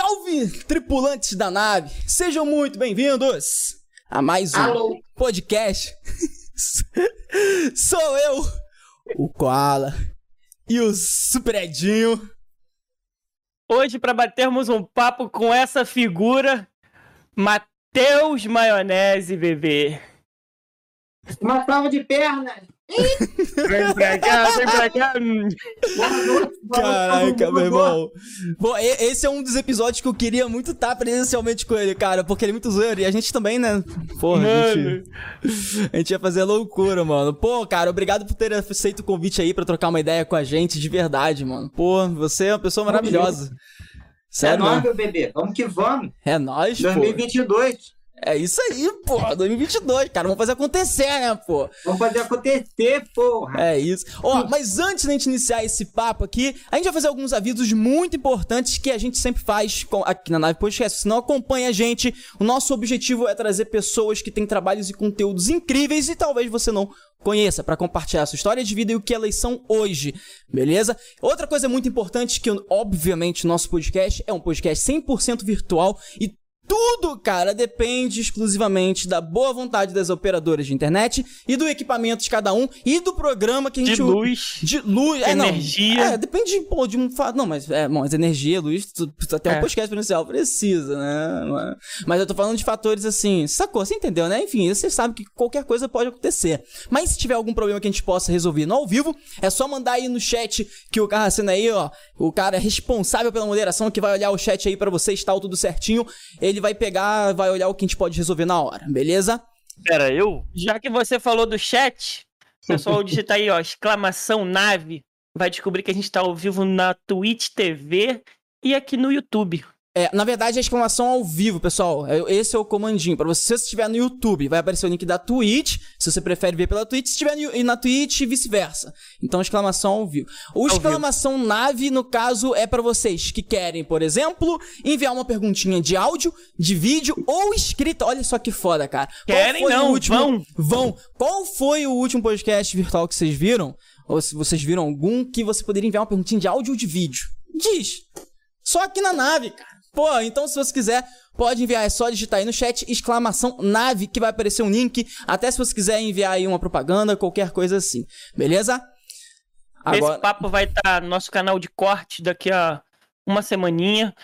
Salve, tripulantes da nave! Sejam muito bem-vindos a mais um Alô. podcast. Sou eu, o Koala e o Super Edinho. Hoje, para batermos um papo com essa figura, Matheus Maionese, bebê. Uma prova de pernas. Vem pra cá, vem pra cá. Caraca, meu irmão. Bom, esse é um dos episódios que eu queria muito estar presencialmente com ele, cara, porque ele é muito zoeiro. E a gente também, né? Porra, a gente, a gente ia fazer loucura, mano. Pô, cara, obrigado por ter aceito o convite aí pra trocar uma ideia com a gente, de verdade, mano. Pô, você é uma pessoa maravilhosa. É Sério, nóis, mano. meu bebê. Vamos que vamos. É nóis, pô. 2022. É isso aí, pô. 2022, cara. Vamos fazer acontecer, né, pô? Vamos fazer acontecer, porra. É isso. Ó, mas antes da gente iniciar esse papo aqui, a gente vai fazer alguns avisos muito importantes que a gente sempre faz aqui na Nave Podcast. Se não acompanha a gente, o nosso objetivo é trazer pessoas que têm trabalhos e conteúdos incríveis e talvez você não conheça para compartilhar a sua história de vida e o que elas são hoje, beleza? Outra coisa muito importante que, obviamente, nosso podcast é um podcast 100% virtual e tudo, cara, depende exclusivamente da boa vontade das operadoras de internet e do equipamento de cada um e do programa que a de gente luz. de luz, é, não. Energia. É, depende pô, de um fato. Não, mas é, bom, mas energia, luz, tu- até um É. podcast presencial precisa, né? Mas eu tô falando de fatores assim, sacou? Você entendeu, né? Enfim, você sabe que qualquer coisa pode acontecer. Mas se tiver algum problema que a gente possa resolver no ao vivo, é só mandar aí no chat que o Carracena aí, ó, o cara é responsável pela moderação que vai olhar o chat aí pra vocês, tal, tudo certinho. Ele vai pegar, vai olhar o que a gente pode resolver na hora, beleza? Pera, eu? Já que você falou do chat, pessoal digita aí, ó, exclamação nave, vai descobrir que a gente tá ao vivo na Twitch TV e aqui no YouTube. É, na verdade, é exclamação ao vivo, pessoal. É, Esse é o comandinho. Pra você, se estiver no YouTube, vai aparecer o link da Twitch, se você prefere ver pela Twitch, se estiver no- na Twitch e vice-versa. Então, exclamação ao vivo. O vivo. exclamação nave, no caso, é pra vocês que querem, por exemplo, enviar uma perguntinha de áudio, de vídeo ou escrita. Olha só que foda, cara. Querem não, último... vão. Vão. Qual foi o último podcast virtual que vocês viram? Ou se vocês viram algum que você poderia enviar uma perguntinha de áudio ou de vídeo? Diz. Só aqui na nave, cara. Pô, então se você quiser, pode enviar. É só digitar aí no chat, exclamação nave, que vai aparecer um link. Até se você quiser enviar aí uma propaganda, qualquer coisa assim. Beleza? Esse papo vai estar no nosso canal de corte daqui a uma semaninha.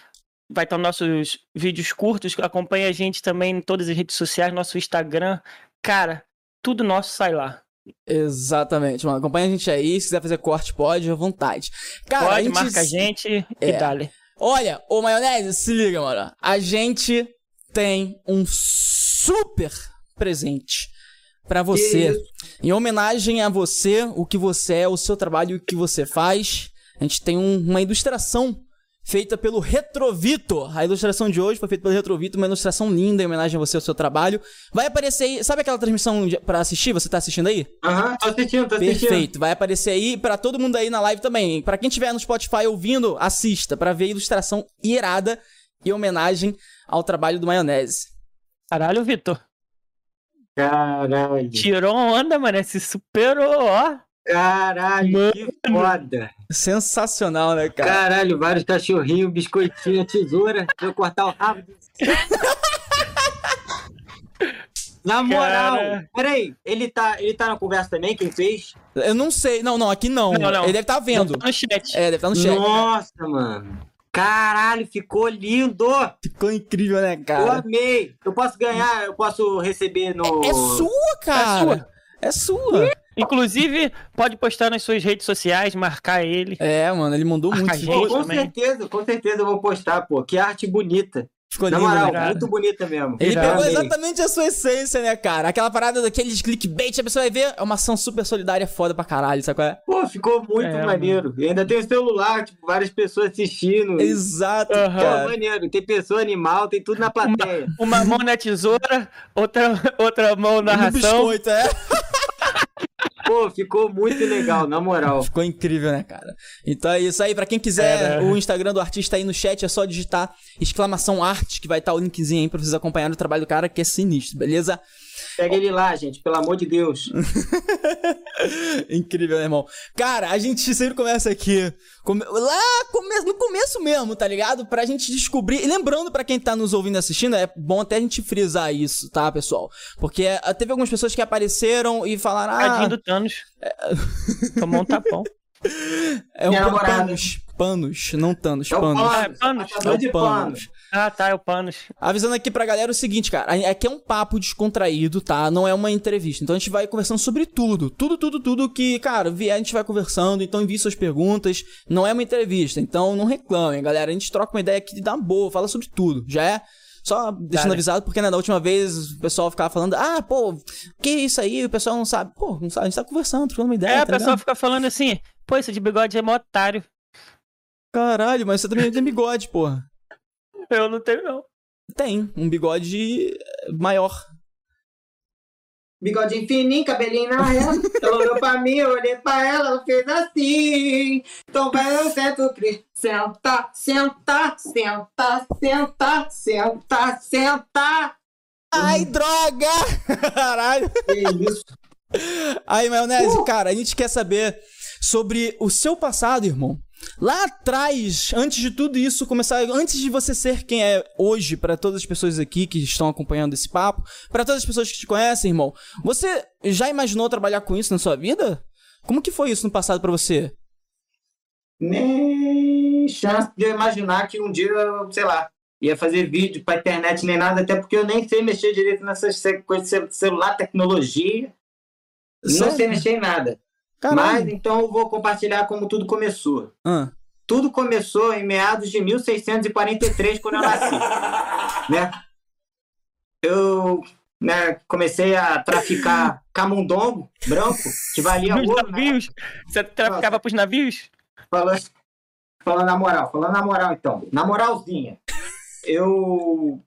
Vai estar nossos vídeos curtos. Acompanha a gente também em todas as redes sociais, nosso Instagram. Cara, tudo nosso sai lá. Exatamente, mano. Acompanha a gente aí. Se quiser fazer corte, pode, à vontade. Cara, Pode, a gente... marca a gente e É. dale. Olha, ô maionese, se liga, mano. A gente tem um super presente pra você. Em homenagem a você, o que você é, o seu trabalho o que você faz, a gente tem um- uma ilustração feita pelo Retrovito. A ilustração de hoje foi feita pelo Retrovito, uma ilustração linda em homenagem a você e ao seu trabalho. Vai aparecer aí, sabe aquela transmissão pra assistir? Você tá assistindo aí? Aham, tô assistindo, tô assistindo. Perfeito, vai aparecer aí pra todo mundo aí na live também. Pra quem tiver no Spotify ouvindo, assista pra ver a ilustração irada em homenagem ao trabalho do Maionese. Caralho, Vitor. Caralho. Tirou onda, mano. Se superou, ó. Caralho, que foda. Sensacional, né, cara? Caralho, vários cachorrinhos, biscoitinho, tesoura. Eu cortar o rabo. Na moral, Cara. peraí, ele tá, ele tá na conversa também, quem fez? Eu não sei, não, não, aqui não. Não, não. Ele deve estar vendo. Não tá no chat. É, deve estar no chat. Nossa, mano. Caralho, ficou lindo! Ficou incrível, né, Eu cara? amei! Eu posso ganhar, eu posso receber no. É sua, cara. É sua. Inclusive, pode postar nas suas redes sociais, marcar ele. É, mano, ele mandou Marca muito. Com também. certeza, com certeza eu vou postar, pô. Que arte bonita. ficou Na moral, né? muito bonita mesmo. Ele Irado. pegou exatamente a sua essência, né, cara? Aquela parada daqueles clickbait, a pessoa vai ver, é uma ação super solidária foda pra caralho, sabe qual é? Pô, ficou muito É, maneiro. E ainda tem o celular, tipo, várias pessoas assistindo. Exato. Pô, cara. maneiro. Tem pessoa animal, tem tudo na plateia. Uma mão na tesoura, outra, outra mão na ração. biscoito, é. Pô, ficou muito legal, na moral. Ficou incrível, né, cara? Então é isso aí. Pra quem quiser Era. o Instagram do artista aí no chat, é só digitar exclamação arte, que vai estar o linkzinho aí pra vocês acompanharem o trabalho do cara, que é sinistro, beleza? Pega ele lá, gente, pelo amor de Deus. Incrível, né, irmão? Cara, a gente sempre começa aqui. Come... Lá come... no começo mesmo, tá ligado? Pra gente descobrir. E lembrando para quem tá nos ouvindo e assistindo, é bom até a gente frisar isso, tá, pessoal? Porque eh, teve algumas pessoas que apareceram e falaram. Ah, Tadinho do Thanos. É... Tomou um tapão. É um panos, panos, não Thanos, é panos. Ah, é panos. É panos. Ah, tá, é o panos. Avisando aqui pra galera o seguinte, cara, aqui é um papo descontraído, tá? Não é uma entrevista. Então a gente vai conversando sobre tudo, tudo, tudo, tudo que, cara, vier a gente vai conversando, então envie suas perguntas. Não é uma entrevista, então não reclamem, galera. A gente troca uma ideia aqui de dar boa, fala sobre tudo, já é? Só deixando Cara. avisado, porque né, da última vez o pessoal ficava falando, ah, pô, que isso aí? O pessoal não sabe. Pô, não sabe, a gente tá conversando, trocando uma ideia. É, tá o pessoal fica falando assim, pô, esse de bigode é mó otário. Caralho, mas você também tem bigode, porra. Eu não tenho, não. Tem, um bigode maior. Bigode fininho, cabelinho na reta. Ela olhou pra mim, eu olhei pra ela, ela fez assim. Então vai, eu sento, Cris. Senta, senta, senta, senta, senta, senta. Ai, droga! Caralho. Que isso? Aí, maionese, uh. cara, a gente quer saber sobre o seu passado, irmão. Lá atrás, antes de tudo isso começar, antes de você ser quem é hoje, para todas as pessoas aqui que estão acompanhando esse papo, para todas as pessoas que te conhecem, irmão, você já imaginou trabalhar com isso na sua vida? Como que foi isso no passado para você? Nem chance de eu imaginar que um dia, sei lá, ia fazer vídeo pra internet nem nada, até porque eu nem sei mexer direito nessas coisas de celular, tecnologia. Sério? Não sei mexer em nada. Caralho. Mas então eu vou compartilhar como tudo começou. Ah. Tudo começou em meados de 1643, quando eu nasci. né? Eu né, comecei a traficar camundongo branco, que valia Nos ouro. Né? navios? Né? Você traficava para os navios? Falando, falando na moral, falando na moral então. Na moralzinha. Eu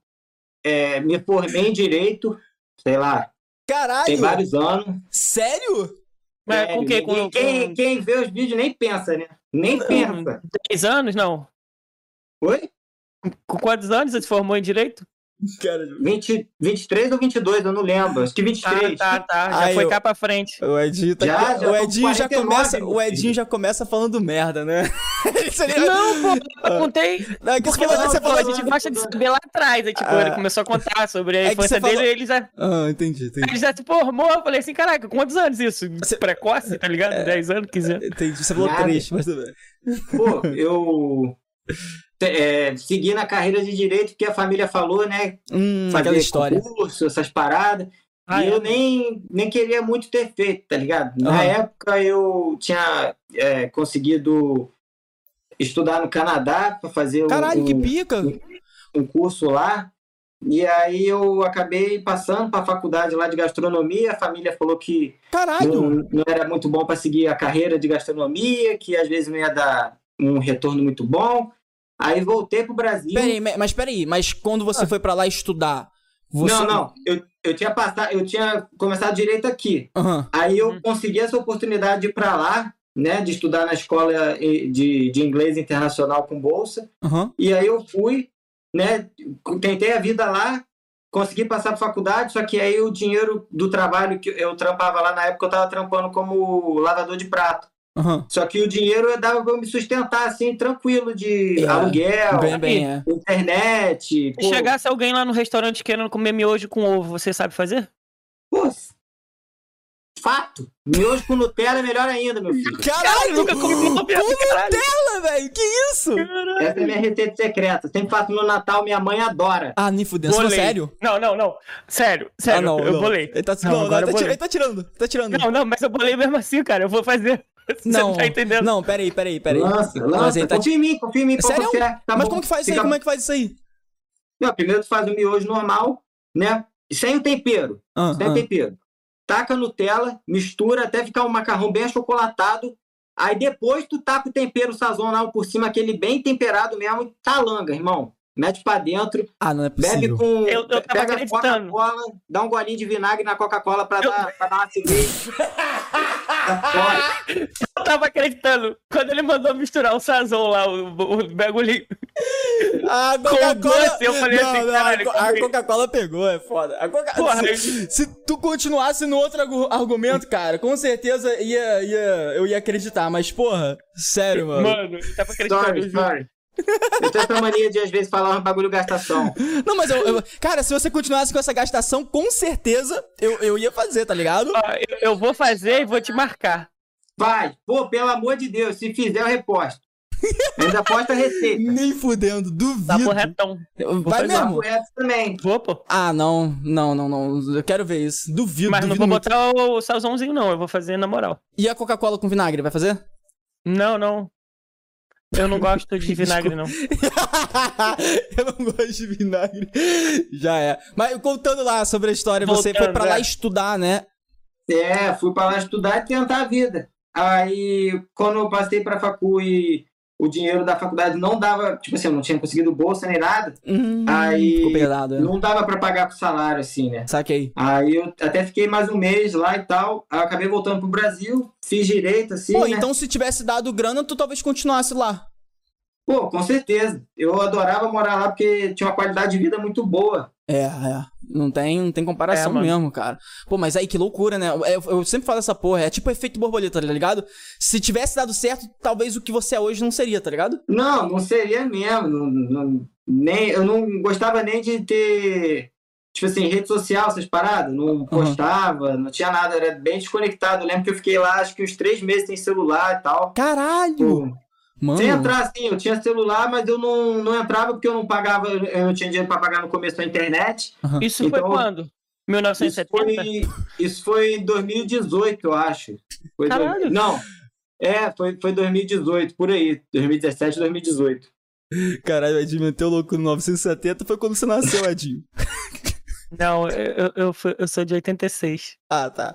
é, me formei em Direito, sei lá. Caralho! Tem vários anos. Sério? Mas com quê? Com, quem, quem vê os vídeos nem pensa, né? Nem pensa. 10 anos, não? Oi? Com quantos anos você se formou em Direito? Cara, 20, 23 ou 22, eu não lembro. Acho que 23. Ah, tá, tá. Já Aí, foi eu... cá pra frente. O Edinho tá já, aqui. já o Edinho já começa. O Edinho já começa falando merda, né? não, pô, eu contei. Não, é que porque você, você falou, a gente gosta de saber lá atrás. Aí, tipo, ah, ele começou a contar sobre a é infância dele falou... e ele já. Ah, entendi, entendi. Ele já se formou. Eu falei assim, caraca, quantos anos isso? Você... Precoce, tá ligado? É... 10 anos, 15 anos. Entendi. Você falou triste, mas tudo bem. Pô, eu é, seguir na carreira de direito que a família falou, né? Hum, Fazer história. concurso, essas paradas. Ah, e é? eu nem, nem queria muito ter feito, tá ligado? Na uhum. época eu tinha é, conseguido estudar no Canadá para fazer Caralho, um, que pica! Um, um curso lá. E aí eu acabei passando para a faculdade lá de gastronomia. A família falou que não, não, era muito bom para seguir a carreira de gastronomia, que às vezes não ia dar um retorno muito bom. Aí voltei pro Brasil. Peraí, mas peraí, mas quando você ah. foi para lá estudar. Você... Não, não. Eu, eu tinha passado, eu tinha começado direito aqui. Uhum. Aí eu uhum. consegui essa oportunidade de ir para lá, né? De estudar na escola de, de inglês internacional com bolsa. Uhum. E aí eu fui, né? Tentei a vida lá, consegui passar para faculdade, só que aí o dinheiro do trabalho que eu trampava lá na época, eu estava trampando como lavador de prato. Uhum. Só que o dinheiro dava para me sustentar, assim, tranquilo, de é, aluguel, bem, bem, é. internet. Se chegasse alguém lá no restaurante querendo comer miojo com ovo, você sabe fazer? Pô, fato. Miojo com Nutella é melhor ainda, meu filho. Caralho, nunca comi com Nutella, velho. Que isso? Caralho. Essa é minha receita secreta. Sempre faço no Natal, minha mãe adora. Ah, nem fudeu. sério? Não, não, não. Sério, sério. Ah, não, eu não. bolei. Ele tá, não, não, não, ele, tá tá tirando. Tá tirando. Não, não, mas eu bolei mesmo assim, cara. Eu vou fazer. Você não, tá entendendo? Não, peraí, peraí, peraí. Lança, lança. Tá... Confia em mim, confia em mim. Sério? É. Tá Mas bom. como que faz isso aí? Como é que faz isso aí? Não, primeiro tu faz o miojo normal, né? Sem o tempero. Ah, sem ah. tempero. Taca Nutella, mistura até ficar um macarrão bem achocolatado. Aí depois tu taca o tempero sazonal por cima, aquele bem temperado mesmo, talanga, irmão. Mete pra dentro. Ah, não é possível. Bebe com. Eu, eu pega a Coca-Cola, dá um golinho de vinagre na Coca-Cola pra, eu... dar, pra dar uma cerveja. tava acreditando. Quando ele mandou misturar o sazon lá, o, o bagulho. A Coca-Cola. Eu falei não, assim, não, caralho, a, a Coca-Cola pegou, é foda. A Coca... Porra, se, se, tu continuasse no outro argumento, cara, com certeza ia, ia, eu ia acreditar. Mas, porra, sério, mano. Mano, ele tava acreditando. Sorry, sorry. Eu tenho essa mania de, às vezes, falar um bagulho gastação. Não, mas eu, eu, Cara, se você continuasse com essa gastação, com certeza eu, eu ia fazer, tá ligado? eu, eu vou fazer e vou te marcar. Vai. Pô, pelo amor de Deus, se fizer, eu reposto. Ainda posta receita. Nem fudendo, duvido. Tá corretão. Vai mesmo? também. Vou, pô. Ah, não, não, não, não. Eu quero ver isso. Duvido. Mas duvido não vou muito. botar o salzãozinho, não. Eu vou fazer na moral. E a Coca-Cola com vinagre, vai fazer? Não, não. Eu não gosto de vinagre, não. eu não gosto de vinagre. Já é. Mas contando lá sobre a história, Voltando, você foi pra lá é. estudar, né? É, fui pra lá estudar e tentar a vida. Aí, quando eu passei pra facu e o dinheiro da faculdade não dava, tipo assim, eu não tinha conseguido bolsa nem nada. Hum, aí pesado, é. não dava para pagar com salário, assim, né? Saquei. Aí eu até fiquei mais um mês lá e tal. Aí eu acabei voltando pro Brasil, fiz direito, assim. Pô, né? então se tivesse dado grana, tu talvez continuasse lá. Pô, com certeza. Eu adorava morar lá porque tinha uma qualidade de vida muito boa. É, é. Não tem, não tem comparação é, mesmo, cara. Pô, mas aí que loucura, né? Eu, eu, sempre falo essa porra, é tipo efeito borboleta, tá ligado? Se tivesse dado certo, talvez o que você é hoje não seria, tá ligado? Não, não seria mesmo. Não, não, nem, eu não gostava nem de ter, tipo assim, rede social, essas paradas. Não postava, uhum. não tinha nada, era bem desconectado. Eu lembro que eu fiquei lá, acho que uns três meses sem celular e tal. Caralho! Pô, Mano. Sem entrar, sim, eu tinha celular, mas eu não, não entrava porque eu não pagava, eu não tinha dinheiro para pagar no começo da internet. Uhum. Isso então, foi quando? 1970? Isso foi, isso foi em 2018, eu acho. Foi Caralho. Do... Não, é, foi, foi 2018, por aí. 2017, 2018. Caralho, Edinho meteu louco no 970, foi quando você nasceu, Edinho. Não, eu, eu, eu, sou de 86. Ah, tá.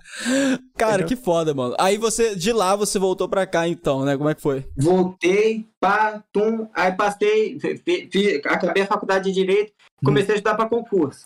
Cara, Entendeu? que foda, mano. Aí você, de lá, você voltou pra cá, então, né? Como é que foi? Voltei, pá, tum, aí passei, fi, fi, acabei a faculdade de Direito, comecei hum. a estudar pra concurso.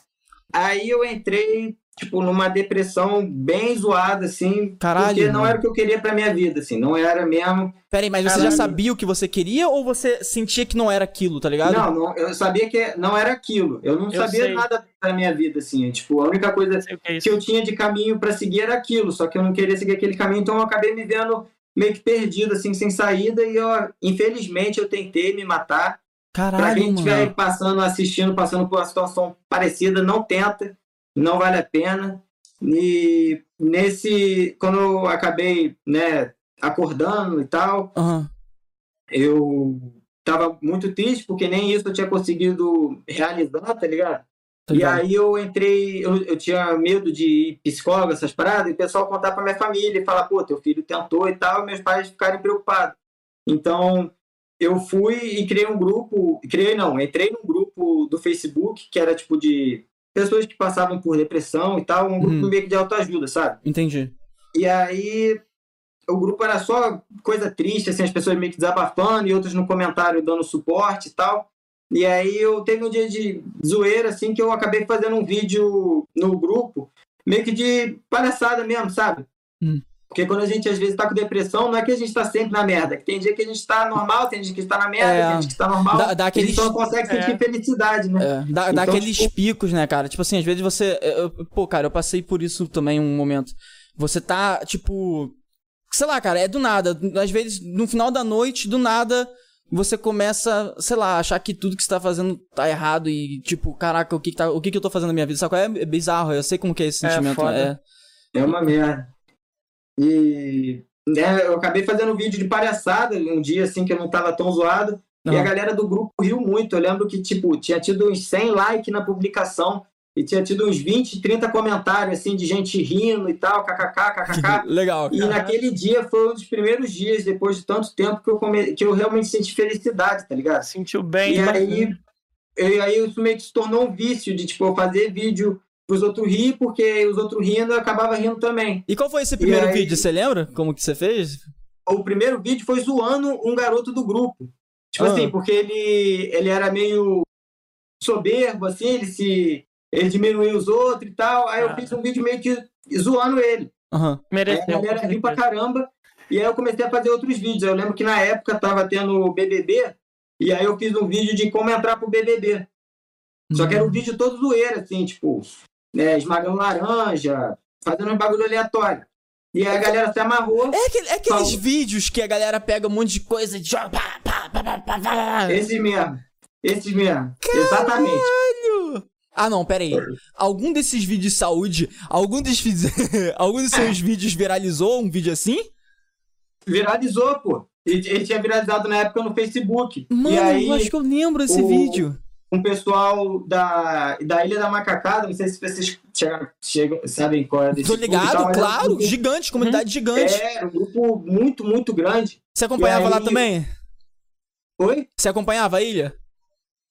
Aí eu entrei tipo, numa depressão bem zoada, assim. Caralho. Porque não era o que eu queria pra minha vida, assim. Não era mesmo. Peraí, mas Caralho. você já sabia o que você queria ou você sentia que não era aquilo, tá ligado? Não, não eu sabia que não era aquilo. Eu não eu sabia sei. nada da minha vida, assim. Tipo, a única coisa que, é que eu tinha de caminho para seguir era aquilo. Só que eu não queria seguir aquele caminho, então eu acabei me vendo meio que perdido, assim, sem saída. E eu, infelizmente, eu tentei me matar. Caralho, pra quem estiver passando, assistindo, passando por uma situação parecida, não tenta não vale a pena. E nesse, quando eu acabei, né, acordando e tal, uhum. eu tava muito triste porque nem isso eu tinha conseguido realizar, tá ligado? Tá e aí eu entrei, eu, eu tinha medo de ir psicólogo, essas paradas, e o pessoal contar pra minha família e falar, pô, teu filho tentou e tal, e meus pais ficarem preocupados. Então, eu fui e criei um grupo, criei não, entrei num grupo do Facebook, que era tipo de pessoas que passavam por depressão e tal, um grupo hum. meio que de autoajuda, sabe? Entendi. E aí o grupo era só coisa triste, assim, as pessoas meio que desabafando e outros no comentário dando suporte e tal. E aí eu teve um dia de zoeira, assim, que eu acabei fazendo um vídeo no grupo, meio que de palhaçada mesmo, sabe? Hum. Porque quando a gente às vezes tá com depressão, não é que a gente tá sempre na merda. tem dia que a gente tá normal, tem dia que está na merda, é, tem dia que tá normal. Dá, dá aqueles... A gente só consegue sentir é. felicidade, né? É, dá, então, dá aqueles tipo... picos, né, cara? Tipo assim, às vezes você. Eu, pô, cara, eu passei por isso também um momento. Você tá, tipo. Sei lá, cara, é do nada. Às vezes, no final da noite, do nada, você começa, sei lá, achar que tudo que você tá fazendo tá errado e, tipo, caraca, o que, que, tá, o que, que eu tô fazendo na minha vida? Sabe qual é? É bizarro, eu sei como que é esse é, sentimento. Né? É, é uma merda. E né, eu acabei fazendo um vídeo de palhaçada um dia assim que eu não estava tão zoado. Não. E a galera do grupo riu muito. Eu lembro que, tipo, tinha tido uns 100 likes na publicação e tinha tido uns 20, 30 comentários, assim, de gente rindo e tal, kkk, kkk. Legal. E naquele dia foi um dos primeiros dias, depois de tanto tempo, que eu, come... que eu realmente senti felicidade, tá ligado? Sentiu bem. E aí, e aí isso meio que se tornou um vício de, tipo, fazer vídeo os outros rir, porque os outros rindo, eu acabava rindo também. E qual foi esse primeiro aí, vídeo? Você lembra como que você fez? O primeiro vídeo foi zoando um garoto do grupo. Tipo ah. assim, porque ele, ele era meio soberbo, assim, ele se. Ele diminuía os outros e tal. Aí ah. eu fiz um vídeo meio que zoando ele. Uhum. Mereceu. Aí a galera riu pra caramba. E aí eu comecei a fazer outros vídeos. Eu lembro que na época tava tendo o BBB, e aí eu fiz um vídeo de como entrar pro BBB. Só que era um vídeo todo zoeiro, assim, tipo, né, esmagando laranja, fazendo um bagulho aleatório. E a galera se amarrou. É, aquele, é aqueles falou, vídeos que a galera pega um monte de coisa e joga. Pá, pá, pá, pá, pá. Esse mesmo. Esse mesmo. Caralho. Exatamente. Ah, não, pera aí. Algum desses vídeos de saúde, algum desses, algum dos seus vídeos viralizou um vídeo assim? Viralizou, pô. Ele, ele, tinha viralizado na época no Facebook. Mano, aí, eu acho que eu lembro desse o, vídeo. Um pessoal da, da Ilha da Macacada, não sei se vocês chegam, chegam, sabem qual é desse Tô ligado, tal, claro. Um gigante, comunidade hum, gigante. É, um grupo muito, muito grande. Você acompanhava aí... lá também? Oi? Você acompanhava a ilha?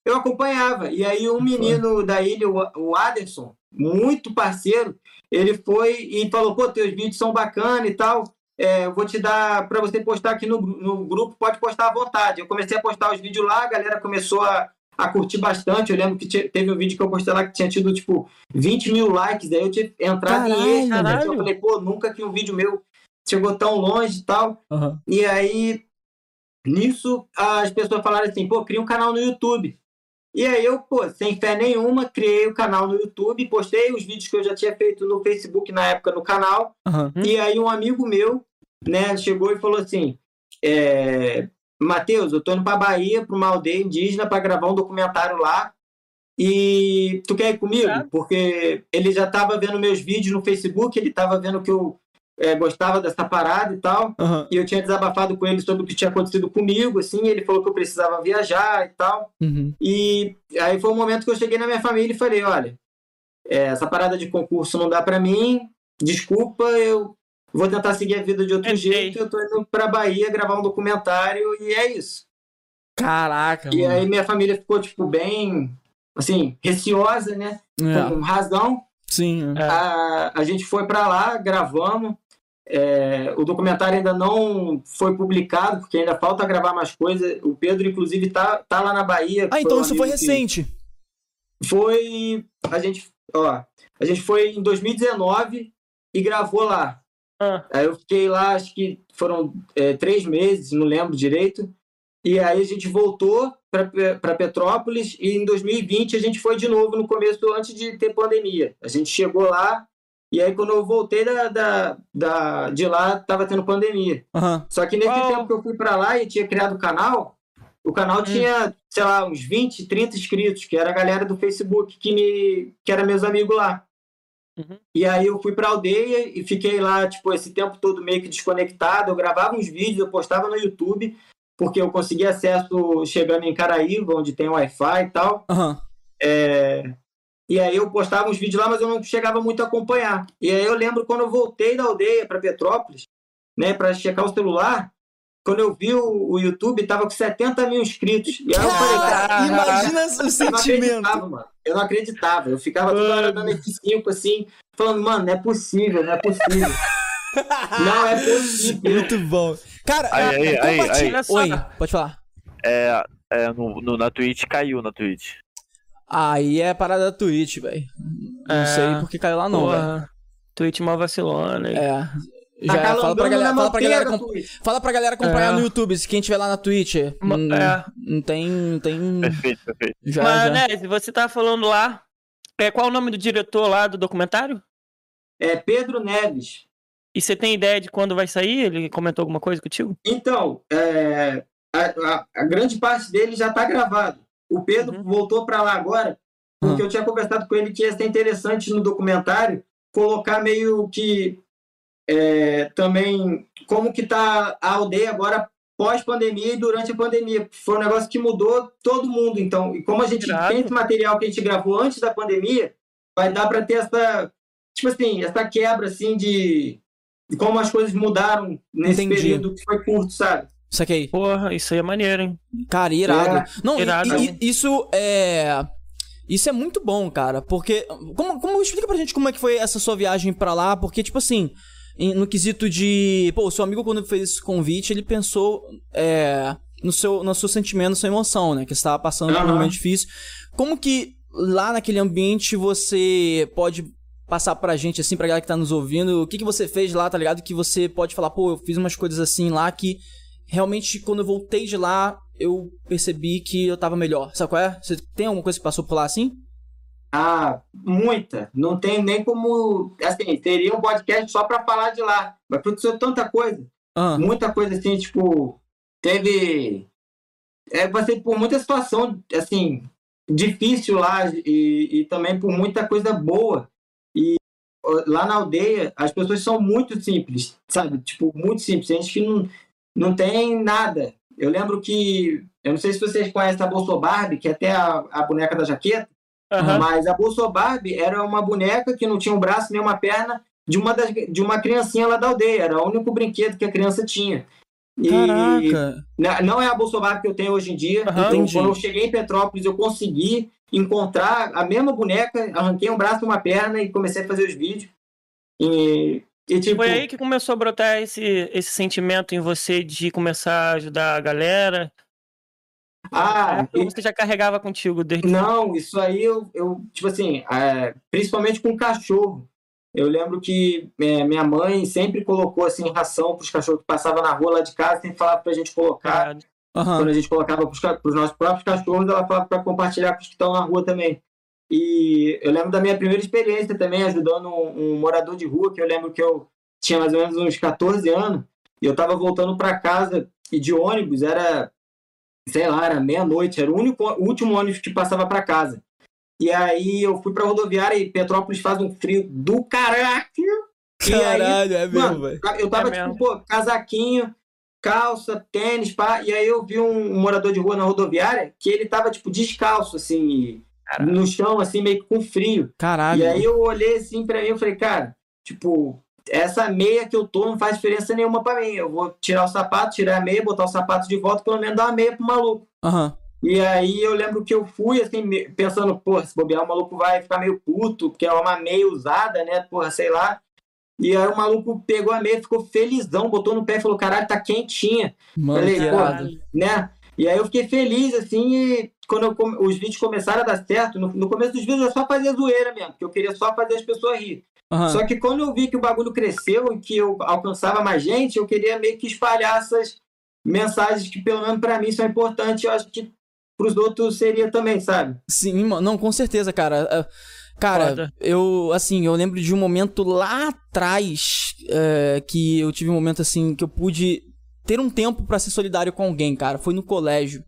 Eu acompanhava. E aí um menino da ilha, o Aderson, muito parceiro, ele foi e falou, pô, teus vídeos são bacanas e tal. É, eu vou te dar para você postar aqui no, no grupo, pode postar à vontade. Eu comecei a postar os vídeos lá, a galera começou a, a curtir bastante. Eu lembro que teve um vídeo que eu postei lá que tinha tido, tipo, 20 mil likes. Daí eu tinha entrado caralho, em êxtase. Eu falei, pô, nunca que um vídeo meu chegou tão longe e tal. Uhum. E aí, nisso, as pessoas falaram assim, pô, cria um canal no YouTube. E aí eu, pô, sem fé nenhuma, criei o canal no YouTube, postei os vídeos que eu já tinha feito no Facebook na época no canal. Uhum. E aí um amigo meu, né, chegou e falou assim: é, Matheus, eu tô indo pra Bahia, pra uma aldeia indígena, para gravar um documentário lá. E tu quer ir comigo? Porque ele já tava vendo meus vídeos no Facebook, ele tava vendo que eu é, gostava dessa parada e tal. Uhum. E eu tinha desabafado com ele sobre o que tinha acontecido comigo, assim. ele falou que eu precisava viajar e tal. Uhum. E aí foi o um momento que eu cheguei na minha família e falei: olha, é, essa parada de concurso não dá para mim, desculpa, eu vou tentar seguir a vida de outro é jeito. Eu tô indo pra Bahia gravar um documentário e é isso. Caraca, E mano. aí minha família ficou, tipo, bem, assim, receosa, né? É. Com razão. Sim. É. A, a gente foi para lá, gravamos. É, o documentário ainda não foi publicado, porque ainda falta gravar mais coisas. O Pedro, inclusive, tá, tá lá na Bahia. Ah, então isso foi recente. Foi. A gente, ó, a gente foi em 2019 e gravou lá. Ah. Aí eu fiquei lá, acho que foram é, três meses, não lembro direito. E aí a gente voltou para Petrópolis e em 2020 a gente foi de novo no começo, antes de ter pandemia. A gente chegou lá e aí, quando eu voltei da, da, da de lá, tava tendo pandemia. Uhum. Só que nesse oh. tempo que eu fui para lá e tinha criado o canal, o canal hum. tinha, sei lá, uns 20, 30 inscritos, que era a galera do Facebook que, me, que era meus amigos lá. Uhum. E aí eu fui pra aldeia e fiquei lá, tipo, esse tempo todo meio que desconectado. Eu gravava uns vídeos, eu postava no YouTube, porque eu consegui acesso chegando em Caraíba, onde tem Wi-Fi e tal. Uhum. É, e aí eu postava uns vídeos lá, mas eu não chegava muito a acompanhar. E aí eu lembro quando eu voltei da aldeia para Petrópolis, né, para checar o celular, quando eu vi o, o YouTube, tava com 70 mil inscritos. E aí eu falei, cara, imagina o sentimento. Eu não mano. Eu não acreditava. Eu ficava toda hora dando F5 assim, falando, mano, não é possível, não é possível. não é possível. Muito bom. Cara, aí, aí, aí, aí. Oi, pode falar. É, é no, no, na Twitch caiu na Twitch. Aí é parada da Twitch, velho. Não é, sei porque caiu lá não, velho. Twitch mal vacilona. É. Já tá fala pra galera, fala pra galera, fala pra galera acompanhar é. no YouTube, se quem tiver lá na Twitch. Não, é. não tem, não tem. Perfeito, perfeito. Já, Mas, já. né, você tá falando lá. É, qual o nome do diretor lá do documentário? É Pedro Neves. E você tem ideia de quando vai sair? Ele comentou alguma coisa contigo? Então, é, a, a, a, grande parte dele já tá gravado. O Pedro uhum. voltou para lá agora, porque uhum. eu tinha conversado com ele que ia ser interessante no documentário colocar meio que é, também como que tá a aldeia agora pós-pandemia e durante a pandemia. Foi um negócio que mudou todo mundo. Então, e como a gente tem esse material que a gente gravou antes da pandemia, vai dar para ter essa, tipo assim, essa quebra assim de, de como as coisas mudaram nesse Entendi. período que foi curto, sabe? Saquei. Porra, isso aí é maneiro, hein? Cara, irado. É. Não, irado. E, e, isso é. Isso é muito bom, cara. Porque. Como, como explica pra gente como é que foi essa sua viagem pra lá? Porque, tipo assim. No quesito de. Pô, o seu amigo, quando fez esse convite, ele pensou. É, no seu, no seu sentimento, na sua emoção, né? Que você tava passando uhum. por um momento difícil. Como que lá naquele ambiente você pode passar pra gente, assim, pra galera que tá nos ouvindo, o que, que você fez lá, tá ligado? Que você pode falar, pô, eu fiz umas coisas assim lá que realmente quando eu voltei de lá, eu percebi que eu tava melhor. Sabe qual é? Você tem alguma coisa que passou por lá assim? Ah, muita. Não tem nem como. Assim, teria um podcast só pra falar de lá. Mas aconteceu tanta coisa. Ah. Muita coisa assim, tipo. Teve. É, passei por muita situação, assim, difícil lá e, e também por muita coisa boa. E lá na aldeia, as pessoas são muito simples, sabe? Tipo, muito simples. Gente que não, não tem nada. Eu lembro que, eu não sei se vocês conhecem a Bolso Barbie, que é até a, a boneca da jaqueta, uhum. mas a Bolso Barbie era uma boneca que não tinha um braço nem uma perna de uma, das, de uma criancinha lá da aldeia. Era o único brinquedo que a criança tinha. E Caraca! Não é a Bolso Barbie que eu tenho hoje em dia. Uhum, então, quando eu cheguei em Petrópolis, eu consegui encontrar a mesma boneca, arranquei um braço e uma perna e comecei a fazer os vídeos. E e, tipo... Foi aí que começou a brotar esse, esse sentimento em você de começar a ajudar a galera? Ah, e... você já carregava contigo desde Não, isso aí eu, eu tipo assim, é, principalmente com cachorro. Eu lembro que é, minha mãe sempre colocou assim ração para os cachorros que passavam na rua lá de casa, sempre falava para a gente colocar. Uhum. Quando a gente colocava para os nossos próprios cachorros, ela falava para compartilhar com os que estão na rua também. E eu lembro da minha primeira experiência também ajudando um, um, morador de rua, que eu lembro que eu tinha mais ou menos uns 14 anos, e eu estava voltando para casa e de ônibus, era, sei lá, era meia-noite, era o, único, o último ônibus que passava para casa. E aí eu fui pra rodoviária e Petrópolis faz um frio do caraca. Caralho, aí, é mesmo, velho. Eu tava é tipo, mesmo. pô, casaquinho, calça, tênis, pá. E aí eu vi um, um, morador de rua na rodoviária que ele tava, tipo, descalço, assim, Caralho. no chão, assim, meio que com frio. Caralho. E aí eu olhei assim pra mim e falei, cara, tipo, essa meia que eu tô não faz diferença nenhuma pra mim. Eu vou tirar o sapato, tirar a meia, botar o sapato de volta, pelo menos dar uma meia pro maluco. Uhum. E aí eu lembro que eu fui, assim, pensando, porra, se bobear, o maluco vai ficar meio puto, porque é uma meia usada, né? Porra, sei lá. E aí o maluco pegou a meia, ficou felizão, botou no pé e falou, caralho, tá quentinha. Mano, Falei, porra, né? E aí eu fiquei feliz, assim, e quando eu, os vídeos começaram a dar certo, no, no, começo dos vídeos eu só fazia zoeira mesmo, porque eu queria só fazer as pessoas rir. Uhum. Só que quando eu vi que o bagulho cresceu e que eu alcançava mais gente, eu queria meio que espalhar essas mensagens que, pelo menos para mim, são importantes. Eu acho que pros outros seria também, sabe? Sim, não, com certeza, cara. É, cara, Foda. eu, assim, eu lembro de um momento lá atrás é, que eu tive um momento, assim, que eu pude ter um tempo para ser solidário com alguém, cara. Foi no colégio.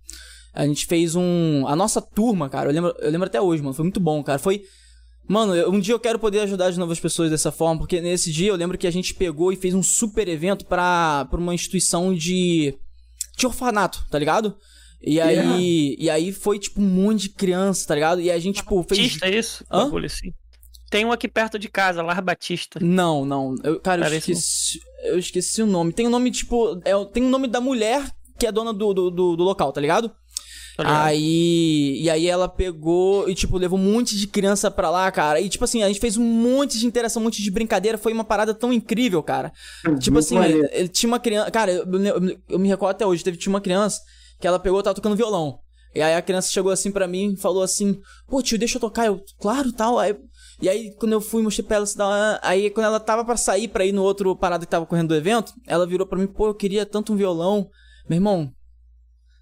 A gente fez um. A nossa turma, cara, eu lembro, eu lembro até hoje, mano. Foi muito bom, cara. Foi. Mano, um dia eu quero poder ajudar de novas pessoas dessa forma, porque nesse dia eu lembro que a gente pegou e fez um super evento pra, pra uma instituição de. de orfanato, tá ligado? E aí, yeah. e aí foi, tipo, um monte de criança, tá ligado? E a gente, tipo, fez. Batista, é isso? Hã? Assim. Tem um aqui perto de casa, Lar Batista. Não, não. Eu, cara, eu esqueci, eu esqueci o nome. Tem o um nome, tipo. É, tem o um nome da mulher que é dona do, do, do, do local, tá ligado? Tá aí. E aí ela pegou e, tipo, levou um monte de criança pra lá, cara. E, tipo assim, a gente fez um monte de interação, um monte de brincadeira. Foi uma parada tão incrível, cara. Uhum, tipo assim, ele, ele, tinha uma criança. Cara, eu, eu, eu, me recordo até hoje, teve, tinha uma criança que ela pegou e tava tocando violão. E aí a criança chegou assim para mim e falou assim: Pô, tio, deixa eu tocar. Eu, claro, tal. Aí, e aí, quando eu fui, mostrei pra ela assim, aí quando ela tava para sair pra ir no outro parada que tava correndo do evento, ela virou para mim: Pô, eu queria tanto um violão. Meu irmão,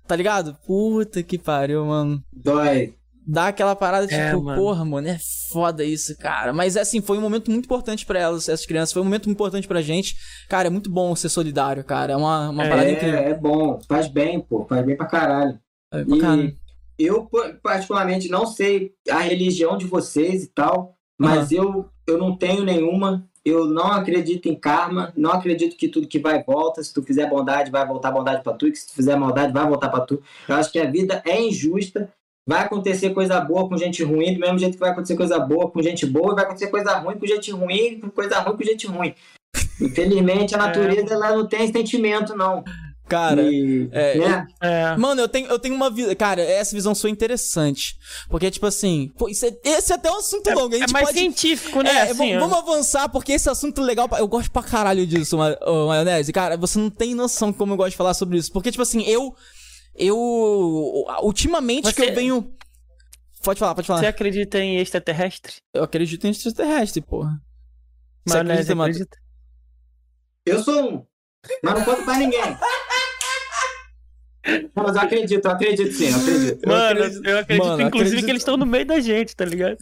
tá ligado? Puta que pariu, mano. Dói. Dá aquela parada, é, tipo, mano. porra, mano, é foda isso, cara. Mas assim, foi um momento muito importante para elas, essas crianças. Foi um momento muito importante pra gente. Cara, é muito bom ser solidário, cara. É uma, uma é, parada incrível. É bom, faz bem, pô. Faz bem pra caralho. É pra caralho. eu, particularmente, não sei a religião de vocês e tal, mas uhum. eu, eu não tenho nenhuma. Eu não acredito em karma, não acredito que tudo que vai volta. Se tu fizer bondade, vai voltar bondade para tu, que se tu fizer maldade, vai voltar para tu. Eu acho que a vida é injusta Vai acontecer coisa boa com gente ruim, do mesmo jeito que vai acontecer coisa boa com gente boa, e vai acontecer coisa ruim com gente ruim, coisa ruim com gente ruim. Infelizmente, a é. natureza é. ela não tem sentimento, não. Cara, e, é, né? é. mano, eu tenho, eu tenho uma visão. Cara, essa visão sua interessante. Porque, tipo assim, pô, isso é, esse é até um assunto é, longo. A gente é mais pode, científico, né? É, assim, vamos avançar, porque esse assunto é legal. Eu gosto pra caralho disso, Maionese. Cara, você não tem noção como eu gosto de falar sobre isso. Porque, tipo assim, eu eu. Ultimamente Você... que eu venho Pode falar, pode falar. Você acredita em extraterrestre? Eu acredito em extraterrestre, porra. Você Mas acredita? Acredita? Eu sou um. Mas não conto pra ninguém. Mas eu acredito, eu acredito sim, eu acredito. Mano, eu acredito, eu acredito mano, inclusive acredito... que eles estão no meio da gente, tá ligado?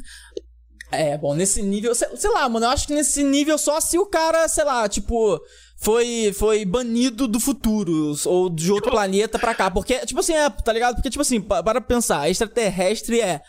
É, bom, nesse nível, sei, sei, lá, mano, eu acho que nesse nível só se o cara, sei lá, tipo, foi foi banido do futuro ou de outro planeta pra cá, porque, tipo assim, é, tá ligado? Porque, tipo assim, para pensar, extraterrestre é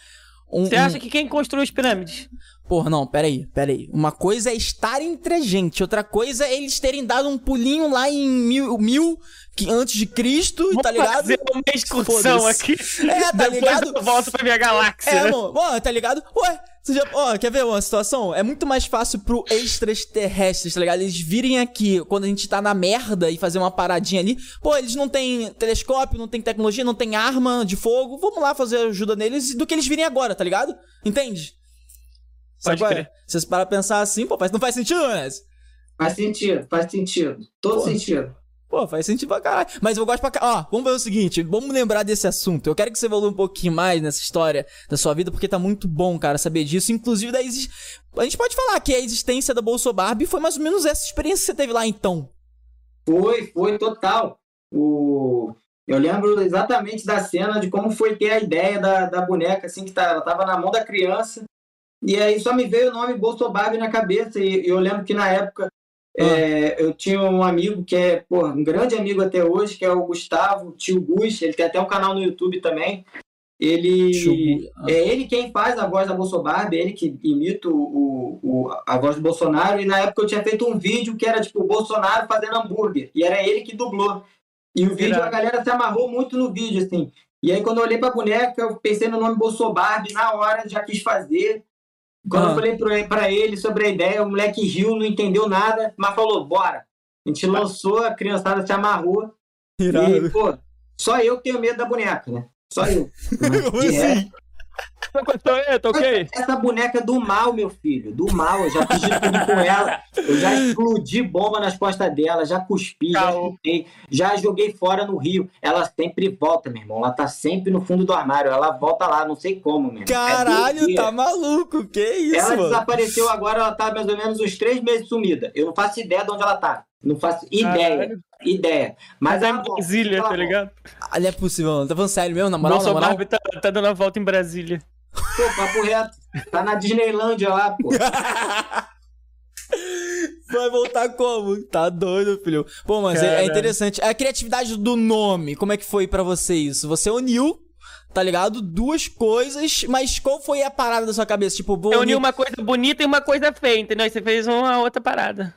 um, Você acha um... que quem construiu as pirâmides? Porra, não, peraí, peraí. Uma coisa é estar entre a gente, outra coisa é eles terem dado um pulinho lá em mil, mil que antes de Cristo, Vamos tá ligado? fazer uma excursão aqui. É, tá Depois ligado? eu volto pra minha galáxia. É, né? mano, tá ligado? Ué, você já, ó, quer ver uma situação? É muito mais fácil pro extraterrestres, tá ligado? Eles virem aqui quando a gente tá na merda e fazer uma paradinha ali. Pô, eles não têm telescópio, não tem tecnologia, não tem arma de fogo. Vamos lá fazer ajuda neles do que eles virem agora, tá ligado? Entende? Pode Sabe crer. Vocês param pra pensar assim, pô, não faz sentido, né? Faz sentido, faz sentido. Todo pô. sentido. Pô, faz sentido pra caralho. Mas eu gosto pra caralho. Ó, vamos ver o seguinte, vamos lembrar desse assunto. Eu quero que você evolua um pouquinho mais nessa história da sua vida, porque tá muito bom, cara, saber disso. Inclusive, da exi... a gente pode falar que a existência da Bolso Barbie foi mais ou menos essa experiência que você teve lá então. Foi, foi total. O... Eu lembro exatamente da cena de como foi ter a ideia da, da boneca, assim, que tá, ela tava na mão da criança. E aí só me veio o nome Bolsonaro na cabeça. E eu lembro que na época. É, eu tinha um amigo que é porra, um grande amigo até hoje, que é o Gustavo, tio Gus. Ele tem até um canal no YouTube também. Ele ah. é ele quem faz a voz da Bolsonaro, ele que imita o, o, a voz do Bolsonaro. E na época eu tinha feito um vídeo que era tipo o Bolsonaro fazendo hambúrguer. E era ele que dublou. E o vídeo, a galera se amarrou muito no vídeo, assim. E aí, quando eu olhei pra boneca, eu pensei no nome Bolsonaro, na hora já quis fazer. Quando ah. eu falei para ele sobre a ideia, o moleque riu, não entendeu nada, mas falou, bora. A gente lançou, a criançada se amarrou. Irado. E, pô, só eu que tenho medo da boneca, né? Só eu. Como assim? Tô ok. Essa boneca do mal, meu filho. Do mal. Eu já fiz tudo com ela. Eu já explodi bomba nas costas dela, já cuspi, já chutei, já joguei fora no rio. Ela sempre volta, meu irmão. Ela tá sempre no fundo do armário. Ela volta lá, não sei como, meu. É Caralho, é tá maluco. Que isso, Ela mano? desapareceu agora, ela tá mais ou menos uns três meses sumida. Eu não faço ideia de onde ela tá. Não faço ideia. Caralho. Ideia. Mas tá em Brasília, tá ligado? Ah, não é possível, mano. Tá falando sério mesmo, na moral? Nossa, na moral? Barbie tá, tá dando a volta em Brasília. Pô, papo reto. Tá na Disneylândia lá, pô. Vai voltar como? Tá doido, filho. Pô, mas é, é, interessante. A criatividade do nome, como é que foi para você isso? Você uniu, tá ligado? Duas coisas, mas qual foi a parada da sua cabeça? Tipo, vou Eu uni uma coisa bonita e uma coisa feia, entendeu? Você fez uma outra parada.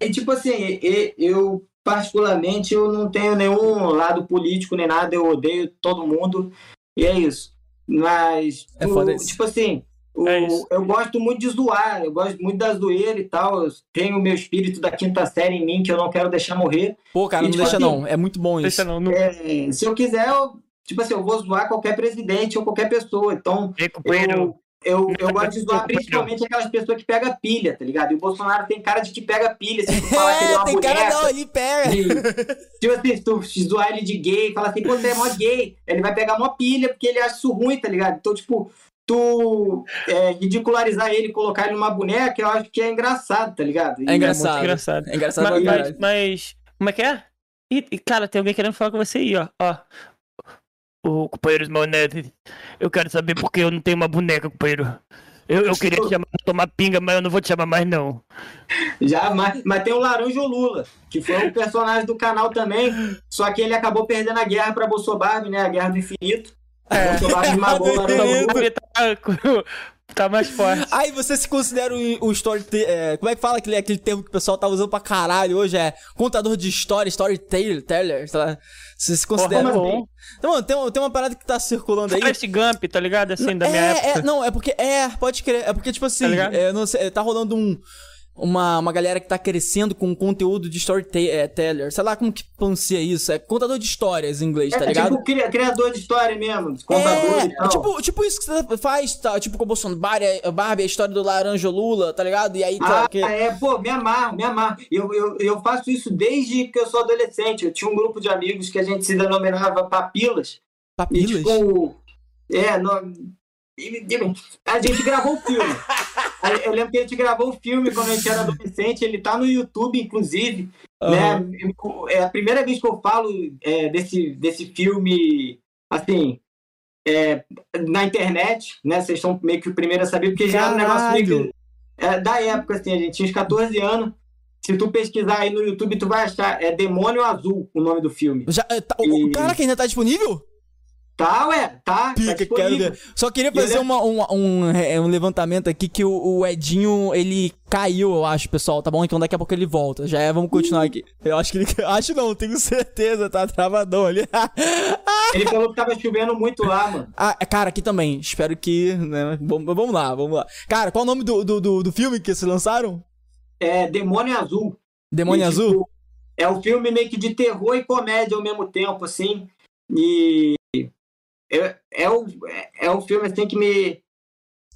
É tipo assim, eu particularmente eu não tenho nenhum lado político nem nada, eu odeio todo mundo. E é isso. Mas, é o, tipo assim, o, é eu gosto muito de zoar, eu gosto muito da zoeira e tal. Eu tenho o meu espírito da quinta série em mim que eu não quero deixar morrer. Pô, cara, e, não tipo deixa assim, não. É muito bom isso. Deixa não, não... É, se eu quiser, eu, tipo assim, eu vou zoar qualquer presidente ou qualquer pessoa. Então, eu, eu, eu gosto de zoar principalmente aquelas pessoas que pegam pilha, tá ligado? E o Bolsonaro tem cara de que pega pilha, assim, tu fala é, que ele é uma tem boneca. cara não, ele pega. E, tipo assim, se tu zoar ele de gay, fala assim, pô, você é mó gay, ele vai pegar uma pilha porque ele acha isso ruim, tá ligado? Então, tipo, tu é, ridicularizar ele, colocar ele numa boneca, eu acho que é engraçado, tá ligado? E é engraçado. É engraçado. É engraçado mas, mas, mas, como é que é? E, cara, tem alguém querendo falar com você aí, ó. ó o companheiro Smalnete, eu quero saber por que eu não tenho uma boneca, companheiro. Eu, eu queria te chamar tomar pinga, mas eu não vou te chamar mais, não. Já, mas, mas tem o Laranjo Lula, que foi um personagem do canal também, só que ele acabou perdendo a guerra pra Bolsonaro, né? A Guerra do Infinito. É. Bolsonaro esmagou o Laranjo Lula. Tá mais forte. Aí você se considera o, o story. É, como é que fala aquele, aquele termo que o pessoal tá usando pra caralho hoje? É contador de história, storyteller, teller, tá? Você se considera. Porra. Então, tem, tem uma parada que tá circulando aí. Forrest Gump, tá ligado? Assim, da minha é, época. É, não, é porque. É, pode crer. É porque, tipo assim. Tá, é, não sei, tá rolando um uma, uma galera que tá crescendo com conteúdo de storyteller. Sei lá como que pronuncia isso. É contador de histórias em inglês, tá é, ligado? Tipo criador de história mesmo. Contador é, e tal. Tipo, tipo isso que você faz, tá? Tipo com o Bolsonaro, Barbie, a história do Laranja Lula, tá ligado? E aí tá. Ah, que... é, pô, me amarro, me amarro. Eu, eu, eu faço isso desde que eu sou adolescente. Eu tinha um grupo de amigos que a gente se denominava Papilas. Papilas? E, tipo, é, A gente gravou o filme. Eu lembro que a gente gravou o filme quando a gente era adolescente. Ele tá no YouTube, inclusive. Uhum. Né? É a primeira vez que eu falo é, desse, desse filme, assim, é, na internet, né? Vocês são meio que o primeiro a saber, porque já era um negócio meio que, é, da época, assim, a gente tinha uns 14 anos. Se tu pesquisar aí no YouTube, tu vai achar. É Demônio Azul o nome do filme. Já, tá, e... O cara que ainda tá disponível? Tá, ué, tá. Pica, tá quero ver. Só queria fazer uma, um, um, é, um, levantamento aqui que o, o, Edinho, ele caiu, eu acho, pessoal, tá bom? Então daqui a pouco ele volta. Já é, vamos continuar aqui. Eu acho que ele. Acho não, tenho certeza, tá travadão ali. ele falou que tava chovendo muito lá, mano. Ah, cara, aqui também. Espero que. Né, vamos lá, vamos lá. Cara, qual o nome do, do, do, do filme que vocês lançaram? É Demônio Azul. Demônio e, Azul? Tipo, é um filme meio que de terror e comédia ao mesmo tempo, assim. E é, é, o, é, o filme assim que me.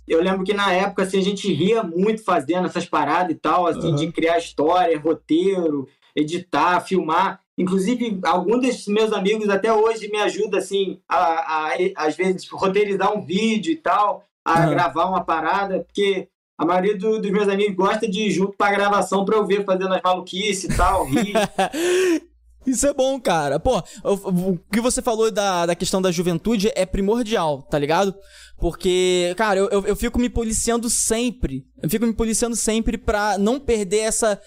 Eu lembro que na época assim, a gente ria muito fazendo essas paradas e tal, assim, uhum. de criar história, roteiro, editar, filmar. Inclusive, alguns desses meus amigos até hoje me ajudam, assim, a, a, a às vezes, roteirizar um vídeo e tal, a uhum. gravar uma parada, porque a maioria do, dos meus amigos gosta de ir junto pra gravação pra eu ver fazendo as maluquices e tal, rir. Isso é bom, cara. Pô, o, que você falou da, da questão da juventude é primordial, tá ligado? Porque, cara, eu, eu, eu fico me policiando sempre. Eu fico me policiando sempre pra não perder essa.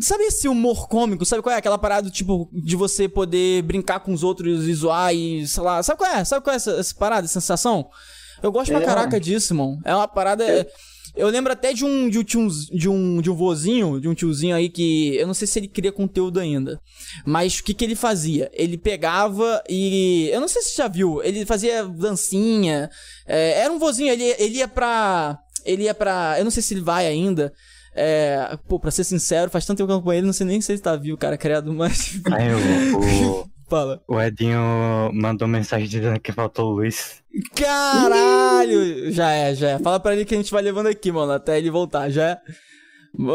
Sabe esse humor cômico? Sabe qual é? Aquela parada, tipo, de você poder brincar com os outros e zoar e, sei lá. Sabe qual é? Sabe qual é essa, essa parada, essa sensação? Eu gosto é, pra caraca disso, mano. É uma parada. É. Eu lembro até de um, de um, de um, de um vozinho, de um tiozinho aí que. Eu não sei se ele cria conteúdo ainda. Mas o que, que ele fazia? Ele pegava e. Eu não sei se você já viu. Ele fazia dancinha. É, era um vozinho, ele, ele ia pra. Ele ia pra. Eu não sei se ele vai ainda. É, pô, pra ser sincero, faz tanto tempo que eu acompanho ele, não sei nem se ele tá vivo, cara, criado, mas. Aí, o, Fala. O Edinho mandou mensagem dizendo que faltou o Luiz. Caralho! Já é, já é. Fala pra ele que a gente vai levando aqui, mano, até ele voltar, já é.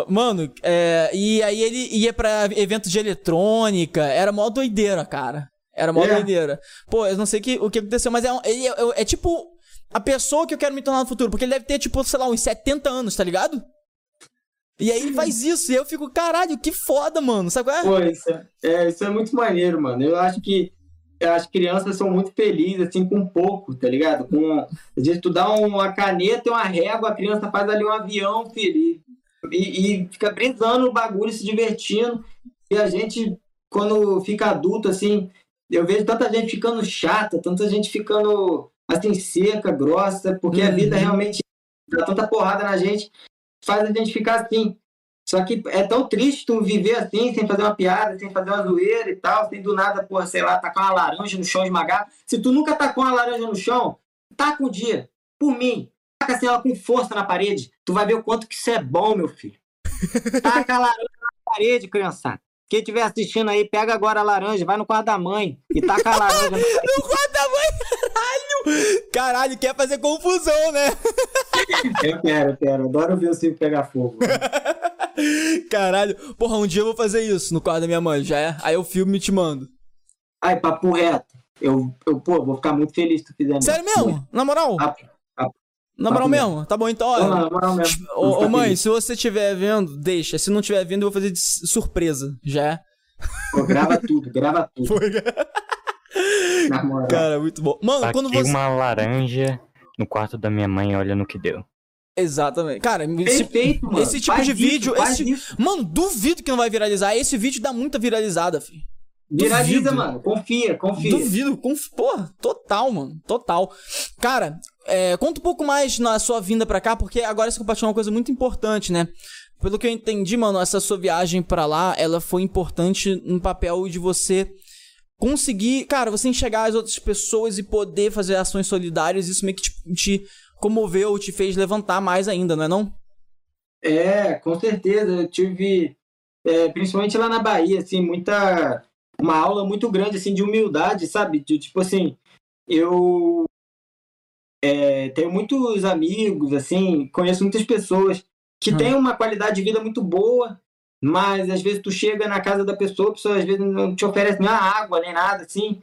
Mano, é, e aí ele ia pra eventos de eletrônica, era mó doideira, cara. Era mó é. doideira. Pô, eu não sei que, o que aconteceu, mas é, ele é, é, é, tipo a pessoa que eu quero me tornar no futuro, porque ele deve ter, tipo, sei lá, uns 70 anos, tá ligado? E aí ele faz isso, e eu fico, caralho, que foda, mano. Sabe qual é? Pô, isso é, é, isso é muito maneiro, mano. Eu acho que as crianças são muito felizes, assim, com pouco, tá ligado? Com, às vezes tu dá uma caneta e uma régua, a criança faz ali um avião, filho, e, e fica brisando o bagulho, se divertindo. E a gente, quando fica adulto, assim, eu vejo tanta gente ficando chata, tanta gente ficando, assim, seca, grossa, porque uhum. a vida realmente dá tanta porrada na gente faz a gente ficar assim. Só que é tão triste tu viver assim, sem fazer uma piada, sem fazer uma zoeira e tal, sem do nada, por sei lá, tacar uma laranja no chão esmagar. Se tu nunca tacou uma laranja no chão, taca um dia. Por mim, taca assim ela com força na parede. Tu vai ver o quanto que isso é bom, meu filho. Taca a laranja na parede, criançada. Quem estiver assistindo aí, pega agora a laranja, vai no quarto da mãe e taca a laranja. no quarto da mãe, caralho! Caralho, quer fazer confusão, né? eu quero, eu quero. Adoro ver o circo pegar fogo. Caralho. Porra, um dia eu vou fazer isso no quarto da minha mãe, já é? Aí eu filme e te mando. Ai, papo reto. Eu, eu, pô, vou ficar muito feliz se tu fizer Sério mesmo? Na moral? Na moral mesmo? mesmo? Tá bom, então, olha. Na moral mesmo. Ô, ô mãe, feliz. se você estiver vendo, deixa. Se não estiver vendo, eu vou fazer de surpresa, já é? Pô, grava tudo, grava tudo. Foi. Na moral. Cara, muito bom. Mano, Aqui quando você. uma laranja no quarto da minha mãe, olha no que deu. Exatamente. Cara, Perfeito, esse, esse tipo de vídeo. esse... Mano, duvido que não vai viralizar. Esse vídeo dá muita viralizada, filho. Viraliza, duvido. mano. Confia, confia. Duvido, conf... porra, total, mano. Total. Cara, é, conta um pouco mais na sua vinda pra cá, porque agora você compartilhou uma coisa muito importante, né? Pelo que eu entendi, mano, essa sua viagem para lá, ela foi importante no papel de você conseguir, cara, você enxergar as outras pessoas e poder fazer ações solidárias, isso meio que te, te comoveu, te fez levantar mais ainda, não é não? É, com certeza. Eu tive, é, principalmente lá na Bahia, assim, muita. Uma aula muito grande, assim, de humildade, sabe? De, tipo assim, eu é, tenho muitos amigos, assim, conheço muitas pessoas que hum. têm uma qualidade de vida muito boa, mas às vezes tu chega na casa da pessoa, a pessoa às vezes não te oferece nem água, nem nada, assim.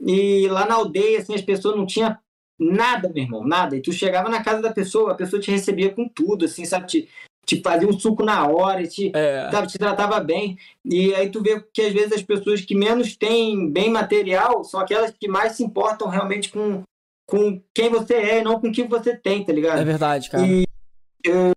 E lá na aldeia, assim, as pessoas não tinham Nada, meu irmão, nada. E tu chegava na casa da pessoa, a pessoa te recebia com tudo, assim, sabe? Te, te fazia um suco na hora, te, é. sabe, te tratava bem. E aí tu vê que às vezes as pessoas que menos têm bem material são aquelas que mais se importam realmente com, com quem você é e não com o que você tem, tá ligado? É verdade, cara. E eu,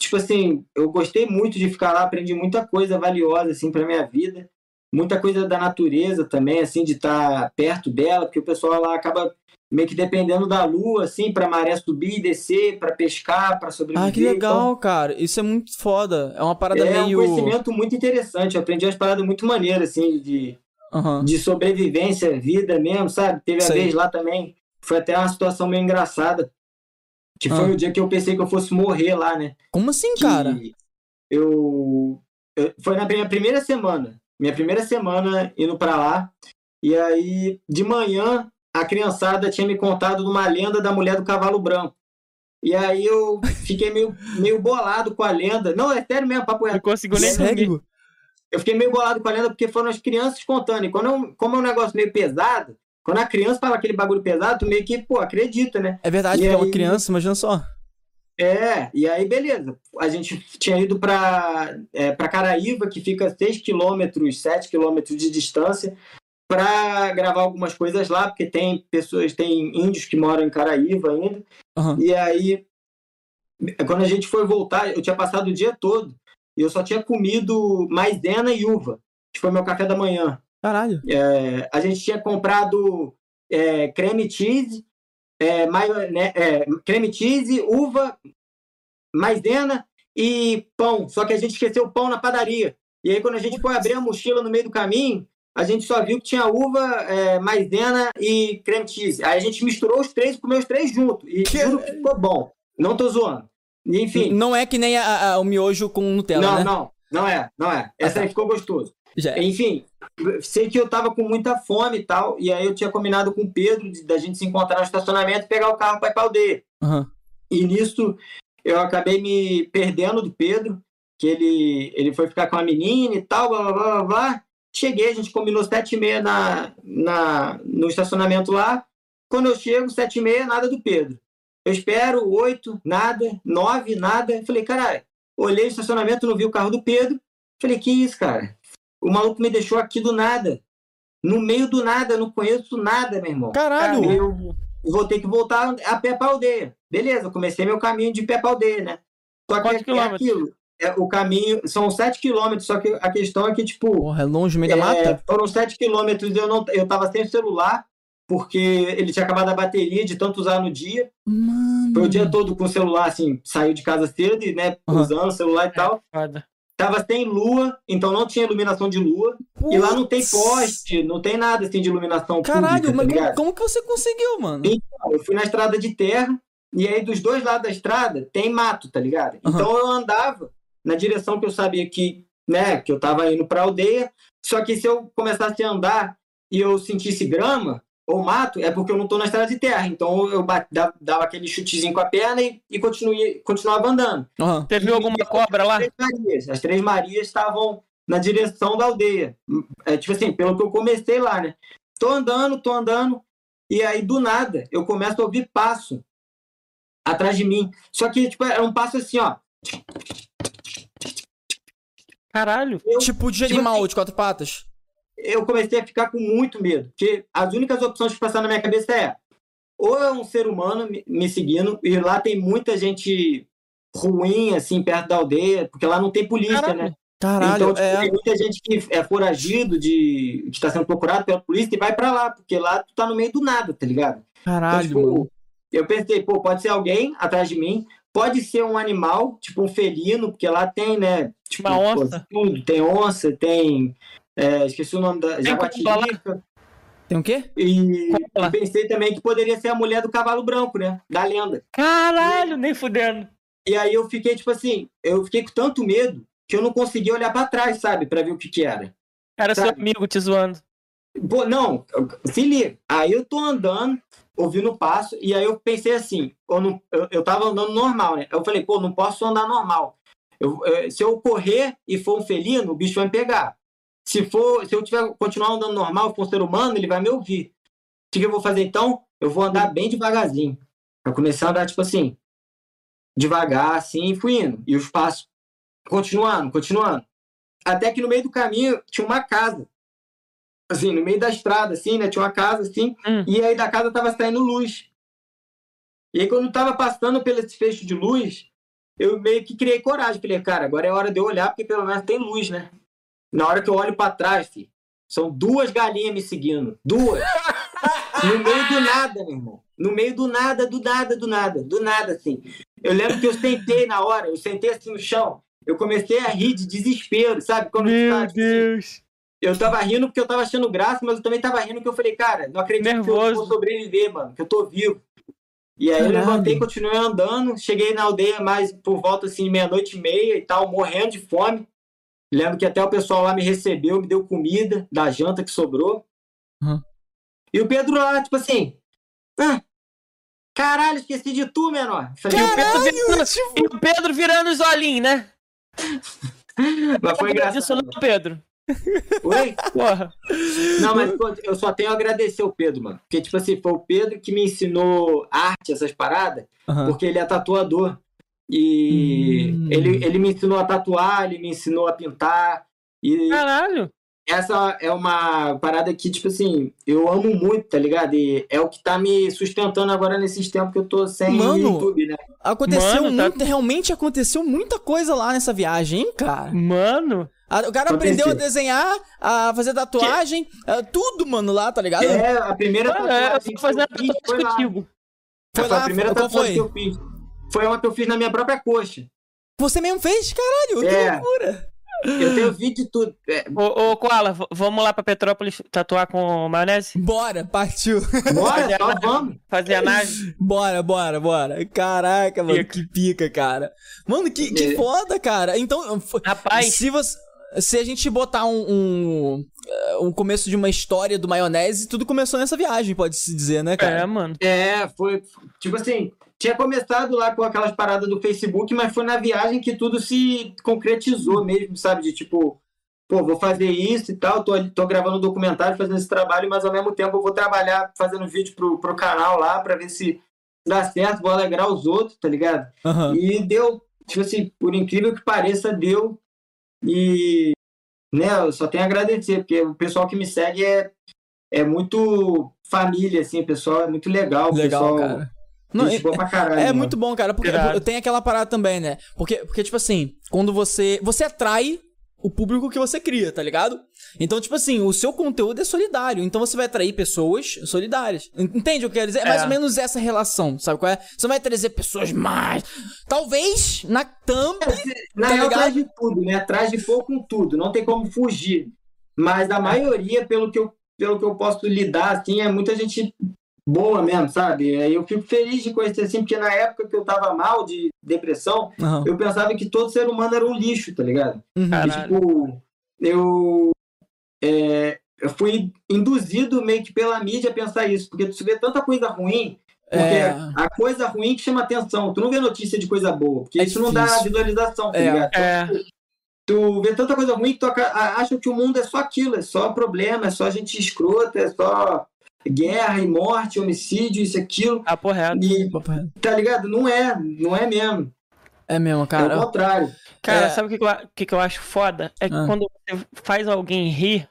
tipo assim, eu gostei muito de ficar lá, aprendi muita coisa valiosa, assim, pra minha vida. Muita coisa da natureza também, assim, de estar tá perto dela, porque o pessoal lá acaba meio que dependendo da lua, assim, pra maré subir e descer, para pescar, para sobreviver. Ah, que legal, então, cara. Isso é muito foda. É uma parada é meio... É um conhecimento muito interessante. Eu aprendi umas paradas muito maneiras, assim, de, uhum. de sobrevivência, vida mesmo, sabe? Teve a vez lá também, foi até uma situação meio engraçada, que foi o dia que eu pensei que eu fosse morrer lá, né? Como assim, cara? Eu... eu... Foi na minha primeira semana. Minha primeira semana indo para lá. E aí, de manhã, a criançada tinha me contado de uma lenda da mulher do cavalo branco. E aí eu fiquei meio, meio bolado com a lenda. Não, é sério mesmo, papo reto. Não conseguiu nem dormir. Eu fiquei meio bolado com a lenda porque foram as crianças contando. E quando eu, como é um negócio meio pesado, quando a criança fala aquele bagulho pesado, tu meio que, pô, acredita, né? É verdade, e porque aí... é uma criança, imagina só. É, e aí beleza. A gente tinha ido para é, pra Caraíva, que fica 6 quilômetros, 7 quilômetros de distância para gravar algumas coisas lá, porque tem pessoas, tem índios que moram em Caraíva ainda. Uhum. E aí, quando a gente foi voltar, eu tinha passado o dia todo e eu só tinha comido maisena e uva, que foi meu café da manhã. Caralho. É, a gente tinha comprado é, creme cheese, é, né, é, creme cheese, uva, maisena e pão. Só que a gente esqueceu o pão na padaria. E aí, quando a gente foi abrir a mochila no meio do caminho, a gente só viu que tinha uva, é, maisena e creme cheese. Aí a gente misturou os três e comeu os três juntos. E que... juro que ficou bom. Não tô zoando. Enfim. Não é que nem a, a, o miojo com Nutella, não, né? Não, não é. Não é. Essa ah, tá. aí ficou gostoso. Já. É. Enfim, sei que eu tava com muita fome e tal, e aí eu tinha combinado com o Pedro de, da gente se encontrar no estacionamento e pegar o carro para ir pra aldeia. Uhum. E nisso eu acabei me perdendo do Pedro, que ele, ele foi ficar com a menina e tal, blá blá blá blá. blá Cheguei, a gente combinou sete e meia na, na, no estacionamento lá. Quando eu chego, sete e meia, nada do Pedro. Eu espero, oito, nada, nove, nada. Falei, caralho, olhei o estacionamento, não vi o carro do Pedro. Falei, que isso, cara? O maluco me deixou aqui do nada. No meio do nada, não conheço nada, meu irmão. Caralho! Eu vou ter que voltar a pé pra aldeia. Beleza, comecei meu caminho de pé pra aldeia, né? Só que é aquilo é, o caminho são sete quilômetros, só que a questão é que, tipo. Porra, é longe, meio da é, mata? Foram sete quilômetros eu não eu tava sem celular, porque ele tinha acabado a bateria de tanto usar no dia. Mano. Foi o dia todo com o celular, assim, saiu de casa cedo, né? Uhum. Usando o celular e tal. É, tava sem lua, então não tinha iluminação de lua. Putz. E lá não tem poste, não tem nada assim de iluminação Caralho, pública, mas tá como que você conseguiu, mano? Então, eu fui na estrada de terra, e aí dos dois lados da estrada tem mato, tá ligado? Uhum. Então eu andava na direção que eu sabia que, né, que eu estava indo para a aldeia. Só que se eu começasse a andar e eu sentisse grama ou mato, é porque eu não estou na estrada de terra. Então eu dava aquele chutezinho com a perna e, e continuei, continuava andando. Uhum. Teve alguma cobra lá? As três, Marias, as três Marias estavam na direção da aldeia. É, tipo assim, pelo que eu comecei lá, né? Tô andando, tô andando, e aí do nada eu começo a ouvir passo atrás de mim. Só que, tipo, era um passo assim, ó. Caralho. Eu, tipo de tipo animal, assim, de quatro patas. Eu comecei a ficar com muito medo. Porque as únicas opções que passaram na minha cabeça é ou é um ser humano me seguindo, e lá tem muita gente ruim, assim, perto da aldeia, porque lá não tem polícia, Caralho. né? Caralho, então, tipo, é... tem muita gente que é foragido, de, que está sendo procurado pela polícia e vai para lá, porque lá tu tá no meio do nada, tá ligado? Caralho, então, tipo, Eu pensei, pô, pode ser alguém atrás de mim, Pode ser um animal, tipo um felino, porque lá tem, né? Tipo, Uma onça. tudo. Tem onça, tem. É, esqueci o nome da. Jaguatirica. Tem o quê? E pensei também que poderia ser a mulher do cavalo branco, né? Da lenda. Caralho, e... nem fudendo. E aí eu fiquei, tipo assim, eu fiquei com tanto medo que eu não conseguia olhar para trás, sabe? para ver o que que era. Era sabe? seu amigo te zoando. Pô, não, se liga. Aí eu tô andando, ouvindo o passo, e aí eu pensei assim, eu, não, eu, eu tava andando normal, né? Eu falei, pô, não posso andar normal. Eu, eu, se eu correr e for um felino, o bicho vai me pegar. Se for, se eu tiver continuar andando normal, for um ser humano, ele vai me ouvir. O que eu vou fazer então? eu vou andar bem devagarzinho. Eu comecei a andar, tipo assim, devagar, assim, e fui indo. E os passos continuando, continuando. Até que no meio do caminho tinha uma casa. Assim, no meio da estrada, assim, né? Tinha uma casa, assim, hum. e aí da casa tava saindo luz. E aí, quando eu tava passando pelo esse fecho de luz, eu meio que criei coragem. Falei, cara, agora é hora de eu olhar, porque pelo menos tem luz, né? Na hora que eu olho para trás, filho, são duas galinhas me seguindo. Duas. no meio do nada, meu irmão. No meio do nada, do nada, do nada. Do nada, assim. Eu lembro que eu sentei na hora, eu sentei assim no chão. Eu comecei a rir de desespero, sabe? Quando meu tá, tipo, Deus! eu tava rindo porque eu tava achando graça, mas eu também tava rindo porque eu falei, cara, não acredito Nervoso. que eu vou sobreviver, mano, que eu tô vivo. E aí Caralho. eu levantei, continuei andando, cheguei na aldeia mais por volta assim, meia-noite e meia e tal, morrendo de fome. Lembro que até o pessoal lá me recebeu, me deu comida da janta que sobrou. Uhum. E o Pedro lá, tipo assim, ah, caralho, esqueci de tu, menor. Falei, caralho, o Pedro virando, tipo... E o Pedro virando os olhinhos, né? Mas foi engraçado. Isso não, Pedro. Oi? Porra. Não, mas pô, eu só tenho a agradecer o Pedro, mano. Porque, tipo assim, foi o Pedro que me ensinou arte, essas paradas, uhum. porque ele é tatuador. E hum. ele, ele me ensinou a tatuar, ele me ensinou a pintar. E Caralho! Essa é uma parada que, tipo assim, eu amo muito, tá ligado? E é o que tá me sustentando agora nesses tempos que eu tô sem Mano, YouTube, né? Aconteceu Mano, tá muito, tá... realmente aconteceu muita coisa lá nessa viagem, hein, cara? Mano. O cara aprendeu a desenhar, a fazer tatuagem, que... É, tudo, mano, lá, tá ligado? É, a primeira ah, tatuagem. É, eu fui fazer tatuagem foi contigo. Foi, lá, a primeira tatuagem foi? que eu fiz. Foi uma que eu fiz na minha própria coxa. Você mesmo fez? Caralho, é. que loucura. Eu tenho vídeo de tudo. É. Ô, ô Koala, vamos lá pra Petrópolis tatuar com maionese? Bora, partiu. Bora, só vamos. Fazer a nave? Bora, bora, bora. Caraca, mano, pica. que pica, cara. Mano, que, que é. foda, cara. Então, Rapaz, se você se a gente botar um, um, um, começo de uma história do maionese, tudo começou nessa viagem, pode-se dizer, né, cara? É, mano. É, foi. Tipo assim, tinha começado lá com aquelas paradas do Facebook, mas foi na viagem que tudo se concretizou mesmo, sabe? De tipo, pô, vou fazer isso e tal, tô, tô gravando um documentário, fazendo esse trabalho, mas ao mesmo tempo eu vou trabalhar fazendo vídeo pro, pro canal lá pra ver se dá certo, vou alegrar os outros, tá ligado? Uhum. E deu, tipo assim, por incrível que pareça, deu e né, eu só tenho a agradecer, porque o pessoal que me segue é, é muito família, assim, o pessoal é muito legal. Legal, pessoal, cara. Não, é, caralho, é muito bom, cara, porque eu tenho aquela parada também, né? Porque, porque, tipo assim, quando você. Você atrai o público que você cria, tá ligado? Então, tipo assim, o seu conteúdo é solidário. Então você vai atrair pessoas solidárias. Entende o que eu quero dizer? É, é. mais ou menos essa relação, sabe qual é? Você vai trazer pessoas mais. Talvez na thumb. É, na tá real, atrás de tudo, né? Atrás de pouco com tudo. Não tem como fugir. Mas a maioria, pelo que eu, pelo que eu posso lidar, assim, é muita gente boa mesmo, sabe? Aí eu fico feliz de conhecer assim, porque na época que eu tava mal de depressão, uhum. eu pensava que todo ser humano era um lixo, tá ligado? Uhum. E, tipo, eu, é, eu fui induzido meio que pela mídia a pensar isso, porque tu vê tanta coisa ruim, porque é... a coisa ruim que chama atenção, tu não vê notícia de coisa boa, porque é isso difícil. não dá visualização, tá é, ligado? É. Tu vê tanta coisa ruim que tu acha que o mundo é só aquilo, é só problema, é só gente escrota, é só guerra e morte, homicídio, isso, aquilo. Ah, porra. E, tá ligado? Não é, não é mesmo. É mesmo, cara. É o contrário. Cara, é... sabe o que, que, eu, que, que eu acho foda? É que ah. quando você faz alguém rir,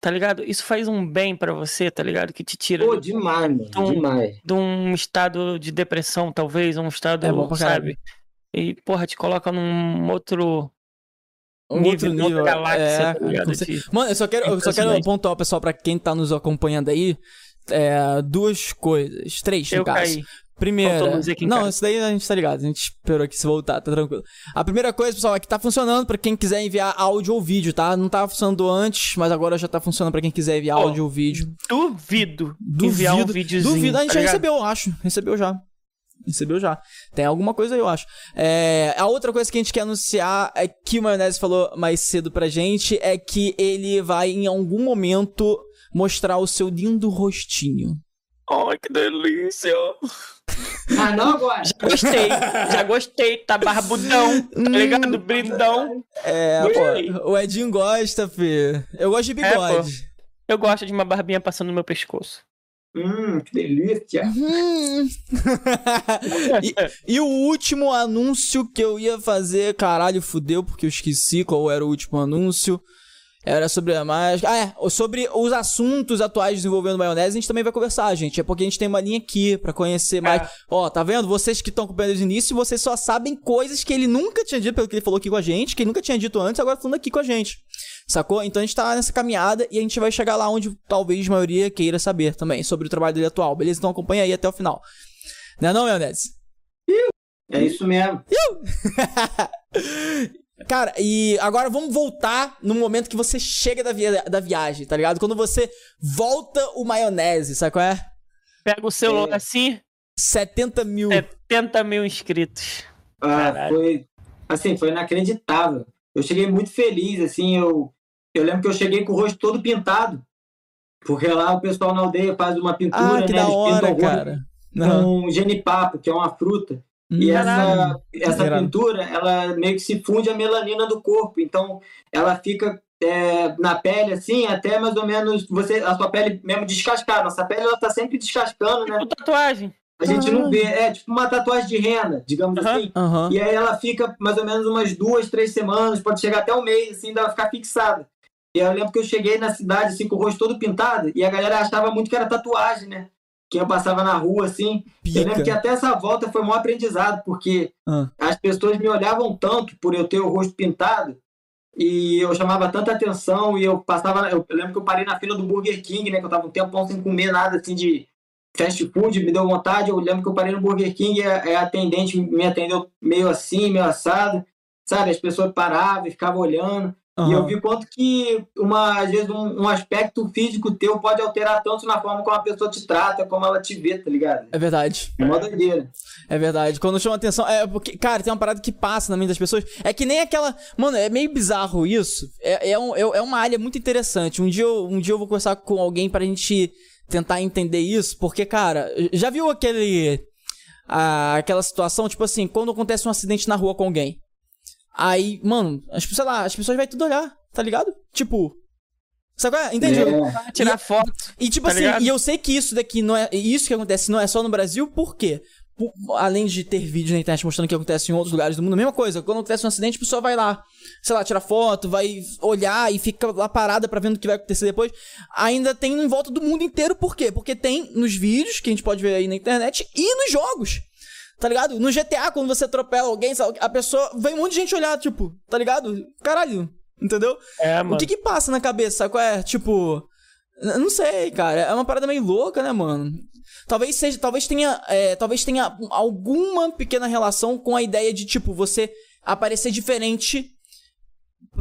tá ligado? Isso faz um bem para você, tá ligado? Que te tira. Pô, demais, mano. De um, demais. De um estado de depressão, talvez, um estado, é bom sabe? E, porra, te coloca num outro. Um nível, outro nível. Outra galáxia, é, tá ligado? Mano, eu só quero, eu só quero pontuar, pessoal, pra quem tá nos acompanhando aí é, duas coisas. Três, no eu caso. Caí. Primeira. Não, isso daí a gente tá ligado. A gente esperou aqui se voltar, tá tranquilo. A primeira coisa, pessoal, é que tá funcionando pra quem quiser enviar áudio ou vídeo, tá? Não tava funcionando antes, mas agora já tá funcionando pra quem quiser enviar oh, áudio ou vídeo. Duvido. Duvido. Enviar um videozinho. Duvido. A gente tá já recebeu, eu acho. Recebeu já. Recebeu já. Tem alguma coisa aí, eu acho. É, a outra coisa que a gente quer anunciar é que o Maionese falou mais cedo pra gente é que ele vai em algum momento mostrar o seu lindo rostinho. Ai, que delícia! Ah, não agora! Já gostei, já gostei, tá barbudão, tá hum. ligado? Brindão. É, pô, o Edinho gosta, Fê. Eu gosto de é, bigode. É, eu gosto de uma barbinha passando no meu pescoço. Hum, que delícia! Hum. e, e, o último anúncio que eu ia fazer, caralho, fudeu, porque eu esqueci qual era o último anúncio. Era sobre a mágica. Ah, é. Sobre os assuntos atuais desenvolvendo maionese, a gente também vai conversar, gente. É porque a gente tem uma linha aqui para conhecer mais. É. Ó, tá vendo? Vocês que estão acompanhando desde o início, vocês só sabem coisas que ele nunca tinha dito, pelo que ele falou aqui com a gente, que ele nunca tinha dito antes, agora falando aqui com a gente. Sacou? Então a gente tá nessa caminhada e a gente vai chegar lá onde talvez a maioria queira saber também sobre o trabalho dele atual. Beleza? Então acompanha aí até o final. Não é não, maionese? É isso mesmo. Cara, e agora vamos voltar no momento que você chega da, via da viagem, tá ligado? Quando você volta o maionese, sabe qual é? Pega o celular é. assim. 70 mil. 70 mil inscritos. Ah, foi. Assim, foi inacreditável. Eu cheguei muito feliz, assim, eu. Eu lembro que eu cheguei com o rosto todo pintado. Porque lá o pessoal na aldeia faz uma pintura, ah, que né? Da hora, cara. Com genipapo, que é uma fruta. E essa, essa pintura, ela meio que se funde a melanina do corpo. Então, ela fica é, na pele, assim, até mais ou menos você, a sua pele mesmo descascar. Nossa pele, ela tá sempre descascando, né? Tipo tatuagem. A gente não vê, é tipo uma tatuagem de rena, digamos uhum. assim. Uhum. E aí ela fica mais ou menos umas duas, três semanas, pode chegar até um mês, assim, dela ficar fixada. E eu lembro que eu cheguei na cidade, assim, com o rosto todo pintado, e a galera achava muito que era tatuagem, né? quem eu passava na rua, assim. Pica. Eu lembro que até essa volta foi um aprendizado, porque ah. as pessoas me olhavam tanto por eu ter o rosto pintado, e eu chamava tanta atenção, e eu passava. Eu, lembro que eu parei na fila do Burger King, né? Que eu tava um tempão sem comer nada assim de fast food, me deu vontade. Eu lembro que eu parei no Burger King e a, a atendente me atendeu meio assim, meio assado. Sabe, as pessoas paravam e ficavam olhando. Uhum. E eu vi quanto que, uma, às vezes, um, um, aspecto físico teu pode alterar tanto na forma como a pessoa te trata, como ela te vê, tá ligado? É verdade. É uma doideira. É verdade. Quando chama atenção. É porque, cara, tem uma parada que passa na mente das pessoas. É que nem aquela. Mano, é meio bizarro isso. É, é, um, é, é uma área muito interessante. Um dia, eu, um dia eu vou conversar com alguém pra gente tentar entender isso. Porque, cara, já viu aquele. A, aquela situação, tipo assim, quando acontece um acidente na rua com alguém. Aí, mano, as, sei lá, as pessoas vão tudo olhar, tá ligado? Tipo. Sabe qual é? Entende? É. Tirar foto. E tipo tá assim, ligado? e eu sei que isso daqui não é. Isso que acontece não é só no Brasil, por quê? Além de ter vídeos na internet mostrando o que acontece em outros lugares do mundo, a mesma coisa. Quando acontece um acidente, a pessoa vai lá, sei lá, tirar foto, vai olhar e fica lá parada pra ver o que vai acontecer depois. Ainda tem em volta do mundo inteiro, por quê? Porque tem nos vídeos que a gente pode ver aí na internet e nos jogos. Tá ligado? No GTA, quando você atropela alguém, a pessoa. Vem um monte de gente olhar, tipo, tá ligado? Caralho. Entendeu? É, mano. O que que passa na cabeça, qual é? Tipo. Não sei, cara. É uma parada meio louca, né, mano? Talvez seja. Talvez tenha. É, talvez tenha alguma pequena relação com a ideia de, tipo, você aparecer diferente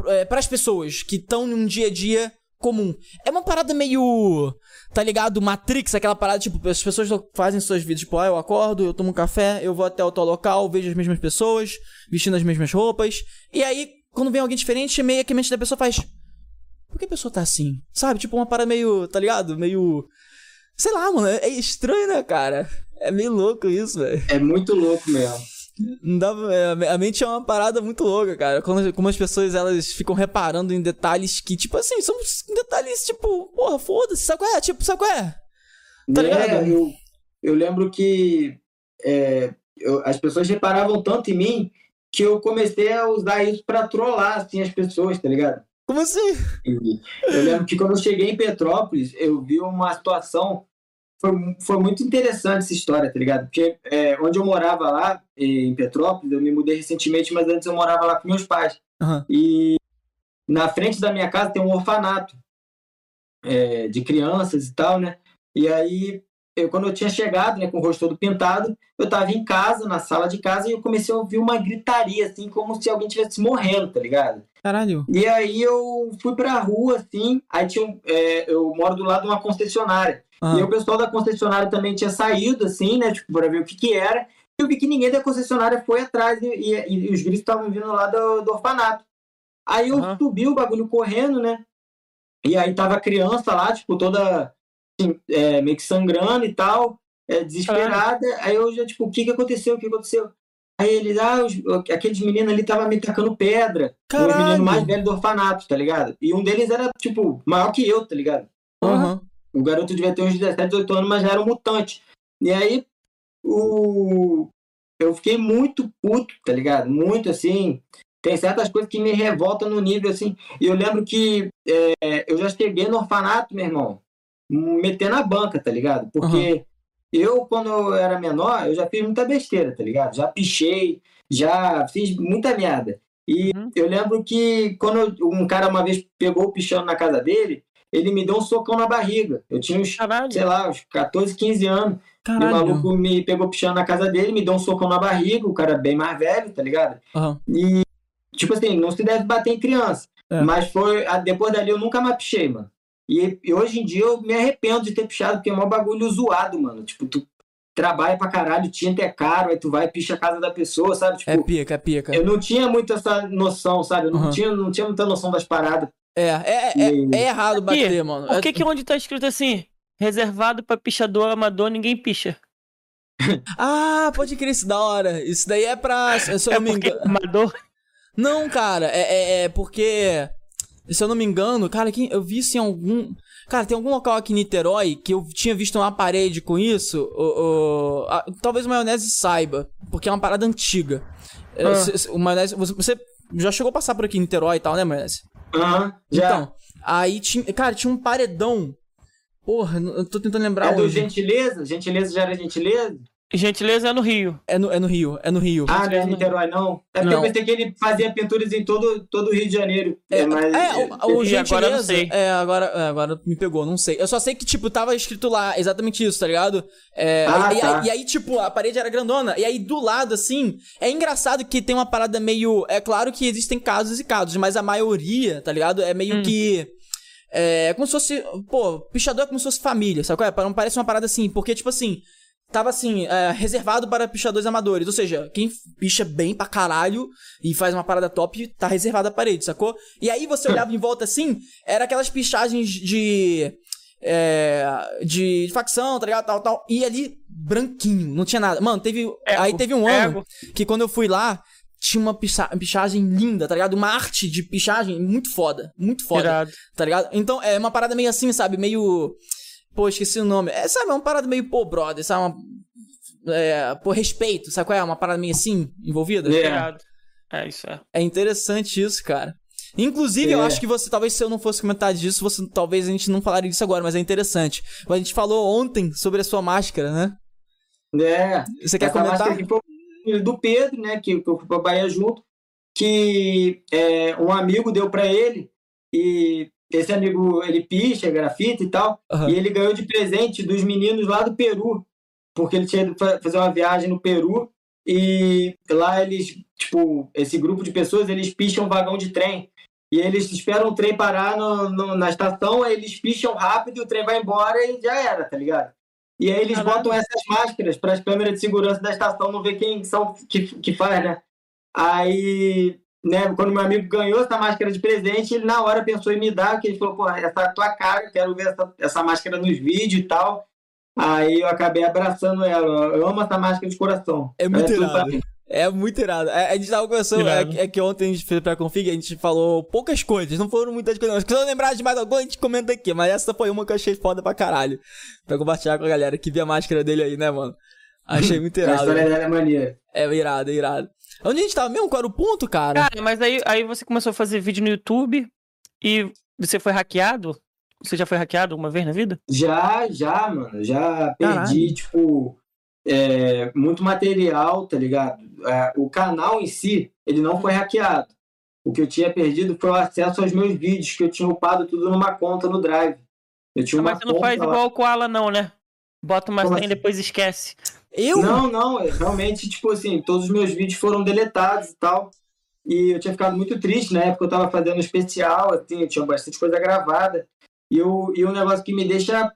é, para as pessoas que estão num dia a dia comum. É uma parada meio. Tá ligado? Matrix, aquela parada, tipo, as pessoas fazem suas vidas, tipo, ah, eu acordo, eu tomo um café, eu vou até o tal local, vejo as mesmas pessoas, vestindo as mesmas roupas. E aí, quando vem alguém diferente, meio que a mente da pessoa faz. Por que a pessoa tá assim? Sabe? Tipo, uma parada meio, tá ligado? Meio. Sei lá, mano. É estranho, né, cara? É meio louco isso, velho. É muito louco mesmo. Não dá, é, a mente é uma parada muito louca, cara. Quando, como as pessoas elas ficam reparando em detalhes que, tipo assim, são detalhes tipo, porra, foda-se, sabe qual é? Tipo, sabe qual é? Tá é, ligado? Eu, eu lembro que é, eu, as pessoas reparavam tanto em mim que eu comecei a usar isso pra trollar, assim, as pessoas, tá ligado? Como assim? Eu lembro que quando eu cheguei em Petrópolis, eu vi uma situação foi, foi muito interessante essa história, tá ligado? Porque é, onde eu morava lá, em Petrópolis, eu me mudei recentemente, mas antes eu morava lá com meus pais. Uhum. E na frente da minha casa tem um orfanato é, de crianças e tal, né? E aí, eu, quando eu tinha chegado, né, com o rosto todo pintado, eu tava em casa, na sala de casa, e eu comecei a ouvir uma gritaria, assim, como se alguém tivesse morrendo, tá ligado? Caralho. E aí eu fui pra rua, assim, aí tinha um, é, eu moro do lado de uma concessionária. Ah. E o pessoal da concessionária também tinha saído, assim, né? Tipo, para ver o que que era. E eu vi que ninguém da concessionária foi atrás e, e, e os gritos estavam vindo lá do, do, orfanato. Aí eu uhum. subi o bagulho correndo, né? E aí tava a criança lá, tipo, toda assim, é, meio que sangrando e tal, é, desesperada. Aí eu já, tipo, o que que aconteceu? O que aconteceu? Aí eles, ah, os, aqueles meninos ali estavam me tacando pedra. Caralho. Os meninos mais velhos do orfanato, tá ligado? E um deles era, tipo, maior que eu, tá ligado? Uhum. O garoto devia ter uns 17, 18 anos, mas já era um mutante. E aí, o... eu fiquei muito puto, tá ligado? Muito assim. Tem certas coisas que me revoltam no nível assim. E eu lembro que é, eu já cheguei no orfanato, meu irmão, metendo a banca, tá ligado? Porque uhum. eu, quando eu era menor, eu já fiz muita besteira, tá ligado? Já pichei, já fiz muita merda. E uhum. eu lembro que quando um cara uma vez pegou o pichão na casa dele, ele me deu um socão na barriga. Eu tinha uns, Caralho. sei lá, uns 14, 15 anos. Caralho. E o maluco me pegou pichando na casa dele, me deu um socão na barriga, o cara bem mais velho, tá ligado? Uhum. E, tipo assim, não se deve bater em criança. É. Mas foi. Depois dali eu nunca mais pichei, mano. E, e, hoje em dia eu me arrependo de ter pichado, porque é um bagulho zoado, mano. Tipo, tu trabalha pra caralho, tinta é caro, aí tu vai e picha a casa da pessoa, sabe? Tipo, é pica, é pica. Eu não tinha muito essa noção, sabe? Eu não, uhum. tinha, não tinha muita noção das paradas. É, é, é, e... é errado bater, e, mano. Por que, que onde tá escrito assim, reservado pra pichador amador, ninguém picha? ah, pode crer, isso da hora. Isso daí é pra. Se eu é não me engano. Amador? Não, cara, é, é, é porque. Se eu não me engano, cara, eu vi isso em algum. Cara, tem algum local aqui em Niterói que eu tinha visto uma parede com isso. O, talvez o maionese saiba, porque é uma parada antiga. Ah. O, o maionese. Você já chegou a passar por aqui em Niterói e tal, né, maionese? Aham, já. Então, aí tinha. Cara, tinha um paredão. Porra, eu tô tentando lembrar. É do Gentileza? Gentileza já era Gentileza? Gentileza é no Rio. É no, é no Rio, é no Rio. Ah, não é Niterói, não? É porque não. eu pensei que ele fazia pinturas em todo, todo o Rio de Janeiro. É, mas... é o, o Gentileza... Agora não sei. É, agora, é, agora me pegou, não sei. Eu só sei que, tipo, tava escrito lá exatamente isso, tá ligado? É, ah, e, tá. e, e, aí, tipo, a parede era grandona. E aí, do lado, assim, é engraçado que tem uma parada meio... É claro que existem casos e casos, mas a maioria, tá ligado? É meio hum. que... É, como se fosse... Pô, pichador é como se fosse família, sabe qual é? Não parece uma parada assim, porque, tipo assim tava assim, é, reservado para pichadores amadores. Ou seja, quem picha bem pra caralho e faz uma parada top, tá reservado a parede, sacou? E aí você olhava em volta assim, era aquelas pichagens de. É, de, de, facção, tá ligado? Tal, tal. E ali, branquinho, não tinha nada. Mano, teve. aí teve um ano que quando eu fui lá, tinha uma picha pichagem linda, tá ligado? Uma arte de pichagem muito foda. Muito foda. Irado. Tá ligado? Então é uma parada meio assim, sabe? Meio Pô, esqueci o nome. É, sabe, é uma parada meio, pô, brother, sabe? Uma, é, por respeito, sabe qual é? Uma parada meio assim, envolvida? É, é isso é. É interessante isso, cara. Inclusive, é. eu acho que você, talvez se eu não fosse comentar disso, você, talvez a gente não falaria disso agora, mas é interessante. A gente falou ontem sobre a sua máscara, né? É. Você quer comentar? do Pedro, né, que, que eu fui pra Bahia junto, que é, um amigo deu para ele e esse amigo, ele picha, grafita e tal, uhum. e ele ganhou de presente dos meninos lá do Peru, porque ele tinha ido fazer uma viagem no Peru, e lá eles, tipo, esse grupo de pessoas, eles picham um vagão de trem, e eles esperam o trem parar no, no, na estação, aí eles picham rápido, o trem vai embora e já era, tá ligado? E aí eles Caramba. botam essas máscaras para as câmeras de segurança da estação não ver quem são que, que faz, né? Aí né, quando meu amigo ganhou essa máscara de presente, ele na hora pensou em me dar, que ele falou, pô, essa é a tua cara, quero ver essa, essa máscara nos vídeos e tal. Aí eu acabei abraçando ela. Eu amo essa máscara de coração. É muito é irado. É muito irado. É, a gente tava conversando, é, é, que ontem a gente fez pra config, a gente falou poucas coisas, não foram muitas coisas. Se eu lembrar de mais alguma, a gente comenta aqui. Mas essa foi uma que eu achei foda pra caralho. Pra compartilhar com a galera que viu a máscara dele aí, né, mano? Achei muito irado. a história dela é maneira. É irado, é irado. Onde a gente tava mesmo? Qual era o ponto, cara? Cara, mas aí, aí você começou a fazer vídeo no YouTube e você foi hackeado? Você já foi hackeado uma vez na vida? Já, já, mano. Já perdi, Caralho. tipo, é, muito material, tá ligado? É, o canal em si, ele não foi hackeado. O que eu tinha perdido foi o acesso aos meus vídeos, que eu tinha upado tudo numa conta no Drive. Eu tinha ah, mas você não faz lá... igual o Koala, não, né? Bota uma senha e assim? depois esquece. Eu? Não, não, é, realmente, tipo assim, todos os meus vídeos foram deletados e tal. E eu tinha ficado muito triste na época, eu tava fazendo um especial, assim, eu tinha bastante coisa gravada. E, eu, e o um negócio que me deixa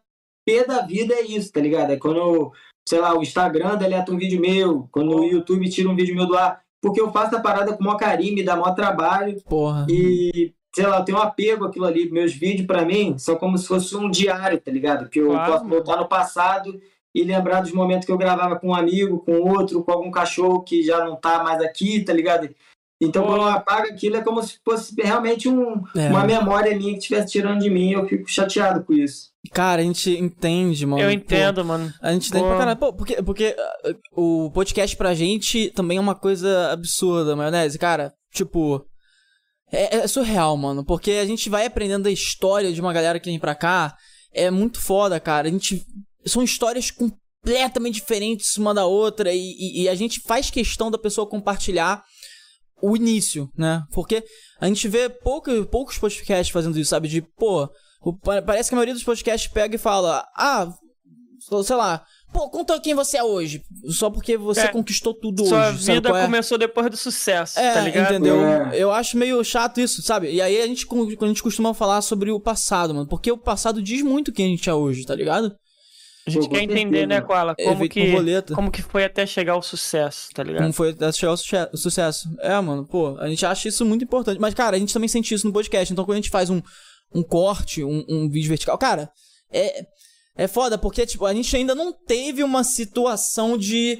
pé da vida é isso, tá ligado? É quando, sei lá, o Instagram deleta um vídeo meu, quando o YouTube tira um vídeo meu do ar. Porque eu faço a parada com maior carinho, me dá maior trabalho. Porra. E, sei lá, eu tenho um apego aquilo ali. Meus vídeos, para mim, são como se fosse um diário, tá ligado? Que eu claro. posso voltar no passado e lembrar dos momentos que eu gravava com um amigo, com outro, com algum cachorro que já não tá mais aqui, tá ligado? Então, quando eu apago aquilo, é como se fosse realmente um, é. uma memória minha que estivesse tirando de mim. Eu fico chateado com isso. Cara, a gente entende, mano. Eu entendo, Pô, mano. A gente entende pra caralho. Pô, porque, porque uh, o podcast pra gente também é uma coisa absurda, maionese. Cara, tipo. É, é, surreal, mano. Porque a gente vai aprendendo a história de uma galera que vem pra cá. É muito foda, cara. A gente. São histórias completamente diferentes uma da outra. E, e, e a gente faz questão da pessoa compartilhar o início, né? Porque a gente vê pouco, poucos podcasts fazendo isso, sabe? De, pô, parece que a maioria dos podcasts pega e fala, ah, sei lá, pô, conta quem você é hoje. Só porque você é, conquistou tudo sua hoje. Sua vida é? começou depois do sucesso, é, tá ligado? Entendeu? É. Eu acho meio chato isso, sabe? E aí a gente, a gente costuma falar sobre o passado, mano. Porque o passado diz muito quem a gente é hoje, tá ligado? A gente Pô, quer entender, né, Koala, como que, como que foi até chegar ao sucesso, tá ligado? Como foi até chegar ao sucesso. É, mano, pô, a gente acha isso muito importante. Mas, cara, a gente também sente isso no podcast. Então, quando a gente faz um, um corte, um, um vídeo vertical, cara, é, é foda, porque, tipo, a gente ainda não teve uma situação de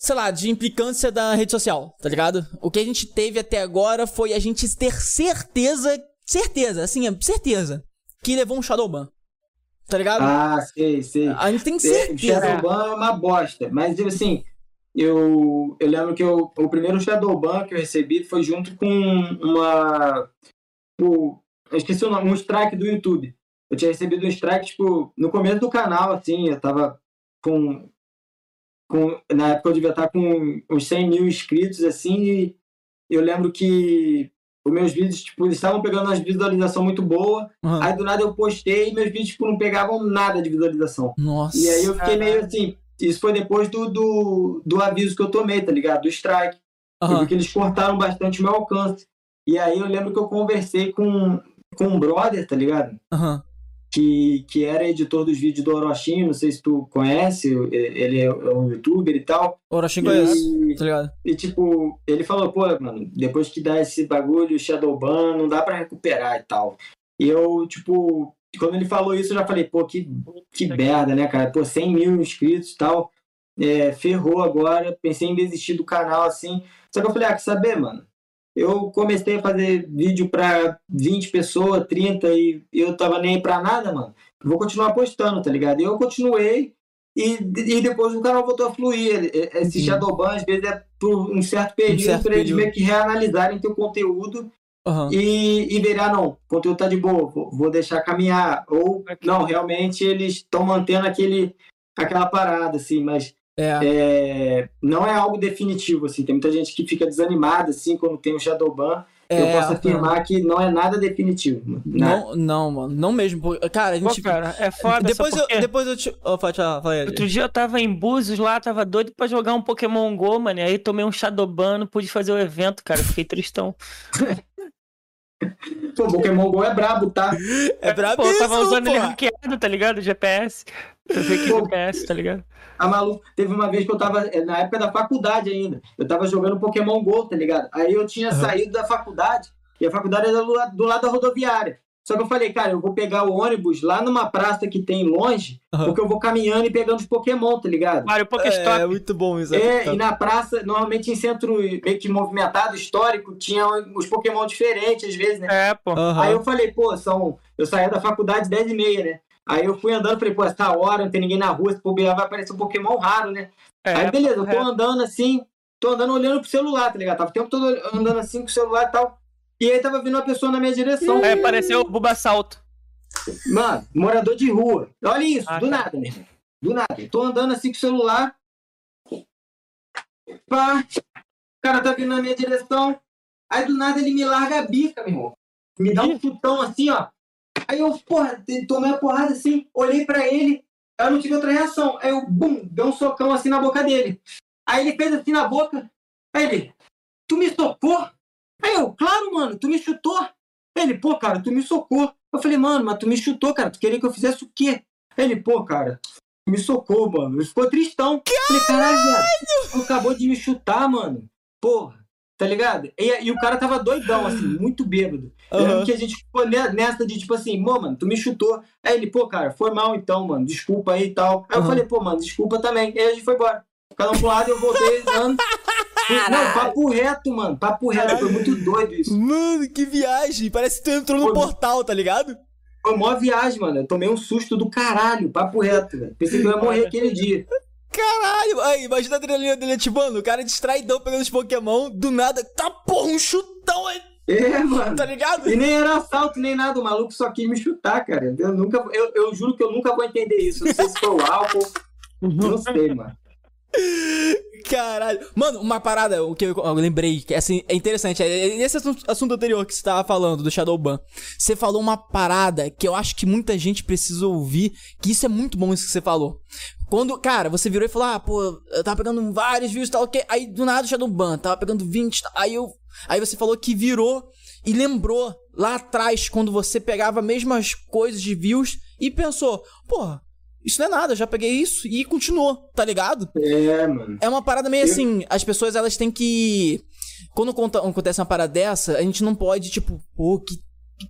sei lá, de implicância da rede social, tá ligado? O que a gente teve até agora foi a gente ter certeza, certeza, assim, certeza, que levou um Shadowban. Tá ligado? Ah, sei, sei. A gente tem certeza. Shadowban é uma bosta. Mas, tipo assim, eu, eu lembro que eu, o primeiro Shadowban que eu recebi foi junto com uma. O, eu esqueci o nome, um strike do YouTube. Eu tinha recebido um strike, tipo, no começo do canal, assim, eu tava com. com na época eu devia estar com uns 100 mil inscritos, assim, e eu lembro que os meus vídeos, tipo, eles estavam pegando uma visualização muito boa. Uhum. Aí do nada eu postei e meus vídeos, tipo, não pegavam nada de visualização. Nossa. E aí eu fiquei meio assim. Isso foi depois do, do, do aviso que eu tomei, tá ligado? Do strike. Uhum. Porque eles cortaram bastante o meu alcance. E aí eu lembro que eu conversei com, com um brother, tá ligado? Uhum que, que era editor dos vídeos do Orochinho, não sei se tu conhece, ele é um youtuber e tal. Orochinho conhece, tá ligado? E tipo, ele falou, pô, mano, depois que dá esse bagulho, Shadowban, não dá para recuperar e tal. E eu, tipo, quando ele falou isso, eu já falei, pô, que, que merda, né, cara? Pô, 100 mil inscritos e tal, é, ferrou agora, pensei em desistir do canal, assim. Só que eu falei, ah, quer saber, mano? Eu comecei a fazer vídeo para 20 pessoas, 30 e eu tava nem para nada, mano. Vou continuar postando, tá ligado? E eu continuei e, e depois o canal voltou a fluir. Esse uhum. Shadowban, às vezes, é por um certo período um para eles meio que reanalisarem teu conteúdo uhum. e, e verem, ah, não, o conteúdo tá de boa, vou deixar caminhar. Ou, não, realmente eles estão mantendo aquele, aquela parada, assim, mas é. É, não é algo definitivo, assim. Tem muita gente que fica desanimada, assim, quando tem o Shadowban. É, eu posso afirmar que não é nada definitivo. Né? Não, não, mano. Não mesmo. Cara, a gente. Pô, cara, é foda. Depois eu, depois eu te. Oh, fala, fala aí. Outro dia eu tava em Búzios lá, tava doido pra jogar um Pokémon Go, mano. E aí tomei um Shadowban, não pude fazer o evento, cara. Fiquei tristão. Pô, Pokémon Go é brabo, tá? É brabo. Pô, eu tava usando pô. ele hackeado, tá ligado? GPS. Eu sei que GPS, tá ligado? A Malu, teve uma vez que eu tava, eh, na época da faculdade ainda, eu tava jogando Pokémon GO, tá ligado? Aí eu tinha uhum. saído da faculdade, e a faculdade era do, do lado da rodoviária. Só que eu falei, cara, eu vou pegar o ônibus lá numa praça que tem longe, uhum. porque eu vou caminhando e pegando os Pokémon, tá ligado? Mario Pokéstop. É, é muito bom isso. É, e na praça, normalmente em centro meio que movimentado, histórico, tinha os Pokémon diferentes às vezes, né? É, pô. Uhum. Aí eu falei, pô, são... Eu saía da faculdade 10 e meia, né? Aí eu fui andando, falei, pô, essa hora não tem ninguém na rua, se bobear vai aparecer um Pokémon raro, né? É, aí beleza, eu tô é. andando assim, tô andando olhando pro celular, tá ligado? Tava o tempo todo andando assim com o celular e tal. E aí tava vindo uma pessoa na minha direção. Aí apareceu o Buba Salto. Mano, morador de rua. Olha isso, ah, do tá. nada, né? Do nada. Tô andando assim com o celular. Pá. O cara tá vindo na minha direção. Aí do nada ele me larga a bica, meu irmão. Me dá um chutão assim, ó. Aí eu, porra, tomei a porrada assim, olhei pra ele, eu não tive outra reação. Aí eu, bum, dei um socão assim na boca dele. Aí ele fez assim na boca. Aí ele, tu me socou? Aí eu, claro, mano, tu me chutou. Ele, pô, cara, tu me socou. Eu falei, mano, mas tu me chutou, cara, tu queria que eu fizesse o quê? Ele, pô, cara, tu me socou, mano. Ele ficou tristão. Caralho! Falei, caralho, tu acabou de me chutar, mano. Porra. Tá ligado? E, e, o cara tava doidão, assim, muito bêbado. Uhum. que a gente ficou nessa de tipo assim, mano, tu me chutou. Aí ele, pô, cara, foi mal então, mano, desculpa aí e tal. Aí uhum. eu falei, pô, mano, desculpa também. E aí a gente foi embora. Cada um pro lado, eu voltei andando. Não, papo reto, mano. Papo reto. Foi muito doido isso. Mano, que viagem. Parece que tu entrou no portal, tá ligado? Foi uma viagem, mano. Eu tomei um susto do caralho. Papo reto, velho. Pensei que eu ia morrer aquele dia. Caralho, aí, imagina a adrenalina dele ativando. O cara distraidão pegando os Pokémon, do nada, tá porra, um chutão aí. É, mano. Tá ligado? E nem era assalto, nem nada. O maluco só quis me chutar, cara. Eu, nunca, eu, eu juro que eu nunca vou entender isso. Não sei se foi o álcool. Não sei, mano. Caralho. Mano, uma parada o que eu, eu lembrei, que é, assim, é interessante. É esse assunto, anterior que você tava falando, do Shadowban. Você falou uma parada que eu acho que muita gente precisa ouvir, que isso é muito bom isso que você falou. Quando, cara, você virou e falou, ah, pô, eu tava pegando vários views e tal, que aí do nada o Shadowban, tava pegando 20, aí eu. Aí você falou que virou e lembrou lá atrás, quando você pegava as mesmas coisas de views e pensou, pô, isso não é nada, já peguei isso e continuou, tá ligado? É, mano. É uma parada meio eu... assim, as pessoas elas têm que. Quando acontece uma parada dessa, a gente não pode, tipo, pô, que.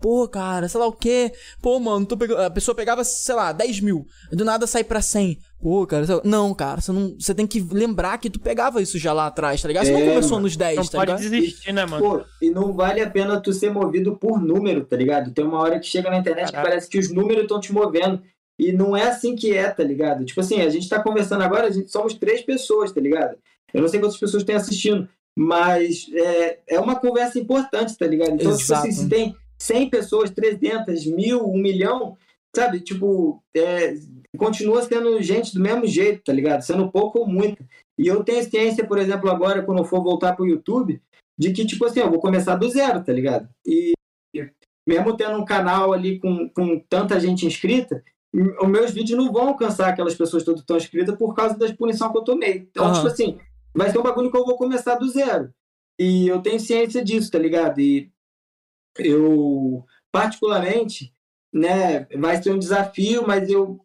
Pô, cara, sei lá o quê. Pô, mano, tô pegando... a pessoa pegava, sei lá, 10 mil. Do nada sai pra 100. Pô, cara, não, cara, você não. Você tem que lembrar que tu pegava isso já lá atrás, tá ligado? Você é, não começou mano. nos 10, não tá pode ligado? desistir, né, mano? Pô, e não vale a pena tu ser movido por número, tá ligado? Tem uma hora que chega na internet Caraca. que parece que os números estão te movendo. E não é assim que é, tá ligado? Tipo assim, a gente tá conversando agora, a gente somos três pessoas, tá ligado? Eu não sei quantas pessoas têm assistindo, mas é, é uma conversa importante, tá ligado? Então, Exato. tipo assim, se tem 100 pessoas, 300, mil, um milhão, sabe? Tipo, é, continua sendo gente do mesmo jeito, tá ligado? Sendo pouco ou muito. E eu tenho ciência, por exemplo, agora, quando eu for voltar pro YouTube, de que, tipo assim, eu vou começar do zero, tá ligado? E mesmo tendo um canal ali com, com tanta gente inscrita, os meus vídeos não vão alcançar aquelas pessoas todas que estão inscritas por causa das punições que eu tomei. Então, uhum. tipo assim, vai ser um bagulho que eu vou começar do zero. E eu tenho ciência disso, tá ligado? E eu, particularmente, né, vai ser um desafio, mas eu,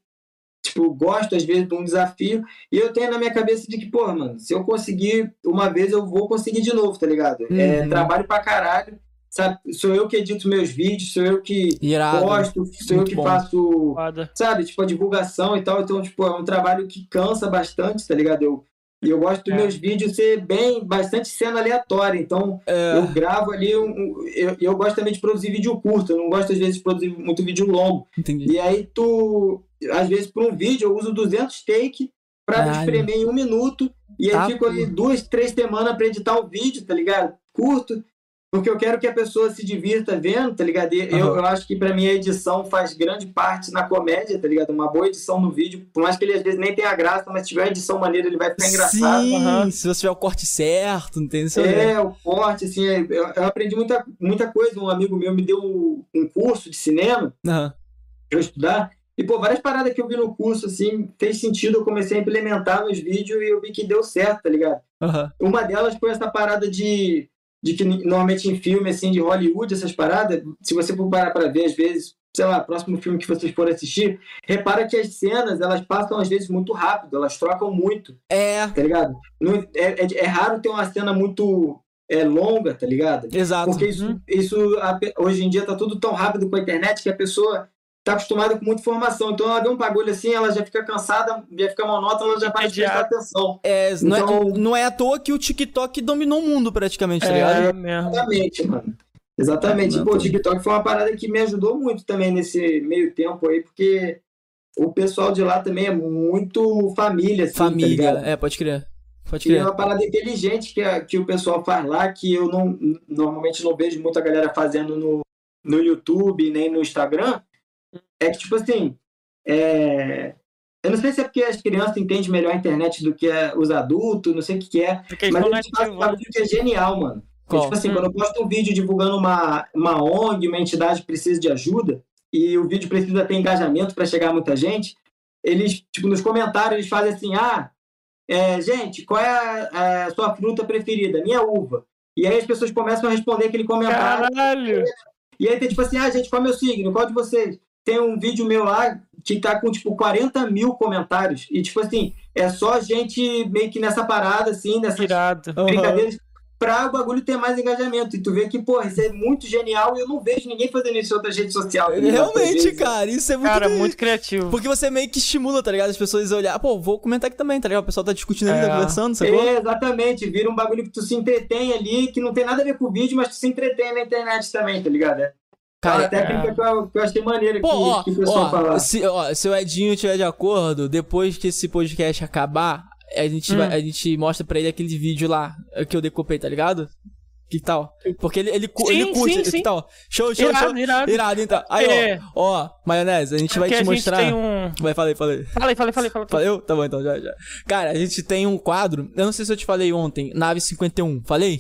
tipo, gosto às vezes de um desafio. E eu tenho na minha cabeça de que, pô, mano, se eu conseguir uma vez, eu vou conseguir de novo, tá ligado? É uhum. É trabalho pra caralho sabe? Sou eu que edito meus vídeos, sou eu que Irado. posto, sou Muito eu que bom. faço, sabe, tipo, a divulgação e tal. Então, tipo, é um trabalho que cansa bastante, tá ligado? Eu, e eu gosto dos é. meus vídeos ser bem, bastante cena aleatória. Então, é. eu gravo ali, um, eu, eu gosto também de produzir vídeo curto, eu não gosto às vezes de produzir muito vídeo longo. Entendi. E aí tu, às vezes para um vídeo eu uso 200 take para espremer em um minuto e aí ah, fico ali duas, três semanas para editar o vídeo, tá ligado? Curto. Porque eu quero que a pessoa se divirta vendo, tá ligado? Uhum. eu, eu acho que para mim a edição faz grande parte na comédia, tá ligado? Uma boa edição no vídeo, por mais que ele às vezes nem tenha graça, mas se tiver uma edição maneira, ele vai ficar engraçado. Sim, uhum. se você tiver o corte certo, não tem É, o corte, assim, é, eu, eu, aprendi muita, muita coisa. Um amigo meu me deu um, um curso de cinema uhum. pra eu estudar. E, pô, várias paradas que eu vi no curso, assim, fez sentido, eu comecei a implementar nos vídeos e eu vi que deu certo, tá ligado? Uhum. Uma delas foi essa parada de de que normalmente em filme assim de Hollywood essas paradas, se você for parar para ver às vezes, sei lá, próximo filme que vocês forem assistir, repara que as cenas elas passam às vezes muito rápido, elas trocam muito. É. Tá ligado? É, é, é raro ter uma cena muito é, longa, tá ligado? Exato. Porque isso, uhum. isso hoje em dia tá tudo tão rápido com a internet que a pessoa tá acostumada com muita informação. Então ela vê um bagulho assim, ela já fica cansada, já fica monótona, ela já para de prestar atenção. É, então... não, é, então não é à toa que o TikTok dominou o mundo praticamente, tá é, ligado? É mesmo. Exatamente, mano. Exatamente. É, Pô, o TikTok foi uma parada que me ajudou muito também nesse meio tempo aí, porque o pessoal de lá também é muito família. Assim, tá família, tá é, pode crer. Pode crer. E é uma parada inteligente que, a, que o pessoal faz lá, que eu não normalmente não vejo muita galera fazendo no, no YouTube nem no Instagram, é que, tipo assim, é... eu não sei se é porque as crianças entendem melhor a internet do que os adultos, não sei o que, é, porque mas eles fazem um que é genial, mano. Porque, tipo assim, hum. quando eu posto um vídeo divulgando uma, uma ONG, uma entidade que precisa de ajuda, e o vídeo precisa ter engajamento para chegar a muita gente, eles, tipo, nos comentários, eles fazem assim, ah, é, gente, qual é a, a, sua fruta preferida? Minha uva. E aí as pessoas começam a responder aquele comentário. Caralho! E aí tem tipo assim, ah, gente, qual é o meu signo? Qual de vocês? Tem um vídeo meu lá que tá com, tipo, 40 mil comentários. E, tipo assim, é só gente meio que nessa parada, assim, nessas Irado. brincadeiras. Uhum. pra o bagulho ter mais engajamento. E tu vê que, porra, isso é muito genial e eu não vejo ninguém fazendo isso em outras redes sociais. Tá Realmente, cara, isso é muito... Cara, muito criativo. Porque você meio que estimula, tá ligado? As pessoas a olhar, pô, vou comentar aqui também, tá ligado? O pessoal tá discutindo ali, tá é. tá conversando, sacou? É, exatamente. Vira um bagulho que tu se entretém ali, que não tem nada a ver com o vídeo, mas tu se entretém na internet também, tá ligado? É. Cara, a técnica é... que, eu, que eu achei maneira Pô, que, ó, que o pessoal ó, Se, ó, se o Edinho tiver de acordo, depois que esse podcast acabar, a gente, hum. vai, a gente mostra pra ele aquele vídeo lá que eu decupei, tá ligado? Que tal? Porque ele, ele, sim, ele curte. Sim, sim. Que tal? Show, show, irado, show. Irado. irado, então. Aí, é. ó, ó, maionese, a gente vai te mostrar. Um... Vai, falei, falei. Falei, falei, falei, falei. Falei? Tá bom, então, já, já. Cara, a gente tem um quadro. Eu não sei se eu te falei ontem, Nave 51. Falei?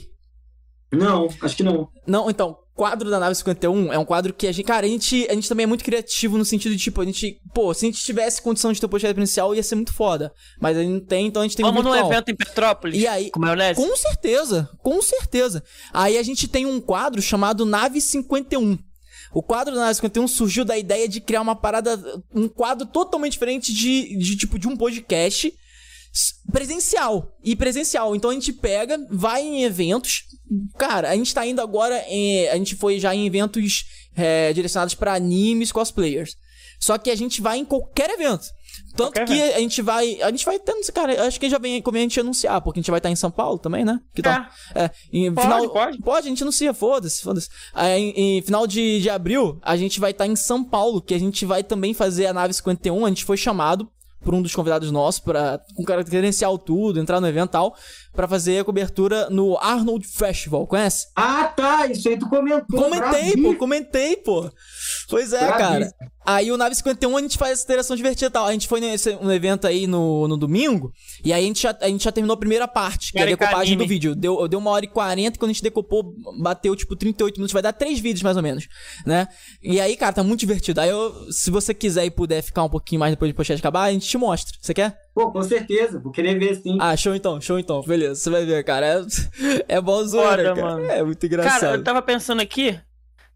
Não, acho que não. Não, então, quadro da nave 51 é um quadro que a gente, cara, a gente, a gente também é muito criativo no sentido de, tipo, a gente, pô, se a gente tivesse condição de ter o podcast inicial, ia ser muito foda. Mas a gente não tem, então a gente tem Vamos um num evento em Petrópolis, e aí, com maionese? Com certeza, com certeza. Aí a gente tem um quadro chamado Nave 51. O quadro da Nave 51 surgiu da ideia de criar uma parada, um quadro totalmente diferente de, de tipo, de um podcast presencial. E presencial. Então a gente pega, vai em eventos. Cara, a gente tá indo agora. Em, a gente foi já em eventos é, direcionados para animes, cosplayers. Só que a gente vai em qualquer evento. Tanto que a gente vai. A gente vai tendo. Cara, acho que já vem como a gente anunciar, porque a gente vai estar em São Paulo também, né? Que tal? É. é em pode, final, pode. Pode, a gente anuncia, foda-se, foda-se. É, em, em, final de, de abril, a gente vai estar em São Paulo, que a gente vai também fazer a nave 51. A gente foi chamado por um dos convidados nossos, para com credencial tudo, entrar no evento e tal, para fazer a cobertura no Arnold Festival, conhece? Ah, tá, isso aí tu comentou. Comentei, pô, comentei, pô. Pois é, cara. Aí o Nave 51 a gente faz essa interação divertida e tal. A gente foi nesse um evento aí no, no domingo, e aí a gente, já, a gente já terminou a primeira parte, que é a decopagem do vídeo. Deu, deu uma hora e quarenta, quando a gente decopou, bateu tipo 38 minutos, vai dar três vídeos mais ou menos, né? E aí, cara, tá muito divertido. Aí eu, se você quiser e puder ficar um pouquinho mais depois do podcast acabar, a gente te mostra. Você quer? Pô, com certeza, vou querer ver sim. Ah, show então, show então. Beleza, você vai ver, cara. É, é bom zoeira, cara. Mano. É muito engraçado. Cara, eu tava pensando aqui,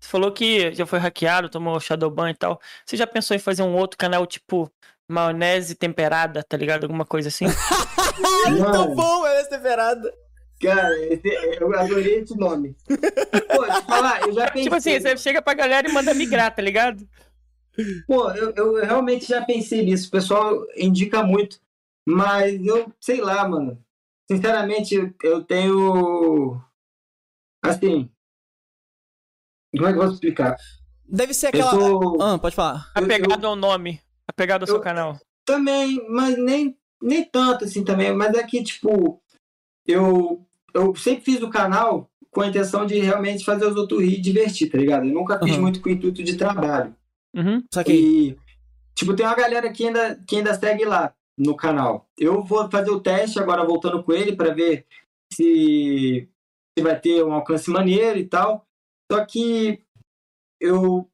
você falou que já foi hackeado, tomou Shadowban e tal. Você já pensou em fazer um outro canal tipo maionese temperada, tá ligado? Alguma coisa assim? Muito bom, maionese temperada. Cara, eu adorei esse nome. Pô, te falar, eu já pensei... Tipo assim, você chega pra galera e manda migrar, tá ligado? Pô, eu, eu realmente já pensei nisso. O pessoal indica muito. Mas eu, sei lá, mano. Sinceramente, eu tenho. Assim, como é que eu vou explicar? Deve ser aquela. Sou... Ah, pode falar. Apegado eu, ao nome. Apegado ao eu, seu canal. Também, mas nem, nem tanto assim também. Mas é que, tipo, eu, eu sempre fiz o canal com a intenção de realmente fazer os outros rir e divertir, tá ligado? Eu nunca fiz uhum. muito com o intuito de trabalho. Uhum. Só que. E, tipo, tem uma galera que ainda, que ainda segue lá no canal. Eu vou fazer o teste agora voltando com ele para ver se, se vai ter um alcance maneiro e tal. Só que eu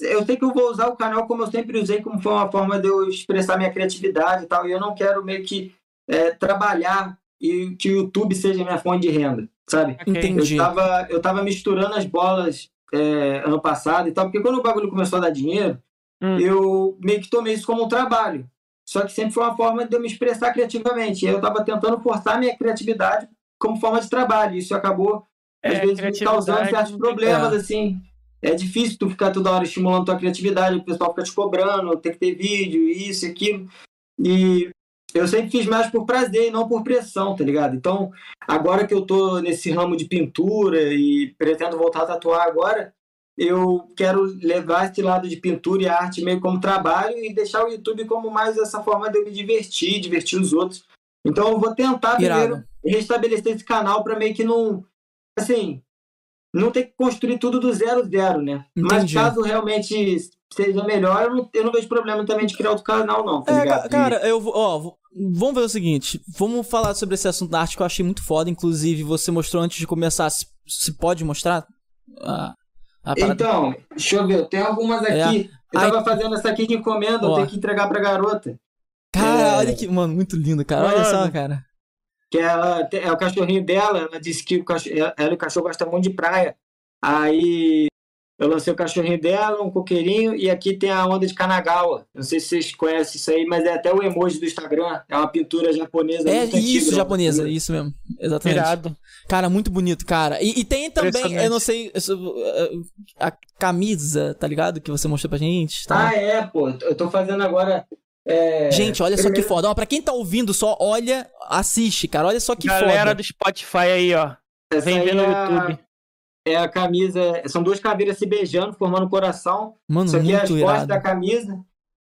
eu sei que eu vou usar o canal como eu sempre usei, como foi uma forma de eu expressar minha criatividade e tal, e eu não quero meio que é, trabalhar e que o YouTube seja minha fonte de renda, sabe? Entendi. Eu tava, eu tava misturando as bolas é, ano passado e tal, porque quando o bagulho começou a dar dinheiro, hum. eu meio que tomei isso como um trabalho. Só que sempre foi uma forma de eu me expressar criativamente. E eu tava tentando forçar minha criatividade como forma de trabalho. Isso acabou às é, vezes causando certos problemas, é. assim. É difícil tu ficar toda hora estimulando tua criatividade, o pessoal fica te cobrando, tem que ter vídeo, isso e aquilo. E eu sempre fiz mais por prazer e não por pressão, tá ligado? Então, agora que eu tô nesse ramo de pintura e pretendo voltar a tatuar agora, eu quero levar esse lado de pintura e arte meio como trabalho e deixar o YouTube como mais essa forma de eu me divertir, divertir os outros. Então, eu vou tentar Irado. primeiro restabelecer esse canal para meio que não assim, não ter que construir tudo do zero zero, né? Entendi. Mas caso realmente seja melhor, eu não, eu não, vejo problema também de criar outro canal, não. Tá é, cara, eu ó, vamos ver o seguinte, vamos falar sobre esse assunto da arte que eu achei muito foda, inclusive você mostrou antes de começar, se, se pode mostrar? a então, deixa eu ver, tem algumas é. aqui. É. Eu tava Ai, fazendo essa aqui de encomenda, ó. eu tenho que entregar pra garota. Cara, é... olha que. Mano, muito lindo, cara. Mano, olha só, cara que ela é o cachorrinho dela, ela disse que o cachorro, ela e o cachorro gostam muito de praia. Aí Eu lancei o cachorrinho dela, um coqueirinho, e aqui tem a onda de Kanagawa. Não sei se vocês conhecem isso aí, mas é até o emoji do Instagram. É uma pintura japonesa. É isso, antiga, japonesa, isso mesmo. Exatamente. Irado. Cara, muito bonito, cara. E, e tem também, eu não sei, a camisa, tá ligado? Que você mostrou pra gente. Tá? Ah, é, pô. Eu tô fazendo agora. É... Gente, olha só que foda. Ó, pra quem tá ouvindo só, olha, assiste, cara. Olha só que Galera foda. Galera do Spotify aí, ó. Essa Vem ver no é YouTube é a camisa. São duas caveiras se beijando, formando um coração. Mano, Isso aqui é as costas da camisa.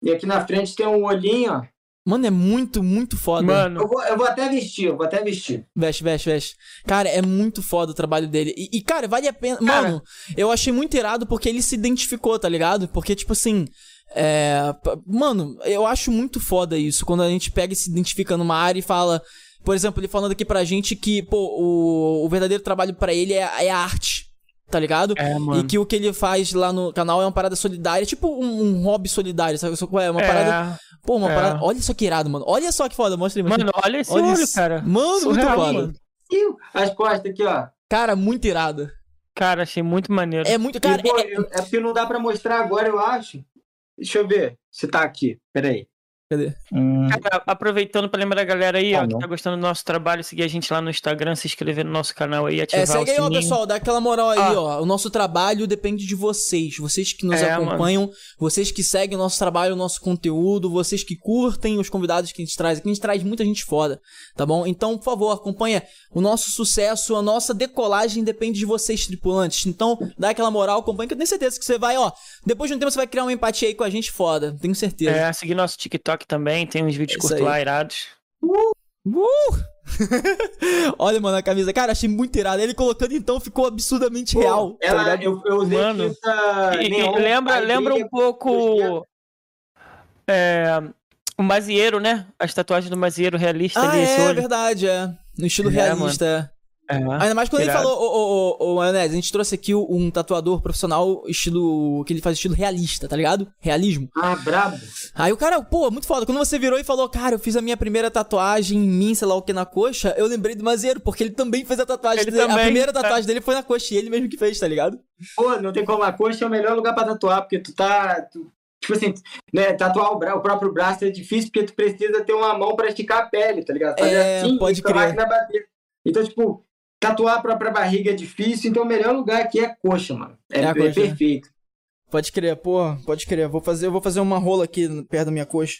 E aqui na frente tem um olhinho, ó. Mano, é muito, muito foda. Mano. Eu vou, eu vou até vestir, eu vou até vestir. Veste, veste, veste. Cara, é muito foda o trabalho dele. E, e cara, vale a pena. Cara, Mano, eu achei muito irado porque ele se identificou, tá ligado? Porque, tipo assim. É... Mano, eu acho muito foda isso. Quando a gente pega e se identifica numa área e fala. Por exemplo, ele falando aqui pra gente que, pô, o, o verdadeiro trabalho para ele é, é a arte tá ligado? É, mano. E que o que ele faz lá no canal é uma parada solidária, tipo um, um hobby solidário, sabe? É uma é, parada. Pô, uma é. parada. Olha só que irado, mano. Olha só que foda, mostra aí, Mano, olha esse olha olho, isso. cara. Mano, Surreal, muito foda. Mano. As costas aqui, ó. Cara, muito irado. Cara, achei muito maneiro. É muito, cara. E, pô, é... é porque não dá pra mostrar agora, eu acho. Deixa eu ver se tá aqui. Peraí. Cadê? Hum. Cara, aproveitando pra lembrar a galera aí, ah, ó, que tá gostando do nosso trabalho, seguir a gente lá no Instagram, se inscrever no nosso canal aí, ativar é, segue aí, ó, pessoal, dá aquela moral aí, ah. ó. O nosso trabalho depende de vocês. Vocês que nos é, acompanham, mano. vocês que seguem o nosso trabalho, o nosso conteúdo, vocês que curtem os convidados que a gente traz. Aqui a gente traz muita gente foda, tá bom? Então, por favor, acompanha o nosso sucesso, a nossa decolagem depende de vocês, tripulantes. Então, dá aquela moral, acompanha, que eu tenho certeza que você vai, ó. Depois de um tempo você vai criar uma empatia aí com a gente foda. Tenho certeza. É, seguir nosso TikTok TikTok também, tem uns vídeos é curtos lá irados. Uh! Uh! Olha, mano, a camisa. Cara, achei muito irado. Ele colocando então ficou absurdamente Pô, real. Tá ela, tá eu, eu usei mano, e, lembra, lembra um pouco. É, o Mazieiro, né? As tatuagens do Mazieiro realista ah, ali. É, verdade, é. No estilo é, realista. Mano. É. Ainda mais quando ele falou, ô, ô, ô, Maionese, a gente trouxe aqui um tatuador profissional estilo. que ele faz estilo realista, tá ligado? Realismo. Ah, brabo. Aí o cara, pô, muito foda. Quando você virou e falou, cara, eu fiz a minha primeira tatuagem em mim, sei lá o que, na coxa, eu lembrei do Mazeiro, porque ele também fez a tatuagem ele dele. Também, a primeira tatuagem é. dele foi na coxa, e ele mesmo que fez, tá ligado? Pô, não tem como. A coxa é o melhor lugar pra tatuar, porque tu tá. Tu, tipo assim, né, tatuar o, bra o, próprio braço é difícil porque tu precisa ter uma mão pra esticar a pele, tá ligado? Fazer é, assim, pode crer. Então, tipo, Tatuar a própria barriga é difícil, então o melhor lugar aqui é coxa, mano. É, é, é coxa. perfeito. Pode crer, pô, pode crer. Vou fazer, eu vou fazer uma rola aqui perto da minha coxa.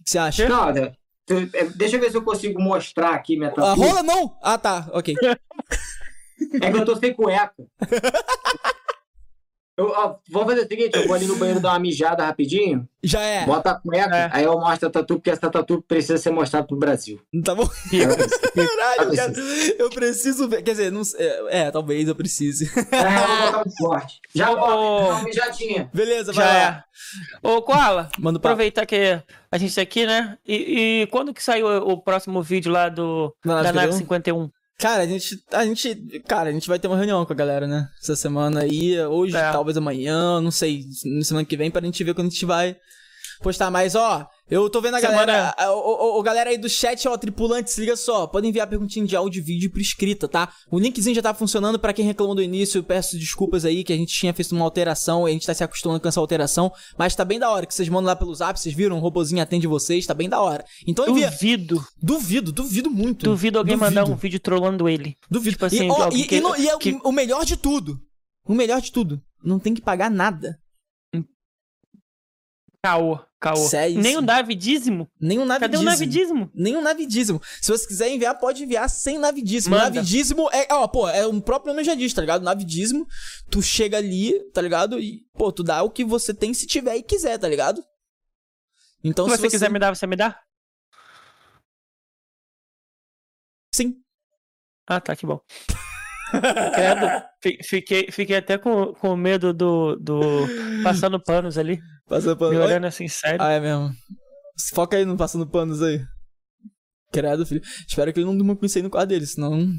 O que você acha? Não, é, deixa eu ver se eu consigo mostrar aqui minha tatuagem. A rola não? Ah, tá, ok. é que eu tô sem cueca. Eu, ó, vamos fazer o seguinte, eu vou ali no banheiro dar uma mijada rapidinho. Já é. Bota a cueca, é. aí eu mostro a tatu, porque essa tatu precisa ser mostrada pro Brasil. Tá bom? Caralho, cara, eu preciso ver. Quer dizer, não, é, é talvez eu precise. É, eu vou botar um forte. Já vou oh. uma mijadinha. Beleza, vai Já lá. É. Ô, Koala, Manda aproveitar que a gente tá aqui, né? E, e, quando que saiu o próximo vídeo lá do, da Nave 51? Cara, a gente, a gente, cara, a gente vai ter uma reunião com a galera, né? Essa semana aí, hoje, é. talvez amanhã, não sei, na semana que vem, pra gente ver quando a gente vai postar. Mas, ó, eu tô vendo a Semana... galera. A, o, o, galera aí do chat, ó, tripulantes, liga só. Podem enviar perguntinha de áudio e vídeo por escrita, tá? O linkzinho já tá funcionando. para quem reclamou do início, peço desculpas aí que a gente tinha feito uma alteração e a gente tá se acostumando com essa alteração. Mas tá bem da hora que vocês mandam lá pelo zap, vocês viram? Um robozinho atende vocês, tá bem da hora. Então envia. Duvido. Duvido, duvido muito. Duvido alguém duvido. mandar um vídeo trollando ele. Duvido. Tipo assim, e, ó, e, que, e, no, e é que... o melhor de tudo. O melhor de tudo. Não tem que pagar nada. Caô, caô. Sério? Nem o navidízimo? Nem o navidízimo. Cadê o navidízimo? Nem o navidízimo. Se você quiser enviar, pode enviar sem navidísimo. Manda. É, ó, pô, é um próprio nome já diz, tá ligado? Navidísimo, tu chega ali, tá ligado? E, pô, tu dá o que você tem se tiver e quiser, tá ligado? Então, se, se você, você quiser me dar, você me dá? Sim. Ah, tá, que bom. Credo, fiquei, fiquei até com, com medo do, do. Passando panos ali. Passando panos. Me olhando assim, sério. Ah, é mesmo. Foca aí no passando panos aí. Credo, filho. Espero que ele não durma com isso aí no quarto dele, senão.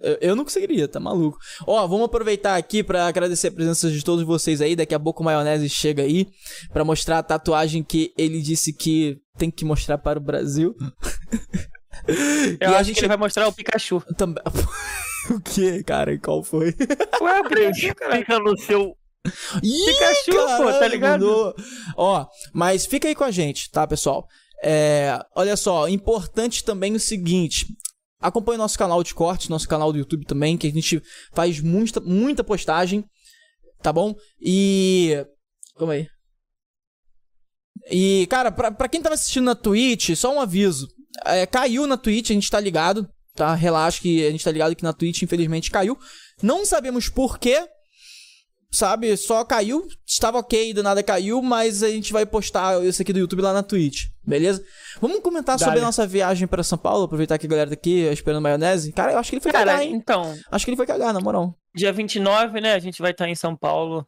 Eu, eu não conseguiria, tá maluco. Ó, vamos aproveitar aqui para agradecer a presença de todos vocês aí. Daqui a pouco o Maionese chega aí para mostrar a tatuagem que ele disse que tem que mostrar para o Brasil. Eu e acho a gente... que ele vai mostrar o Pikachu. Também. O que, cara? Qual foi? Ué, Breno, fica no seu. Ih, Pikachu, caralho, pô, tá ligado? Ó, mas fica aí com a gente, tá, pessoal? É, olha só, importante também o seguinte: acompanhe nosso canal de cortes, nosso canal do YouTube também, que a gente faz muita, muita postagem, tá bom? E. Calma aí. E, cara, pra, pra quem tava assistindo na Twitch, só um aviso. É, caiu na Twitch, a gente tá ligado, tá? Relaxa que a gente tá ligado que na Twitch, infelizmente, caiu. Não sabemos porquê, sabe? Só caiu, estava ok, do nada caiu, mas a gente vai postar isso aqui do YouTube lá na Twitch, beleza? Vamos comentar Dale. sobre a nossa viagem para São Paulo, aproveitar que a galera tá aqui esperando maionese. Cara, eu acho que ele foi Cara, cagar, hein? então... Acho que ele foi cagar, na moral. Dia 29, né? A gente vai estar em São Paulo.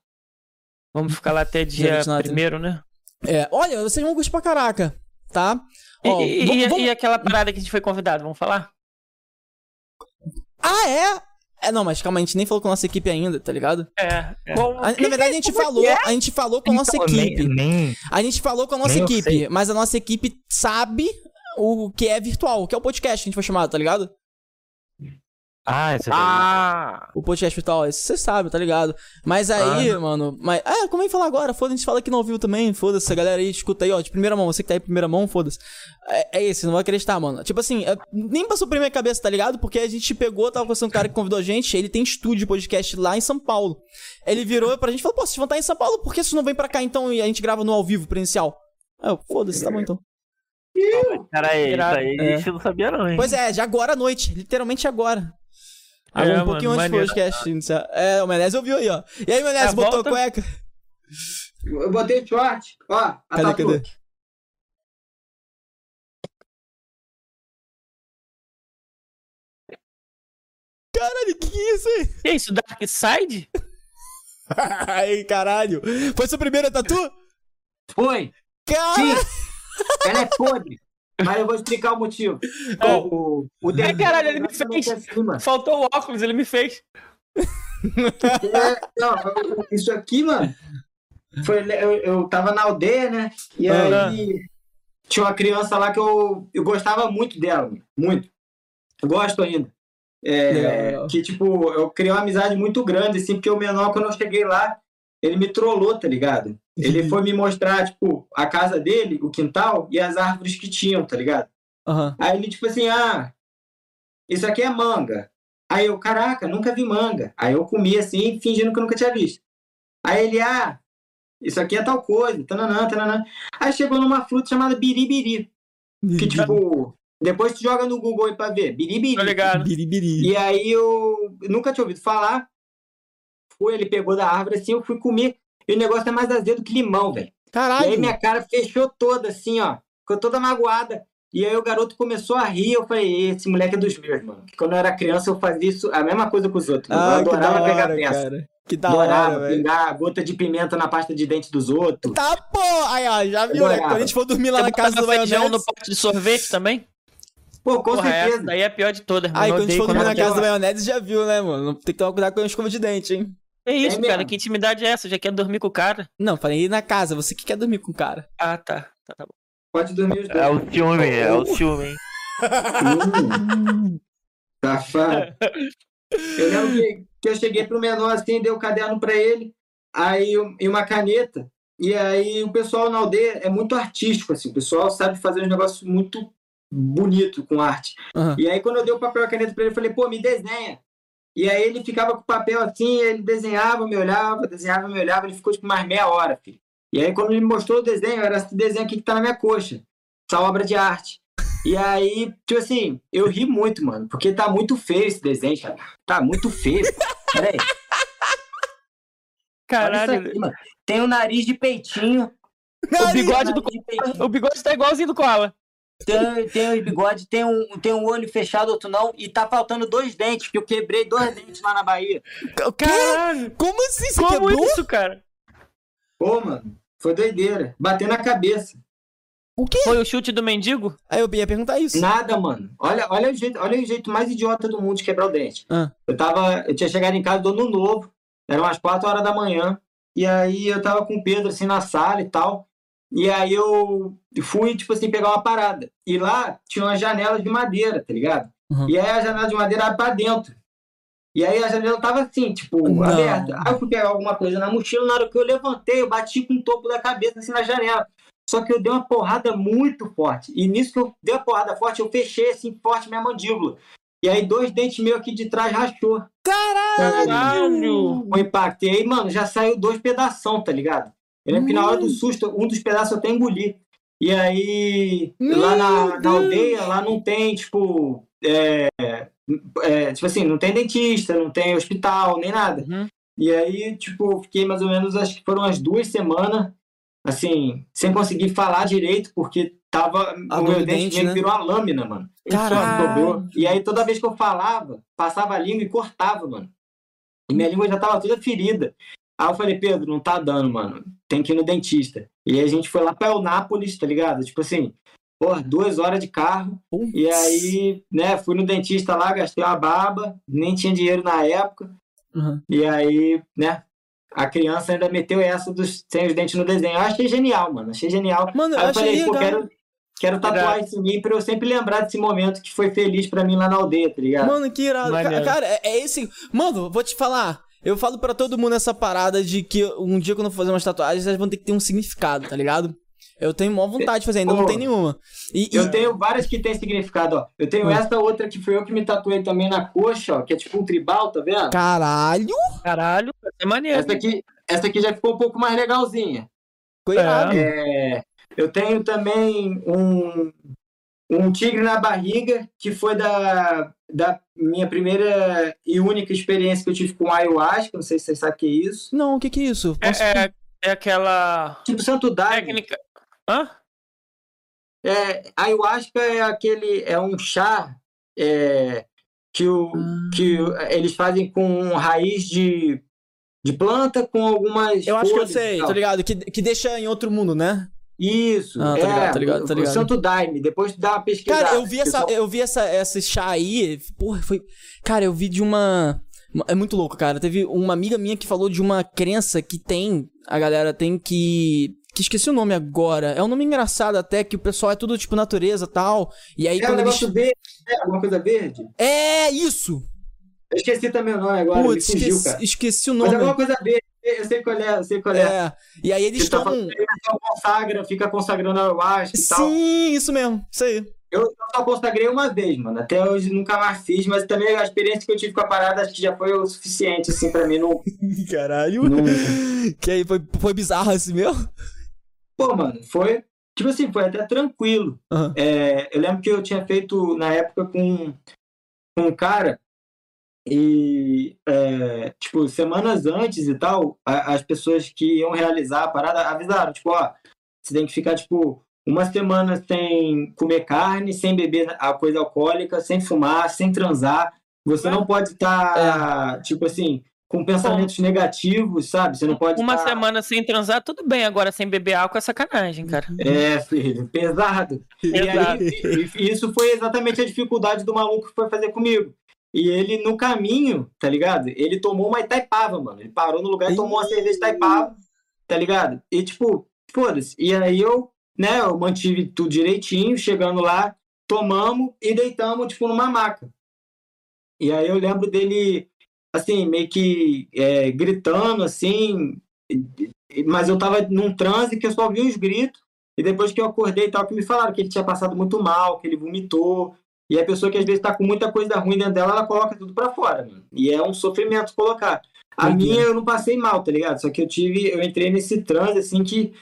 Vamos ficar lá até dia 1 né? É, olha, vocês vão gostar pra caraca, tá? Ó, e, vamos, vamos... e, aquela parada que a gente foi convidado, vamos falar? Ah, é? É, não, mas calma, a gente nem falou com a nossa equipe ainda, tá ligado? É. é. a, na verdade, a gente falou, é? a gente falou com a nossa então, equipe. Nem, nem, a gente falou com a nossa equipe, mas a nossa equipe sabe o que é virtual, o que é o podcast que a gente foi chamado, tá ligado? Ah, esse Ah! O podcast virtual, você sabe, tá ligado? Mas aí, ah. mano. Mas, é, como é que fala agora? Foda-se, a gente fala aqui no ao vivo também. Foda-se, a galera aí escuta aí, ó, de primeira mão. Você que tá aí primeira mão, foda-se. É, é esse, não vai acreditar, mano. Tipo assim, é, nem passou por minha cabeça, tá ligado? Porque a gente pegou, tava com um cara que convidou a gente. Ele tem estúdio de podcast lá em São Paulo. Ele virou pra gente e falou: pô, vocês vão estar em São Paulo, por que vocês não vem pra cá então e a gente grava no ao vivo presencial? Ah, foda-se, tá bom então. Cara, aí, isso aí a gente não sabia não, hein? Pois é, já agora à noite, literalmente agora. Ah, é, um pouquinho mano, antes do podcast iniciar. É, o Menezes ouviu aí, ó. E aí, Menezes, botou volta... cueca? Eu botei short. Ó, a cadê, tatu. cadê? Caralho, que que é isso aí? Que é isso, Dark Side? Ai, caralho. Foi sua primeira tatu? Foi. Cara... Sim. Ela é podre. Mas eu vou explicar o motivo. É. O, o é, caralho, ele me fez. Faltou o óculos, ele me fez. É, não, isso aqui, mano. Foi, eu, eu tava na aldeia, né? E aí tinha uma criança lá que eu, eu gostava muito dela, muito. Gosto ainda. É, que, tipo, eu criei uma amizade muito grande, assim, porque o menor, quando eu cheguei lá, ele me trollou, tá ligado? Ele foi me mostrar, tipo, a casa dele, o quintal e as árvores que tinham, tá ligado? Uhum. Aí ele, tipo assim, ah, isso aqui é manga. Aí eu, caraca, nunca vi manga. Aí eu comi assim, fingindo que eu nunca tinha visto. Aí ele, ah, isso aqui é tal coisa, tananã, tananã. Aí chegou numa fruta chamada biribiri. Que, tipo, depois tu joga no Google aí pra ver. Biribiri. Tá ligado. Biribiri. E aí eu nunca tinha ouvido falar. Fui, ele pegou da árvore assim, eu fui comer. E o negócio é mais azedo que limão, velho. Caralho. E aí minha cara fechou toda, assim, ó. Ficou toda magoada. E aí o garoto começou a rir, eu falei, esse moleque é dos meus, mano. Porque quando eu era criança eu fazia isso, a mesma coisa com os outros. Ah, eu adorava pegar hora, peça. Cara. Que da adorava hora, pegar gota de pimenta na pasta de dente dos outros. Tá, pô! Aí, ó, já viu, né? Quando a gente for dormir lá Você na casa do Maionese... no pote de sorvete também? Pô, com Porra, certeza. Essa daí é a pior de todas, mano. Aí, quando a gente for dormir na casa do Maionese, já viu, né, mano? Tem que tomar cuidado com a escova de dente, hein? É isso, é cara. Que intimidade é essa? Já quer dormir com o cara? Não, falei na casa. Você que quer dormir com o cara. Ah, tá. Tá, tá bom. Pode dormir os dois. É o ciúme, é o ciúme. Safado. Eu lembro que, que eu cheguei pro menor assim, dei o um caderno pra ele, aí e uma caneta. E aí o pessoal na aldeia é muito artístico, assim. O pessoal sabe fazer um negócio muito bonito com arte. Uhum. E aí quando eu dei o papel e a caneta pra ele, eu falei, pô, me desenha. E aí ele ficava com o papel assim, ele desenhava, me olhava, desenhava, me olhava, ele ficou tipo mais meia hora, filho. E aí quando ele me mostrou o desenho, era esse desenho aqui que tá na minha coxa. Essa obra de arte. E aí, tipo assim, eu ri muito, mano, porque tá muito feio esse desenho, cara. Tá muito feio. Peraí. Caralho. Aqui, Tem o nariz de peitinho. O bigode do O bigode tá igualzinho do Koala. Tem, tem o bigode, tem um, tem um olho fechado, outro não, e tá faltando dois dentes, que eu quebrei dois dentes lá na Bahia. Caralho! Como assim? Você Como quebrou? isso, cara? Pô, mano, foi doideira. Bateu na cabeça. O quê? Foi o chute do mendigo? Aí eu ia perguntar isso. Nada, mano. Olha, olha, o, jeito, olha o jeito mais idiota do mundo de quebrar o dente. Ah. Eu tava. Eu tinha chegado em casa do ano novo, eram umas 4 horas da manhã. E aí eu tava com o Pedro assim na sala e tal. E aí eu fui, tipo assim, pegar uma parada. E lá tinha uma janela de madeira, tá ligado? Uhum. E aí a janela de madeira abre pra dentro. E aí a janela tava assim, tipo, não. aberta. Aí eu fui pegar alguma coisa na mochila, na hora que eu levantei, eu bati com o topo da cabeça assim na janela. Só que eu dei uma porrada muito forte. E nisso que eu dei a porrada forte, eu fechei assim forte minha mandíbula. E aí dois dentes meus aqui de trás rachou. Caralho! O impacto. E aí, mano, já saiu dois pedaços, tá ligado? Eu lembro que na hora do susto, um dos pedaços eu até engoli. E aí, Meu lá na, na, aldeia, lá não tem, tipo, é, é, tipo assim, não tem dentista, não tem hospital, nem nada. Uhum. E aí, tipo, fiquei mais ou menos, acho que foram umas duas semanas, assim, sem conseguir falar direito, porque tava, a o meu dente, dente né? virou uma lâmina, mano. Caralho. E aí, toda vez que eu falava, passava a língua e cortava, mano. E minha língua já tava toda ferida. Aí eu falei, Pedro, não tá dando, mano. Tem que ir no dentista. E aí a gente foi lá pra Eunápolis, tá ligado? Tipo assim, porra, duas horas de carro. E aí, né, fui no dentista lá, gastei uma baba, nem tinha dinheiro na época. Uhum. E aí, né, a criança ainda meteu essa dos sem os dentes no desenho. Eu achei genial, mano. Achei genial. Mano, aí eu, eu falei, legal. pô, quero, quero tatuar isso em mim pra eu sempre lembrar desse momento que foi feliz pra mim lá na aldeia, tá ligado? Mano, que irado. Maneiro. Cara, é, é esse. Mano, vou te falar. Eu falo para todo mundo essa parada de que um dia quando eu for fazer umas tatuagens, elas vão ter que ter um significado, tá ligado? Eu tenho maior vontade de fazer, ainda oh, não tem nenhuma. E, eu tenho várias que tem significado, ó. Eu tenho hum. essa outra que foi eu que me tatuei também na coxa, ó, que é tipo um tribal, tá vendo? Caralho! Caralho, é maneiro. Essa aqui, essa aqui já ficou um pouco mais legalzinha. Cuidado. É, eu tenho também um, um tigre na barriga, que foi da, da minha primeira e única experiência que eu tive com ayahuasca. Não sei se você sabe o que é isso. Não, o que, que é isso? Posso... É, é, é, aquela. Tipo Santo Daime. Técnica. Hã? É, ayahuasca é aquele. É um chá é, que, o, hum. que eles fazem com raiz de, de planta com algumas. Eu acho que eu sei, tá ligado? Que, que deixa em outro mundo, né? Isso, ah, tá é, ligado, tá ligado, tá ligado. Santo Daime, depois dá uma pesquisada. Cara, eu vi, essa, eu vi essa, essa chá aí, porra, foi... Cara, eu vi de uma... É muito louco, cara. Teve uma amiga minha que falou de uma crença que tem, a galera tem que que esqueci o nome agora. É um nome engraçado até, que o pessoal é tudo tipo natureza tal. E aí é quando um eles... verde, é alguma coisa verde? É, isso! Eu esqueci também o nome agora, Putz, fugiu, esqueci, esqueci, o nome. Mas é alguma coisa verde, eu sei qual é, eu sei qual é. é. E aí eles estão... Tá consagra, fica consagrando a ayahuasca e tal. Sim, isso mesmo, isso aí. Eu só consagrei uma vez, mano. Até hoje nunca mais fiz, mas também a experiência que eu tive com a parada acho que já foi o suficiente, assim, pra mim não. Caralho! Não... Que aí foi, foi bizarro assim mesmo? Pô, mano, foi. Tipo assim, foi até tranquilo. Uhum. É, eu lembro que eu tinha feito na época com um cara e, é, tipo, semanas antes e tal, a, as pessoas que iam realizar a parada avisaram, tipo, ó, você tem que ficar, tipo, uma semana sem comer carne, sem beber a coisa alcoólica, sem fumar, sem transar. Você não pode estar, tá, é. tipo assim, com pensamentos Bom, negativos, sabe? Você não pode. Uma tá... semana sem transar, tudo bem. Agora, sem beber álcool é sacanagem, cara. É, filho, pesado. E, aí, isso foi exatamente a dificuldade do maluco que foi fazer comigo. E ele, no caminho, tá ligado? Ele tomou uma Itaipava, mano. Ele parou no lugar e tomou uma cerveja Itaipava, tá ligado? E, tipo, foda-se. E aí eu, né, eu mantive tudo direitinho. Chegando lá, tomamos e deitamos, tipo, numa maca. E aí eu lembro dele assim, meio que é, gritando, assim, mas eu tava num transe que eu só vi os gritos, e depois que eu acordei e tal, que me falaram que ele tinha passado muito mal, que ele vomitou, e a pessoa que às vezes tá com muita coisa ruim dentro dela, ela coloca tudo para fora, mano. E é um sofrimento colocar. A Entendi. minha eu não passei mal, tá ligado? Só que eu tive, eu entrei nesse transe, assim, que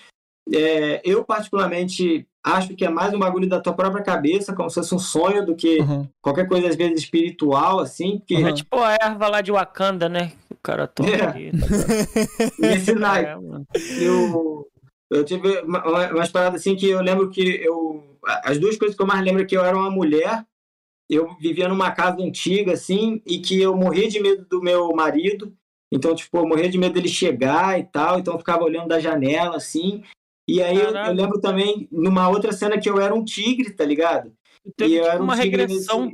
é, eu particularmente acho que é mais um bagulho da tua própria cabeça, como se fosse um sonho, do que uhum. qualquer coisa, às vezes, espiritual, assim. Porque... É tipo a erva lá de Wakanda, né? O cara toma é. aqui. Tá Nesse naipe. É, eu, eu tive uma, umas paradas assim que eu lembro que eu. As duas coisas que eu mais lembro é que eu era uma mulher, eu vivia numa casa antiga, assim, e que eu morria de medo do meu marido. Então, tipo, eu morria de medo dele chegar e tal, então eu ficava olhando da janela, assim, e aí eu, eu, lembro também, numa outra cena, que eu era um tigre, tá ligado? Teve e eu tipo era um uma regressão.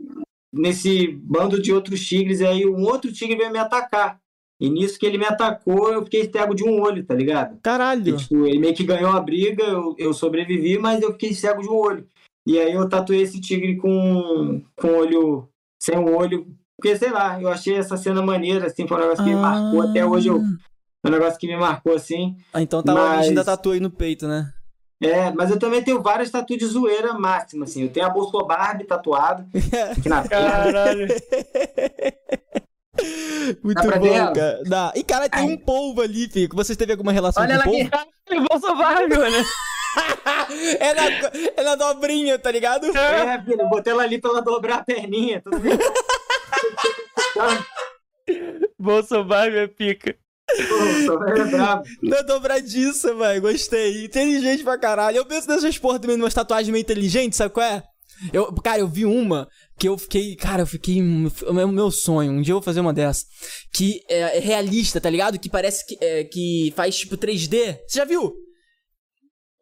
Nesse, nesse, bando de outros tigres, e aí um outro tigre veio me atacar. E nisso que ele me atacou, eu fiquei cego de um olho, tá ligado? Caralho! E, tipo, ele meio que ganhou a briga, eu, eu sobrevivi, mas eu fiquei cego de um olho. E aí eu tatuei esse tigre com, com olho, sem um olho, porque, sei lá, eu achei essa cena maneira, assim, foi um negócio que ah. me marcou. Até hoje eu, é um negócio que me marcou, assim. Ah, então tá mas... a origem da tatu aí no peito, né? É, mas eu também tenho várias tatuas de zoeira máxima, assim. Eu tenho a Bolso Barbie tatuado aqui na Caralho. Muito bom, ver, cara. Dá. E, cara, tem Ai. um polvo ali, Fico. Vocês teve alguma relação Olha com o polvo? Olha lá Bolso Barbie, mano. é, na, é na dobrinha, tá ligado? É, filho, eu botei ela ali pra ela dobrar a perninha. Tudo bem? Bolso Barbie é pica. Na dobradiça, velho. Gostei. Inteligente pra caralho. Eu penso nessas porra também, numa tatuagem meio inteligente, sabe qual é? Eu, cara, eu vi uma que eu fiquei. Cara, eu fiquei. É o meu sonho. Um dia eu vou fazer uma dessa. Que é, é realista, tá ligado? Que parece que, é, que faz tipo 3D. Você já viu?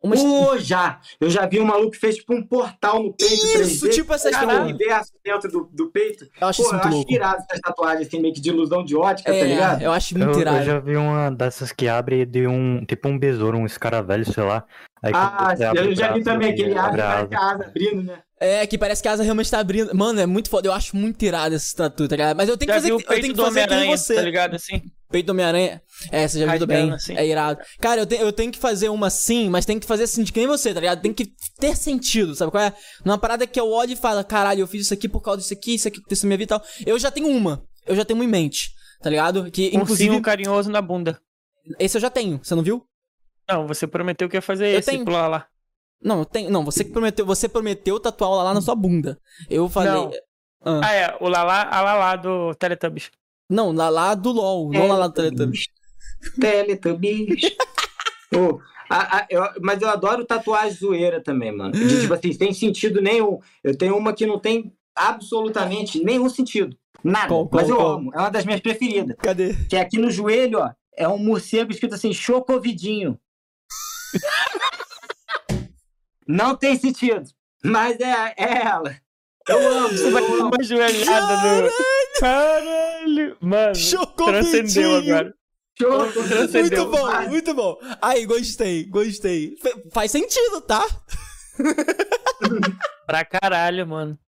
Uma... Oh, já! Eu já vi um maluco que fez tipo um portal no peito. Isso, 3D, tipo essas um universo dentro do, do peito. Eu acho Pô, isso eu acho louco. irado essas tatuagens assim, meio que de ilusão de ótica, tá é, tá ligado? Eu acho muito eu, irado. Eu já vi uma dessas que abre de um, tipo um besouro, um escaravelho, sei lá. Aí, ah, eu já vi também, que ele abre, abre a asa abrindo, né? É, que parece que a asa realmente tá abrindo. Mano, é muito foda. Eu acho muito irado esse tatu, tá ligado? Mas eu tenho que já fazer, eu tenho que fazer aqui você. Tá ligado assim? Peito do Homem-Aranha. É, você já viu bem. Assim. É irado. Cara, eu, te, eu tenho que fazer uma assim, mas tem que fazer assim de quem você, tá ligado? Tem que ter sentido, sabe qual é? Numa parada que eu olho e falo, caralho, eu fiz isso aqui por causa disso aqui, isso aqui aconteceu na minha vida e tal. Eu já tenho uma. Eu já tenho uma em mente, tá ligado? Que, um inclusive... carinhoso na bunda. Esse eu já tenho, você não viu? Não, você prometeu que ia fazer eu esse tenho. pular lá. Não, tem, não, você que prometeu, você prometeu tatuar o Lala na sua bunda. Eu falei. Não. Ah. ah, é, o Lala, a Lala do Teletubbies. Não, Lala do LOL, não Lala do Teletubbies. Teletubbies. oh, a, a, eu, mas eu adoro tatuagem zoeira também, mano. De, tipo assim, sem sentido nenhum. Eu tenho uma que não tem absolutamente nenhum sentido. Nada. Qual, qual, mas eu qual? amo. É uma das minhas preferidas. Cadê? Que é aqui no joelho, ó. É um morcego escrito assim, chocovidinho. Não tem sentido. Mas é, é ela. Eu amo. Você vai dar uma joelhada no. Caralho! Mano, Chocou transcendeu agora. Muito bom, muito bom. Aí, gostei, gostei. Faz sentido, tá? pra caralho, mano.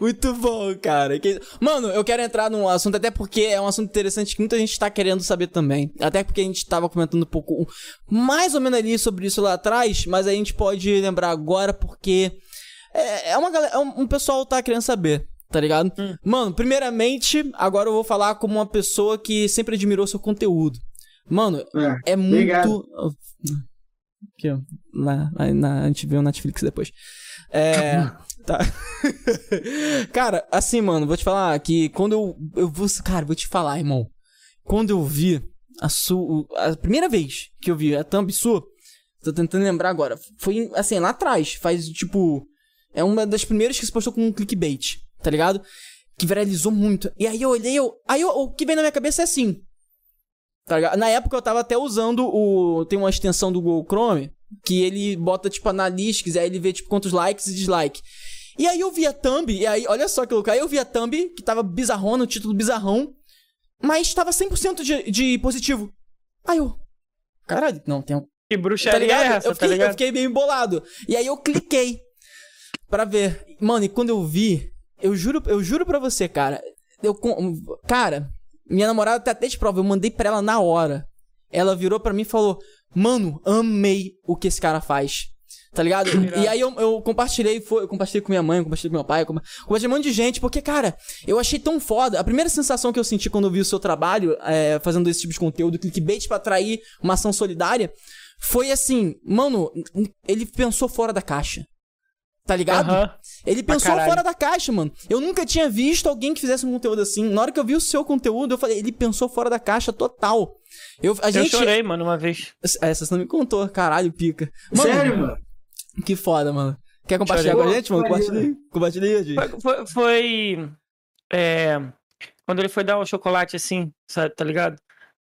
Muito bom, cara. Mano, eu quero entrar num assunto, até porque é um assunto interessante que muita gente tá querendo saber também. Até porque a gente tava comentando um pouco, mais ou menos ali sobre isso lá atrás, mas a gente pode lembrar agora porque é, é uma galera, é um, um pessoal tá querendo saber tá ligado? Hum. Mano, primeiramente, agora eu vou falar como uma pessoa que sempre admirou seu conteúdo. Mano, é, é muito. Aqui, ó. Na, na, a gente vê o Netflix depois. É. Tá. cara, assim, mano, vou te falar que quando eu. Eu vou. Cara, vou te falar, irmão. Quando eu vi a sua. A primeira vez que eu vi a thumb sua. Tô tentando lembrar agora. Foi assim, lá atrás. Faz tipo. É uma das primeiras que se postou com um clickbait, tá ligado? Que viralizou muito. E aí eu olhei, eu. Aí eu, o que vem na minha cabeça é assim. Tá ligado? Na época eu tava até usando o. Tem uma extensão do Google Chrome que ele bota, tipo, analytics, aí ele vê, tipo, quantos likes e dislike. E aí eu vi a thumb, e aí, olha só que louco, aí eu vi a thumb, que tava bizarrona, o título bizarrão, mas tava 100% de, de positivo. Aí eu, caralho, não, tem um... Que bruxaria tá é essa, eu fiquei, tá ligado? Eu fiquei meio embolado. E aí eu cliquei pra ver. Mano, e quando eu vi, eu juro, eu juro pra você, cara, eu, cara, minha namorada até de prova, eu mandei pra ela na hora. Ela virou pra mim e falou, mano, amei o que esse cara faz. Tá ligado? E aí eu, eu compartilhei, foi, eu compartilhei com minha mãe, eu compartilhei com meu pai, compartilhei com um monte de gente, porque, cara, eu achei tão foda. A primeira sensação que eu senti quando eu vi o seu trabalho, é, fazendo esse tipo de conteúdo, clickbait pra atrair uma ação solidária, foi assim, mano, ele pensou fora da caixa. Tá ligado? Uhum. Ele pensou fora da caixa, mano. Eu nunca tinha visto alguém que fizesse um conteúdo assim. Na hora que eu vi o seu conteúdo, eu falei, ele pensou fora da caixa total. Eu, a eu gente... chorei, mano, uma vez. Essa você não me contou, caralho, pica. Mano, Sério, mano? Que foda, mano. Quer compartilhar Chorei. com a gente, mano? Compartilha, compartilha aí, Foi, foi, foi é, quando ele foi dar o chocolate assim, sabe, tá ligado?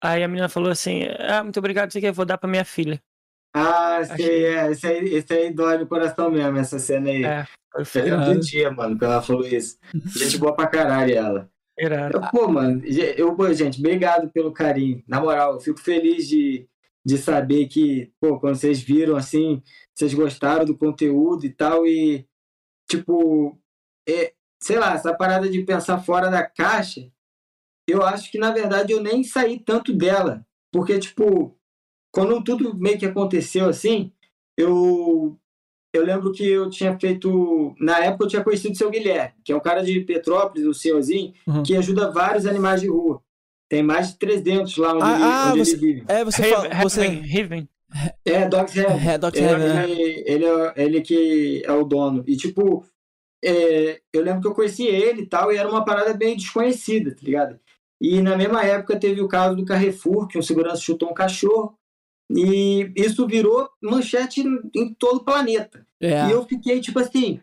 Aí a menina falou assim: Ah, muito obrigado, você quer? vou dar pra minha filha. Ah, sei, é. Esse aí, esse aí dói no coração mesmo, essa cena aí. É, foi Eu dia, mano, que ela falou isso. Gente boa pra caralho, ela. Eu, pô, mano, eu, gente, obrigado pelo carinho. Na moral, eu fico feliz de, de saber que, pô, quando vocês viram assim, vocês gostaram do conteúdo e tal, e, tipo, é, sei lá, essa parada de pensar fora da caixa, eu acho que na verdade eu nem saí tanto dela. Porque, tipo, quando tudo meio que aconteceu assim, eu eu lembro que eu tinha feito. Na época eu tinha conhecido o seu Guilherme, que é um cara de Petrópolis, o senhorzinho, uhum. que ajuda vários animais de rua. Tem mais de 300 lá onde, ah, ele, ah, onde você, ele vive. É, você fala. Você... Riven. É, Dogs Heaven. É, Dogs Heaven. Ele, ele, ele, é, ele que é o dono. E, tipo, é, eu lembro que eu conheci ele e tal, e era uma parada bem desconhecida, tá ligado? E na mesma época teve o caso do Carrefour, que um segurança chutou um cachorro, e isso virou manchete em todo o planeta. É. E eu fiquei, tipo assim,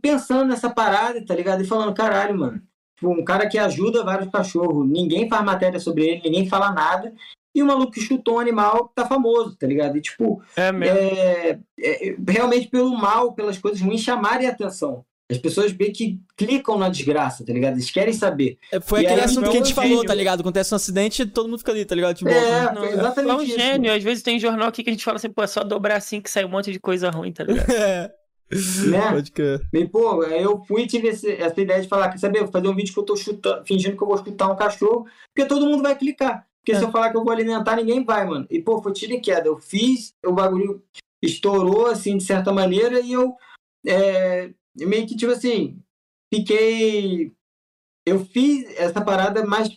pensando nessa parada, tá ligado? E falando, caralho, mano. Tipo, um cara que ajuda vários cachorros, ninguém faz matéria sobre ele, ninguém fala nada. E o maluco que chutou um animal tá famoso, tá ligado? E, tipo, é, é, é realmente pelo mal, pelas coisas ruins chamarem a atenção. As pessoas bem que clicam na desgraça, tá ligado? Eles querem saber. É, foi e aquele assunto que a gente é falou, tá ligado? Acontece um acidente todo mundo fica ali, tá ligado? Tipo, é, não, exatamente é um isso. gênio. Às vezes tem jornal aqui que a gente fala assim, pô, é só dobrar assim que sai um monte de coisa ruim, tá ligado? é. Né? Pode que. E, pô, eu fui e tive esse, essa ideia de falar, quer saber, vou fazer um vídeo que eu tô chutando, fingindo que eu vou chutar um cachorro, porque todo mundo vai clicar. Porque é. se eu falar que eu vou alimentar, ninguém vai, mano. E, pô, foi tiro e queda. Eu fiz, o bagulho estourou, assim, de certa maneira, e eu é, meio que, tipo assim, fiquei. Eu fiz essa parada mais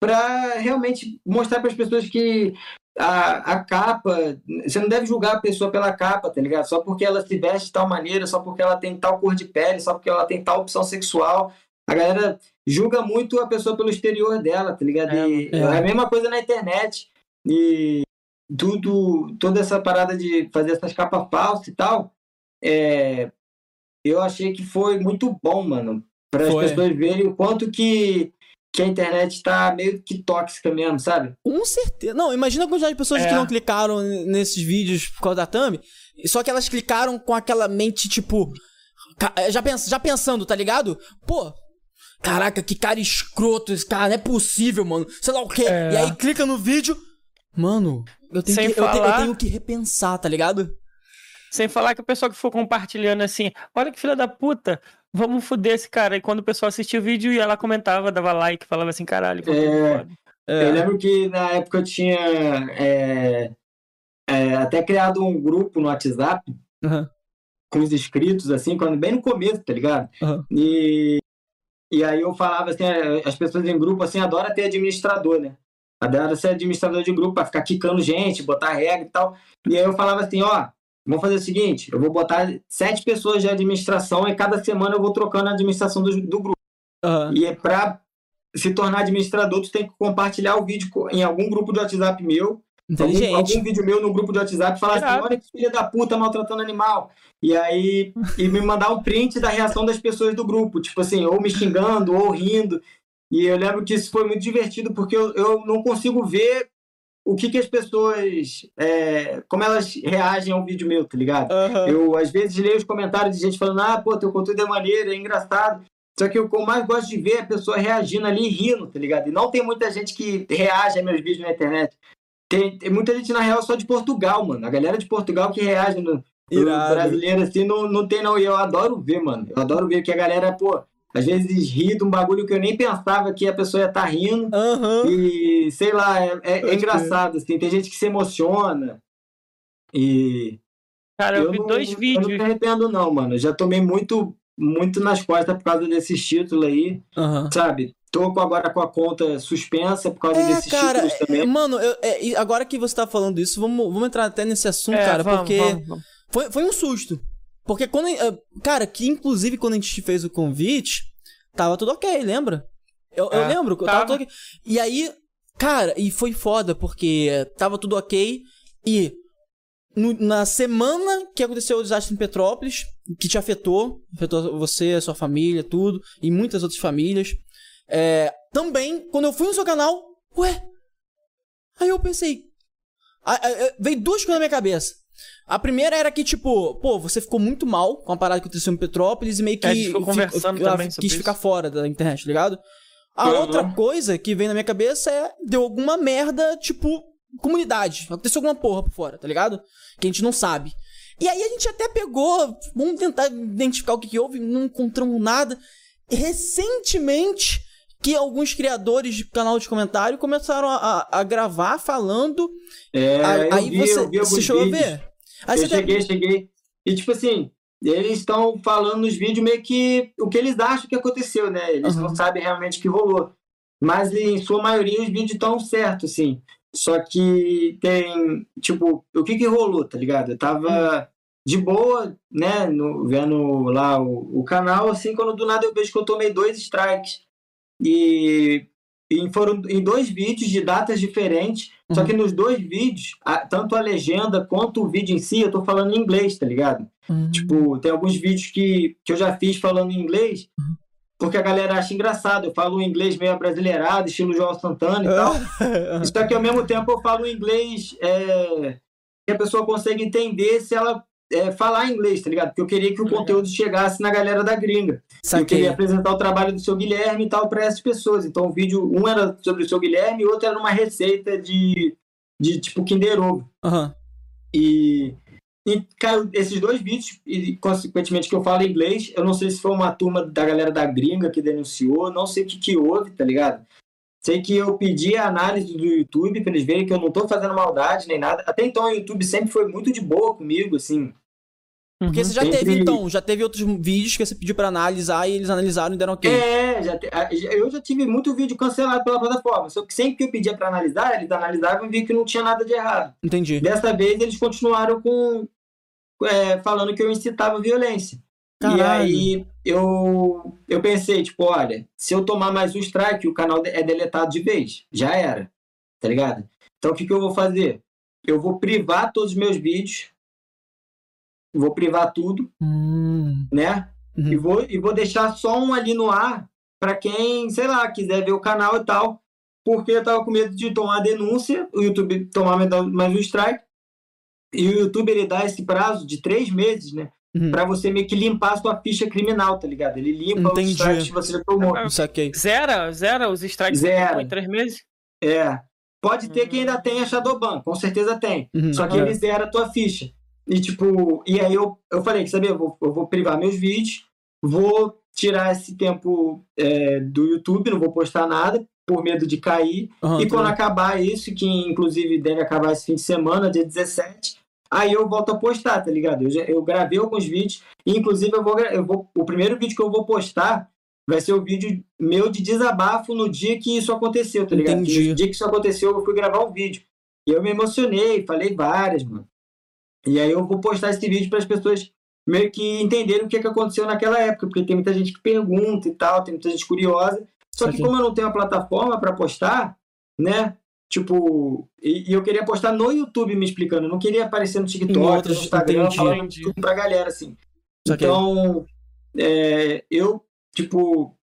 para realmente mostrar para as pessoas que a, a capa, você não deve julgar a pessoa pela capa, tá ligado? Só porque ela se veste de tal maneira, só porque ela tem tal cor de pele, só porque ela tem tal opção sexual. A galera julga muito a pessoa pelo exterior dela, tá ligado? É, é. é a mesma coisa na internet. E tudo, toda essa parada de fazer essas capas falsas e tal, é, eu achei que foi muito bom, mano. Para as pessoas verem o quanto que, que a internet tá meio que tóxica mesmo, sabe? Com certeza. Não, imagina a quantidade de pessoas é. que não clicaram nesses vídeos por causa da thumb, só que elas clicaram com aquela mente, tipo. Já, pens já pensando, tá ligado? Pô, caraca, que cara escroto esse cara, não é possível, mano. Sei lá o quê. É. E aí clica no vídeo. Mano, eu tenho, que, falar... eu, eu tenho que repensar, tá ligado? Sem falar que o pessoal que for compartilhando assim, olha que filha da puta, vamos foder esse cara. E quando o pessoal assistia o vídeo e ela comentava, dava like, falava assim, caralho, é, é. Eu lembro que na época eu tinha é, é, até criado um grupo no WhatsApp uhum. com os inscritos, assim, quando, bem no começo, tá ligado? Uhum. E, e aí eu falava assim, é, as pessoas em grupo assim adoram ter administrador, né? Adora ser administrador de grupo, pra ficar quicando gente, botar regra e tal. E aí eu falava assim, ó, Vamos fazer o seguinte: eu vou botar sete pessoas de administração e cada semana eu vou trocando a administração do, do grupo. Uhum. E é para se tornar administrador, tu tem que compartilhar o vídeo em algum grupo de WhatsApp meu. Algum, algum vídeo meu no grupo de WhatsApp falar assim: olha que filha da puta maltratando animal. E aí, e me mandar um print da reação das pessoas do grupo, tipo assim, ou me xingando, ou rindo. E eu lembro que isso foi muito divertido, porque eu, eu não consigo ver o que, que as pessoas. É, como elas reagem ao vídeo meu, tá ligado? Uhum. Eu, às vezes, leio os comentários de gente falando, ah, pô, teu conteúdo é maneiro, é engraçado. Só que o que eu mais gosto de ver é a pessoa reagindo ali rindo, tá ligado? E não tem muita gente que reage a meus vídeos na internet. Tem, tem muita gente, na real, só de Portugal, mano. A galera de Portugal que reage no, no brasileiro, assim, não, não tem, não. E eu adoro ver, mano. Eu adoro ver que a galera, pô, às vezes ri de um bagulho que eu nem pensava que a pessoa ia estar tá rindo. Uhum. E, sei lá, é, é, é engraçado, assim. Tem gente que se emociona. E. Cara, eu, eu vi não, dois vídeos. Eu não me arrependo, não, mano. Eu já tomei muito, muito nas costas por causa desses títulos aí. Uhum. Sabe? Tô agora com a conta suspensa por causa é, desses cara, títulos também. Mano, eu, é, agora que você tá falando isso, vamos, vamos entrar até nesse assunto, é, cara, vamos, porque vamos, vamos. Foi, foi um susto. Porque quando. Eh, cara, que inclusive quando a gente fez o convite, tava tudo ok, lembra? Eu, é, eu lembro, tava. tava tudo ok. E aí, cara, e foi foda, porque tava tudo ok. E no, na semana que aconteceu o desastre em Petrópolis, que te afetou, afetou você, a sua família, tudo, e muitas outras famílias. É, também, quando eu fui no seu canal, ué. Aí eu pensei. A, a, a, veio duas coisas na minha cabeça. A primeira era que, tipo, pô, você ficou muito mal com a parada que aconteceu em Petrópolis e meio que. É, a gente ficou conversando fico, também quis ficar fora da internet, ligado? A uhum. outra coisa que vem na minha cabeça é deu alguma merda, tipo, comunidade. Aconteceu alguma porra por fora, tá ligado? Que a gente não sabe. E aí a gente até pegou, vamos tentar identificar o que, que houve, não encontramos nada. Recentemente, que alguns criadores de canal de comentário começaram a, a, a gravar falando. É, aí vi, você, você chegou a ver? Aí eu cheguei, deve... cheguei. E tipo assim, eles estão falando nos vídeos meio que o que eles acham que aconteceu, né? Eles uhum. não sabem realmente o que rolou. Mas em sua maioria os vídeos estão certos, assim. Só que tem, tipo, o que que rolou, tá ligado? Eu tava de boa, né, no, vendo lá o, o canal, assim, quando do nada eu vejo que eu tomei dois strikes. E, e foram em dois vídeos de datas diferentes, uhum. só que nos dois vídeos, a, tanto a legenda quanto o vídeo em si, eu tô falando em inglês, tá ligado? Uhum. Tipo, tem alguns vídeos que, que eu já fiz falando em inglês, uhum porque a galera acha engraçado. Eu falo inglês meio brasileirado, estilo João Santana e tal. Só que ao mesmo tempo eu falo inglês é, que a pessoa consegue entender se ela é, falar inglês, tá ligado? Porque eu queria que o conteúdo chegasse na galera da gringa. Saquei. Eu queria apresentar o trabalho do seu Guilherme e tal para essas pessoas. Então o vídeo, um era sobre o seu Guilherme e outro era uma receita de, de tipo Kinder Ovo. Uhum. E e caiu esses dois vídeos, e consequentemente que eu falo inglês, eu não sei se foi uma turma da galera da gringa que denunciou, não sei o que, que houve, tá ligado? Sei que eu pedi a análise do YouTube para eles verem que eu não tô fazendo maldade nem nada. Até então o YouTube sempre foi muito de boa comigo, assim. Porque você já sempre... teve, então, já teve outros vídeos que você pediu para analisar e eles analisaram e deram ok. É, já te... eu já tive muito vídeo cancelado pela plataforma. Só que sempre que eu pedia para analisar, eles analisavam e viam que não tinha nada de errado. Entendi. Dessa vez eles continuaram com, é, falando que eu incitava violência. Caralho. E aí eu, eu pensei, tipo, olha, se eu tomar mais um strike, o canal é deletado de vez. Já era. Tá ligado? Então o que, que eu vou fazer? Eu vou privar todos os meus vídeos. Vou privar tudo. Hum. Né? Uhum. E, vou, e vou deixar só um ali no ar para quem, sei lá, quiser ver o canal e tal. Porque eu tava com medo de tomar denúncia, o YouTube tomar mais um strike e o YouTube ele dá esse prazo de três meses, né? Uhum. Pra você meio que limpar a sua ficha criminal, tá ligado? Ele limpa Entendi. os strikes que você já tomou. Saquei. Zera? Zera os strikes zera. em três meses? É. Pode ter uhum. que ainda tenha Shadowban, com certeza tem. Uhum. Só que ele zera a tua ficha. E tipo, e aí eu, eu falei, sabia, eu vou, eu vou privar meus vídeos, vou tirar esse tempo é, do YouTube, não vou postar nada, por medo de cair. e quando acabar isso, que inclusive deve acabar esse fim de semana, dia 17, aí eu volto a postar, tá ligado? Eu, já, eu gravei alguns vídeos, e inclusive eu vou, eu vou. O primeiro vídeo que eu vou postar vai ser o vídeo meu de desabafo no dia que isso aconteceu, tá ligado? No dia que isso aconteceu, eu fui gravar um vídeo. E eu me emocionei, falei várias, mano. E aí eu vou postar esse vídeo para as pessoas meio que entenderem o que, que aconteceu naquela época, porque tem muita gente que pergunta e tal, tem muita gente curiosa. Só que como eu não tenho uma plataforma para postar, né? Tipo, e, e, eu queria postar no YouTube me explicando, eu não queria aparecer no TikTok, no Instagram, entendi. falando tudo pra galera, assim. Então, é, eu, tipo,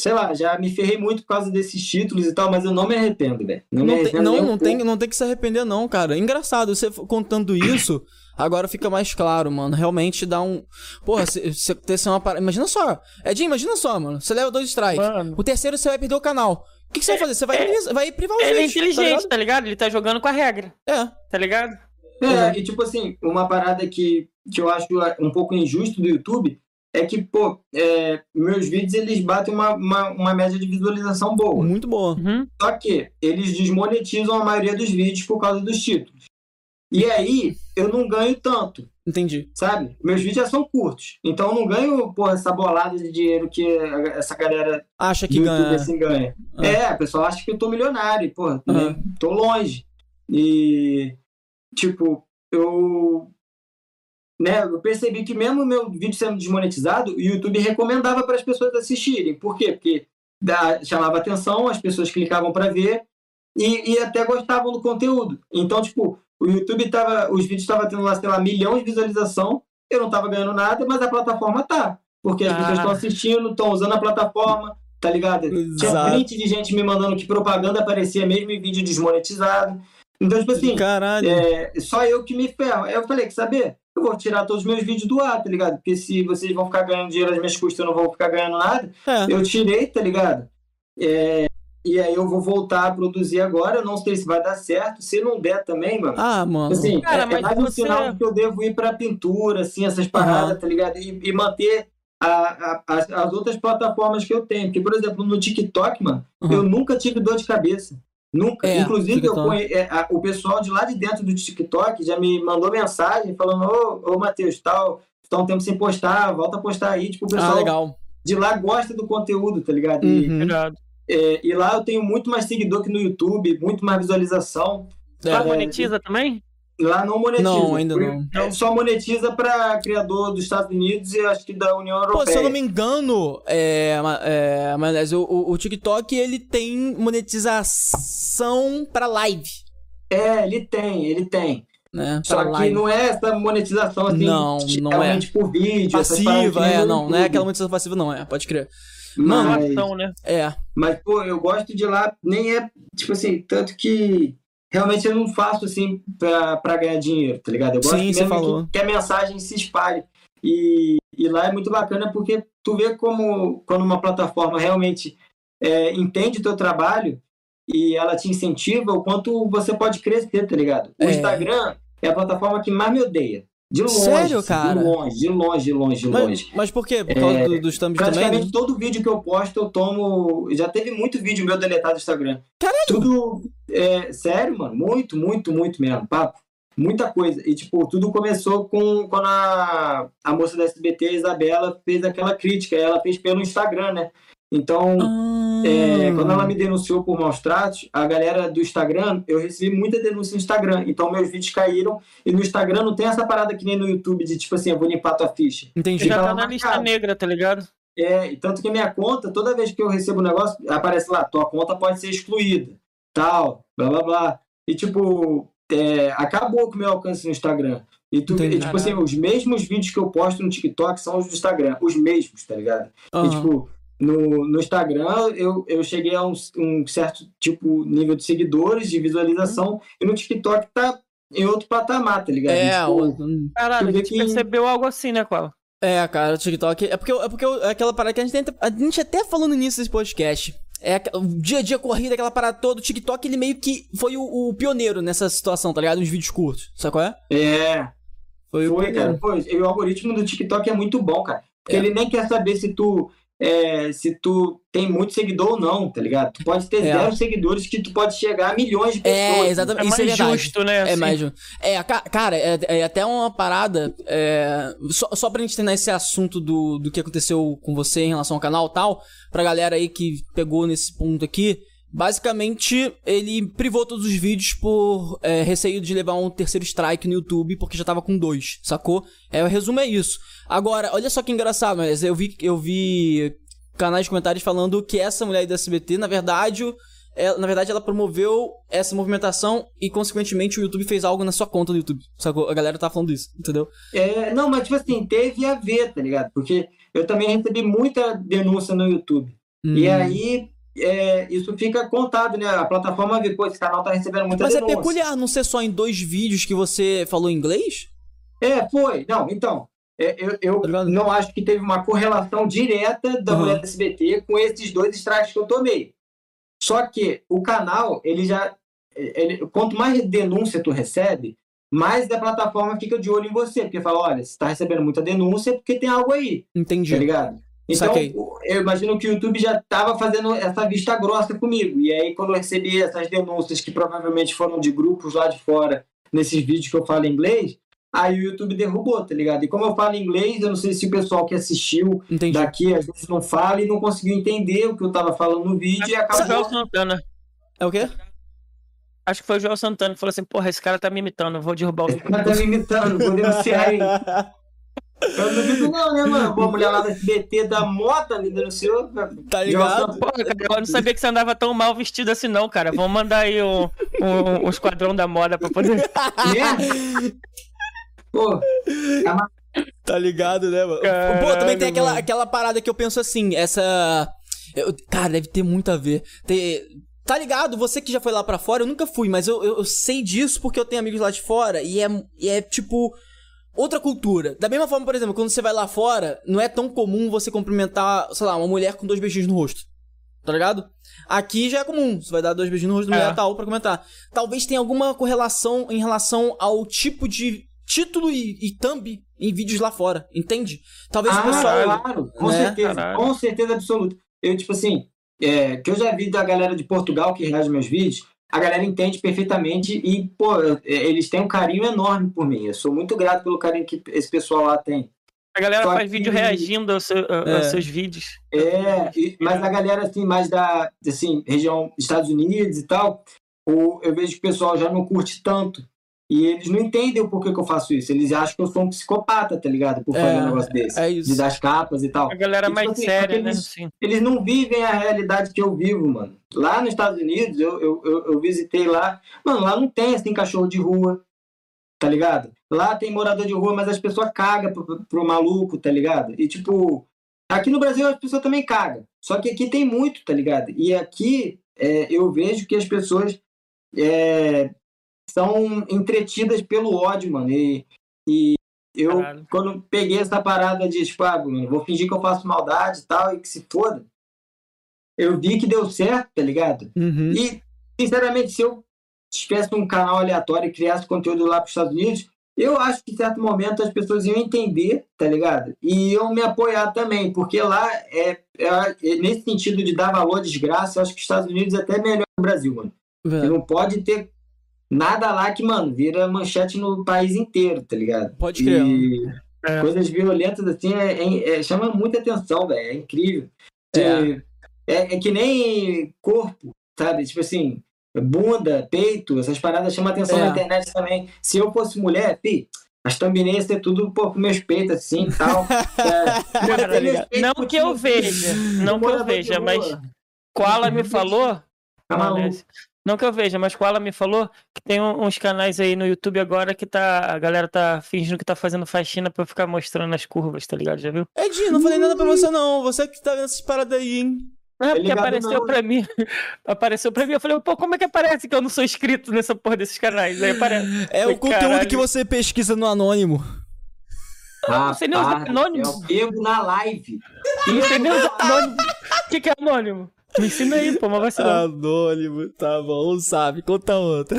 sei lá, já me ferrei muito por causa desses títulos e tal, mas eu não me arrependo, velho. Não, não, tem, não, não, tem, não tem que se arrepender, não, cara. Engraçado, você contando isso, agora fica mais claro, mano. Realmente dá um. Porra, você ter uma parada. Imagina só. Edinho, imagina só, mano. Você leva dois strikes. O terceiro você vai perder o canal. O que, que, você vai fazer? Você vai, é, vai privar os Ele é inteligente, tá, tá, ligado? Ele tá jogando com a regra. É. Tá ligado? É, uhum. e tipo assim, uma parada que, que eu acho um pouco injusto do YouTube é que, pô, é, meus vídeos eles batem uma, uma, uma, média de visualização boa. Muito boa. Uhum. Só que eles desmonetizam a maioria dos vídeos por causa dos títulos. E aí, eu não ganho tanto. Entendi. Sabe? Meus vídeos já são curtos. Então eu não ganho, pô, essa bolada de dinheiro que essa galera acha que ganha. assim ganha. Ah. É, o pessoal acha que eu tô milionário, pô, ah. tô longe. E tipo, eu né, eu percebi que mesmo o meu vídeo sendo desmonetizado, o YouTube recomendava para as pessoas assistirem. Por quê? Porque da, chamava atenção, as pessoas clicavam para ver e, e até gostavam do conteúdo. Então, tipo, o YouTube tava, os vídeos estavam tendo lá, sei lá, milhões de visualização, eu não estava ganhando nada, mas a plataforma tá. Porque as ah. pessoas estão assistindo, estão usando a plataforma, tá ligado? Exato. Tinha print de gente me mandando que propaganda aparecia mesmo em vídeo desmonetizado. Então, tipo assim, é, só eu que me ferro. Aí eu falei, que saber? Eu vou tirar todos os meus vídeos do ar, tá ligado? Porque se vocês vão ficar ganhando dinheiro às minhas custas, eu não vou ficar ganhando nada. É. Eu tirei, tá ligado? É, e aí eu vou voltar a produzir agora. Eu não sei se vai dar certo. Se não der também, mano. Ah, mano. Assim, Cara, é, é mais você... um sinal que eu devo ir pra pintura, assim, essas paradas, uhum. tá ligado? E, e manter a, a, as, as, outras plataformas que eu tenho. Porque, por exemplo, no TikTok, mano, uhum. eu nunca tive dor de cabeça. Nunca. É, Inclusive, eu conhe... é, a, o pessoal de lá de dentro do TikTok já me mandou mensagem falando: Ô, ô Matheus, tal, tá um tempo sem postar, volta a postar aí. Tipo, o pessoal ah, legal. de lá gosta do conteúdo, tá ligado? E, uhum. é, e lá eu tenho muito mais seguidor que no YouTube, muito mais visualização. É. Lá monetiza também? Lá não monetiza. Não, ainda não. É, só monetiza para criador dos Estados Unidos e acho que da União Europeia. Pô, se eu não me engano, é, é, mas o, o, TikTok ele tem monetização para live. É, ele tem, ele tem. Né, Só que live. não é essa monetização assim, não, não realmente é. por vídeo. Passiva, é, não, não é aquela monetização passiva, não, é, pode crer. Mas, Mano, né? É. Mas, pô, eu gosto de lá, nem é, tipo assim, tanto que realmente eu não faço assim pra ganhar dinheiro, tá ligado? Eu gosto Sim, mesmo falou. Que, que, a mensagem se espalhe. E, e lá é muito bacana porque tu vê como quando uma plataforma realmente é, entende o teu trabalho e ela te incentiva, o quanto você pode crescer, tá ligado? O é. Instagram é a plataforma que mais me odeia. De longe. Sério, cara? De longe, de longe, de longe, de longe. Mas, mas por quê? Por causa é, do, dos thumbs praticamente também? Praticamente todo vídeo que eu posto, eu tomo. Já teve muito vídeo meu deletado do Instagram. Caralho! Tudo. É, sério, mano. Muito, muito, muito mesmo. Papo. Muita coisa. E, tipo, tudo começou com quando a, a moça da SBT, a Isabela, fez aquela crítica. Ela fez pelo Instagram, né? Então, ah. é, quando ela me denunciou por maus tratos, a galera do Instagram, eu recebi muita denúncia no Instagram. Então, meus vídeos caíram. E no Instagram não tem essa parada que nem no YouTube de tipo assim, eu vou limpar tua ficha. Entendi. Já tá na lista negra, tá ligado? É, tanto que minha conta, toda vez que eu recebo um negócio, aparece lá, tua conta pode ser excluída, tal, blá blá blá. E tipo, é, acabou com o meu alcance no Instagram. E, tu, e, tipo assim, os mesmos vídeos que eu posto no TikTok são os do Instagram, os mesmos, tá ligado? Uhum. E tipo, no, no Instagram, eu, eu cheguei a um, um certo tipo nível de seguidores, de visualização, hum. e no TikTok tá em outro patamar, tá ligado? É, tipo, o... Caralho, a gente que... percebeu algo assim, né, Qual? É, cara, o TikTok. É porque, é porque é aquela parada que a gente tenta. A gente até falou no início desse podcast. É o dia a dia corrida, aquela parada toda. O TikTok, ele meio que foi o, o pioneiro nessa situação, tá ligado? Nos vídeos curtos. Sabe qual é? É. Foi, foi cara. Pô, e o algoritmo do TikTok é muito bom, cara. Porque é. ele nem quer saber se tu é, se tu tem muito seguidor ou não, tá ligado? Tu pode ter é. zero seguidores que tu pode chegar a milhões de é, pessoas. É, exatamente. É Isso mais é justo, né? Assim. É mais justo. É, cara, é, é, até uma parada. É, só, só pra gente ter esse assunto do, do que aconteceu com você em relação ao canal e tal, pra galera aí que pegou nesse ponto aqui. Basicamente, ele privou todos os vídeos por é, receio de levar um terceiro strike no YouTube, porque já tava com dois, sacou? É, o resumo é isso. Agora, olha só que engraçado, mas eu vi, eu vi canais de comentários falando que essa mulher aí da SBT, na verdade, ela, na verdade, ela promoveu essa movimentação e, consequentemente, o YouTube fez algo na sua conta do YouTube. Sacou? A galera tá falando isso, entendeu? É, não, mas tipo assim, teve a ver, tá ligado? Porque eu também recebi muita denúncia no YouTube. Hum. E aí é, isso fica contado, né? A plataforma vê, pô, esse canal tá recebendo muita Mas é denúncia. é peculiar não ser só em dois vídeos que você falou inglês? É, foi. Não, então. É, eu eu tá não acho que teve uma correlação direta da uhum. mulher do SBT com esses dois strikes que eu tomei. Só que o canal, ele já. Ele, quanto mais denúncia tu recebe, mais a plataforma fica de olho em você. Porque fala, olha, você tá recebendo muita denúncia porque tem algo aí. Entendi. Tá ligado? Então, Saquei. eu imagino que o YouTube já estava fazendo essa vista grossa comigo. E aí, quando eu recebi essas denúncias, que provavelmente foram de grupos lá de fora, nesses vídeos que eu falo inglês, aí o YouTube derrubou, tá ligado? E como eu falo inglês, eu não sei se o pessoal que assistiu Entendi. daqui às vezes não fala e não conseguiu entender o que eu tava falando no vídeo e acabou. Santana. É o quê? Acho que foi o João Santana que falou assim: porra, esse cara tá me imitando, vou derrubar o vídeo. Esse cara tá me imitando, vou denunciar ele. Eu não duvido não, né, mano? Pô, a mulher lá da SBT da moda me denunciou. Tá ligado? Pô, cara, eu não sabia que você andava tão mal vestido assim não, cara. Vamos mandar aí o, o, o esquadrão da moda pra poder... É? Pô, uma... Tá ligado, né, mano? Caralho, Pô, também tem aquela, aquela parada que eu penso assim, essa... Eu, cara, deve ter muito a ver. Ter... Tá ligado? Você que já foi lá pra fora, eu nunca fui, mas eu, eu, eu sei disso porque eu tenho amigos lá de fora e é, e é tipo outra cultura. Da mesma forma, por exemplo, quando você vai lá fora, não é tão comum você cumprimentar, sei lá, uma mulher com dois beijinhos no rosto. tá ligado? Aqui já é comum, você vai dar dois beijos no rosto do é. mulher tal pra comentar. Talvez tenha alguma correlação em relação ao tipo de título e, e thumb em vídeos lá fora, entende? Talvez ah, o pessoal. Claro, com né? certeza, Caralho. com certeza absoluta. Eu, tipo assim, é, que eu já vi da galera de Portugal que reage meus vídeos, a galera entende perfeitamente e, pô, eles têm um carinho enorme por mim. Eu sou muito grato pelo carinho que esse pessoal lá tem. A galera Só faz que... vídeo reagindo aos, seu, é. aos, seus vídeos. É, e, mas a galera, assim, mais da assim, região Estados Unidos e tal, o, eu vejo que o pessoal já não curte tanto. E eles não entendem o porquê que eu faço isso. Eles acham que eu sou um psicopata, tá ligado? Por fazer é, um negócio desse. É isso. De dar as capas e tal. A galera e, tipo, mais assim, séria, né? Eles, eles não vivem a realidade que eu vivo, mano. Lá nos Estados Unidos, eu, eu, eu, eu visitei lá. Mano, lá não tem assim cachorro de rua, tá ligado? Lá tem morador de rua, mas as pessoas cagam pro, pro maluco, tá ligado? E tipo, aqui no Brasil as pessoas também cagam. Só que aqui tem muito, tá ligado? E aqui é, eu vejo que as pessoas é, são entretidas pelo ódio, mano. E, e eu, Caralho. quando peguei essa parada de, tipo, ah, mano, vou fingir que eu faço maldade e tal, e que se foda, eu vi que deu certo, tá ligado? Uhum. E, sinceramente, se eu tivesse um canal aleatório e criasse conteúdo lá para os Estados Unidos, eu acho que em certo momento as pessoas iam entender, tá ligado? E iam me apoiar também, porque lá é, é, é nesse sentido de dar valor à desgraça, eu acho que os Estados Unidos é até melhor que o Brasil, mano. É. Não pode ter nada lá que, mano, vira manchete no país inteiro, tá ligado? Pode crer. E é. coisas violentas assim é, é, é chama muita atenção, velho. É incrível. É. é. É, que nem corpo, sabe? Tipo assim, bunda, peito, essas paradas chamam atenção na internet também. Se eu fosse mulher, fi, as thumbnails ter tudo pô, com meus peitos assim e tal. é, não que eu veja, não que eu veja, mas Koala me falou. Tá não que eu veja, mas Koala me falou que tem uns canais aí no YouTube agora que tá. A galera tá fingindo que tá fazendo faxina pra ficar mostrando as curvas, tá ligado? Já viu? Edinho, não falei nada pra você não. Você que tá vendo essas paradas aí, hein? É, porque apareceu não. pra mim. apareceu pra mim. Eu falei, pô, como é que aparece que eu não sou inscrito nessa porra desses canais? Aí aparece. É o conteúdo caralho. que você pesquisa no Anônimo. Ah, não sei nem usar anônimo. Eu pego na live. Não sei nem usar anônimo. O que, que é anônimo? Me ensina aí, pô, mas vai ser. Anônimo, tá bom, sabe. Conta outra.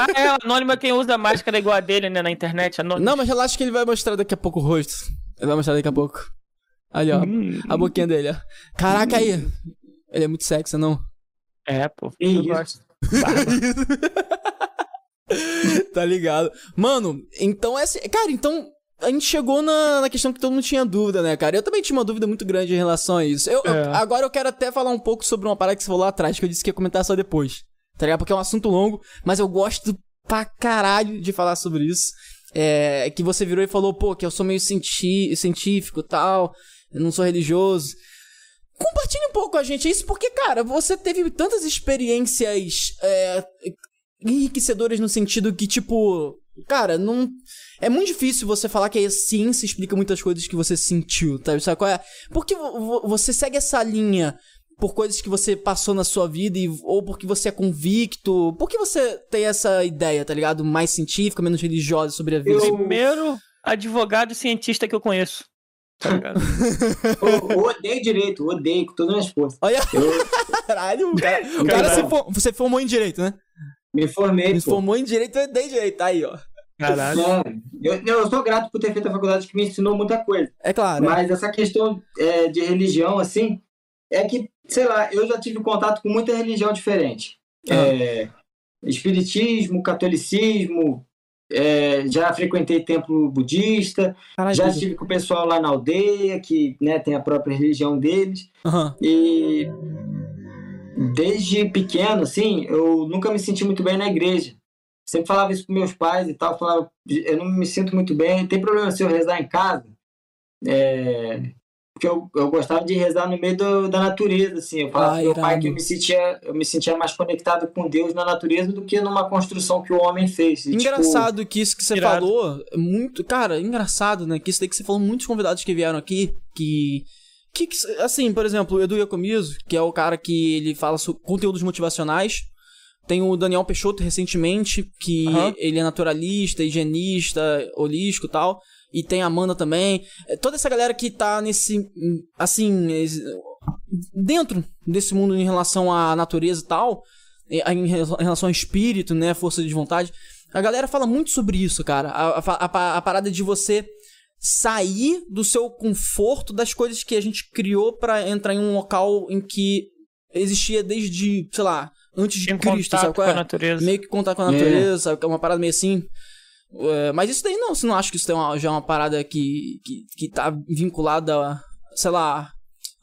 Ah, é, anônimo é quem usa máscara igual a dele, né, na internet. Anônimo. Não, mas relaxa que ele vai mostrar daqui a pouco o rosto. Ele vai mostrar daqui a pouco. Ali, ó. Hum. A boquinha dele, ó. Caraca aí. Ele é muito sexy, não? É, pô. Eu gosto. tá ligado? Mano, então é assim. Cara, então a gente chegou na, na, questão que todo mundo tinha dúvida, né, cara? Eu também tinha uma dúvida muito grande em relação a isso. Eu, é. eu, agora eu quero até falar um pouco sobre uma parada que você falou lá atrás, que eu disse que ia comentar só depois. Tá ligado? Porque é um assunto longo, mas eu gosto pra caralho de falar sobre isso. É que você virou e falou, pô, que eu sou meio cienti científico e tal, eu não sou religioso. Compartilhe um pouco com a gente isso, porque, cara, você teve tantas experiências é, enriquecedoras no sentido que, tipo, Cara, não. É muito difícil você falar que a ciência explica muitas coisas que você sentiu, tá? Sabe qual é? Porque você segue essa linha por coisas que você passou na sua vida e, ou porque você é convicto? Por que você tem essa ideia, tá ligado? Mais científica, menos religiosa sobre a vida? Eu... Primeiro advogado e cientista que eu conheço. Tá ligado? eu, eu odeio direito, odeio com todas as forças. Olha, eu... caralho, cara, o cara se for... você formou em direito, né? Me formei. Me formou em direito e odeio direito, aí, ó. Caralho. É, eu, eu sou grato por ter feito a faculdade que me ensinou muita coisa. É claro. Mas essa questão é, de religião, assim, é que, sei lá, eu já tive contato com muita religião diferente. Ah. É, espiritismo, catolicismo, é, já frequentei templo budista, Caralho, já estive com o pessoal lá na aldeia, que né, tem a própria religião deles. Uhum. E desde pequeno, assim, eu nunca me senti muito bem na igreja sempre falava isso com meus pais e tal, falava, eu não me sinto muito bem, tem problema se eu rezar em casa, é, porque eu, eu gostava de rezar no meio do, da natureza, assim, eu falava ah, pro meu pai que eu me, sentia, eu me sentia mais conectado com Deus na natureza do que numa construção que o homem fez. E, tipo, engraçado tipo, que isso que você irado. falou, muito, cara, engraçado, né, que isso daí que você falou, muitos convidados que vieram aqui, que que, assim, por exemplo, o Edu Iacomiso, que é o cara que ele fala sobre conteúdos motivacionais, tem o Daniel Peixoto recentemente, que uhum. ele é naturalista, higienista, holístico e tal. E tem a Amanda também. É, toda essa galera que tá nesse. Assim. dentro desse mundo em relação à natureza e tal, em relação ao espírito, né, força de vontade, a galera fala muito sobre isso, cara. A, a, a parada de você sair do seu conforto das coisas que a gente criou para entrar em um local em que existia desde, sei lá, antes de Cristo, sabe qual é? Com a natureza. Meio que contato com a natureza, é. sabe? É uma parada meio assim. É, mas isso daí não, você não acha que isso é uma, já é uma parada que, que, que tá vinculada, sei lá,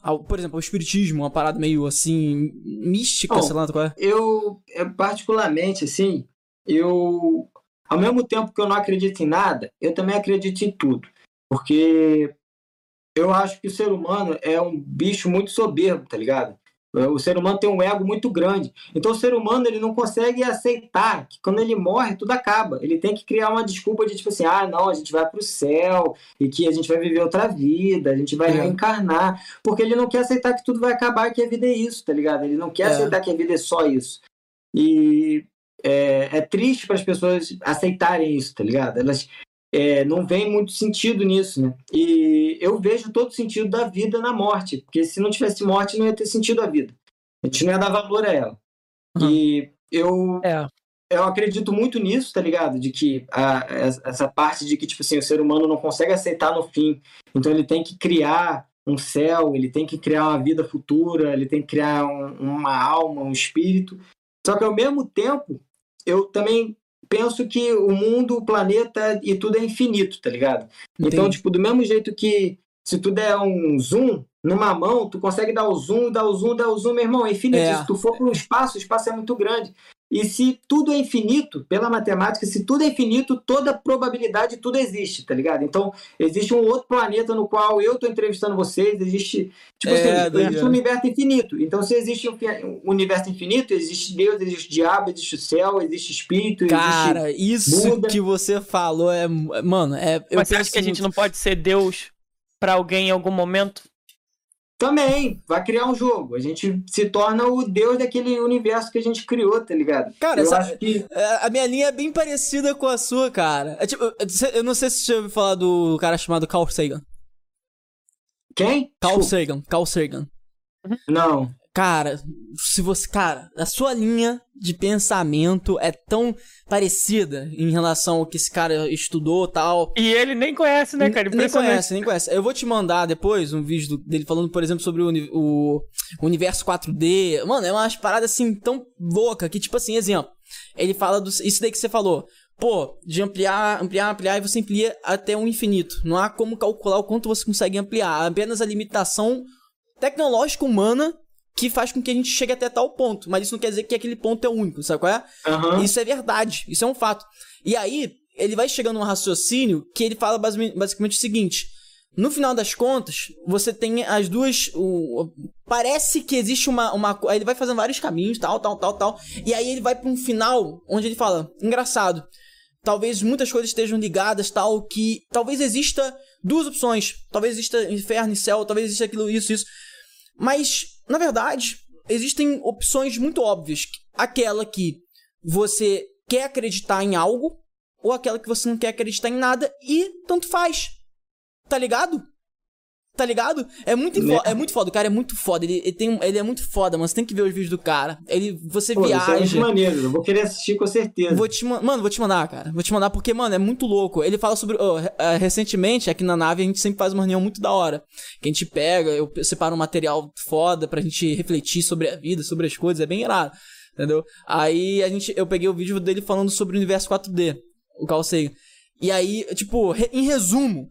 ao, por exemplo, ao espiritismo, uma parada meio assim, mística, Bom, sei lá, qual é? Eu, particularmente, assim, eu, ao mesmo tempo que eu não acredito em nada, eu também acredito em tudo. Porque eu acho que o ser humano é um bicho muito soberbo, tá ligado? O ser humano tem um ego muito grande. Então o ser humano ele não consegue aceitar que quando ele morre tudo acaba. Ele tem que criar uma desculpa de tipo assim, ah, não, a gente vai para o céu e que a gente vai viver outra vida, a gente vai é. reencarnar, porque ele não quer aceitar que tudo vai acabar, que a vida é isso, tá ligado? Ele não quer é. aceitar que a vida é só isso. E é, é triste para as pessoas aceitarem isso, tá ligado? Elas é, não vem muito sentido nisso, né? E eu vejo todo o sentido da vida na morte, porque se não tivesse morte, não ia ter sentido a vida. A gente não ia dar valor a ela. Uhum. E eu, é. eu acredito muito nisso, tá ligado? De que a, essa parte de que, tipo assim, o ser humano não consegue aceitar no fim, então ele tem que criar um céu, ele tem que criar uma vida futura, ele tem que criar um, uma alma, um espírito. Só que ao mesmo tempo, eu também penso que o mundo, o planeta e tudo é infinito, tá ligado? Então, Entendi. Então, tipo, do mesmo jeito que se tu der um zoom numa mão, tu consegue dar o zoom, dar o zoom, dar o zoom, meu irmão, é infinito. É. Se tu for para o espaço, o espaço é muito grande. E se tudo é infinito, pela matemática, se tudo é infinito, toda probabilidade, tudo existe, tá ligado? Então, existe um outro planeta no qual eu tô entrevistando vocês, existe, tipo é, assim, existe um universo infinito. Então, se existe um universo infinito, existe Deus, existe o diabo, existe o céu, existe espírito, Cara, isso Buda. que você falou é, mano, é... Mas você acha que a gente não pode ser Deus para alguém em algum momento? Também, vai criar um jogo. A gente se torna o deus daquele universo que a gente criou, tá ligado? Cara, eu acho que... É, a minha linha é bem parecida com a sua, cara. É, tipo, eu não sei se você já ouviu falar do cara chamado Carl Sagan. Quem? Carl Sagan. Carl Sagan. Não. Cara, se você. Cara, a sua linha de pensamento é tão parecida em relação ao que esse cara estudou tal. E ele nem conhece, né, cara? Nem conhece, nem conhece. Eu vou te mandar depois um vídeo dele falando, por exemplo, sobre o, o, universo 4D. Mano, é umas paradas assim tão louca que, tipo assim, exemplo. Ele fala do. Isso daí que você falou. Pô, de ampliar, ampliar, ampliar, e você amplia até o infinito. Não há como calcular o quanto você consegue ampliar. Apenas a limitação tecnológica humana que faz com que a gente chegue até tal ponto. Mas isso não quer dizer que aquele ponto é o único, sabe qual é? Uhum. Isso é verdade, isso é um fato. E aí, ele vai chegando a um raciocínio que ele fala basicamente o seguinte. No final das contas, você tem as duas. O, parece que existe uma, uma. Ele vai fazendo vários caminhos, tal, tal, tal, tal. E aí ele vai para um final onde ele fala: engraçado. Talvez muitas coisas estejam ligadas, tal, que talvez exista duas opções. Talvez exista inferno e céu, talvez exista aquilo, isso, isso. Mas na verdade, existem opções muito óbvias. Aquela que você quer acreditar em algo, ou aquela que você não quer acreditar em nada, e tanto faz. Tá ligado? Tá ligado? É muito, né? é muito foda, o cara é muito foda. Ele, ele, tem, ele é muito foda, mano. Você tem que ver os vídeos do cara. Ele, você Pô, viaja. Isso é muito maneiro, eu vou querer assistir com certeza. Vou te, mano, vou te mandar, cara. Vou te mandar porque, mano, é muito louco. Ele fala sobre. Oh, recentemente, aqui na nave, a gente sempre faz uma reunião muito da hora. Que a gente pega, eu separo um material foda pra gente refletir sobre a vida, sobre as coisas. É bem irado. Entendeu? Aí a gente, eu peguei o vídeo dele falando sobre o universo 4D, o Carl Sagan. E aí, tipo, em resumo,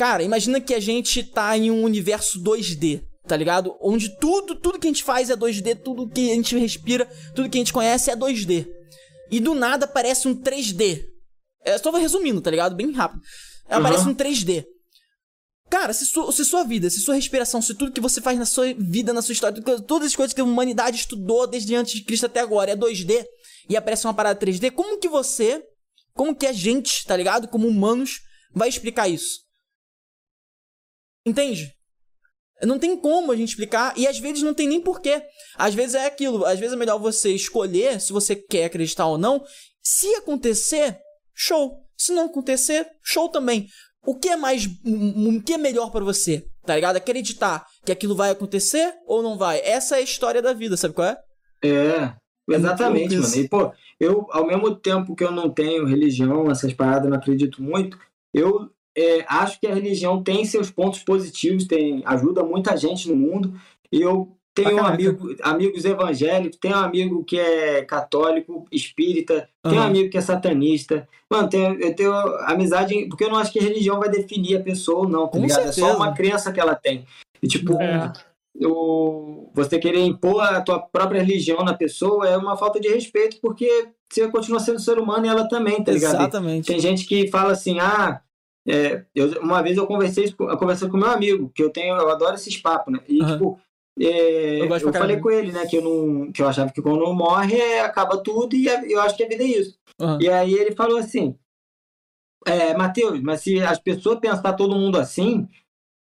Cara, imagina que a gente tá em um universo 2D, tá ligado? Onde tudo, tudo que a gente faz é 2D, tudo que a gente respira, tudo que a gente conhece é 2D. E do nada aparece um 3D. É, só vou resumindo, tá ligado? Bem rápido. Aparece uhum. um 3D. Cara, se, su se sua vida, se sua respiração, se tudo que você faz na sua vida, na sua história, todas as coisas que a humanidade estudou desde antes de Cristo até agora é 2D e aparece uma parada 3D, como que você, como que a gente, tá ligado? Como humanos, vai explicar isso? Entende? Não tem como a gente explicar e às vezes não tem nem porquê. Às vezes é aquilo, às vezes é melhor você escolher se você quer acreditar ou não. Se acontecer, show. Se não acontecer, show também. O que é mais, o que é melhor para você? Tá ligado? Acreditar que aquilo vai acontecer ou não vai. Essa é a história da vida, sabe qual é? É, exatamente, é mano. E, pô, eu, ao mesmo tempo que eu não tenho religião, essas paradas, não acredito muito, eu é, acho que a religião tem seus pontos positivos, tem, ajuda muita gente no mundo. E eu tenho um amigo, amigos evangélicos, tenho um amigo que é católico, espírita, uhum. tenho um amigo que é satanista. Mano, tenho, eu tenho amizade, porque eu não acho que a religião vai definir a pessoa, não, tá ligado? É só uma crença que ela tem. E, tipo, é. o, você querer impor a tua própria religião na pessoa é uma falta de respeito, porque você continua sendo ser humano e ela também, tá ligado? Exatamente. Tem gente que fala assim, ah, é, eu, uma vez eu conversei, eu conversei com meu amigo, que eu tenho, eu adoro esses papos, né? E, uhum. tipo, é, eu, eu falei com ele, né, que eu, não, que eu achava que quando morre é, acaba tudo e eu acho que a vida é isso. Uhum. E aí ele falou assim, é, Matheus, mas se as pessoas pensar todo mundo assim,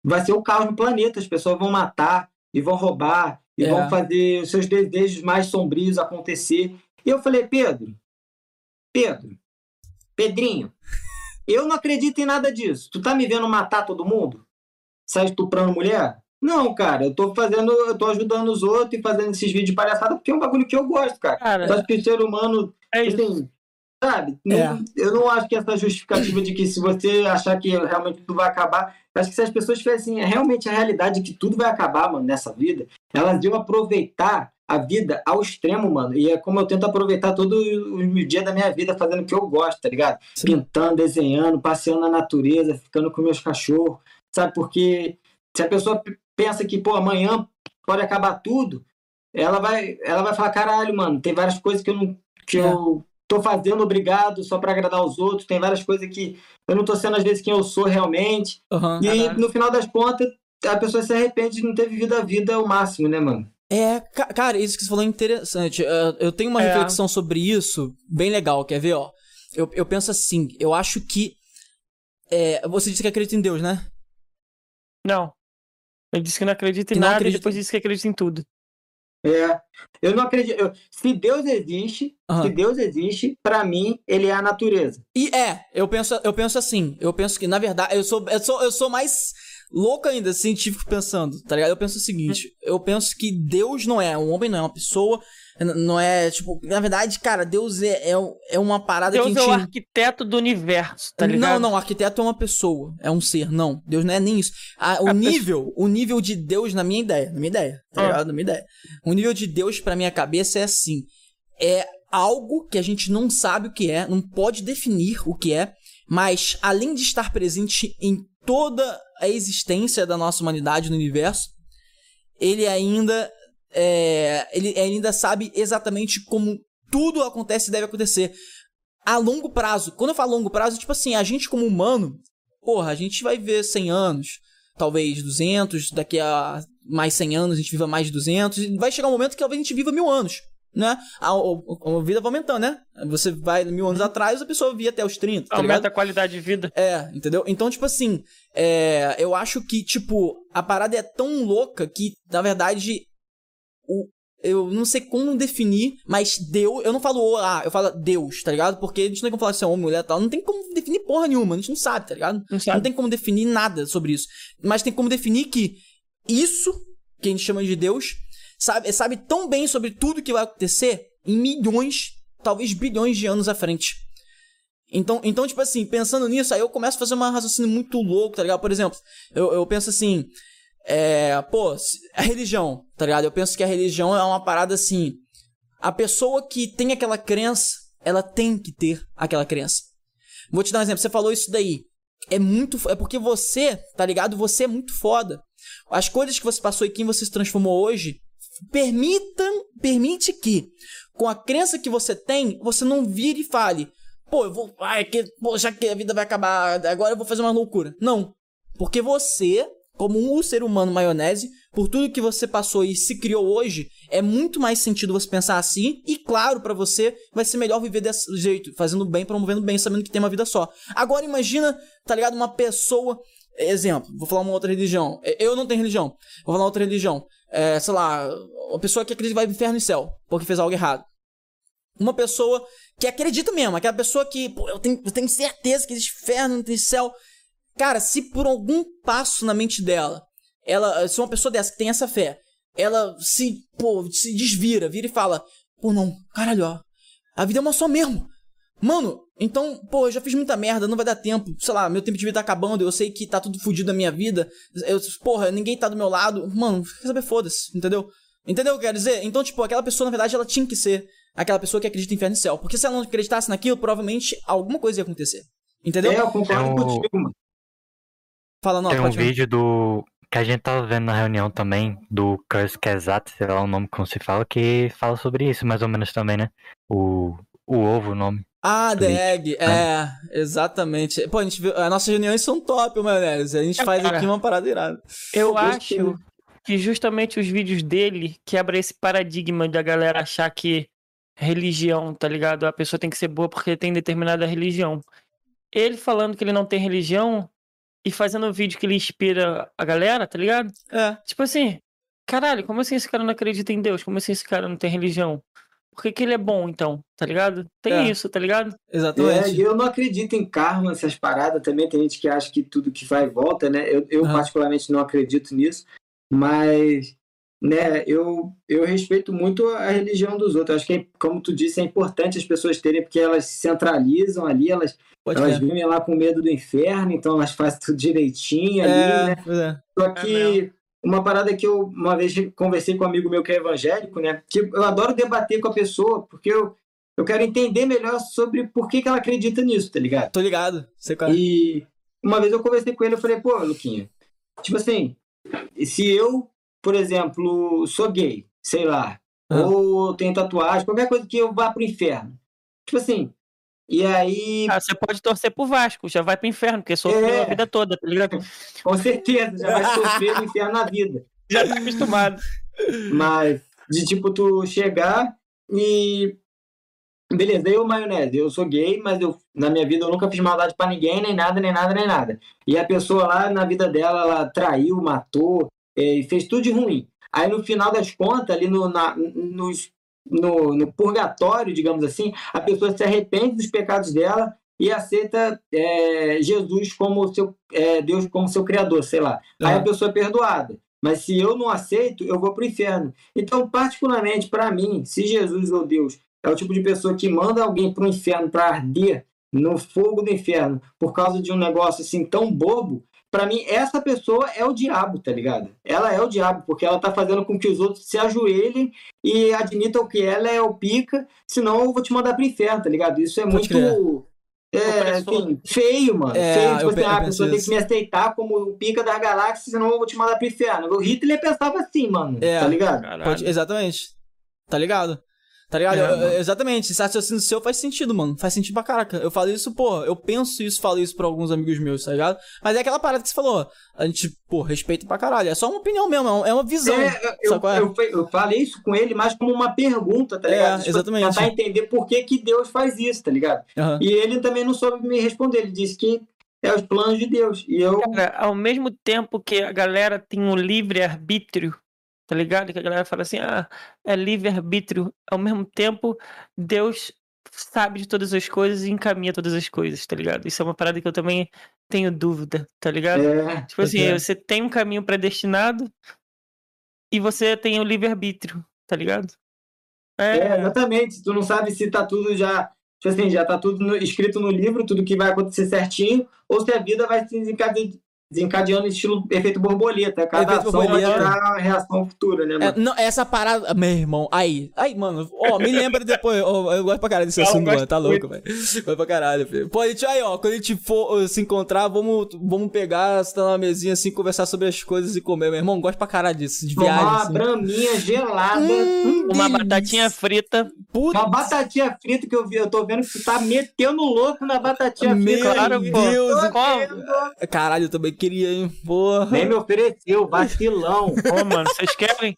vai ser o caos no planeta, as pessoas vão matar e vão roubar e é. vão fazer os seus desejos mais sombrios acontecer. E eu falei, Pedro, Pedro, Pedrinho, eu não acredito em nada disso. Tu tá me vendo matar todo mundo? Sai estuprando mulher? Não, cara, eu tô fazendo, eu tô ajudando os outros e fazendo esses vídeos de palhaçada porque é um bagulho que eu gosto, cara. cara eu acho que o ser humano, é assim, sabe? Não, é. Eu não acho que essa justificativa de que se você achar que realmente tudo vai acabar, acho que se as pessoas tivessem realmente a realidade de que tudo vai acabar, mano, nessa vida, elas iam aproveitar a vida ao extremo, mano. E é como eu tento aproveitar todo o dia da minha vida fazendo o que eu gosto, tá ligado? Sim. Pintando, desenhando, passeando na natureza, ficando com meus cachorros, sabe? Porque se a pessoa pensa que, pô, amanhã pode acabar tudo, ela vai, ela vai falar, caralho, mano, tem várias coisas que eu não. Que é. eu tô fazendo obrigado só para agradar os outros, tem várias coisas que eu não tô sendo às vezes quem eu sou realmente. Uhum, e no final das contas, a pessoa se arrepende de não ter vivido a vida ao máximo, né, mano? É, cara, isso que você falou é interessante. Eu tenho uma é. reflexão sobre isso bem legal, quer ver, ó? Eu, eu penso assim, eu acho que. É, você disse que acredita em Deus, né? Não. Ele disse que não acredita em que nada acredita... e depois disse que acredita em tudo. É. Eu não acredito. Eu, se Deus existe, uhum. se Deus existe, para mim, ele é a natureza. E é, eu penso, eu penso assim. Eu penso que, na verdade, eu sou, eu sou, eu sou mais louco ainda, científico pensando, tá ligado? Eu penso o seguinte, eu penso que Deus não é, um homem não é uma pessoa, não é, tipo, na verdade, cara, Deus é, é, é uma parada Deus que Deus é o arquiteto do universo, tá ligado? Não, não, o arquiteto é uma pessoa, é um ser, não. Deus não é nem isso. A, o a nível, pessoa... o nível de Deus na minha ideia, na minha ideia, tá ah. ligado? Na minha ideia. O nível de Deus pra minha cabeça é assim, é algo que a gente não sabe o que é, não pode definir o que é, mas além de estar presente em toda a existência da nossa humanidade no universo, ele ainda é, ele ainda sabe exatamente como tudo acontece e deve acontecer a longo prazo. Quando eu falo longo prazo, tipo assim, a gente como humano, porra, a gente vai ver 100 anos, talvez 200, daqui a mais 100 anos a gente viva mais de 200, vai chegar um momento que talvez a gente viva mil anos né? A, a, a, vida vai aumentando, né? Você vai mil anos atrás, a pessoa via até os 30. Tá Aumenta ligado? a qualidade de vida. É, entendeu? Então, tipo assim, é, eu acho que, tipo, a parada é tão louca que, na verdade, o, eu não sei como definir, mas Deus. Eu não falo ah, eu falo Deus, tá ligado? Porque a gente não tem como falar se é homem, mulher e tal. Não tem como definir porra nenhuma, a gente não sabe, tá ligado? Não, sabe. não tem como definir nada sobre isso. Mas tem como definir que isso, que a gente chama de Deus, sabe, sabe tão bem sobre tudo que vai acontecer em milhões, talvez bilhões de anos à frente. Então, então, tipo assim, pensando nisso, aí eu começo a fazer uma raciocínio muito louco, tá ligado? Por exemplo, eu, eu penso assim, é, pô, a religião, tá ligado? Eu penso que a religião é uma parada assim, a pessoa que tem aquela crença, ela tem que ter aquela crença. Vou te dar um exemplo, você falou isso daí. É muito, é porque você, tá ligado? Você é muito foda. As coisas que você passou e quem você se transformou hoje permitam, permite que, com a crença que você tem, você não vire e fale, pô, eu vou, ai, que, pô, já que a vida vai acabar, agora eu vou fazer uma loucura. Não. Porque você, como um ser humano maionese, por tudo que você passou e se criou hoje, é muito mais sentido você pensar assim, e claro, para você vai ser melhor viver desse jeito, fazendo bem, promovendo bem, sabendo que tem uma vida só. Agora imagina, tá ligado, uma pessoa Exemplo, vou falar uma outra religião. Eu não tenho religião. Vou falar outra religião é, sei lá, uma pessoa que acredita que vai inferno e céu, porque fez algo errado. Uma pessoa que acredita mesmo, aquela pessoa que, pô, eu tenho, eu tenho certeza que existe inferno, não tem céu. Cara, se por algum passo na mente dela ela, se uma pessoa dessa que tem essa fé, ela se, pô, se desvira, vira e fala, pô, não, caralho, ó, a vida é uma só mesmo. Mano, então, pô, eu já fiz muita merda, não vai dar tempo. Sei lá, meu tempo de vida tá acabando, eu sei que tá tudo fudido da minha vida. Eu, porra, ninguém tá do meu lado. Mano, quer saber, foda-se, entendeu? Entendeu o que eu quero dizer? Então, tipo, aquela pessoa, na verdade, ela tinha que ser aquela pessoa que acredita em inferno e céu. Porque se ela não acreditasse naquilo, provavelmente alguma coisa ia acontecer. Entendeu? É, eu concordo um... contigo, mano. Fala, não, Tem um vídeo do. Que a gente tava vendo na reunião também, do Curse Kesat, sei lá o nome como se fala, que fala sobre isso, mais ou menos também, né? O, o ovo, o nome. Ah, The Egg, é, é, exatamente. Pô, a gente viu, as nossas reuniões são top, mano. A gente faz aqui uma parada irada. Eu acho que justamente os vídeos dele quebra esse paradigma da galera achar que religião, tá ligado? A pessoa tem que ser boa porque tem determinada religião. Ele falando que ele não tem religião e fazendo um vídeo que ele inspira a galera, tá ligado? É. Tipo assim, caralho, como assim esse cara não acredita em Deus? Como assim esse cara não tem religião? Por que, que ele é bom, então? Tá ligado? Tem é. isso, tá ligado? Exatamente. É, eu não acredito em karma, essas paradas também. Tem gente que acha que tudo que vai volta, né? Eu, eu uhum. particularmente não acredito nisso. Mas, né, eu, eu respeito muito a religião dos outros. Acho que, como tu disse, é importante as pessoas terem, porque elas se centralizam ali, elas, elas vivem lá com medo do inferno, então elas fazem tudo direitinho ali, é, né? É. Só que é uma parada que eu uma vez conversei com um amigo meu que é evangélico, né? Que eu adoro debater com a pessoa, porque eu, eu quero entender melhor sobre por que, que ela acredita nisso, tá ligado? Tô ligado. Sei qual é. E uma vez eu conversei com ele, eu falei, pô, Luquinha, tipo assim, se eu, por exemplo, sou gay, sei lá, ah. ou tenho tatuagem, qualquer coisa que eu vá pro inferno. Tipo assim, e aí. Ah, você pode torcer pro Vasco, já vai pro inferno, porque sofreu é... a vida toda, tá ligado? Com certeza, já vai sofrer no inferno na vida. Já tá acostumado. Mas, de tipo, tu chegar e. Beleza, eu, maionese, eu sou gay, mas eu, na minha vida eu nunca fiz maldade para ninguém, nem nada, nem nada, nem nada. E a pessoa lá na vida dela, ela traiu, matou, e fez tudo de ruim. Aí no final das contas, ali no, na, nos no, no purgatório, digamos assim, a pessoa se arrepende dos pecados dela e aceita é, Jesus como seu é, Deus como seu criador, sei lá. Uhum. Aí a pessoa é perdoada. Mas se eu não aceito, eu vou para o inferno. Então, particularmente para mim, se Jesus ou Deus é o tipo de pessoa que manda alguém para o inferno para arder no fogo do inferno por causa de um negócio assim tão bobo, para mim, essa pessoa é o diabo, tá ligado? Ela é o diabo, porque ela tá fazendo com que os outros se ajoelhem e admitam que ela é o pica, senão eu vou te mandar pro inferno, tá ligado? Isso é Pode muito. É, assim, feio, mano. É, feio, tipo assim, ah, a pessoa tem que me aceitar como o pica da galáxia, senão eu vou te mandar pro inferno. O Hitler pensava assim, mano. É, tá ligado? Pode, exatamente. Tá ligado? Tá ligado? É, eu, exatamente, esse raciocínio seu faz sentido, mano. Faz sentido pra caraca. Eu falo isso, pô, eu penso isso, falo isso pra alguns amigos meus, tá ligado? Mas é aquela parada que você falou. A gente, pô, respeita pra caralho. É só uma opinião mesmo, é uma visão. É, eu, é? eu, eu, falei isso com ele mais como uma pergunta, tá ligado? É, exatamente. Tentar entender por que, que Deus faz isso, tá ligado? Uhum. E ele também não soube me responder. Ele disse que é os planos de Deus. E eu. Cara, ao mesmo tempo que a galera tem um livre arbítrio tá ligado? Que a galera fala assim, ah, é livre-arbítrio. Ao mesmo tempo, Deus sabe de todas as coisas e encaminha todas as coisas, tá ligado? Isso é uma parada que eu também tenho dúvida, tá ligado? É, tipo assim, é. você tem um caminho predestinado e você tem o livre-arbítrio, tá ligado? É... é... exatamente. Tu não sabe se tá tudo já. Tipo assim, já tá tudo no, escrito no livro, tudo que vai acontecer certinho, ou se a vida vai se desencadear desencadeando estilo efeito borboleta. Cada efeito ação borboleta. vai gerar reação futura, né, é, mano? É, não, essa parada, meu irmão, aí, aí, mano, ó, me lembra depois, ó, eu gosto pra caralho desse assunto, mano, tá louco, velho. Gosto pra caralho, filho. Pô, a gente, aí, ó, quando a gente for se encontrar, vamos, vamos pegar, estar na mesinha assim, conversar sobre as coisas e comer, meu irmão, gosto pra caralho disso, de viagem. Uma assim. braminha gelada. Hum, uma batatinha frita. Putz. Uma batatinha frita que eu vi, eu tô vendo que tu tá metendo louco na batatinha meu frita. Claro, Deus, pô. Caralho, eu também queria, hein, porra. Nem me ofereceu, vacilão. Ô, mano, vocês querem?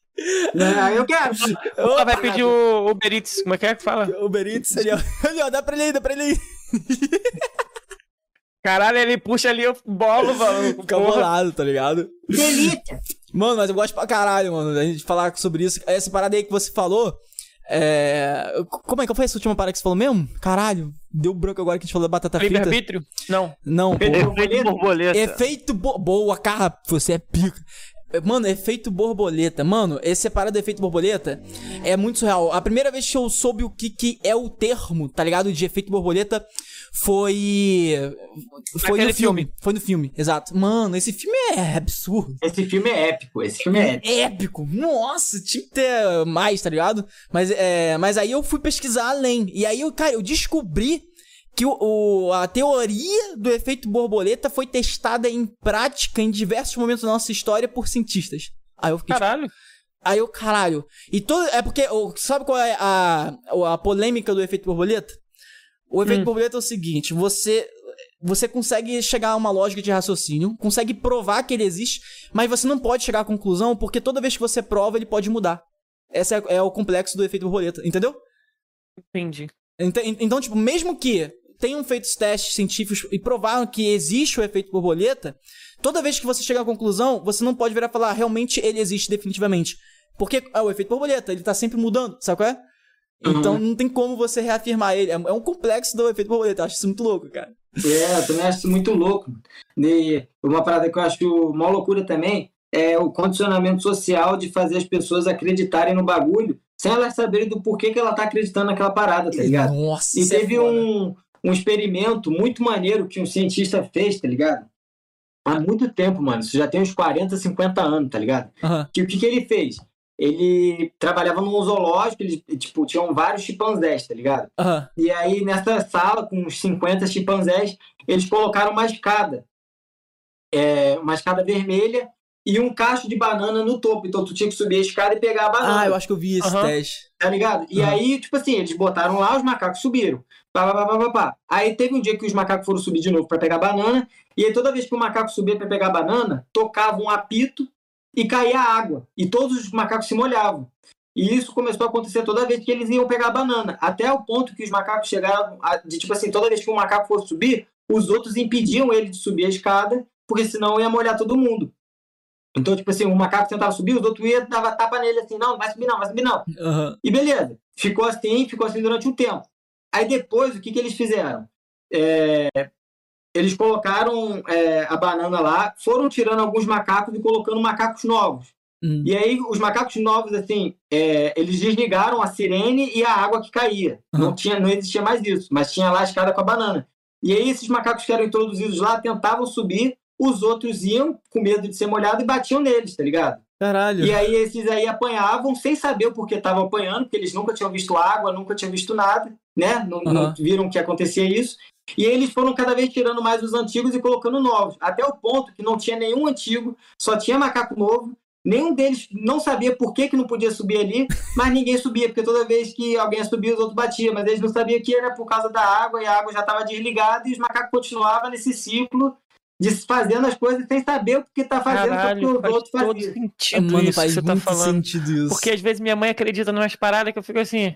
Não, eu quero. Opa, vai pedir o Uber Eats, como é que é que fala? Uber Eats, ali, ó. Ali, ó, dá pra ele aí, dá pra ele aí. Caralho, ele puxa ali o bolo, mano. Fica bolado, tá ligado? Delícia! Mano, mas eu gosto pra caralho, mano, a gente falar sobre isso. Essa parada aí que você falou, é... Como é que foi essa última parada que você falou mesmo? Caralho, deu branco agora que a gente falou da batata frita. Livre-arbítrio? Não. Não, Efeito borboleta. Efeito bo... Boa, cara, você é pica. Mano, efeito borboleta. Mano, esse separado do efeito borboleta é muito surreal. A primeira vez que eu soube o que, que é o termo, tá ligado? De efeito borboleta foi. Foi no filme. filme. Foi no filme, exato. Mano, esse filme é absurdo. Esse filme é épico. Esse filme é épico. épico. Nossa, tinha que ter mais, tá ligado? Mas, é, mas aí eu fui pesquisar além. E aí, eu, cara, eu descobri que o, o, a teoria do efeito borboleta foi testada em prática em diversos momentos da nossa história por cientistas. Aí eu fiquei. Tipo, caralho. Tipo, aí eu, caralho. E todo. É porque. Sabe qual é a, a polêmica do efeito borboleta? O efeito hum. borboleta é o seguinte: você. Você consegue chegar a uma lógica de raciocínio, consegue provar que ele existe, mas você não pode chegar à conclusão porque toda vez que você prova, ele pode mudar. Esse é, é o complexo do efeito borboleta, entendeu? Entendi. Então, então, tipo, mesmo que tenham feito testes científicos e provaram que existe o efeito borboleta, toda vez que você chega à conclusão, você não pode virar e falar, ah, realmente ele existe definitivamente. Porque é o efeito borboleta, ele tá sempre mudando, sabe qual é? Então uhum. não tem como você reafirmar ele. É, é um complexo do efeito borboleta. Eu acho isso muito louco, cara. É, eu também acho isso muito louco. E uma parada que eu acho uma loucura também é o condicionamento social de fazer as pessoas acreditarem no bagulho sem elas saberem do porquê que ela tá acreditando naquela parada, tá ligado? Nossa, e é teve é um, um experimento muito maneiro que um cientista fez, tá ligado? Há muito tempo, mano. Isso já tem uns 40, 50 anos, tá ligado? Uhum. Que o que, que ele fez? Ele trabalhava num zoológico, ele, tipo, tinham vários chimpanzés, tá ligado? Uhum. E aí, nessa sala, com uns 50 chimpanzés, eles colocaram uma escada. É, uma escada vermelha e um cacho de banana no topo. Então tu tinha que subir a escada e pegar a banana. Ah, eu acho que eu vi esse uhum. teste. Tá ligado? E uhum. aí, tipo assim, eles botaram lá, os macacos subiram. Pá, pá, pá, pá, pá. Aí teve um dia que os macacos foram subir de novo para pegar banana. E aí toda vez que o macaco subia para pegar banana, tocava um apito e caía água. E todos os macacos se molhavam. E isso começou a acontecer toda vez que eles iam pegar banana. Até o ponto que os macacos chegaram a, de, tipo assim, toda vez que um macaco fosse subir, os outros impediam ele de subir a escada, porque senão ia molhar todo mundo. Então, tipo assim, o macaco tentava subir, os outros iam, dava tapa nele assim, não, não vai subir não, vai subir não. Uhum. E beleza. Ficou assim, ficou assim durante um tempo. Aí depois, o que, que eles fizeram? É, eles colocaram é, a banana lá, foram tirando alguns macacos e colocando macacos novos. Uhum. E aí, os macacos novos, assim, é, eles desligaram a sirene e a água que caía. Uhum. Não, tinha, não existia mais isso, mas tinha lá a escada com a banana. E aí, esses macacos que eram introduzidos lá tentavam subir os outros iam com medo de ser molhado e batiam neles, tá ligado? Caralho. E aí esses aí apanhavam sem saber o porquê estavam apanhando, porque eles nunca tinham visto água, nunca tinham visto nada, né? Não, uhum. não viram que acontecia isso. E aí eles foram cada vez tirando mais os antigos e colocando novos, até o ponto que não tinha nenhum antigo, só tinha macaco novo. Nenhum deles não sabia por que, que não podia subir ali, mas ninguém subia, porque toda vez que alguém subia, os outros batiam. Mas eles não sabiam que era por causa da água, e a água já estava desligada, e os macacos continuavam nesse ciclo desfazendo as coisas sem saber o que tá fazendo Caralho, porque os outros faziam. Todo sentido Mano, isso faz que você tá falando. Porque às vezes minha mãe acredita numas paradas que eu fico assim,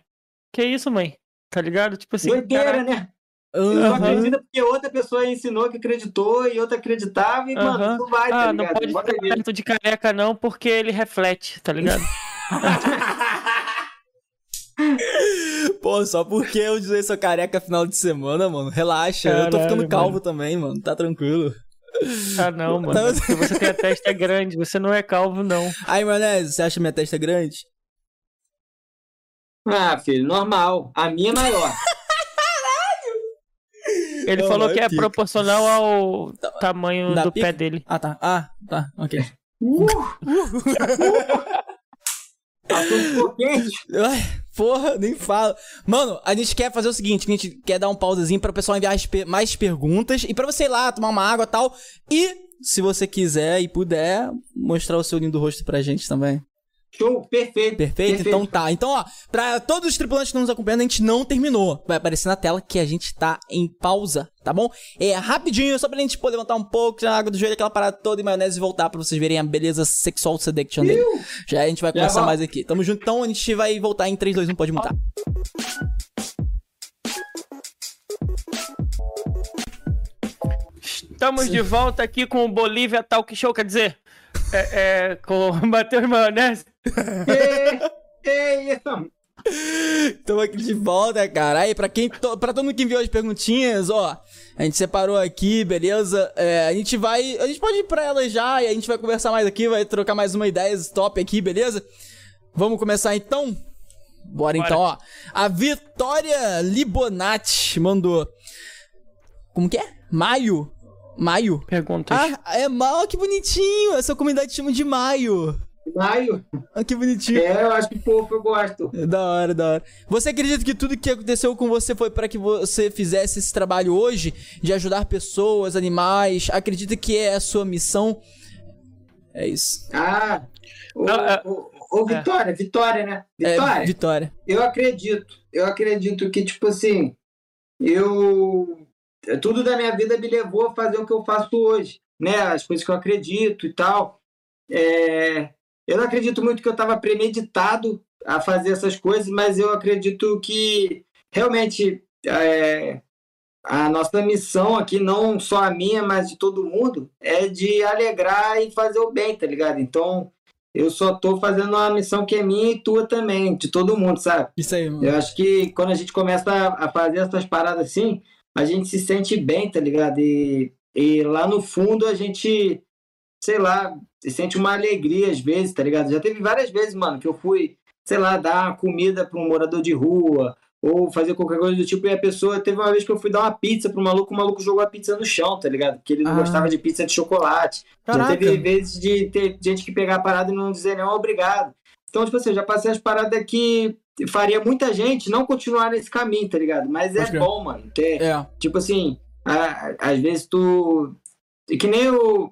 que isso, mãe? Tá ligado? Tipo assim, Doideira, né? Uhum. Só acredita porque outra pessoa ensinou que acreditou e outra acreditava e, uhum. mano, não vai, tá ah, ligado? Não pode ficar perto de careca não, porque ele reflete, tá ligado? Pô, só porque eu usei sua careca final de semana, mano. Relaxa, Caralho, eu tô ficando calvo mano. também, mano. Tá tranquilo. Ah, não, mano. Tá... Porque você tem a testa grande, você não é calvo, não. Aí, Manese, você acha minha testa grande? Ah, filho, normal. A minha é maior. Ele não, falou que é pica. proporcional ao tá, tamanho do pica? pé dele. Ah, tá. Ah, tá. Ok. Uh! Assunto quente. Porra, nem fala. Mano, a gente quer fazer o seguinte: a gente quer dar um pausazinho para o pessoal enviar mais perguntas e para você ir lá tomar uma água e tal. E, se você quiser e puder, mostrar o seu lindo rosto pra gente também. Show, perfeito, perfeito. Perfeito, então tá. Então, ó, pra todos os tripulantes que estão nos acompanhando, a gente não terminou. Vai aparecer na tela que a gente tá em pausa, tá bom? É rapidinho, só pra gente poder levantar um pouco, tirar a água do joelho, aquela parada toda e maionese e voltar pra vocês verem a beleza sexual seduction dele. Já a gente vai conversar mais aqui. Tamo junto, então a gente vai voltar em 3, 2, 1, pode mutar. Estamos Sim. de volta aqui com o Bolívia Talk Show, quer dizer, é, é, com o Matheus Maionese. Que, que isso? Estamos aqui de volta, cara. Aí, pra, quem, pra todo mundo que enviou as perguntinhas, ó, a gente separou aqui, beleza? É, a gente vai. A gente pode ir pra elas já e a gente vai conversar mais aqui, vai trocar mais uma ideia top aqui, beleza? Vamos começar então? Bora, Bora. então, ó. A Vitória Libonati mandou. Como que é? Maio? Maio? Perguntas. Ah, é mal, que bonitinho. Essa comunidade chama de Maio. Maio. Ah, que bonitinho. É, eu acho que fofo, eu gosto. É da hora, da hora. Você acredita que tudo que aconteceu com você foi para que você fizesse esse trabalho hoje de ajudar pessoas, animais? Acredita que é a sua missão? É isso. Ah, o é. Vitória, é. Vitória, né? Vitória. É, Vitória. Eu acredito. Eu acredito que, tipo assim, eu. Tudo da minha vida me levou a fazer o que eu faço hoje, né? As coisas que eu acredito e tal. É, eu não acredito muito que eu estava premeditado a fazer essas coisas, mas eu acredito que realmente é, a nossa missão aqui, não só a minha, mas de todo mundo, é de alegrar e fazer o bem, tá ligado? Então, eu só tô fazendo uma missão que é minha e tua também, de todo mundo, sabe? Isso aí, mano. Eu acho que quando a gente começa a fazer essas paradas assim, a gente se sente bem, tá ligado? E, e lá no fundo a gente sei lá, sente uma alegria às vezes, tá ligado? Já teve várias vezes, mano, que eu fui, sei lá, dar comida para um morador de rua, ou fazer qualquer coisa do tipo, e a pessoa, teve uma vez que eu fui dar uma pizza pro maluco, o maluco jogou a pizza no chão, tá ligado? Porque ele não ah. gostava de pizza de chocolate. Caraca. Já teve vezes de ter gente que pegar a parada e não dizer não, obrigado. Então, tipo assim, eu já passei as paradas que faria muita gente não continuar nesse caminho, tá ligado? Mas é bom, mano. Ter, é. Tipo assim, a, às vezes tu. Que nem o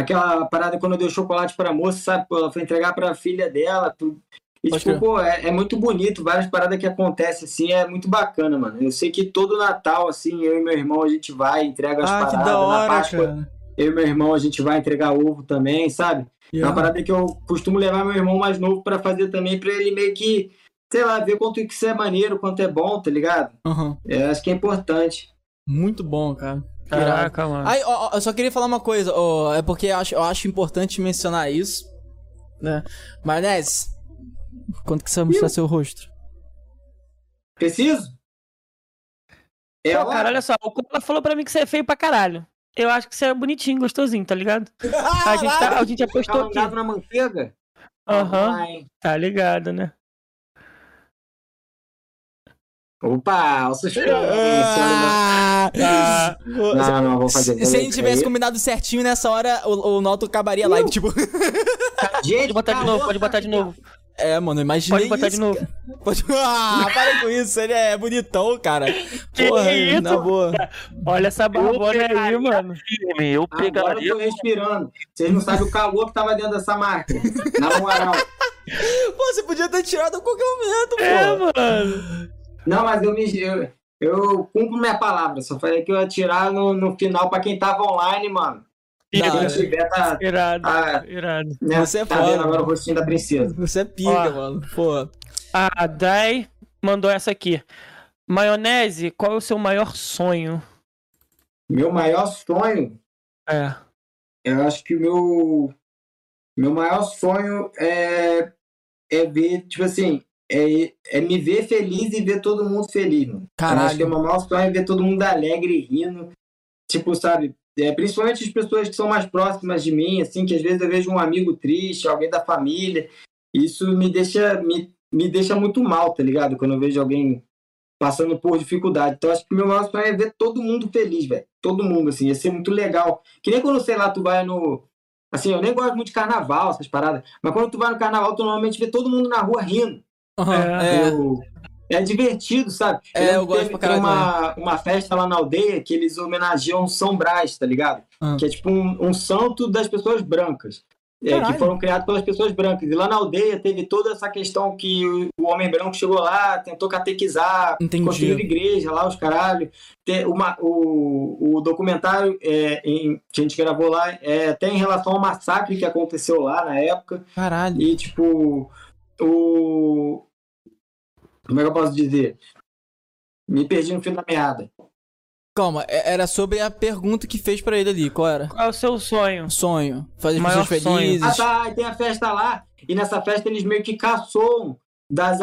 aquela parada quando eu dei o chocolate para a moça, sabe? Ela foi entregar para a filha dela. Tudo. E, Pode tipo, pô, é, é, muito bonito, várias paradas que acontecem, assim, é muito bacana, mano. Eu sei que todo Natal, assim, eu e meu irmão, a gente vai, entrega as ah, paradas. Que da hora, na Páscoa, cara. eu e meu irmão, a gente vai entregar ovo também, sabe? Yeah. É uma parada que eu costumo levar meu irmão mais novo para fazer também, para ele meio que, sei lá, ver quanto que isso é maneiro, quanto é bom, tá ligado? Uhum. É, acho que é importante. Muito bom, cara. Caraca, mano. Aí, ó, eu só queria falar uma coisa, ó, é porque eu acho, eu acho importante mencionar isso, né? Maionese, quanto que você vai mostrar seu rosto? Preciso? É Pô, cara, olha só, o Cola falou pra mim que você é feio pra caralho. Eu acho que você é bonitinho, gostosinho, tá ligado? a, gente tá, a gente apostou aqui. na manteiga? Aham, uhum. tá ligado, né? Opa, o suspense. Ah, ah, não, não, vou fazer. Se a gente tivesse combinado certinho nessa hora, o, o Noto acabaria a live, tipo. Gente, pode botar de novo, pode botar de novo. É, mano, imagina. Pode botar isso, de novo. Pode... Ah, para com isso, ele é bonitão, cara. Porra, isso? na boa. Olha essa barbona aí, mano. Eu pegaria. Agora eu tô respirando. Vocês não sabem o calor que tava dentro dessa máquina. Na moral. Pô, você podia ter tirado a qualquer momento, é, pô. É, mano. Não, mas eu me. Eu, eu cumpro minha palavra. Só falei que eu ia tirar no, no final pra quem tava online, mano. Irado, tiver, tá, irado, tá, irado. Né, Você é tá foda. vendo agora o rostinho da princesa. Você é pica, Ó, mano. Pô. A Dai mandou essa aqui. Maionese, qual é o seu maior sonho? Meu maior sonho? É. Eu acho que o meu. Meu maior sonho é. É ver, tipo assim, é, é me ver feliz e ver todo mundo feliz, mano. Caralho. acho que é uma maior sonho é ver todo mundo alegre, rindo. Tipo, sabe, é, principalmente as pessoas que são mais próximas de mim, assim, que às vezes eu vejo um amigo triste, alguém da família. Isso me deixa, me, me deixa muito mal, tá ligado? Quando eu vejo alguém passando por dificuldade. Então, acho que o meu maior sonho é ver todo mundo feliz, velho. Todo mundo, assim, ia ser muito legal. Que nem quando, sei lá, tu vai no. Assim, eu nem gosto muito de carnaval, essas paradas. Mas quando tu vai no carnaval, tu normalmente vê todo mundo na rua rindo. Uhum, é, eu, é divertido, sabe? É, eu, eu gosto pra caralho. uma, uma festa lá na aldeia que eles homenageiam São Brás, tá ligado? Uhum. Que é tipo um, um santo das pessoas brancas. É, que foram criados pelas pessoas brancas. E lá na aldeia teve toda essa questão que o, o homem branco chegou lá, tentou catequizar, construir igreja lá, os caralho. Tem uma, o, o documentário é, em, que a gente gravou lá é até em relação ao massacre que aconteceu lá na época. Caralho. E, tipo, o, como é que eu posso dizer? Me perdi no fim da meada. Calma, é, era sobre a pergunta que fez para ele ali, qual era? Qual é o seu sonho? Sonho. Fazer pessoas felizes. Ah tá, tem a festa lá. E nessa festa eles meio que caçou das,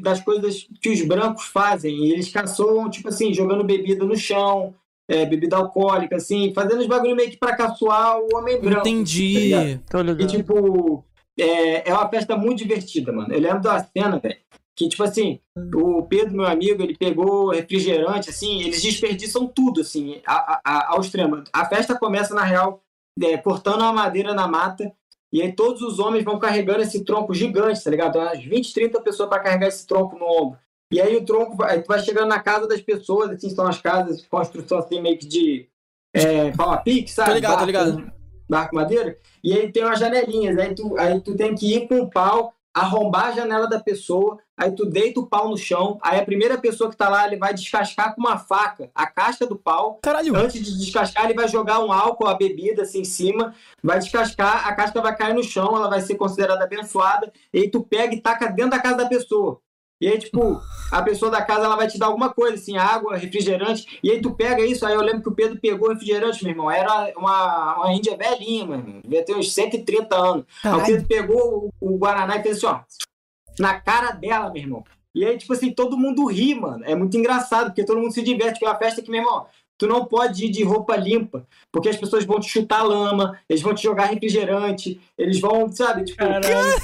das coisas que os brancos fazem. Eles caçoam, tipo assim, jogando bebida no chão, é, bebida alcoólica, assim, fazendo os bagulho meio que pra caçoar o homem branco. Entendi. Tá e, tipo, é, é uma festa muito divertida, mano. Eu lembro da cena, velho. Que, tipo assim, o Pedro, meu amigo, ele pegou refrigerante, assim, eles desperdiçam tudo, assim, a, a, ao extremo. A festa começa, na real, é, cortando a madeira na mata, e aí todos os homens vão carregando esse tronco gigante, tá ligado? Umas 20, 30 pessoas para carregar esse tronco no ombro. E aí o tronco, vai, vai chegando na casa das pessoas, assim, são as casas de construção, assim, meio que de é, pau-a-pique, sabe? Tô ligado, barco, tô ligado. Barco madeira. E aí tem umas janelinhas, aí tu, aí tu tem que ir com o pau arrombar a janela da pessoa, aí tu deita o pau no chão, aí a primeira pessoa que tá lá, ele vai descascar com uma faca a casca do pau. Caralho. Antes de descascar, ele vai jogar um álcool, a bebida assim em cima, vai descascar, a casca vai cair no chão, ela vai ser considerada abençoada, e aí tu pega e taca dentro da casa da pessoa. E aí, tipo, a pessoa da casa ela vai te dar alguma coisa, assim, água, refrigerante. E aí tu pega isso, aí eu lembro que o Pedro pegou refrigerante, meu irmão. Era uma, uma índia velhinha, meu irmão. Devia ter uns 130 anos. Aí o Pedro pegou o, o Guaraná e fez assim, ó, na cara dela, meu irmão. E aí, tipo assim, todo mundo ri, mano. É muito engraçado, porque todo mundo se diverte. com é uma festa que, meu irmão, Tu não pode ir de roupa limpa, porque as pessoas vão te chutar lama, eles vão te jogar refrigerante, eles vão, sabe? Tipo,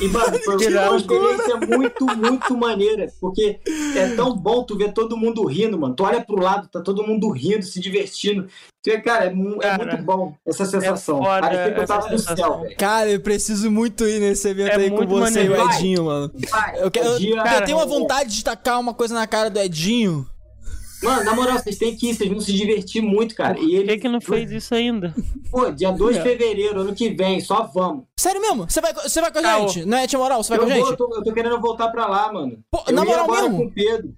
e, mano, foi uma experiência muito, muito maneira, porque é tão bom tu ver todo mundo rindo, mano. Tu olha pro lado, tá todo mundo rindo, se divertindo. Cara, é, é muito bom essa sensação. É foda, Parecia que eu tava no céu, Cara, eu preciso muito ir nesse evento é aí com você e o Edinho, mano. Vai, eu, quero, eu, eu tenho uma vontade de tacar uma coisa na cara do Edinho. Mano, na moral, vocês têm que ir, vocês vão se divertir muito, cara. E ele... Por que, que não fez isso ainda? Pô, dia 2 de fevereiro, ano que vem, só vamos. Sério mesmo? Você vai, você vai com a Caô. gente? Não é, Tia Moral? Você vai eu com a gente? Eu, tô, eu tô querendo voltar pra lá, mano. Pô, eu na moral mesmo? com o Pedro.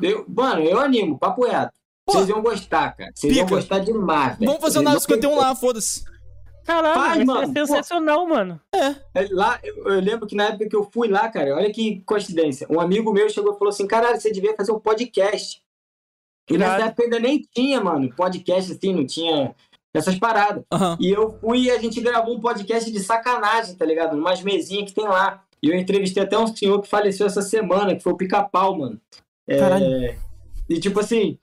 Eu, mano, eu animo, papo reto. Vocês iam gostar, cara. Vocês iam gostar demais, velho. Vamos fazer o Nave 51 lá, foda-se. Caralho, Faz, mano. é sensacional, Pô. mano. É. é lá, eu, eu, lembro que na época que eu fui lá, cara, olha que coincidência. Um amigo meu chegou e falou assim: caralho, você devia fazer um podcast. E nessa época ainda nem tinha, mano, podcast assim, não tinha essas paradas. Uhum. E eu fui e a gente gravou um podcast de sacanagem, tá ligado? Umas mesinhas que tem lá. E eu entrevistei até um senhor que faleceu essa semana, que foi o Pica-Pau, mano. É... E tipo assim,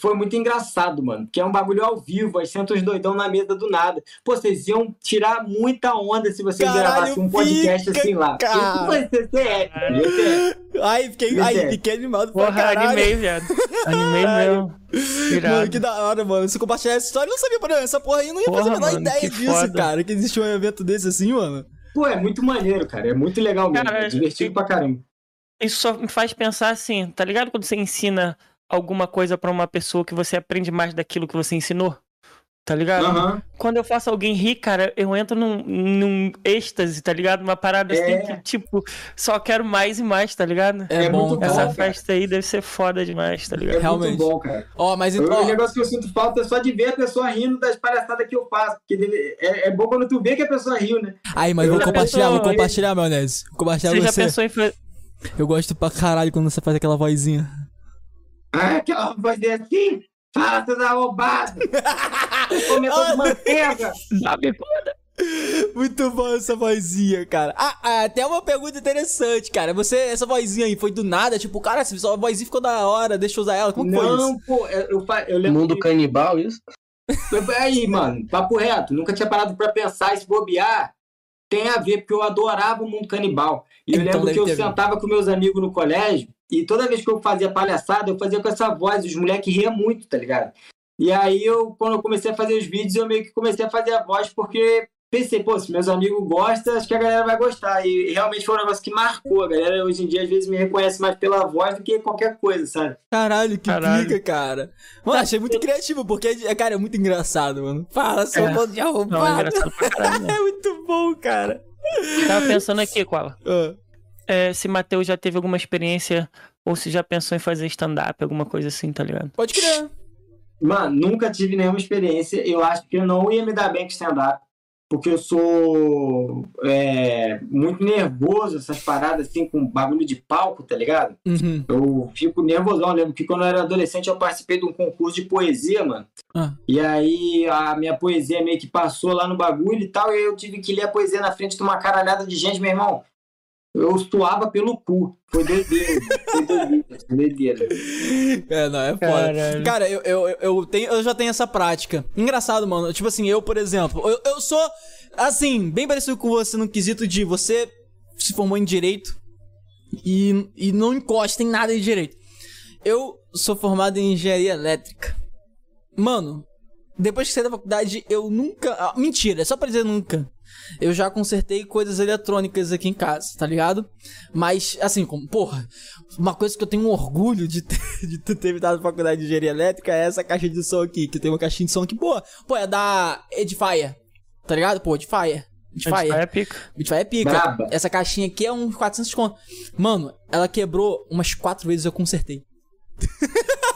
foi muito engraçado, mano. Porque é um bagulho ao vivo, aí senta os doidão na mesa do nada. Pô, vocês iam tirar muita onda se vocês Caralho, gravassem um podcast fica, assim lá. Cara. Isso é Ai, fiquei, ai, fiquei animado Porra, pra caralho. animei, viado. Animei mesmo. Mano, que da hora, mano. Se compartilhar essa história, eu não sabia, exemplo, essa porra aí, eu não ia porra, fazer a menor mano, ideia disso, foda. cara. Que existe um evento desse assim, mano. Pô, é muito maneiro, cara. É muito legal mesmo. Cara, é divertido pra caramba. Isso só me faz pensar assim, tá ligado? Quando você ensina alguma coisa para uma pessoa que você aprende mais daquilo que você ensinou. Tá ligado? Uhum. Quando eu faço alguém rir, cara, eu entro num, num êxtase, tá ligado? Uma parada assim é. assim que, tipo, só quero mais e mais, tá ligado? É, é bom. Essa bom, festa aí deve ser foda demais, tá ligado? É Realmente. muito bom, cara. Ó, oh, mas então. O negócio que eu sinto falta é só de ver a pessoa rindo das palhaçadas que eu faço. Porque é, é, bom quando tu vê que a pessoa riu, né? Aí, mas eu vou compartilhar, vou compartilhar, Maionese. Vou compartilhar você. Você já pensou em. Eu gosto pra caralho quando você faz aquela vozinha. Ah, aquela voz assim? Fala toda roubada! Comedor de manteiga! Sabe foda! Muito bom essa vozinha, cara. Ah, ah, até uma pergunta interessante, cara. Você, essa vozinha aí, foi do nada? Tipo, cara, sua vozinha ficou da hora, deixa eu usar ela. Como Não, foi isso? Não, pô, eu, eu, eu lembro. Mundo que... canibal, isso? Aí, mano, papo reto. Nunca tinha parado pra pensar e se bobear. Tem a ver, porque eu adorava o mundo canibal. E eu então, lembro que eu sentava com meus amigos no colégio e toda vez que eu fazia palhaçada, eu fazia com essa voz, os moleques riam muito, tá ligado? E aí eu, quando eu comecei a fazer os vídeos, eu meio que comecei a fazer a voz porque pensei, pô, se meus amigos gostam, acho que a galera vai gostar. E realmente foi um negócio que marcou. A galera hoje em dia às vezes me reconhece mais pela voz do que qualquer coisa, sabe? Caralho, que Caralho. pica, cara. Mano, achei muito criativo, porque, cara, é muito engraçado, mano. Fala, seu é. de arrombado. É, é muito bom, cara. Tava pensando aqui, Koala. Uh é, se Matheus já teve alguma experiência ou se já pensou em fazer stand-up, alguma coisa assim, tá ligado? Pode crer. Mano, nunca tive nenhuma experiência. Eu acho que eu não ia me dar bem com stand-up, porque eu sou é, muito nervoso, essas paradas assim, com bagulho de palco, tá ligado? Uhum. Eu fico nervosão. Eu lembro que quando eu era adolescente eu participei de um concurso de poesia, mano. Ah. E aí a minha poesia meio que passou lá no bagulho e tal, e eu tive que ler a poesia na frente de uma caralhada de gente, meu irmão eu suava pelo cu. Foi doideira. Foi doideira. É, não, é foda. Caralho. Cara, eu, eu, eu, tenho, eu já tenho essa prática. Engraçado, mano. Tipo assim, eu, por exemplo, eu, eu sou, assim, bem parecido com você no quesito de você se formou em direito e, e não encosta em nada de direito. Eu sou formado em engenharia elétrica. Mano, depois que saí da faculdade, eu nunca. Ah, mentira, é só pra dizer nunca. Eu já consertei coisas eletrônicas aqui em casa, tá ligado? Mas, assim, como, porra, uma coisa que eu tenho um orgulho de ter, de ter evitado a faculdade de engenharia elétrica é essa caixa de som aqui, que tem uma caixinha de som que, pô, pô, é da Edifier, tá ligado? Pô, Edifier. Edifier. é pica. Edifier é pica. Braba. Essa caixinha aqui é uns 400 conto. Mano, ela quebrou umas quatro vezes eu consertei.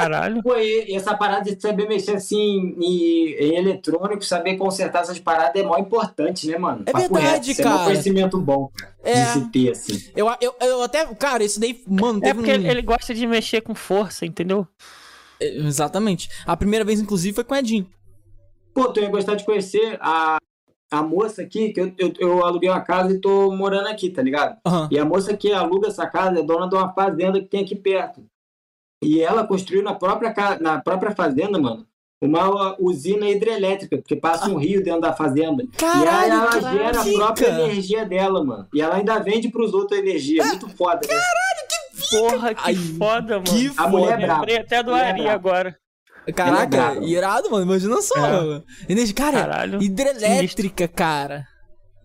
Caralho. Pô, e, essa parada de saber mexer assim em, em eletrônico, saber consertar essas paradas é mó importante, né, mano? É Papo verdade, reto, cara. É um conhecimento bom, É. De se ter, assim. Eu, eu, eu até, cara, isso daí, mano. É porque um... ele gosta de mexer com força, entendeu? É, exatamente. A primeira vez, inclusive, foi com o Edinho. Pô, tu ia gostar de conhecer a, a moça aqui, que eu, eu, eu, aluguei uma casa e tô morando aqui, tá ligado? Uhum. E a moça que aluga essa casa é dona de uma fazenda que tem aqui perto. E ela construiu na própria, na própria fazenda, mano, uma usina hidrelétrica, porque passa um rio dentro da fazenda. Caralho, e aí ela gera a própria energia dela, mano. E ela ainda vende pros outros energia. É muito foda, né? Caralho, que fica. Porra, que Ai, foda, mano. Que a mulher é brava. Lembrei até do Ari é agora. Caraca, é irado, mano. Imagina só, é. mano. Energia, cara, Caralho, hidrelétrica, cara.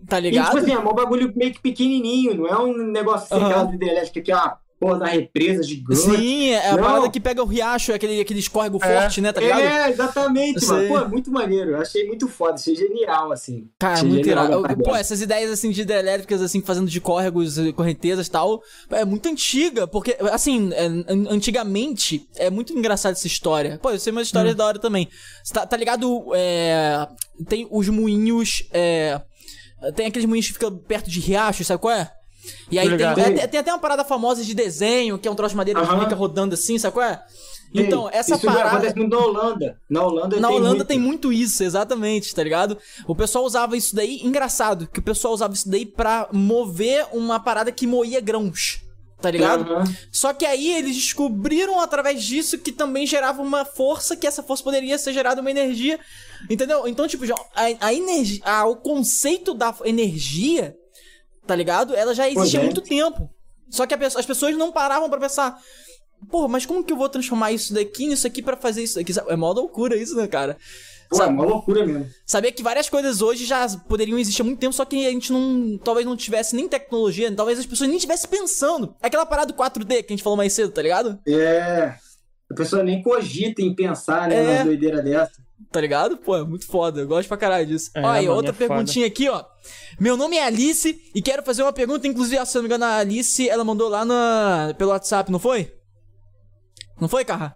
Tá ligado? E, tipo assim, é um bagulho meio que pequenininho, não é um negócio assim, uhum. aquela hidrelétrica que, ó, porra da represa gigante. Sim, é a não. parada que pega o riacho, aquele, aquele escórrego é. forte, né, tá ligado? É, exatamente, mano. Pô, é muito maneiro. Eu achei muito foda, achei genial, assim. Cara, achei muito irado. Pô, essas ideias, assim, de hidrelétricas, assim, fazendo de córregos, correntezas e tal, é muito antiga, porque, assim, é, antigamente, é muito engraçada essa história. Pô, eu sei uma história hum. da hora também. Tá, tá ligado? É, tem os moinhos, é, tem aqueles moinhos que ficam perto de riachos, sabe qual é? E aí tem, é, tem, até uma parada famosa de desenho, que é um troço de madeira que fica rodando assim, sabe qual é? Então, essa isso parada. acontece muito na Holanda. Na Holanda, na tem, Holanda muito. tem muito isso, exatamente, tá ligado? O pessoal usava isso daí, engraçado, que o pessoal usava isso daí pra mover uma parada que moía grãos. Tá ligado? Uhum. Só que aí eles descobriram através disso que também gerava uma força, que essa força poderia ser gerada uma energia. Entendeu? Então, tipo, a, a energia. A, o conceito da energia tá ligado? Ela já existe há é. muito tempo. Só que as pessoas não paravam para pensar, porra, mas como que eu vou transformar isso daqui nisso aqui para fazer isso daqui? É mó loucura isso, né, cara? Pô, é uma loucura mesmo. Sabia que várias coisas hoje já poderiam existir há muito tempo, só que a gente não. Talvez não tivesse nem tecnologia, talvez as pessoas nem estivessem pensando. É aquela parada do 4D que a gente falou mais cedo, tá ligado? É. A pessoa nem cogita em pensar, né, é. nas doideiras dessa. Tá ligado? Pô, é muito foda. Eu gosto pra caralho disso. É, Olha, outra é perguntinha foda. aqui, ó. Meu nome é Alice e quero fazer uma pergunta. Inclusive, se eu não me engano, a Alice, ela mandou lá na... pelo WhatsApp, não foi? Não foi, Carra?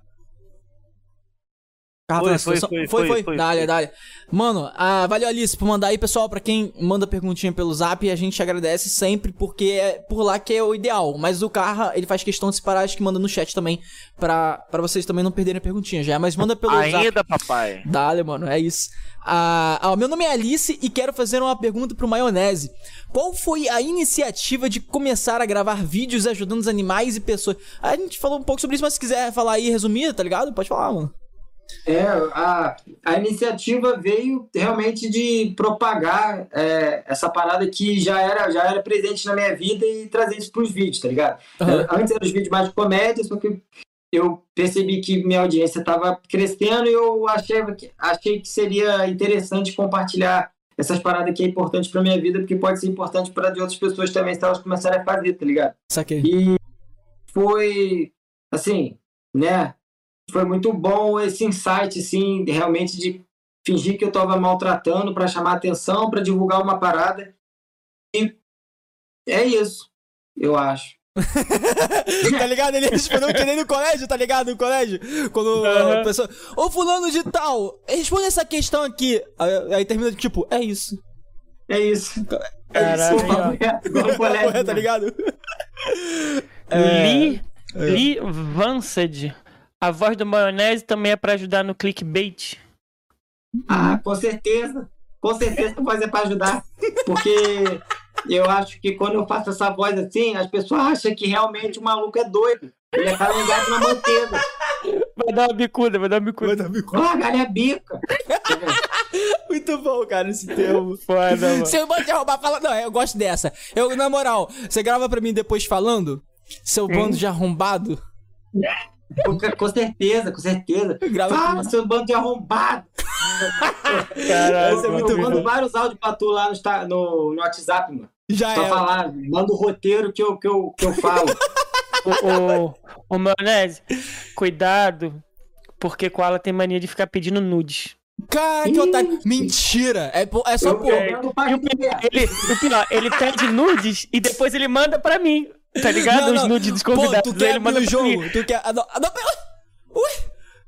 Ah, foi, foi, foi, foi, foi, foi. Dale, dale. Mano, ah, valeu, Alice, por mandar aí, pessoal. Pra quem manda perguntinha pelo zap, a gente agradece sempre, porque é por lá que é o ideal. Mas o Carra, ele faz questão de separar as que manda no chat também, pra, pra vocês também não perderem a perguntinha já. Mas manda pelo Ainda, zap. Ainda, papai. Dale, mano, é isso. Ah, ah, meu nome é Alice e quero fazer uma pergunta pro Maionese. Qual foi a iniciativa de começar a gravar vídeos ajudando os animais e pessoas? A gente falou um pouco sobre isso, mas se quiser falar aí, resumir, tá ligado? Pode falar, mano. É, a, a iniciativa veio realmente de propagar é, essa parada que já era, já era presente na minha vida e trazer isso para os vídeos, tá ligado? Uhum. Antes eram os vídeos mais de comédia, só que eu percebi que minha audiência estava crescendo e eu achei que, achei que seria interessante compartilhar essas paradas que é importante para minha vida, porque pode ser importante para de outras pessoas também se elas começarem a fazer, tá ligado? Saquei. E foi, assim, né? Foi muito bom esse insight, assim, realmente de fingir que eu estava maltratando para chamar atenção, para divulgar uma parada. E é isso, eu acho. tá ligado? Ele respondeu que nem no colégio, tá ligado? No colégio. Quando uhum. a pessoa. Ô, fulano de tal, responde essa questão aqui. Aí, aí termina tipo, é isso. É isso. É Caralho, isso. Igual colégio. tá ligado? É... Lee, Lee Vansed a voz do maionese também é para ajudar no clickbait. Ah, com certeza. Com certeza a voz é para ajudar. Porque eu acho que quando eu faço essa voz assim, as pessoas acham que realmente o maluco é doido. Ele é calangado na manteiga. Vai dar uma bicuda, vai dar uma bicuda. Vai dar uma bicuda. Ah, galha bica. Muito bom, cara, esse termo. Foda, mano. Seu bando de arrombar fala. Não, eu gosto dessa. Eu, na moral, você grava pra mim depois falando? Seu bando hum. de arrombado? Com certeza, com certeza. Grava Fala, seu bando de arrombado. Caralho, é muito eu mando vários áudios pra tu lá no, no, no WhatsApp, mano. Já Só é. falar, manda o roteiro que eu, que eu, que eu falo. o, o, o Maionese, cuidado, porque Koala tem mania de ficar pedindo nudes. Cara, que otário. Mentira. É, é só por. É, ele, o pior, ele pede nudes e depois ele manda pra mim. Tá ligado? Não, não. Os nudes dos convidados. Pô, tu quer manda o jogo? Tu quer. Ah, não, ah, não, Ué?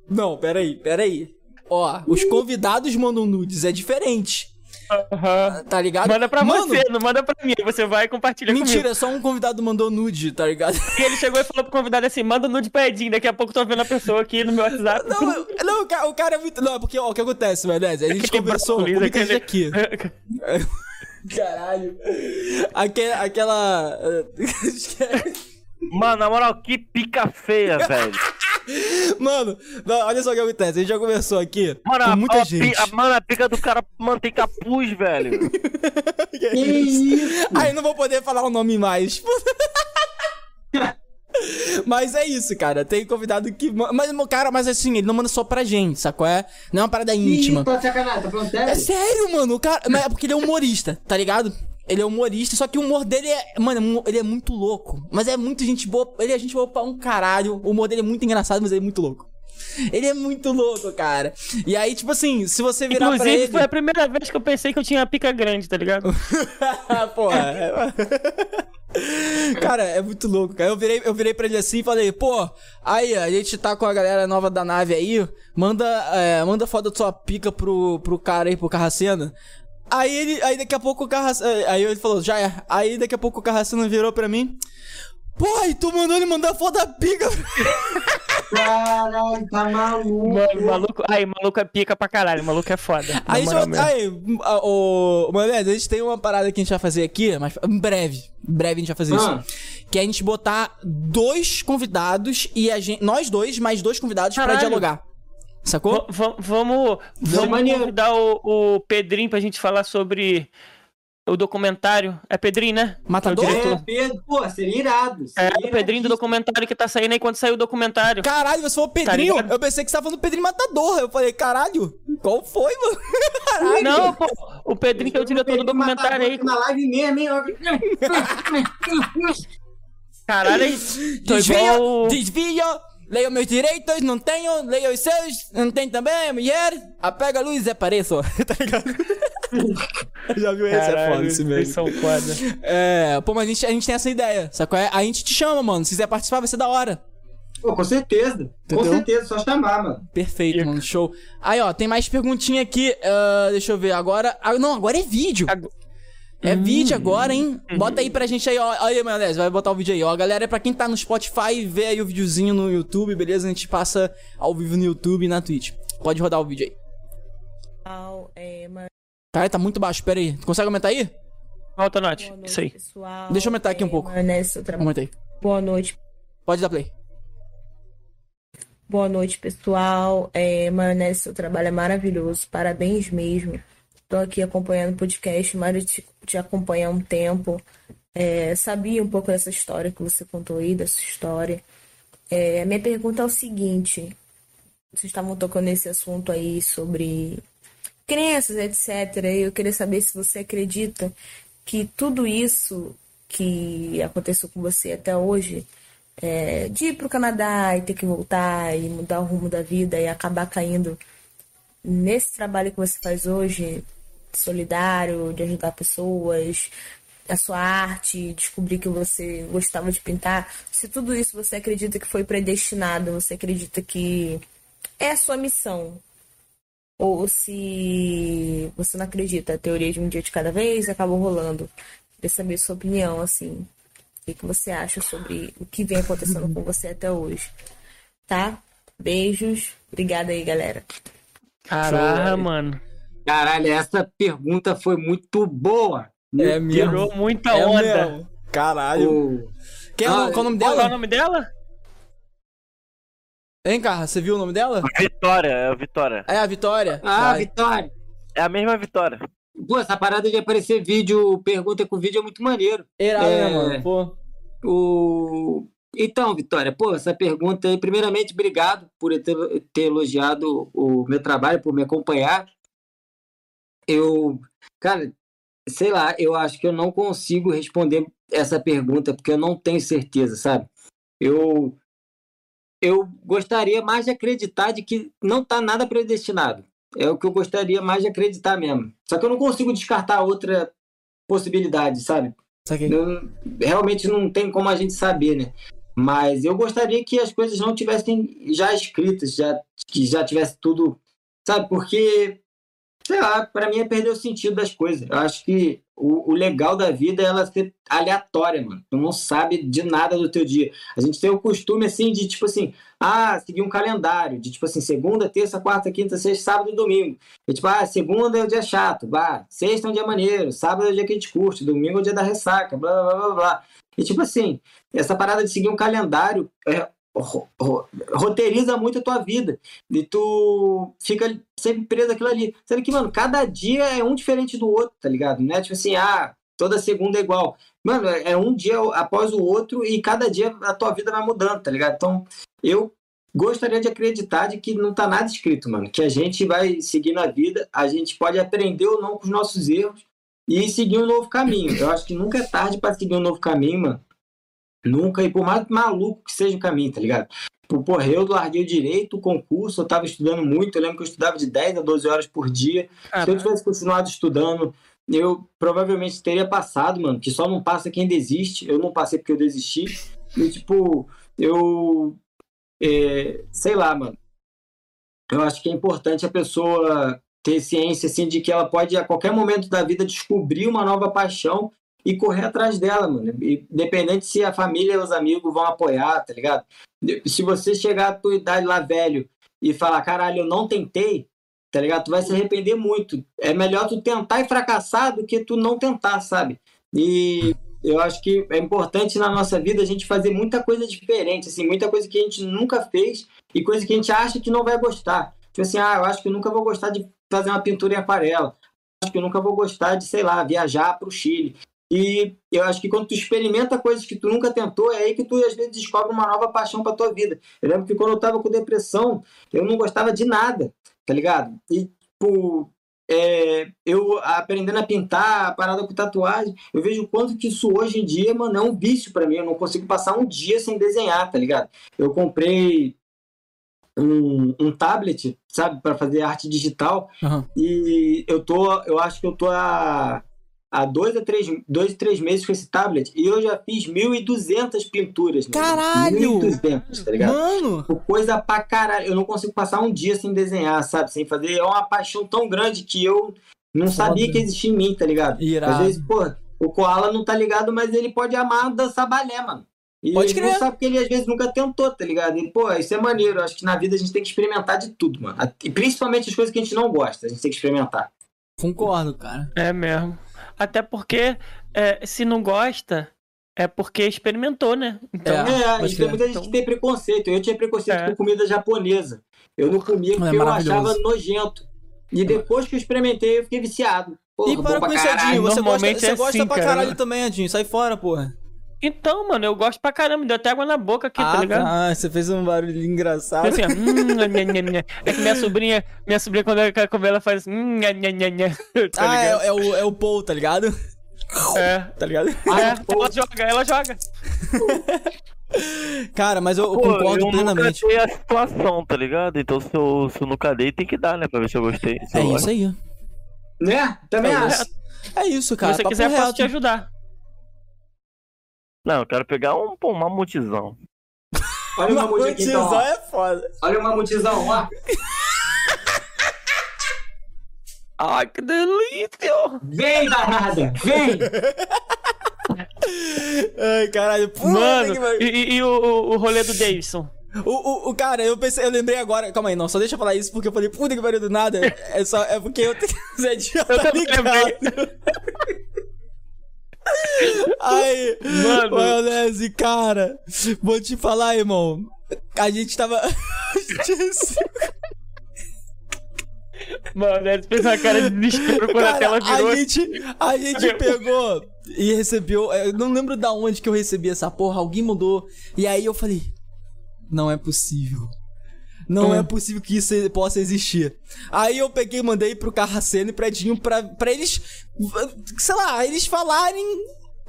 Não, peraí, peraí. Ó, os convidados mandam nudes, é diferente. Uhum. Tá ligado? Manda pra Mano, você, não manda pra mim. Você vai e compartilha Mentira, comigo. só um convidado mandou nude, tá ligado? E ele chegou e falou pro convidado assim: manda nude pra Edinho. Daqui a pouco tô vendo a pessoa aqui no meu WhatsApp. Não, não o, cara, o cara é muito. Não, é porque, ó, o que acontece, Menezes? A gente conversou, com aquele... aqui. Caralho. Aquela. aquela... Mano, na moral, que pica feia, velho. Mano, não, olha só o que acontece. A gente já conversou aqui mano, com muita a, gente. A, mano, a pica do cara mantém capuz, velho. que é isso? Aí não vou poder falar o nome mais. Mas é isso, cara. Tem convidado que. Mas, cara, mas assim, ele não manda só pra gente, sacou? É? Não é uma parada íntima. Ih, tá sacanagem, tá falando sério? É sério, mano. O cara... Mas é porque ele é humorista, tá ligado? Ele é humorista, só que o humor dele é. Mano, ele é muito louco. Mas é muito gente boa. Ele é gente boa pra um caralho. O humor dele é muito engraçado, mas ele é muito louco. Ele é muito louco, cara. E aí, tipo assim, se você virar Inclusive, pra ele... foi a primeira vez que eu pensei que eu tinha pica grande, tá ligado? Porra. Cara, é muito louco, cara. Eu virei, eu virei pra ele assim e falei, pô, aí, a gente tá com a galera nova da nave aí, manda, é, manda foda da sua pica pro, pro cara aí, pro Carracena. Aí ele, aí daqui a pouco o Carracena, aí ele falou, já é. Aí daqui a pouco o Carracena virou pra mim, pô, e tu mandou ele mandar foto da pica. Caralho, tá maluco. Mano, maluco. Aí, maluco é pica pra caralho. Maluco é foda. Aí, já, aí o. Mano, a gente tem uma parada que a gente vai fazer aqui, mas em breve. Em breve a gente vai fazer ah. isso. Que é a gente botar dois convidados e a gente. Nós dois, mais dois convidados caralho. pra dialogar. Sacou? V vamos vamos convidar o, o Pedrinho pra gente falar sobre o documentário. É Pedrinho, né? Matador? É, é Pedro, pô, seria irado. Seria é, o Pedrinho do documentário que tá saindo aí quando saiu o documentário. Caralho, você falou Pedrinho? Tá eu pensei que você tava falando Pedrinho Matador. Eu falei, caralho, qual foi, mano? Caralho. Não, pô, o Pedrinho que é o diretor do documentário aí. Na live mesmo, hein? Caralho, desvia, igual... desvia, Leio meus direitos, não tenho. Leio os seus, não tem também. Mulher, apaga a luz e apareço. tá ligado? Já viu esse? É Caralho, é foda esse mesmo. são foda. É, pô, mas a gente, a gente tem essa ideia, sacou? É? A gente te chama, mano. Se quiser participar, vai ser da hora. Pô, com certeza. Entendeu? Com certeza, só chamar, mano. Perfeito, mano. Show. Aí, ó, tem mais perguntinha aqui. Uh, deixa eu ver. Agora. Ah, não, agora é vídeo. É hum. vídeo agora, hein? Uhum. Bota aí pra gente aí, ó. Olha aí, maionese, vai botar o vídeo aí, ó. Galera, é pra quem tá no Spotify, vê aí o videozinho no YouTube, beleza? A gente passa ao vivo no YouTube e na Twitch. Pode rodar o vídeo aí. Cara, tá muito baixo, pera aí. Consegue aumentar aí? Alta, Nath. Isso aí. Pessoal. Deixa eu aumentar aqui um pouco. Tra... Aí. Boa noite. Pode dar play. Boa noite, pessoal. É, Maionese, seu trabalho é maravilhoso. Parabéns mesmo. Estou aqui acompanhando o podcast, Mário te, te acompanha há um tempo. É, sabia um pouco dessa história que você contou aí, dessa história. É, a minha pergunta é o seguinte: vocês estavam tocando nesse assunto aí sobre crenças, etc. Eu queria saber se você acredita que tudo isso que aconteceu com você até hoje, é, de ir para o Canadá e ter que voltar e mudar o rumo da vida e acabar caindo nesse trabalho que você faz hoje, solidário, de ajudar pessoas, a sua arte, descobrir que você gostava de pintar, se tudo isso você acredita que foi predestinado, você acredita que é a sua missão, ou se você não acredita, a teoria de um dia de cada vez acabou rolando. Queria saber sua opinião, assim, o que você acha sobre o que vem acontecendo com você até hoje, tá? Beijos, obrigada aí, galera. Caraca, mano. Caralho, essa pergunta foi muito boa. É. Tirou muita é onda. Caralho. O... Quem é ah, qual o nome dela? Qual é o nome dela? Hein, Carla, você viu o nome dela? Vitória, é a Vitória. É a Vitória? Ah, Vai. Vitória. É a mesma Vitória. Pô, essa parada de aparecer vídeo, pergunta com vídeo é muito maneiro. Era, né, é... né, mano? Pô. O... Então, Vitória, pô, essa pergunta aí, primeiramente, obrigado por ter, ter elogiado o meu trabalho, por me acompanhar. Eu, cara, sei lá, eu acho que eu não consigo responder essa pergunta porque eu não tenho certeza, sabe? Eu eu gostaria mais de acreditar de que não está nada predestinado. É o que eu gostaria mais de acreditar mesmo. Só que eu não consigo descartar outra possibilidade, sabe? Realmente não tem como a gente saber, né? Mas eu gostaria que as coisas não tivessem já escritas, já, que já tivesse tudo, sabe? Porque sei lá, para mim é perder o sentido das coisas. Eu acho que o, o, legal da vida é ela ser aleatória, mano. Tu não sabe de nada do teu dia. A gente tem o costume, assim, de, tipo assim, ah, seguir um calendário, de, tipo assim, segunda, terça, quarta, quinta, sexta, sábado e domingo. E, tipo, ah, segunda é o dia chato, bah, sexta é um dia maneiro, sábado é o dia que a gente curte, domingo é o dia da ressaca, blá, blá, blá, blá. E, tipo assim, essa parada de seguir um calendário é, roteiriza muito a tua vida. E tu fica sempre preso aquilo ali. Sendo que, mano, cada dia é um diferente do outro, tá ligado? Não é tipo assim, ah, toda segunda é igual. Mano, é um dia após o outro e cada dia a tua vida vai mudando, tá ligado? Então, eu gostaria de acreditar de que não tá nada escrito, mano. Que a gente vai seguir na vida, a gente pode aprender ou não com os nossos erros e seguir um novo caminho. Eu acho que nunca é tarde para seguir um novo caminho, mano. Nunca, e por mais maluco que seja o caminho, tá ligado? Porra, eu larguei o direito, o concurso, eu tava estudando muito, eu lembro que eu estudava de 10 a 12 horas por dia. Se eu tivesse continuado estudando, eu provavelmente teria passado, mano, que só não passa quem desiste. Eu não passei porque eu desisti. E, tipo, eu. É, sei lá, mano. Eu acho que é importante a pessoa ter ciência, assim, de que ela pode, a qualquer momento da vida, descobrir uma nova paixão e correr atrás dela, mano. Independente se a família e os amigos vão apoiar, tá ligado? Se você chegar à tua idade lá velho e falar, caralho, eu não tentei, tá ligado? Tu vai se arrepender muito. É melhor tu tentar e fracassar do que tu não tentar, sabe? E eu acho que é importante na nossa vida a gente fazer muita coisa diferente, assim, muita coisa que a gente nunca fez e coisa que a gente acha que não vai gostar. Tipo assim, ah, eu acho que eu nunca vou gostar de fazer uma pintura em aquarela. Acho que eu nunca vou gostar de, sei lá, viajar para o Chile. E eu acho que quando tu experimenta coisas que tu nunca tentou, é aí que tu às vezes descobre uma nova paixão pra tua vida. Eu lembro que quando eu tava com depressão, eu não gostava de nada, tá ligado? E, tipo, é, eu aprendendo a pintar, a parada com tatuagem, eu vejo o quanto que isso hoje em dia, mano, é um vício para mim. Eu não consigo passar um dia sem desenhar, tá ligado? Eu comprei um, um tablet, sabe, para fazer arte digital, uhum. e eu tô, eu acho que eu tô a há dois a três, dois, três meses com esse tablet e eu já fiz 1.200 pinturas. Né? Caralho! 1.200, tá ligado? Mano! Coisa pra caralho. Eu não consigo passar um dia sem desenhar, sabe? Sem fazer. É uma paixão tão grande que eu não Foda. sabia que existia em mim, tá ligado? Irado. Às vezes, pô, o Koala não tá ligado, mas ele pode amar dançar balé, mano. E Pode crer. não sabe que ele às vezes nunca tentou, tá ligado? E, pô, isso é maneiro. Eu acho que na vida a gente tem que experimentar de tudo, mano. E principalmente as coisas que a gente não gosta, a gente tem que experimentar. Concordo, cara. É mesmo. Até porque, é, se não gosta, é porque experimentou, né? Então, é, é tem muita gente que tem preconceito. Eu tinha preconceito é. com comida japonesa. Eu não comia porque é eu achava nojento. E depois que eu experimentei, eu fiquei viciado. Porra, e para com isso, Edinho. Você gosta, você é gosta assim, pra caralho também, Edinho. Sai fora, porra. Então, mano, eu gosto pra caramba, deu até água na boca aqui, tá ah, tá ligado? Ah, você fez um barulho engraçado. Assim, hum, nha, nha, nha. É que minha sobrinha, minha sobrinha, quando ela quer comer, ela faz hum, nha, nha, nha, nha. Tá ah, é, é, o, é o Paul, tá ligado? É. Tá ligado? Ah, é, ela joga, ela joga. Cara, mas eu, eu concordo eu plenamente. Eu nunca dei a situação, tá ligado? Então se eu, se eu nunca dei, tem que dar, né? Pra ver se eu gostei. Se é eu isso aí. Né? Também é acho. É isso, cara. Se você quiser, reto. posso te ajudar. Não, eu quero pegar um, pô, um mamutizão. Olha o mamute aqui, então, é foda. Olha o mamutizão, ó. Ai, que delícia! Vem, danada! Vem! Ai, caralho. Puta Mano, que... e, e, o, o rolê do Davidson? O, o, o, cara, eu pensei, eu lembrei agora. Calma aí, não, só deixa eu falar isso porque eu falei, puta que pariu do nada. É só, é porque eu tenho que ser idiota, eu tá ligado? Aí, mano. maionese, cara, vou te falar, irmão. A gente tava. Mano, ele fez uma cara de desespero quando cara, a tela virou. A gente, a gente pegou e recebeu. Eu não lembro da onde que eu recebi essa porra. Alguém mandou. E aí eu falei: Não é possível. Não hum. é possível que isso possa existir. Aí eu peguei e mandei pro Carraceno e pro Edinho pra, pra eles. Sei lá, eles falarem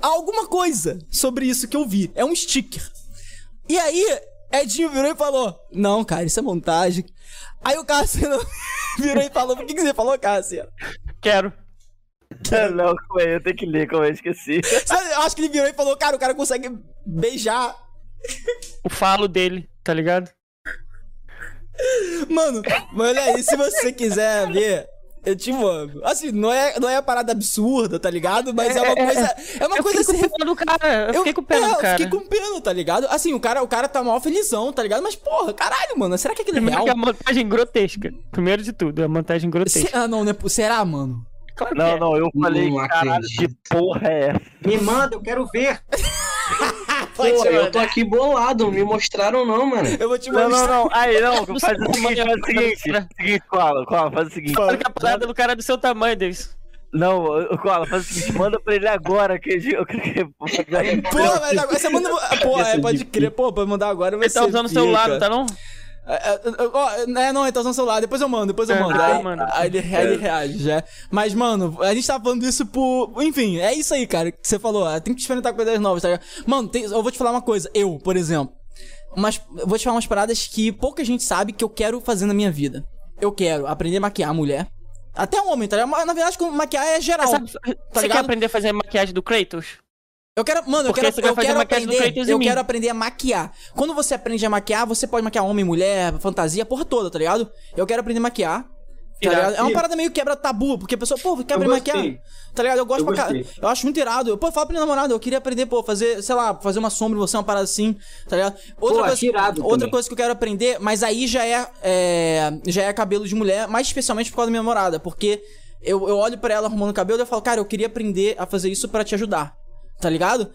alguma coisa sobre isso que eu vi. É um sticker. E aí, Edinho virou e falou: Não, cara, isso é montagem. Aí o Cassiano virou e falou: Por que, que você falou, Cassiano? Quero. Não, como é? Eu tenho que ler, como eu esqueci. Eu acho que ele virou e falou: Cara, o cara consegue beijar. O falo dele, tá ligado? Mano, mas olha aí, se você quiser ver eu te amo. Assim, não é, não é a parada absurda, tá ligado? Mas é uma é, coisa. É uma eu coisa assim. Com do cara. Eu, fiquei com pena é, do cara. Eu fiquei com pena, tá ligado? Assim, o cara, o cara tá mal felizão, tá ligado? Mas, porra, caralho, mano. Será que aquilo é real? É a montagem grotesca. Primeiro de tudo, é a montagem grotesca. Se, ah, não, não é, será, mano? Claro não, é. não, eu falei, não caralho, que porra é essa? Me manda, eu quero ver. Pô, eu tô aqui bolado, não me mostraram não, mano. Eu vou te mostrar. Não, não, não. Aí, não, faz o seguinte, faz o seguinte. seguinte, Koala, Koala, faz o seguinte. Fala que a parada do cara é do seu tamanho, Davis. Não, Koala, faz o seguinte, manda pra ele agora, que eu Pô, mas agora você manda... Pô, é, pode crer, pô, pra mandar agora vai Ele tá usando o celular, não tá não? É, é, é, não, ele tá usando o celular, depois eu mando, depois eu mando. aí, aí, ele, aí ele reage já. Mas, mano, a gente tá falando isso por. Enfim, é isso aí, cara, que você falou. Tem que experimentar coisas novas, tá ligado? Mano, tem, eu vou te falar uma coisa. Eu, por exemplo. Umas, eu vou te falar umas paradas que pouca gente sabe que eu quero fazer na minha vida. Eu quero aprender a maquiar a mulher. Até homem, tá ligado? Na verdade, maquiar é geral. Sabe, tá você quer aprender a fazer maquiagem do Kratos? Eu quero, mano, eu quero, eu quero aprender, eu quero aprender a maquiar. Quando você aprende a maquiar, você pode maquiar homem, mulher, fantasia, porra toda, tá ligado? Eu quero aprender a maquiar. Tá? É uma parada meio quebra tabu, porque a pessoa, pô, quer aprender a maquiar. Tá ligado? Eu gosto eu pra caralho. Eu acho muito irado. Eu, pô, fala pra minha namorada, eu queria aprender, pô, fazer, sei lá, fazer uma sombra em você, uma parada assim, tá ligado? Outra, pô, coisa, outra coisa que eu quero aprender, mas aí já é, é, já é cabelo de mulher, mais especialmente por causa da minha namorada, porque eu, eu olho pra ela arrumando cabelo e eu falo, cara, eu queria aprender a fazer isso para te ajudar. Tá ligado?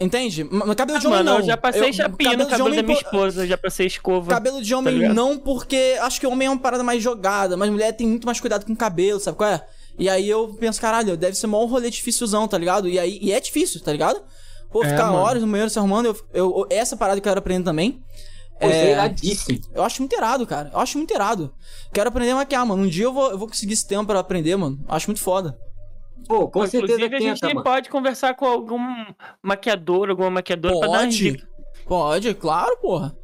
Entende? No cabelo de homem Mano, não. eu já passei eu, chapinha no cabelo da minha esposa, já passei escova. Cabelo de homem tá não, porque acho que homem é uma parada mais jogada, mas mulher tem muito mais cuidado com o cabelo, sabe qual é? E aí eu penso, caralho, deve ser um rolê difícilzão, tá ligado? E aí e é difícil, tá ligado? Pô, é, ficar horas no banheiro se arrumando, eu, eu, essa parada que eu quero aprender também. Pô, é iradíssimo. Eu acho muito irado, cara. Eu acho muito irado. Quero aprender a maquiar, mano. Um dia eu vou, eu vou conseguir esse tempo pra aprender, mano. Acho muito foda. Pô, com Inclusive, certeza a gente tenta, pode conversar com algum maquiador, alguma maquiadora pode, pra dar dica. Pode, claro, porra.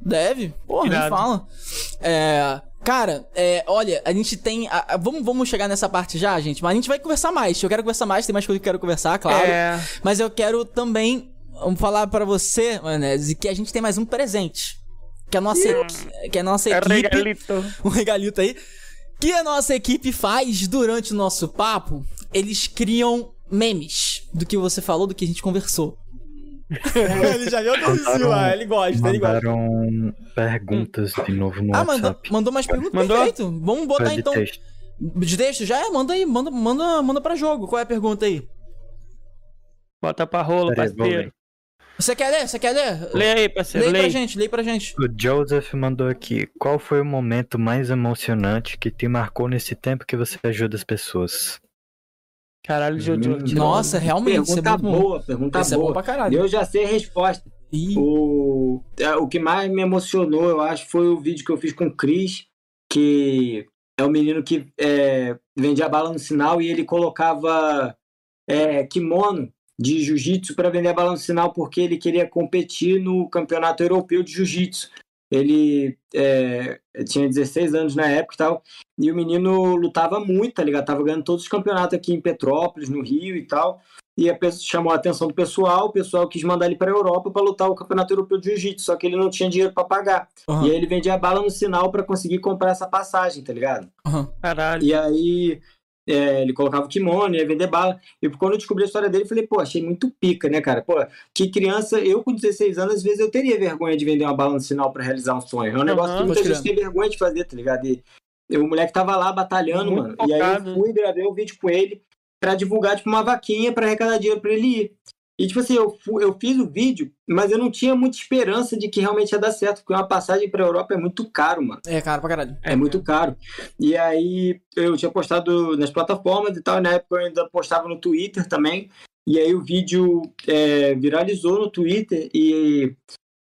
Deve. Porra, me fala. É... Cara, é, olha, a gente tem. A, a, vamos, vamos chegar nessa parte já, gente. Mas a gente vai conversar mais. Eu quero conversar mais, tem mais coisa que eu quero conversar, claro. É... Mas eu quero também vamos falar para você, Manese, que a gente tem mais um presente. Que a nossa, hum, que a nossa é equipe. Regalito. Um regalito aí. Que a nossa equipe faz durante o nosso papo eles criam memes do que você falou, do que a gente conversou. ele já viu o lá, ele gosta, ele gosta. Mandaram perguntas de novo no ah, WhatsApp. Mandou, mandou mais perguntas, mandou? perfeito. Vamos botar de então... Texto. De texto? Já é? Manda aí, manda, manda, manda pra jogo. Qual é a pergunta aí? Bota pra rola, parceiro. Você quer ler? Você quer ler? Lê aí, parceiro. Lê, lê pra gente, lê pra gente. O Joseph mandou aqui. Qual foi o momento mais emocionante que te marcou nesse tempo que você ajuda as pessoas? Caralho, Jojo. Hum, nossa, realmente. Pergunta é boa, pergunta Esse boa. É bom pra caralho. Eu já sei a resposta. O, é, o que mais me emocionou, eu acho, foi o vídeo que eu fiz com o Cris, que é o um menino que é, vendia bala no sinal e ele colocava é, kimono de jiu-jitsu para vender a bala no sinal porque ele queria competir no campeonato europeu de jiu-jitsu. Ele é, tinha 16 anos na época e tal, e o menino lutava muito, tá ligado? Tava ganhando todos os campeonatos aqui em Petrópolis, no Rio e tal. E a pessoa, chamou a atenção do pessoal, o pessoal quis mandar ele para a Europa para lutar o Campeonato Europeu de Jiu-Jitsu, só que ele não tinha dinheiro para pagar. Uhum. E aí ele vendia bala no sinal para conseguir comprar essa passagem, tá ligado? Uhum. Caralho. E aí é, ele colocava o kimono, ia vender bala. E quando eu descobri a história dele, eu falei, pô, achei muito pica, né, cara? Pô, que criança, eu com 16 anos, às vezes eu teria vergonha de vender uma bala no sinal para realizar um sonho. É um negócio uhum, que muita gente tem vergonha de fazer, tá ligado? E o moleque tava lá batalhando, muito mano. Focado. E aí eu fui, gravei um vídeo com ele. para divulgar tipo, uma vaquinha para arrecadar dinheiro para ele ir. E, tipo assim, eu, eu fiz o vídeo, mas eu não tinha muita esperança de que realmente ia dar certo, porque uma passagem pra Europa é muito caro, mano. É caro pra caralho. É muito caro. E aí, eu tinha postado nas plataformas e tal, e na época eu ainda postava no Twitter também. E aí o vídeo é, viralizou no Twitter e,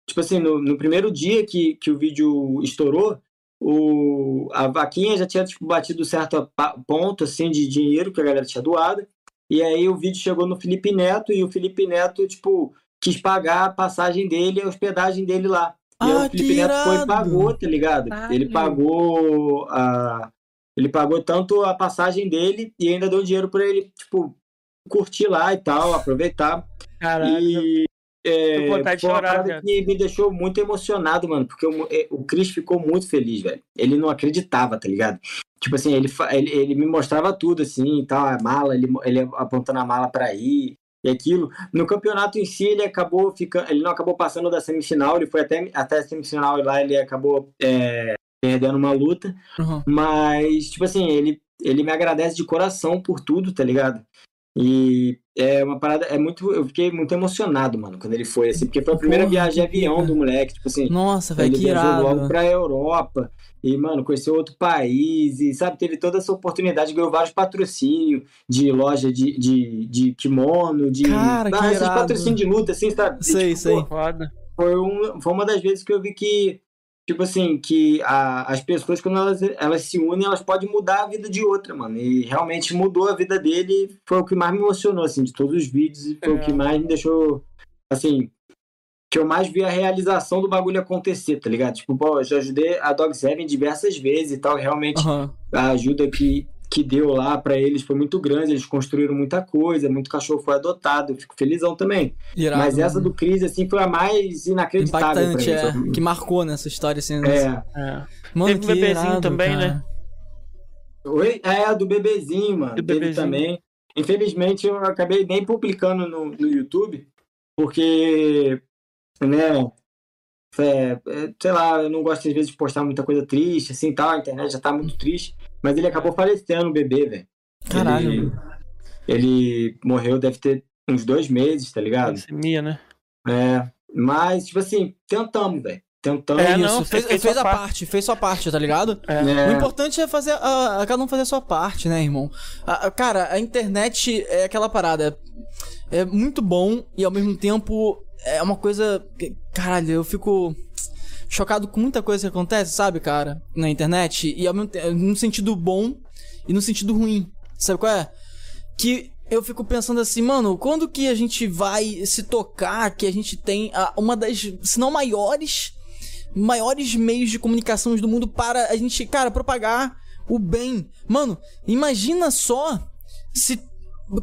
tipo assim, no, no, primeiro dia que, que o vídeo estourou, o, a vaquinha já tinha tipo, batido certo ponto assim, de dinheiro que a galera tinha doado. E aí o vídeo chegou no Felipe Neto e o Felipe Neto, tipo, quis pagar a passagem dele, a hospedagem dele lá. E aí ah, o Felipe Neto foi e pagou, tá ligado? Ele pagou a. Ele pagou tanto a passagem dele e ainda deu dinheiro para ele, tipo, curtir lá e tal, aproveitar. Caralho. E é, vontade de chorar, que me deixou muito emocionado, mano, porque o, é, o Chris ficou muito feliz, velho. Ele não acreditava, tá ligado? Tipo assim, ele, ele, ele me mostrava tudo, assim, e tal, a mala, ele, ele apontando a mala para ir e aquilo. No campeonato em si, ele acabou ficando, ele não acabou passando da semifinal, ele foi até, até a semifinal e lá ele acabou é, perdendo uma luta. Uhum. Mas, tipo assim, ele, ele me agradece de coração por tudo, tá ligado? E é uma parada, é muito. Eu fiquei muito emocionado, mano, quando ele foi, assim, porque foi a primeira Porra, viagem de avião do moleque, tipo assim. Nossa, velho, que irado. logo pra Europa. E, mano, conheceu outro país, e, sabe, teve toda essa oportunidade, ganhou vários patrocínios de loja de, de, de kimono, de. Cara, ah, que irado. patrocínio de luta, assim, sabe? Sei, tipo, sei. Pô, foi, um, foi uma das vezes que eu vi que tipo assim, que a, as pessoas, quando elas, elas se unem, elas podem mudar a vida de outra, mano. E realmente mudou a vida dele. Foi o que mais me emocionou, assim, de todos os vídeos. E foi é. o que mais me deixou, assim, que eu mais vi a realização do bagulho acontecer, tá ligado? Tipo, pô, eu já ajudei a Dog Seven diversas vezes e tal. Realmente uhum. a ajuda que, que deu lá para eles foi muito grande, eles construíram muita coisa, muito cachorro foi adotado, eu fico felizão também. Irado, Mas essa do Cris, assim, foi a mais inacreditável Impactante, é, que marcou nessa história, assim. Nessa... É. é. Mano, Teve um bebezinho irado, também, cara. né? Oi? É, a do bebezinho, mano. Do bebezinho. também. Infelizmente, eu acabei nem publicando no, no YouTube, porque, né, é, é, sei lá, eu não gosto às vezes de postar muita coisa triste, assim, tal, a internet já tá muito triste. Mas ele acabou falecendo, o bebê, velho. Caralho. Ele, ele, morreu, deve ter uns dois meses, tá ligado? Leucemia, né? É. Mas, tipo assim, tentamos, velho. Tentamos. É, não, fez, fez, fez a parte. parte, fez sua parte, tá ligado? É. É. O importante é fazer a, a, cada um fazer a sua parte, né, irmão? A, a, cara, a internet é aquela parada. É muito bom e ao mesmo tempo é uma coisa. Caralho, eu fico chocado com muita coisa que acontece, sabe, cara, na internet. E ao mesmo tempo, no sentido bom e no sentido ruim. Sabe qual é? Que eu fico pensando assim, mano, quando que a gente vai se tocar que a gente tem uma das, se não maiores, maiores meios de comunicação do mundo para a gente, cara, propagar o bem. Mano, imagina só se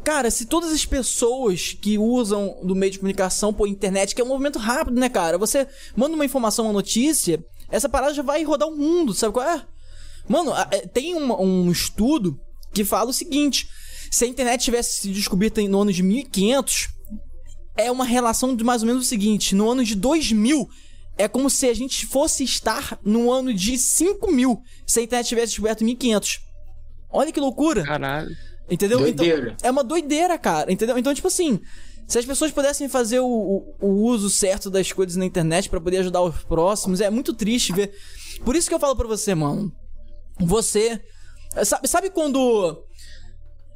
Cara, se todas as pessoas que usam do meio de comunicação por internet, que é um movimento rápido, né, cara? Você manda uma informação, uma notícia, essa parada já vai rodar o mundo, sabe qual é? Mano, é, tem um, um estudo que fala o seguinte: se a internet tivesse sido descoberta no ano de 1500, é uma relação de mais ou menos o seguinte: no ano de 2000, é como se a gente fosse estar no ano de 5000 se a internet tivesse descoberto em 1500. Olha que loucura! Caralho. Entendeu? Então, doideira. Então, é uma doideira, cara. Entendeu? Então, tipo assim, se as pessoas pudessem fazer o, o, o uso certo das coisas na internet para poder ajudar os próximos, é muito triste ver. Por isso que eu falo pra você, mano. Você. Sabe, sabe quando.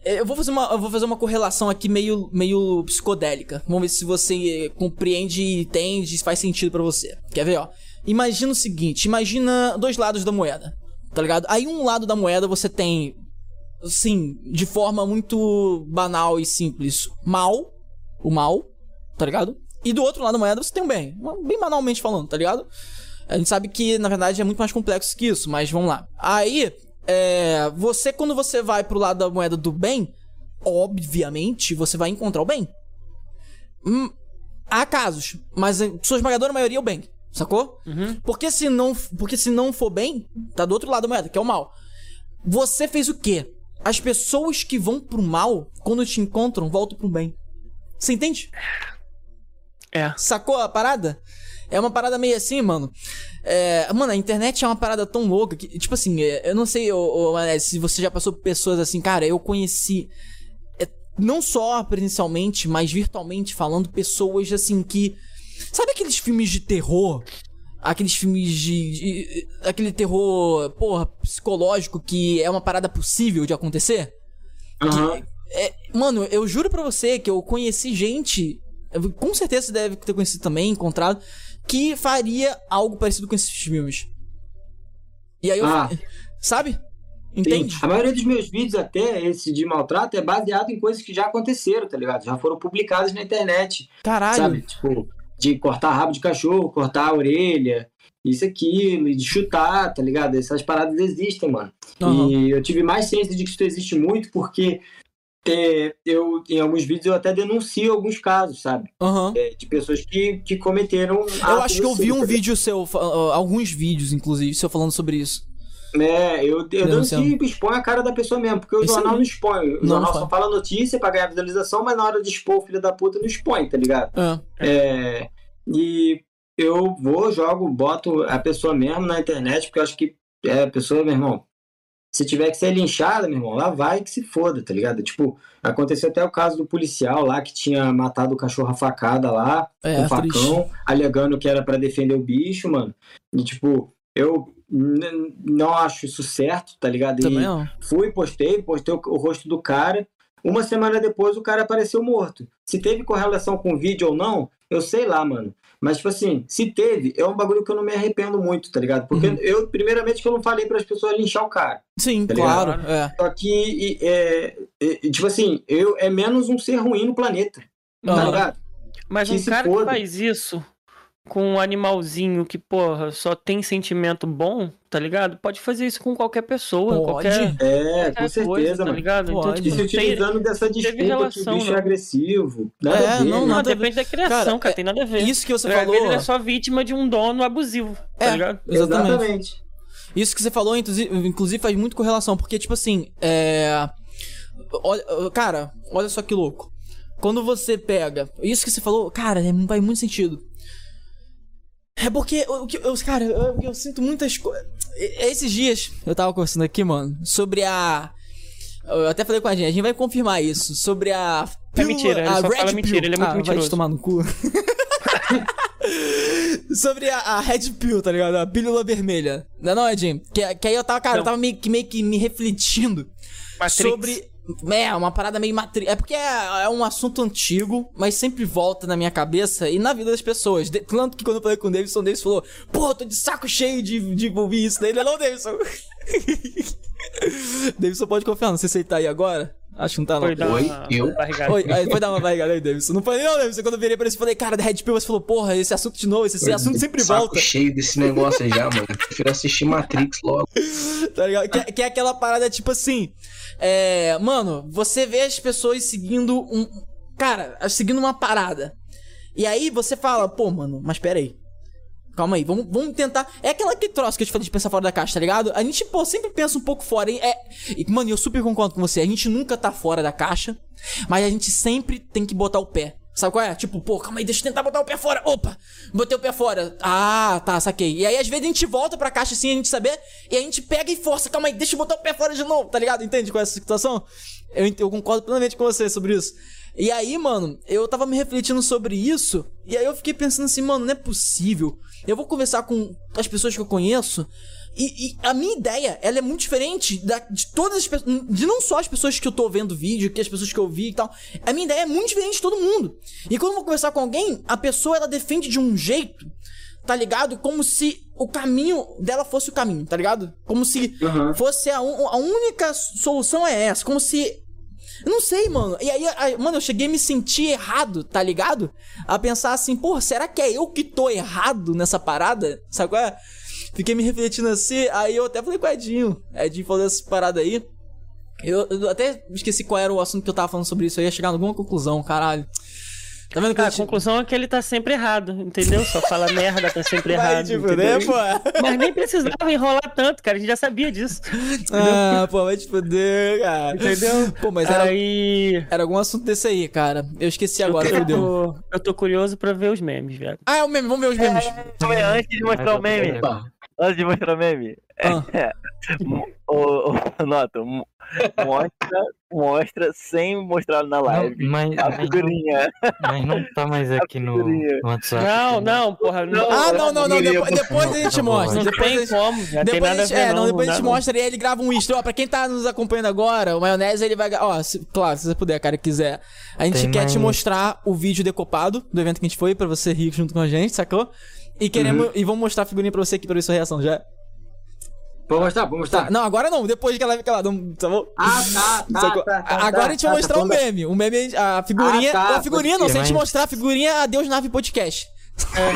Eu vou, fazer uma, eu vou fazer uma correlação aqui meio, meio psicodélica. Vamos ver se você compreende e entende, faz sentido para você. Quer ver, ó? Imagina o seguinte: imagina dois lados da moeda. Tá ligado? Aí um lado da moeda você tem sim, de forma muito banal e simples, mal, o mal, tá ligado? E do outro lado da moeda você tem o bem, bem banalmente falando, tá ligado? A gente sabe que, na verdade, é muito mais complexo que isso, mas vamos lá. Aí, é, você, quando você vai pro lado da moeda do bem, obviamente, você vai encontrar o bem. Hum, há casos, mas sua esmagadora maioria é o bem, sacou? Uhum. Porque, se não, porque se não for bem, tá do outro lado da moeda, que é o mal. Você fez o quê? As pessoas que vão pro mal, quando te encontram, voltam pro bem. Você entende? É. Sacou a parada? É uma parada meio assim, mano. É, mano, a internet é uma parada tão louca que, tipo assim, é, eu não sei, ô, ô, se você já passou por pessoas assim, cara, eu conheci. É, não só presencialmente, mas virtualmente falando, pessoas assim que. Sabe aqueles filmes de terror? Aqueles filmes de, de. aquele terror, porra, psicológico que é uma parada possível de acontecer? Uhum. É, mano, eu juro pra você que eu conheci gente. Com certeza você deve ter conhecido também, encontrado, que faria algo parecido com esses filmes. E aí eu. Ah. Sabe? Entende? Sim. A maioria dos meus vídeos, até esse de maltrato, é baseado em coisas que já aconteceram, tá ligado? Já foram publicadas na internet. Caralho. Sabe? Tipo, de cortar rabo de cachorro, cortar a orelha, isso aqui, de chutar, tá ligado? Essas paradas existem, mano. Uhum. E eu tive mais ciência de que isso existe muito porque é, eu, em alguns vídeos eu até denuncio alguns casos, sabe? Uhum. É, de pessoas que, que cometeram. Eu acho que eu vi um vídeo seu, alguns vídeos, inclusive, seu falando sobre isso. É, eu, eu denuncio e expõe a cara da pessoa mesmo, porque o Isso jornal não expõe. O não, jornal não só fala notícia pra ganhar visualização, mas na hora de expor o filho da puta não expõe, tá ligado? É. é. E eu vou, jogo, boto a pessoa mesmo na internet, porque eu acho que é a pessoa, meu irmão. Se tiver que ser linchada, meu irmão, lá vai que se foda, tá ligado? Tipo, aconteceu até o caso do policial lá que tinha matado o cachorro a facada lá, é, com facão, triste. alegando que era para defender o bicho, mano. E tipo, eu não acho isso certo, tá ligado? Também e não. fui, postei, postei o, o, rosto do cara. Uma semana depois o cara apareceu morto. Se teve correlação com o vídeo ou não, eu sei lá, mano. Mas, tipo assim, se teve, é um bagulho que eu não me arrependo muito, tá ligado? Porque uhum. eu, primeiramente, que eu não falei para as pessoas linchar o cara. Sim, tá claro. É. Só que, é, é, tipo assim, eu, é menos um ser ruim no planeta. Uhum. Tá ligado? Mas que um cara que faz isso com um animalzinho que, porra, só tem sentimento bom, tá ligado? Pode fazer isso com qualquer pessoa, Pode. qualquer. É, qualquer com certeza, coisa, tá ligado? Então, Pode. Então, tipo, e se utilizando tem, dessa desculpa relação, que o bicho é agressivo. Nada é, a ver, não, não, depende da criação, cara, cara, tem nada a ver. Isso que você falou. Ele é só vítima de um dono abusivo, tá é, ligado? Exatamente. exatamente. Isso que você falou, inclusive, faz muito correlação, porque, tipo assim, é. Olha, cara, olha só que louco. Quando você pega. Isso que você falou, cara, é, faz muito sentido é porque, eu, eu, cara, eu, eu sinto muitas coisas. Esses dias eu tava conversando aqui, mano, sobre a. Eu até falei com a gente, a gente vai confirmar isso. Sobre a. É mentira, ele a só Red fala mentira, ele é muito ah, mentiroso. Vai te tomar no cu. sobre a, a, Red Pill, tá ligado? A pílula vermelha. Não, não, Edinho? Que, que aí eu tava, cara, não. eu tava meio, meio que me refletindo Matrix. sobre é, uma parada meio matriz. É porque é, é, um assunto antigo, mas sempre volta na minha cabeça e na vida das pessoas. De, tanto que quando eu falei com o Davidson, o Davidson falou: Pô, tô de saco cheio de, de ouvir isso daí, não, Davidson. Davidson pode confiar, não sei se ele tá aí agora. Acho que não tá não. Foi dar Oi, uma eu? Barrigada. Oi, aí foi dar uma barrigada aí, Davidson. Não falei, não, Davidson. Quando eu virei pra ele, falei, cara, da Red Pill, você falou, porra, esse assunto de novo, esse, esse assunto sempre saco volta. cheio desse negócio já, mano. Eu prefiro assistir Matrix logo. tá ligado? Que, que é aquela parada tipo assim. É, mano, você vê as pessoas seguindo um. Cara, seguindo uma parada. E aí você fala, pô, mano, mas pera aí. Calma aí, vamos, vamos tentar. É aquela que troço que eu te falei de pensar fora da caixa, tá ligado? A gente, pô, sempre pensa um pouco fora. Hein? É, e, mano, eu super concordo com você. A gente nunca tá fora da caixa, mas a gente sempre tem que botar o pé. Sabe qual é? Tipo, pô, calma aí, deixa eu tentar botar o pé fora. Opa! Botei o pé fora. Ah, tá, saquei. E aí, às vezes, a gente volta pra caixa assim, a gente saber, e a gente pega e força. Calma aí, deixa eu botar o pé fora de novo, tá ligado? Entende com essa situação? Eu, eu concordo plenamente com você sobre isso. E aí, mano, eu tava me refletindo sobre isso, e aí eu fiquei pensando assim, mano, não é possível. Eu vou conversar com as pessoas que eu conheço e, e, a minha ideia, ela é muito diferente da, de todas as pessoas. De não só as pessoas que eu tô vendo vídeo, que as pessoas que eu vi e tal. A minha ideia é muito diferente de todo mundo. E quando eu vou conversar com alguém, a pessoa ela defende de um jeito, tá ligado? Como se o caminho dela fosse o caminho, tá ligado? Como se uhum. fosse a, a única solução é essa. Como se eu não sei, mano. E aí, aí, mano, eu cheguei a me sentir errado, tá ligado? A pensar assim, pô, será que é eu que tô errado nessa parada? Sabe qual é? Fiquei me refletindo assim, aí eu até falei com o Edinho. Edinho falou essa parada aí. Eu, eu, até esqueci qual era o assunto que eu tava falando sobre isso. Eu ia chegar a alguma conclusão, caralho. Tá vendo que a, a gente... conclusão é que ele tá sempre errado, entendeu? Só fala merda, tá sempre errado. Tipo, né, pô? Mas nem precisava enrolar tanto, cara. A gente já sabia disso. Ah, pô, vai te fuder, cara. Entendeu? Pô, mas era, aí... era algum assunto desse aí, cara. Eu esqueci agora, eu tô, Eu tô curioso pra ver os memes, velho. Ah, é o meme, vamos ver os memes. É, antes de mostrar o meme. Antes de mostrar o meme. Ah. É, o, o, nota, Mostra, mostra sem mostrar na live. Não, mas, a figurinha. Mas não tá mais aqui no, no WhatsApp. Não, não, porra. Não, ah, não, não, não. Depois, depois a gente mostra. Não depois tem gente, como. Já depois tem a gente, a é, não, depois a gente dá, mostra e ele grava um extra. Ó, pra quem tá nos acompanhando agora, o Maionese ele vai. Ó, se, claro, se você puder, cara, quiser. A gente Tem quer te mais- mostrar o vídeo decopado do evento que a gente foi, pra você rir junto com a gente, sacou? E queremos. E vamos mostrar a figurinha pra você aqui pra ver sua reação já. Vou mostrar, vou mostrar. Tá, não, agora não, depois que ela fica lá, não, tá bom? Ah, tá, tá, Sacou? tá, tá, Agora tá, a gente vai tá, mostrar tá, o tá. meme. O meme, a figurinha. Ah, tá, a figurinha não, se a gente mostrar a figurinha, Adeus Nave Podcast.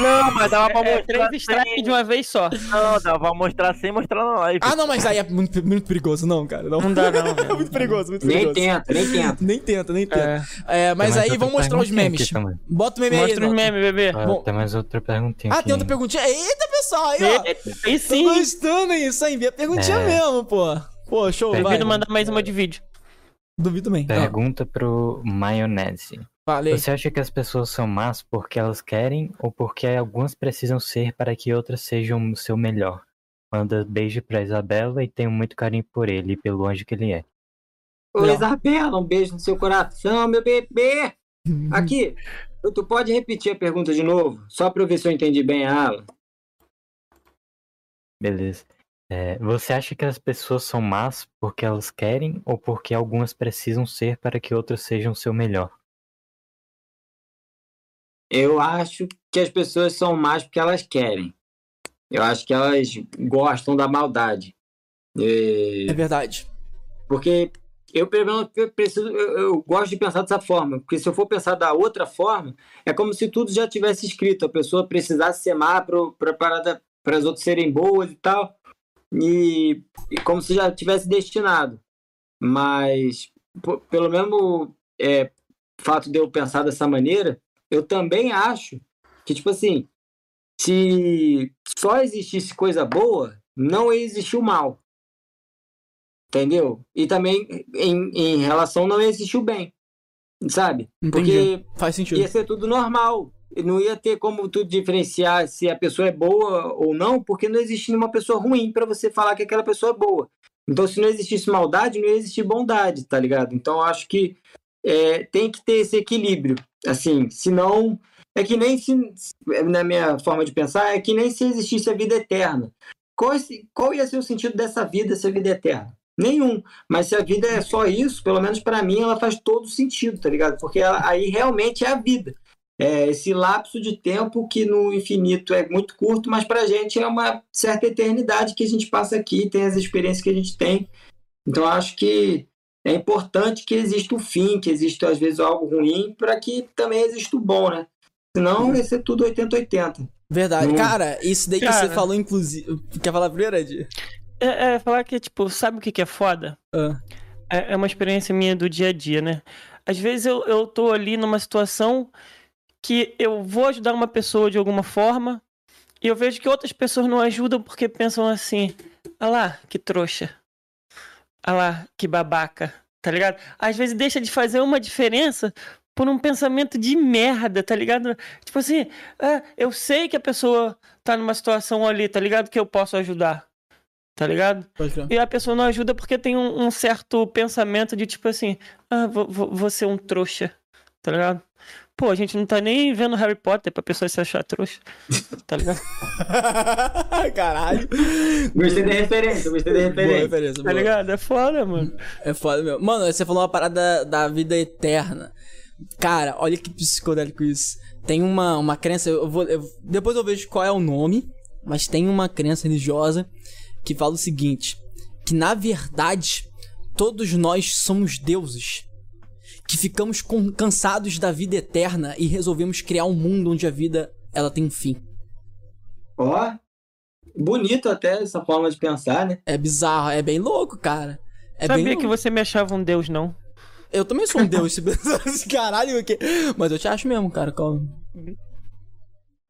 Não, mas dava pra É, mostrar. três strikes de uma vez só. Não, dava pra mostrar sem mostrar na live. Ah, não, mas aí é muito, muito perigoso, não, cara. Não, Não dá, não, é muito perigoso, muito Nem perigoso. tenta, nem tenta. Nem tenta, nem tenta. É. É, mas aí vamos mostrar os memes. Bota o meme aí. Mostra os memes, bebê. Ah, Bom. tem mais outra perguntinha Ah, aqui. tem outra perguntinha. Eita, pessoal, aí, ó. Aí Tô sim. gostando isso, hein? Envia perguntinha É. mesmo, pô. Pô, show, vai. Duvido mandar mais uma de vídeo. Duvido também. Ah, Pergunta pro Maionese. Falei. Você acha que as pessoas são más porque elas querem ou porque algumas precisam ser para que outras sejam o seu melhor? Manda beijo pra Isabela e tenho muito carinho por ele e pelo anjo que ele é. Ô, Não. Isabela, um beijo no seu coração, meu bebê. Aqui, tu pode repetir a pergunta de novo? Só pra eu ver se eu entendi bem a aula. Beleza. É, você acha que as pessoas são más porque elas querem ou porque algumas precisam ser para que outras sejam o seu melhor? Eu acho que as pessoas são más porque elas querem. Eu acho que elas gostam da maldade. É, É verdade. Porque eu, pelo menos, eu preciso, eu, eu gosto de pensar dessa forma. Porque se eu for pensar da outra forma, é como se tudo já tivesse escrito. A pessoa precisasse ser má para as outras serem boas e tal. E, e como se já tivesse destinado. Mas, pelo mesmo é, fato de eu pensar dessa maneira, eu também acho que, tipo assim, se só existisse coisa boa, não ia existir o mal. Entendeu? E também em, em relação não ia existir o bem. Sabe? Entendi. Porque Faz sentido. ia ser tudo normal. E Não ia ter como tu diferenciar se a pessoa é boa ou não, porque não existe nenhuma pessoa ruim para você falar que aquela pessoa é boa. Então, se não existisse maldade, não ia existir bondade, tá ligado? Então, acho que é, tem que ter esse equilíbrio. Assim, senão. É que nem se. Na minha forma de pensar, é que nem se existisse a vida eterna. Qual, qual ia ser o sentido dessa vida, essa vida eterna? Nenhum. Mas se a vida é só isso, pelo menos para mim, ela faz todo sentido, tá ligado? Porque ela- aí realmente é a vida. É esse lapso de tempo que no infinito é muito curto, mas pra gente é uma certa eternidade que a gente passa aqui, tem as experiências que a gente tem. Então acho que é importante que exista o fim, que exista às vezes algo ruim, para que também exista o bom, né? Senão ia ser tudo 80-80. Verdade. Hum. Cara, isso daí que você Cara. falou, inclusive. Quer falar primeiro, Ed? É, é falar que, tipo, sabe o que, que é foda? Ah. É, é uma experiência minha do dia a dia, né? Às vezes eu, eu tô ali numa situação que eu vou ajudar uma pessoa de alguma forma e eu vejo que outras pessoas não ajudam porque pensam assim: ah lá, que trouxa. Ah lá, que babaca. Tá ligado? Às vezes deixa de fazer uma diferença por um pensamento de merda, tá ligado? Tipo assim, ah, eu sei que a pessoa tá numa situação ali, tá ligado? Que eu posso ajudar. Tá ligado? Crer. E a pessoa não ajuda porque tem um, um certo pensamento de tipo assim, ah, vou, vou, vou ser um trouxa, tá ligado? Pô, a gente não tá nem vendo Harry Potter pra pessoa se achar trouxa, tá ligado? Caralho. Gostei da referência, gostei da Boa referência. referência, Tá ligado? É foda, mano. É foda mesmo. Mano, você falou uma parada da vida eterna. Cara, olha que psicodélico isso. Tem uma, uma crença, eu vou, eu- depois eu vejo qual é o nome, mas tem uma crença religiosa que fala o seguinte: que na verdade todos nós somos deuses. Que ficamos com- cansados da vida eterna e resolvemos criar um mundo onde a vida ela tem um fim. Ó, bonito até essa forma de pensar, né? É bizarro, é bem louco, cara. É bem Sabia louco. que você me achava um deus, não? Eu também sou um deus, se assim, caralho? Mas eu te acho mesmo, cara. calma.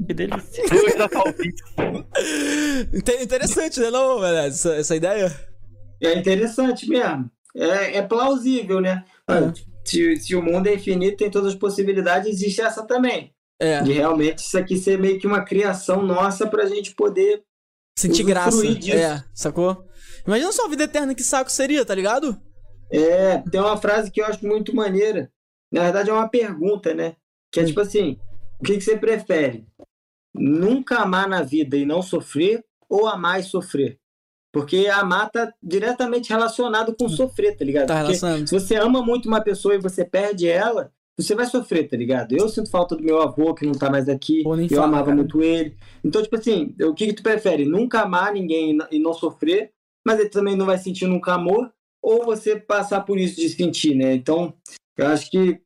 Que delícia. Interessante, né, não, velho? Essa, essa ideia? É interessante mesmo. É, é plausível, né? É. Se, se o mundo é infinito, tem todas as possibilidades, existe essa também. É, De realmente isso aqui ser meio que uma criação nossa pra gente poder. sentir graça. disso. É, sacou? Imagina só a vida eterna, que saco seria, tá ligado? É, tem uma frase que eu acho muito maneira. Na verdade, é uma pergunta, né? Que é tipo assim: o que, que você prefere? Nunca amar na vida e não sofrer ou amar e sofrer? Porque amar tá diretamente relacionado com sofrer, tá ligado? Tá se você ama muito uma pessoa e você perde ela, você vai sofrer, tá ligado? Eu sinto falta do meu avô, que não tá mais aqui. Pô, eu fala, amava cara. muito ele. Então, tipo assim, o que, que tu prefere? Nunca amar ninguém e não sofrer, mas ele também não vai sentir nunca amor, ou você passar por isso de sentir, né? Então, eu acho que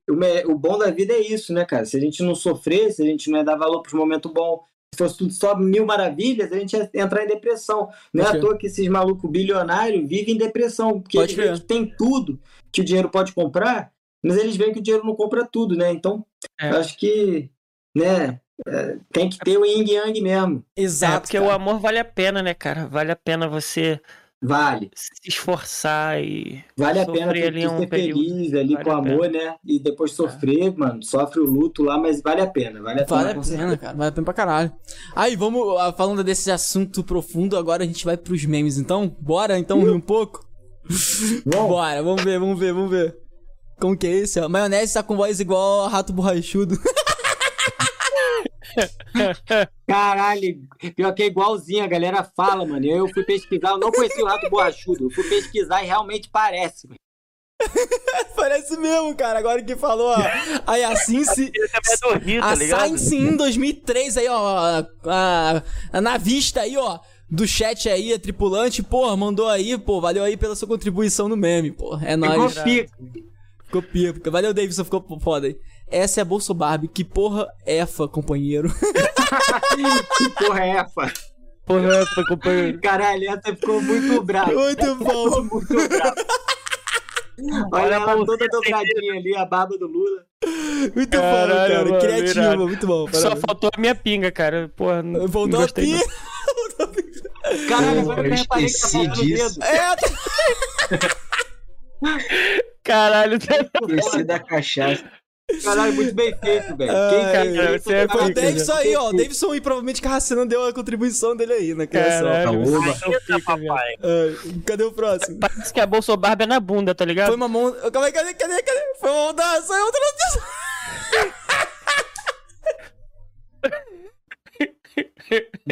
o, bom da vida é isso, né, cara? Se a gente não sofrer, se a gente não ia dar valor pros momentos bons, fosse tudo só mil maravilhas, a gente ia entrar em depressão. Não é à toa que esses malucos bilionários vivem em depressão, porque Pode eles veem que tem tudo que o dinheiro pode comprar, mas eles veem que o dinheiro não compra tudo, né? Então, É. eu acho que, né, é, tem que ter o yin yang mesmo. Exato. É, porque cara. o amor vale a pena, né, cara? Vale a pena você Vale. se esforçar e. Vale a pena tu, ali um ser período. feliz ali Vale com amor, né? E depois sofrer, mano, sofre o luto lá, mas vale a pena. Vale a Vale pena. a pena, cara. Vale a pena pra caralho. Aí, vamos, ah, falando desse assunto profundo, agora a gente vai pros memes, então? Bora, então, rir um pouco? Bom. Bora, vamos ver, vamos ver, vamos ver. Como que é ó? Maionese tá com voz igual a rato borrachudo. Caralho, pior que é igualzinho, a galera fala, mano. Eu fui pesquisar, eu não conheci o rato borrachudo. Eu fui pesquisar e realmente parece. mano. Parece mesmo, cara. Agora que falou, ó. Aí assim se. Também é tá A ligado? Science em 2003 aí, ó. A, a, a navista aí, ó. Do chat aí, a tripulante, pô, mandou aí, pô, valeu aí pela sua contribuição no meme, pô. É Ficou nóis. pico. Ficou pica. Valeu, Davidson, ficou foda aí. Essa é a Bolso Barbie. Que porra efa, companheiro. Que porra é essa? Porra, foi companheiro. Caralho, essa ficou muito brava. Muito bom. Muito brava. Olha ela toda dobradinha ali, a barba do Lula. Muito bom, Caralho, cara. mano, Criativo, irado. muito bom. Só parabéns. faltou a minha pinga, cara. Porra, não, não Voltou a não. Caralho, Pô, agora eu reparei que tá faltando disso. dedo. É, Caralho, Esqueci da cachaça. Caralho, muito bem feito, velho. Quem cara, você é isso, o pica, Davidson aí, ó. O. Davidson e provavelmente Carracena deu a contribuição dele aí na criação. Você é cadê o próximo? Parece que a bolsa barba é na bunda, tá ligado? Foi uma mão. Calma aí, cadê, cadê, cadê? Foi uma mão da. Saiu outra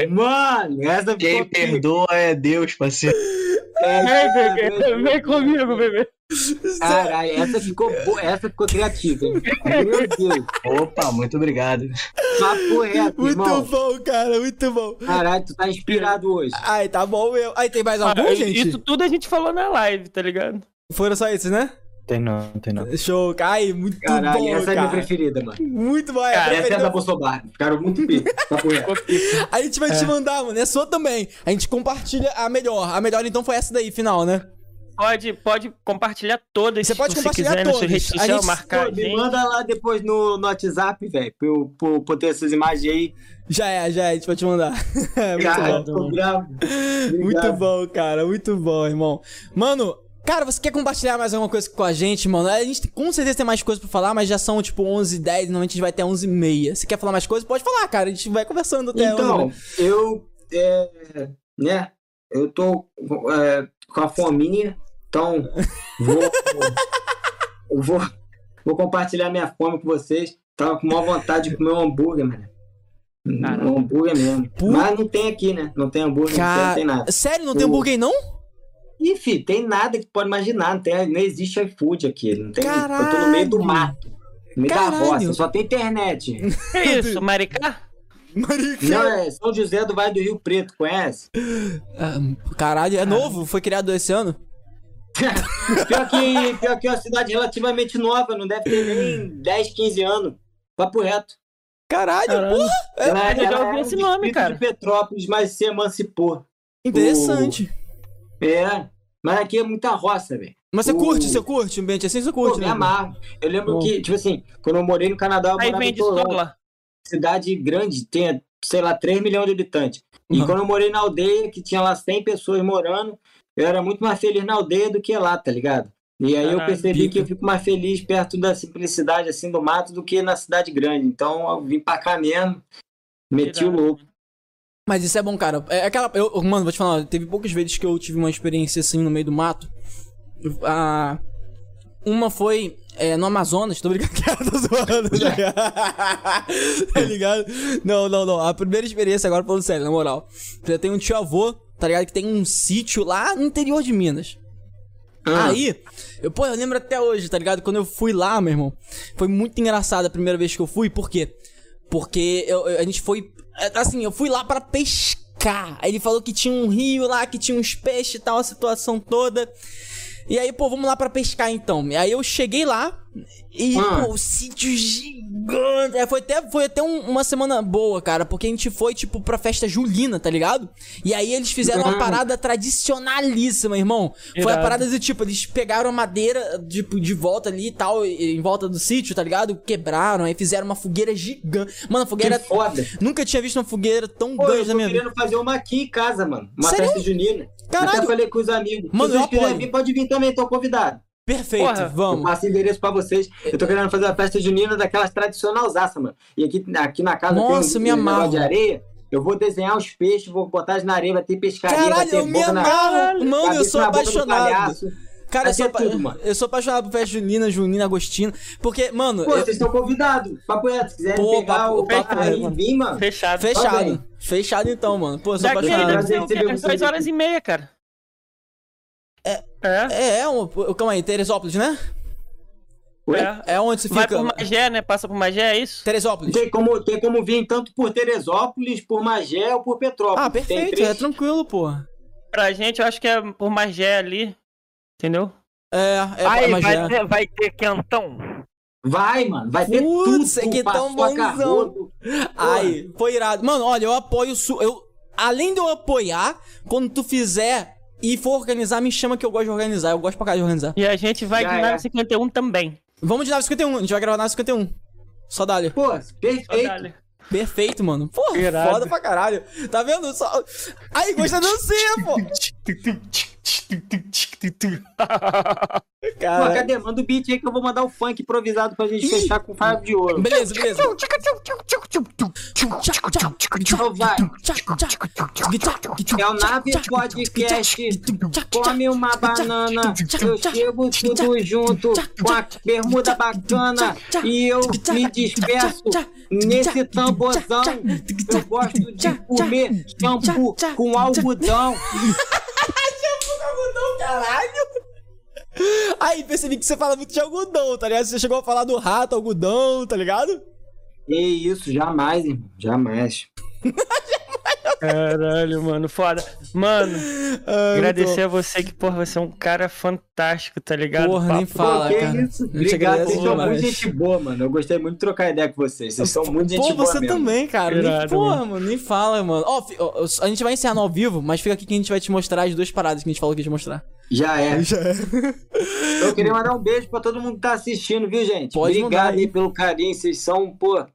Mano, essa Quem ficou perdoa é Deus, parceiro. É, Vem, bebê. Vem comigo, bebê. Caralho, essa ficou boa, essa ficou criativa, hein? Meu Deus, Opa, muito obrigado. papo reto, Muito irmão. bom, cara, muito bom. Caralho, tu tá inspirado hoje. Ai, tá bom meu. Aí tem mais algum, Ah, gente? Isso tudo a gente falou na live, tá ligado? Foram só esses, né? Tem não, tem não. Show, ai, muito Caralho, bom, essa é a minha cara. preferida, mano. Muito bom, é. a Essa é a da Bolsonaro. Ficaram muito pica. Papo reto. A gente vai te mandar, mano. É sua também. A gente compartilha a melhor. A melhor então foi essa daí, final, né? Pode, pode compartilhar todas. Você pode se compartilhar quiser, todas. rede A social, gente- marcar Pô, a me manda lá depois no, no WhatsApp, velho, pra eu pra eu poder essas imagens aí. Já é, já é. A gente vai te mandar. É, muito Cara, bom. tô bravo. Muito bom, cara. Muito bom, irmão. Mano, cara, você quer compartilhar mais alguma coisa com a gente, mano? A gente com certeza tem mais coisa pra falar, mas já são tipo 11 h 10 normalmente a gente vai até 11 h 30 Você quer falar mais coisas? Pode falar, cara. A gente vai conversando até 11 Então, eu, é, né, eu tô é, com a fominha, então vou, vou, vou compartilhar minha fome com vocês. Tava com maior vontade de comer um hambúrguer, mano. Caramba. Um hambúrguer mesmo. Mas não tem aqui, né? Não tem hambúrguer, não tem nada. Sério, não tem hambúrguer aí, não? Filho, tem nada que tu pode imaginar. Não, tem, não existe iFood aqui. Não tem, eu tô Caralho. no meio do mato. No meio Caralho. da roça. Só tem internet. Que isso, Maricá? Marica. Não, é São José do Vale do Rio Preto, conhece? Ah, Caralho, é novo? Foi criado esse ano? pior, que, pior que é uma cidade relativamente nova, não deve ter nem 10, 15 anos. Papo reto. Caralho, Caralho. porra. Ela, eu já ela ouvi é esse nome, cara. de Petrópolis, mas se emancipou. Interessante. É, mas aqui é muita roça, velho. Mas você O- curte, você curte o ambiente assim? Você Pô, curte, me né? amarro. Eu lembro Bom. que, tipo assim, quando eu morei no Canadá, eu Aí morava vende cidade grande, tem, sei lá, 3 milhões de habitantes. E Uhum. quando eu morei na aldeia, que tinha lá 100 pessoas morando, eu era muito mais feliz na aldeia do que lá, tá ligado? E aí eu Caralho, percebi pica. que eu fico mais feliz perto da simplicidade, assim, do mato, do que na cidade grande. Então eu vim pra cá mesmo, meti o louco. Mas isso é bom, cara. É aquela. Eu, mano, vou te falar, teve poucas vezes que eu tive uma experiência assim no meio do mato. Eu- A, Uma foi é, no Amazonas, tô brincando, tô zoando, tá ligado? Não, não, não. A primeira experiência, agora falando sério, na moral. Eu tenho um tio avô, tá ligado? Que tem um sítio lá no interior de Minas. Ah. Aí, eu, pô, eu lembro até hoje, tá ligado? Quando eu fui lá, meu irmão, foi muito engraçado a primeira vez que eu fui, por quê? Porque eu, a gente foi. Assim, eu fui lá para pescar. Aí ele falou que tinha um rio lá, que tinha uns peixes e tal, a situação toda. E aí, pô, vamos lá para pescar então. E aí eu cheguei lá e, ah. pô, sítio gigante. É, foi até, foi até um, uma semana boa, cara, porque a gente foi, tipo, pra festa julina, tá ligado? E aí eles fizeram uma parada tradicionalíssima, irmão. Irado. Foi a parada do tipo, eles pegaram a madeira, tipo, de volta ali e tal, em volta do sítio, tá ligado? Quebraram, aí fizeram uma fogueira gigante. Mano, a fogueira. Que foda. Nunca tinha visto uma fogueira tão pô, grande na minha vida. Eu tô querendo fazer uma aqui em casa, mano. Uma Sério? festa junina. Caralho. Até falei com os amigos. Mano, Se vocês quiserem vir, pode vir também, tô convidado. Perfeito, Porra, vamos. Eu passo endereço pra vocês. Eu tô querendo fazer uma festa junina daquelas tradicionalzaça, mano. E aqui, aqui na casa Nossa, tem um, me amarro. de areia. Eu vou desenhar os peixes, vou botar na areia, vai ter pescaria, Caralho, vai ter eu me amarro. Mano, eu sou apaixonado. Cara, eu sou, tudo, eu sou apaixonado por festa junina, junina, agostina. Porque, mano. Pô, eu... vocês estão convidados. Papo reto, se quiserem Pô, pegar papo, o papo aí vir, mano. Fechado. Fechado. Fechado então, mano. Pô, eu sou Daqui apaixonado. Daqui deve ser duas horas e meia, cara. É. É, é, é um, calma aí, Teresópolis, né? É. é onde você fica. Vai por Magé, né? Passa por Magé, é isso? Teresópolis. Tem como, tem como vir tanto por Teresópolis, por Magé ou por Petrópolis. Ah, perfeito, é tranquilo, pô. Pra gente, eu acho que é por Magé ali. Entendeu? É, é Aí, vai ter, vai ter quentão. Vai, mano, vai ter Putz, tudo. que tão bonzão. Ai, foi irado. Mano, olha, eu apoio. Su... Eu, além de eu apoiar, quando tu fizer e for organizar, me chama que eu gosto de organizar. Eu gosto pra cá de organizar. E a gente vai Já de nave 51 também. Vamos de nave 51, a gente vai gravar nave 51. Só dali. Pô, perfeito. Perfeito, mano. Porra, Irado. foda pra caralho. Tá vendo? Só... Aí, gosta da dancinha, pô. Cara. Cadê? Manda o beat aí que eu vou mandar o funk improvisado pra gente fechar com faro de ouro. Beleza, beleza. Então vai. É o Nave Podcast. Come uma banana. Eu chego tudo junto com a bermuda bacana. E eu me despeço nesse tambozão. Eu gosto de comer shampoo com algodão. Algodão, caralho. Aí percebi que você fala muito de algodão, tá ligado? Você chegou a falar do rato, algodão, tá ligado? Que isso, jamais, irmão. Jamais. Caralho, mano, foda. Mano, Ai, agradecer tô... a você que, porra, você é um cara fantástico, tá ligado? Porra, nem fala, Pô, cara. Isso? Obrigado, vocês são muito gente boa, mano. Eu gostei muito de trocar ideia com vocês. Vocês são muito gente Pô, boa você mesmo. também, cara. Irado, nem, porra, mano. nem fala, mano. Ó, oh, a gente vai encerrar no ao vivo, mas fica aqui que a gente vai te mostrar as duas paradas que a gente falou que ia te mostrar. Já é. Já é. Eu queria mandar um beijo pra todo mundo que tá assistindo, viu, gente? Pode Obrigado aí pelo carinho. Vocês são, pô,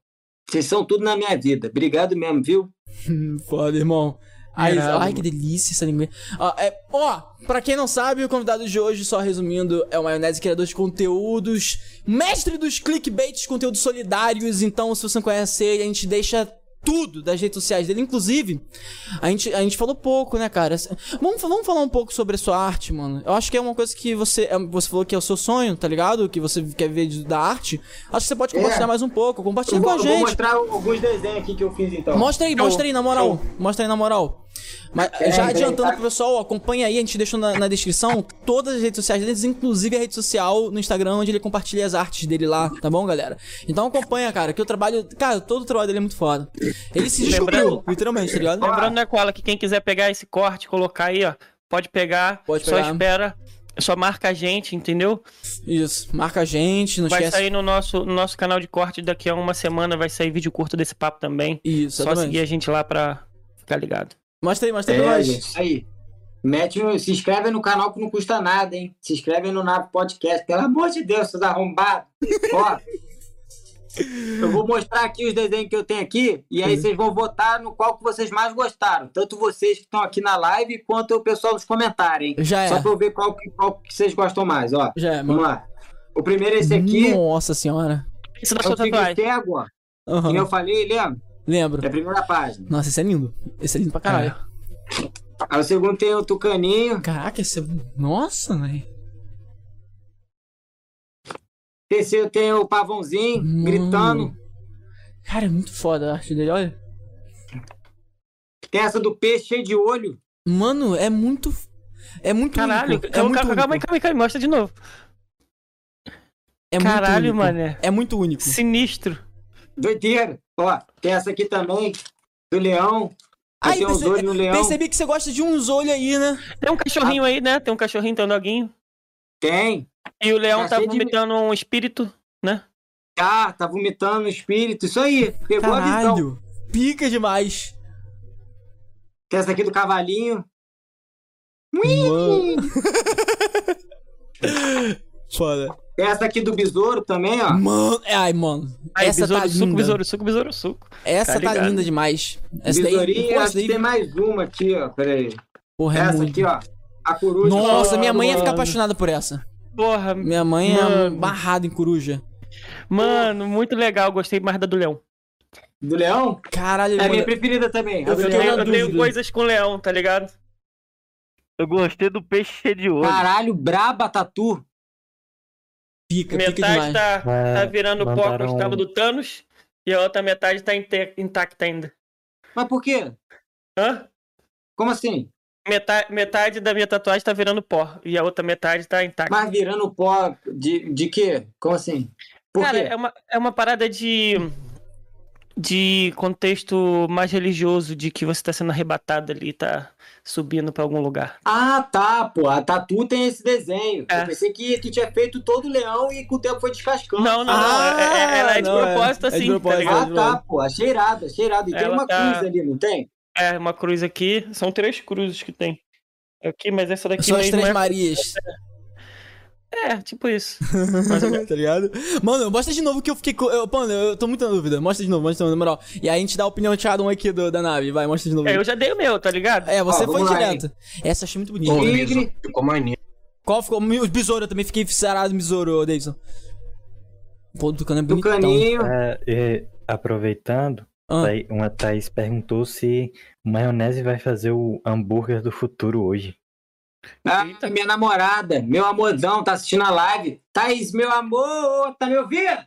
vocês são tudo na minha vida. Obrigado mesmo, viu? Foda, irmão. Ai, ai, que delícia essa linguiça. Ó, é, ó, pra quem não sabe, o convidado de hoje, só resumindo, é o Maionese, criador de conteúdos, mestre dos clickbaits, conteúdos solidários. Então, se você não conhece ele, a gente deixa tudo das redes sociais dele. Inclusive, a gente, a gente falou pouco, né, cara? Vamos, vamos falar um pouco sobre a sua arte, mano. Eu acho que é uma coisa que você. É, você falou que é o seu sonho, tá ligado? Que você quer ver da arte. Acho que você pode compartilhar é. mais um pouco. Compartilha com a gente. Eu vou mostrar alguns desenhos aqui que eu fiz então. Mostra aí, mostra aí, na moral. Mostra aí, na moral. Mas é, já adiantando tá... pro pessoal, acompanha aí, a gente deixou na, na, descrição todas as redes sociais deles, inclusive a rede social no Instagram, onde ele compartilha as artes dele lá, tá bom, galera? Então acompanha, cara, que o trabalho. Cara, todo o trabalho dele é muito foda. Ele se descobriu, literalmente, tá ligado? Lembrando, né, Koala, que quem quiser pegar esse corte, colocar aí, ó, pode pegar, pode pegar. só espera. Só marca a gente, entendeu? Isso, marca a gente, não vai esquece. sair no nosso, no nosso canal de corte daqui a uma semana, vai sair vídeo curto desse papo também. Isso, Só exatamente. seguir a gente lá pra ficar ligado. Mostra aí, mostra aí é, pra nós. Aí. Mete, se inscreve no canal que não custa nada, hein? Se inscreve no Nave Podcast. Pelo amor de Deus, seus arrombados. Ó. Eu vou mostrar aqui os desenhos que eu tenho aqui e aí vocês vão votar no qual que vocês mais gostaram. Tanto vocês que estão aqui na live quanto o pessoal nos comentários, hein? Já é. Só pra eu ver qual que, qual que vocês gostam mais, ó. Já é, Vamos mano. lá. O primeiro é esse aqui. Nossa senhora. Isso é o Tigre Água. Uhum. Que eu falei, lembra? Lembro. É a primeira página. Nossa, esse é lindo. Esse é lindo pra caralho. Aí o segundo tem o Tucaninho. Caraca, esse é. Nossa, velho. Terceiro tem o pavãozinho Mano. gritando. Cara, é muito foda a arte dele, olha. Tem essa do peixe cheio de olho. Mano, é muito. É muito Caralho, único. É calma, muito calma, calma, aí, único. calma, aí, calma, aí, mostra de novo. É Caralho, mané. É muito único. Sinistro. Doideira. Ó, tem essa aqui também, do leão. Aí, tem uns perce- olhos no leão. percebi que você gosta de uns olhos aí, né? Tem um cachorrinho aí, né? Tem um cachorrinho, tem um doguinho. Tem. E o leão Tá tá cheio de- vomitando um espírito, né? Tá, tá vomitando o espírito. Isso aí. Pegou a visão. Caralho. Pica demais. Tem essa aqui do cavalinho. Foda. Tem essa aqui do besouro também, ó. Mano, ai, mano. Aí, essa besouro, tá suco, linda. besouro, suco, besouro, suco. Essa Tá tá linda demais. Essa daí, Besourinho, pô, acho daí, tem mais uma aqui, ó. Pera aí. porra, é essa muito. aqui, ó. A coruja. Nossa, minha mãe ia ficar apaixonada por essa. Porra, Minha mãe é Mano. barrada em coruja. mano, muito legal. Gostei mais da do leão. Do leão? Caralho, É a mano. minha preferida também. Eu Eu tenho, eu tenho coisas com leão, tá ligado? Eu gostei do peixe cheio de olho. Caralho, braba tatu. Pica, pica Metade demais. tá, tá É, virando pó com mandaram- os cabos do Thanos e a outra metade tá intacta ainda. Mas por quê? Hã? Como assim? Metade, metade da minha tatuagem tá virando pó e a outra metade tá intacta. Mas virando pó de, de quê? Como assim? Por Cara, quê? é uma, é uma parada de. De contexto mais religioso, de que você tá sendo arrebatado ali, tá subindo pra algum lugar. Ah, tá, pô. A tatu tem esse desenho. É. Eu pensei que tu tinha feito todo o leão e com o tempo foi descascando. Não, não, Ah, não. é- é- ela é de não, é. propósito É de assim, propósito. tá ligado? Ah, tá, pô. Achei irado, achei irado. E tem Ela uma tá- cruz ali, não tem? É, uma cruz aqui. São três cruzes que tem. Aqui, mas essa daqui São as Três é... Marias. É, tipo isso. Menos. tá ligado? Mano, mostra de novo que eu fiquei. co- Eu, mano, eu tô muito na dúvida. Mostra de novo, mostra de novo, na moral. E aí a gente dá a opinião de cada um aqui do, da nave. Vai, mostra de novo. É, eu já dei o meu, tá ligado? É, você Ó, foi vamos lá, direto. Essa eu achei muito bonita. Tigre. Ficou maneiro. Qual ficou? O besouro, eu também fiquei fissurado no besouro, Davidson. Pô, do cano é Do caninho. É, e, aproveitando, Ah. Uma Thaís perguntou se maionese vai fazer o hambúrguer do futuro hoje. Ah, Eita. minha namorada, meu amorzão, tá assistindo a live. Thaís, meu amor, tá me ouvindo?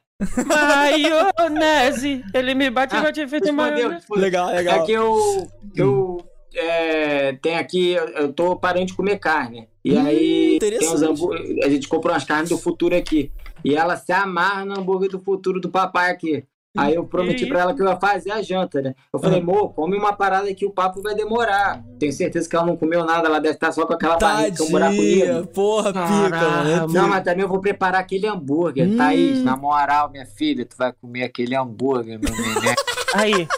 Maionese! Ele me bate e Ah, tinha feito maionese. Legal, legal. É que eu, eu é, tenho aqui, eu- eu tô parando de comer carne. E Hum, aí tem hambúrguer, a gente comprou umas carnes do futuro aqui. E ela se amarra no hambúrguer do futuro do papai aqui. Aí eu prometi Que pra ela que eu ia fazer a janta, né? Eu falei, amor, come uma parada que o papo vai demorar. Tenho certeza que ela não comeu nada, ela deve estar só com aquela barriga, com um buraco Tadinha, negro. porra, pica, é. Não, mas também eu vou preparar aquele hambúrguer, Hum. Thaís. Na moral, minha filha, tu vai comer aquele hambúrguer, meu neném. Aí,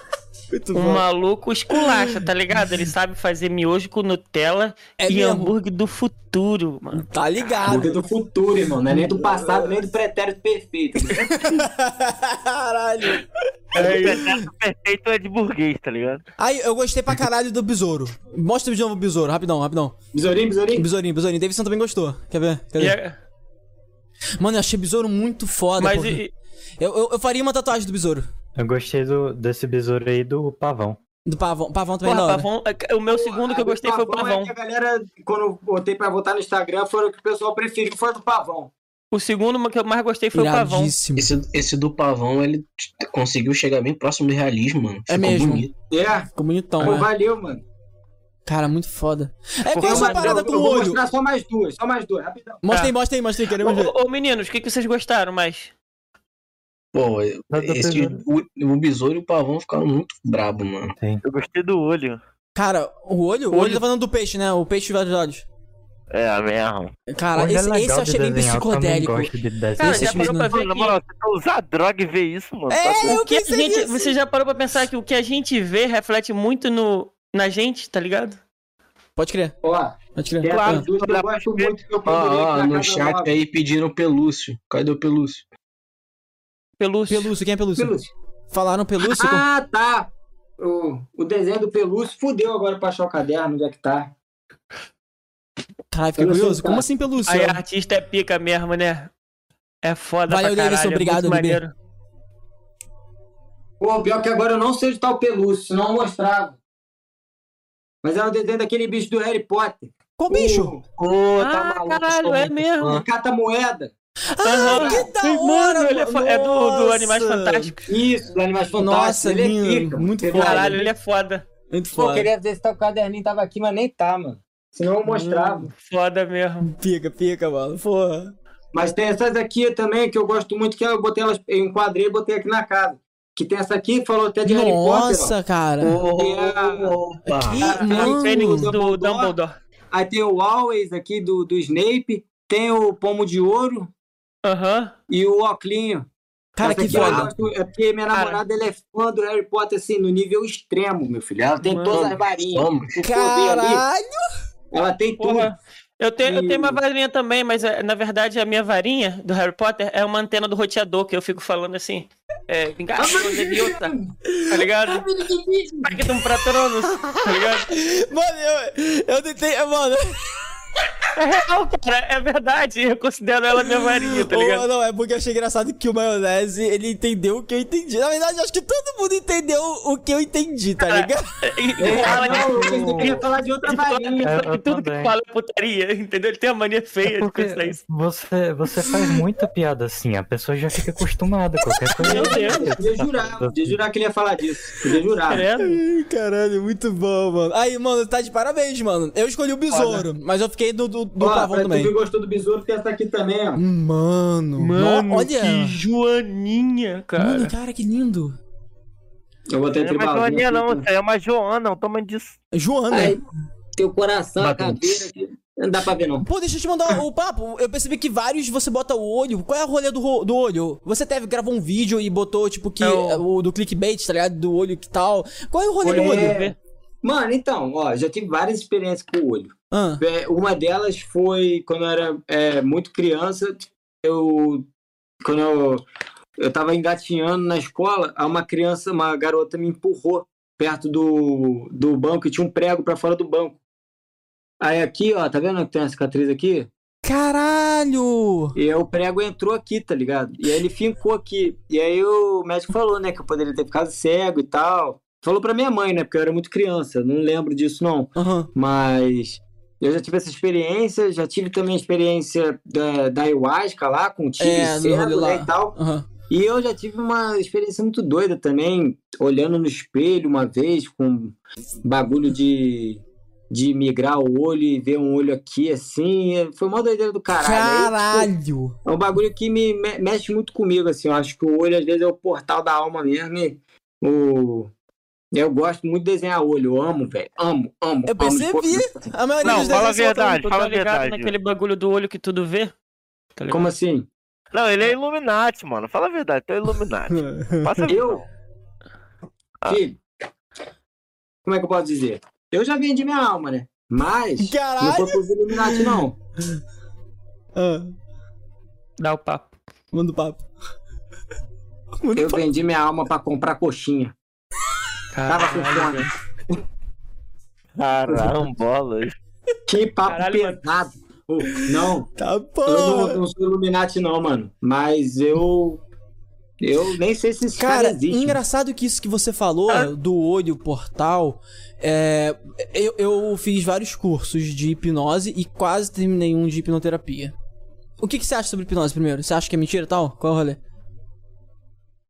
Muito um bom. maluco esculacha, tá ligado? Ele sabe fazer miojo com Nutella É e mesmo. hambúrguer do futuro, mano. Tá ligado. hambúrguer do futuro, irmão. Não é nem do passado, nem do pretérito perfeito. Caralho. O pedaço perfeito é de burguês, tá ligado? Aí, eu gostei pra caralho do besouro. Mostra de novo o besouro, rapidão, rapidão. Besourinho, besourinho. Besourinho, besourinho. Davidson também gostou. Quer ver? Quer ver? é- Mano, eu achei besouro muito foda. mas e- Eu, eu, eu faria uma tatuagem do besouro. Eu gostei do, desse besouro aí do pavão. Do pavão. Pavão também é porra, da hora. pavão, é, o meu segundo que eu gostei foi o É pavão. que a galera, quando eu botei pra votar no Instagram, foi o que o pessoal preferiu, foi do pavão. O segundo que eu mais gostei foi o pavão. Esse, esse do pavão, ele conseguiu chegar bem próximo do realismo, mano. É Ficou mesmo. bonito. É, Ficou bonitão, pô, né? valeu, mano. Cara, muito foda. É qual é essa parada eu, com eu o vou olho? mostrar só mais duas, só mais duas, rapidão. Mostra Tá. aí, mostra aí, mostra aí, queremos ver. Ô, ô, meninos, o que, que vocês gostaram mais? Pô, Tá esse, o, o besouro e o pavão ficaram muito brabo, mano. Eu gostei do olho. Cara, o olho? O olho tá falando do peixe, né? O peixe de vários olhos. É, a mesmo. Cara, Olho é esse, esse eu de achei bem psicodélico. gosto de. Cara, Esse já parou pra ver na que... moral, você usar droga e ver isso, mano. É, tá eu que a gente, nisso. você já parou pra pensar que o que a gente vê reflete muito no, na gente, tá ligado? Pode crer, Ó, pode crer. Claro. eu gosto muito que eu aqui na no chat nova. aí pediram Pelúcio. Cadê o Pelúcio? Pelúcio. Pelúcio, quem é Pelúcio? Pelúcio. Falaram Pelúcio? com- Ah, tá. O, o desenho do Pelúcio fudeu agora pra achar o caderno, onde é que tá? Caralho, fiquei Pelúcio, curioso. tá. Como assim Pelúcio? Aí artista é pica mesmo, né? É foda Valeu, pra caralho, Davidson, é obrigado, maneiro. Pô, pior que agora eu não sei onde tá o Pelúcio, senão eu mostrava. Mas é o desenho daquele bicho do Harry Potter. Qual bicho? O, Pô, Ah, caralho, sou é mesmo. fã. o Ah, que da hora, mano! Ele é, é do, do Animais Fantásticos. Isso, do Animais Fantásticos. Nossa, ele lindo, é pica, muito foda. Caralho, ele é foda. Muito foda. Pô, queria ver se o caderninho tava aqui, mas nem tá, mano. Senão eu mostrava. Hum, foda mesmo. Pica, pica, mano. Porra. Mas tem essas aqui também que eu gosto muito, que eu botei elas, eu enquadrei e botei aqui na casa. Que tem essa aqui, falou até de Nossa, Harry Potter. Nossa, cara. Oh, Opa. Que, Fênix do Dumbledore. Dumbledore. Aí tem o Always aqui do, do Snape. Tem o Pomo de Ouro. Aham. Uh -huh. E o Oclinho. Cara, que foda. É porque minha Cara. namorada ela é fã do Harry Potter, assim, no nível extremo, meu filho. Ela tem Mano. todas as varinhas. Caralho! Ela tem Porra. tudo. Eu tenho, eu tenho uma varinha também, mas eh, na verdade a minha varinha do Harry Potter é uma antena do roteador que eu fico falando assim. É, vingação idiota. Tá ligado? Pactum Pratronos. Tá ligado? Mano, eu, eu tentei. Mano. É real, cara, é verdade. Eu considero ela minha varinha, tá ligado? Oh, não, é porque eu achei engraçado que o maionese, ele entendeu o que eu entendi. Na verdade, acho que todo mundo entendeu o que eu entendi, tá ligado? Ele fala de, queria falar de outra varinha. É, tudo também. que fala é putaria, entendeu? Ele tem a mania feia é de pensar isso. Você, você faz muita piada assim, a pessoa já fica acostumada. Qualquer coisa. Meu Deus. Podia jurar, podia jurar que ele ia falar disso. Podia jurar. É. Ai, caralho, muito bom, mano. Aí, mano, tá de parabéns, mano. Eu escolhi o besouro, mas eu fiquei do, do do ó, pavão também. Tu gostou do besouro, tem essa aqui também, ó. Mano, mano, olha. Que joaninha, cara. Mano, cara, que lindo. Eu vou ter é uma joaninha não, isso aí é uma joana, o tamanho disso. Joana. Aí, teu coração, a caveira aqui. Não dá pra ver, não. Pô, deixa eu te mandar o papo. Eu percebi que vários você bota o olho. Qual é a rolê do, do olho? Você teve, gravou um vídeo e botou, tipo, que. É o... o do clickbait, tá ligado? Do olho que tal. Qual é o rolê é... do olho? Mano, então, ó, já tive várias experiências com o olho. Ah. Uma delas foi quando eu era é, muito criança, eu quando eu, eu tava engatinhando na escola, uma criança, uma garota me empurrou perto do, do banco e tinha um prego para fora do banco. Aí aqui, ó, tá vendo que tem uma cicatriz aqui? Caralho! E aí o prego entrou aqui, tá ligado? E aí ele fincou aqui. E aí o médico falou, né, que eu poderia ter ficado cego e tal. Falou pra minha mãe, né, porque eu era muito criança, não lembro disso não. Uhum. Mas eu já tive essa experiência, já tive também a experiência da, da ayahuasca lá, com tiro é, e cego, né, e tal. Uhum. E eu já tive uma experiência muito doida também, olhando no espelho uma vez, com bagulho de, de migrar o olho e ver um olho aqui assim. Foi uma doideira do caralho. Caralho! Aí, tipo, é um bagulho que me mexe muito comigo, assim. Eu acho que o olho às vezes é o portal da alma mesmo. E o, eu gosto muito de desenhar olho, eu amo, velho. Amo, amo. Eu percebi. Amo. A maioria não, dos fala a verdade, fala a verdade. naquele bagulho do olho que tudo vê? Tá Como assim? Não, ele é Illuminati, mano. Fala a verdade, tu é Illuminati. Passa Eu? Ah. Filho, como é que eu posso dizer? Eu já vendi minha alma, né? Mas Caralho. não foi pros Illuminati, não. Ah. Dá o papo. Manda o papo. Manda eu papo. vendi minha alma pra comprar coxinha. Tava com fome. Carambolas. Que papo Caralho, pesado. Oh, não. Tá bom. Eu não, não sou Illuminati, não, mano. Mas eu. Eu nem sei se esse cara, cara existe. engraçado que isso que você falou ah. do olho portal. É, eu, eu fiz vários cursos de hipnose e quase terminei um de hipnoterapia. O que, que você acha sobre hipnose primeiro? Você acha que é mentira e tal? Qual é o rolê?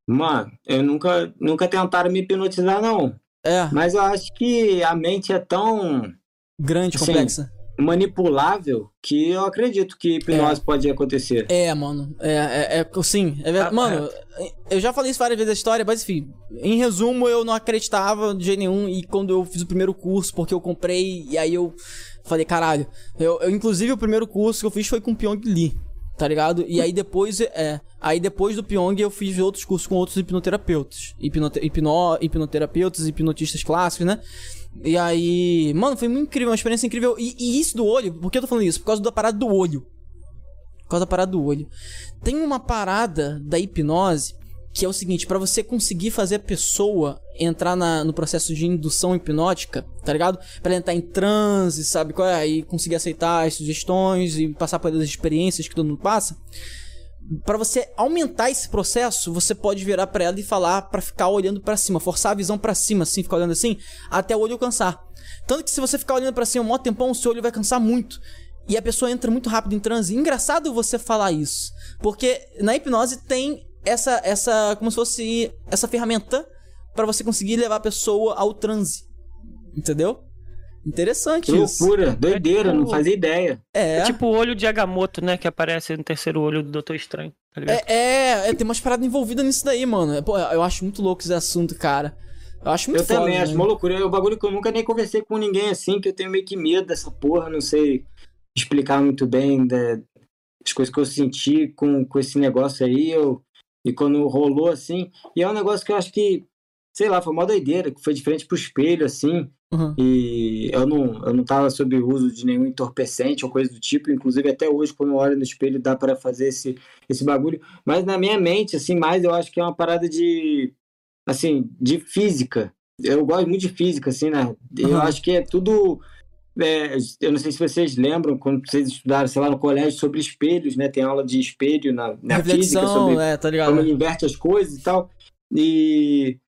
Mano, eu nunca, nunca tentaram me hipnotizar, não. É. Mas eu acho que a mente é tão. Grande, assim, complexa. Manipulável que eu acredito que hipnose é. pode acontecer. É, mano. É, é, é sim. É verdade. Ah, mano, é. eu já falei isso várias vezes a história, mas enfim. Em resumo, eu não acreditava de jeito nenhum. E quando eu fiz o primeiro curso, porque eu comprei, e aí eu falei, caralho. Eu, eu inclusive, o primeiro curso que eu fiz foi com Pyong Lee tá ligado? E aí depois, é, aí depois do Pyong eu fiz outros cursos com outros hipnoterapeutas, hipnote, hipno, hipnoterapeutas, hipnotistas clássicos, né? E aí, mano, foi muito incrível, uma experiência incrível. E, e, isso do olho, por que eu tô falando isso? Por causa da parada do olho. Por causa da parada do olho. Tem uma parada da hipnose que é o seguinte, para você conseguir fazer a pessoa entrar na, no processo de indução hipnótica, tá ligado? Pra ela entrar em transe, sabe qual é? E conseguir aceitar as sugestões e passar por as experiências que todo mundo passa. Para você aumentar esse processo, você pode virar para ela e falar para ficar olhando para cima, forçar a visão para cima, assim, ficar olhando assim, até o olho cansar. Tanto que se você ficar olhando para cima um maior tempão, o seu olho vai cansar muito. e a pessoa entra muito rápido em transe. Engraçado você falar isso, porque na hipnose tem essa essa como se fosse essa ferramenta para você conseguir levar a pessoa ao transe. Entendeu? Interessante que isso. Loucura, doideira, é tipo... não fazia ideia. É. é tipo o olho de Agamotto, né? Que aparece no terceiro olho do Doutor Estranho. Tá é, é, é, tem umas paradas envolvidas nisso daí, mano. Pô, eu acho muito louco esse assunto, cara. Eu acho muito Eu foda, também, né? acho uma loucura. É um bagulho que eu nunca nem conversei com ninguém assim, que eu tenho meio que medo dessa porra, não sei explicar muito bem das coisas que eu senti com, com esse negócio aí. Eu, e quando rolou assim. E é um negócio que eu acho que, sei lá, foi uma doideira, que foi diferente pro espelho, assim. Uhum. E eu não, eu não tava sob o uso de nenhum entorpecente ou coisa do tipo. Inclusive, até hoje, quando eu olho no espelho, dá para fazer esse, esse bagulho. Mas na minha mente, assim, mais eu acho que é uma parada de. Assim, de física. Eu gosto muito de física, assim, né? Eu uhum. acho que é tudo. É, eu não sei se vocês lembram, quando vocês estudaram, sei lá, no colégio, sobre espelhos, né? Tem aula de espelho na, na física, sobre é, tá como ele inverte as coisas e tal. E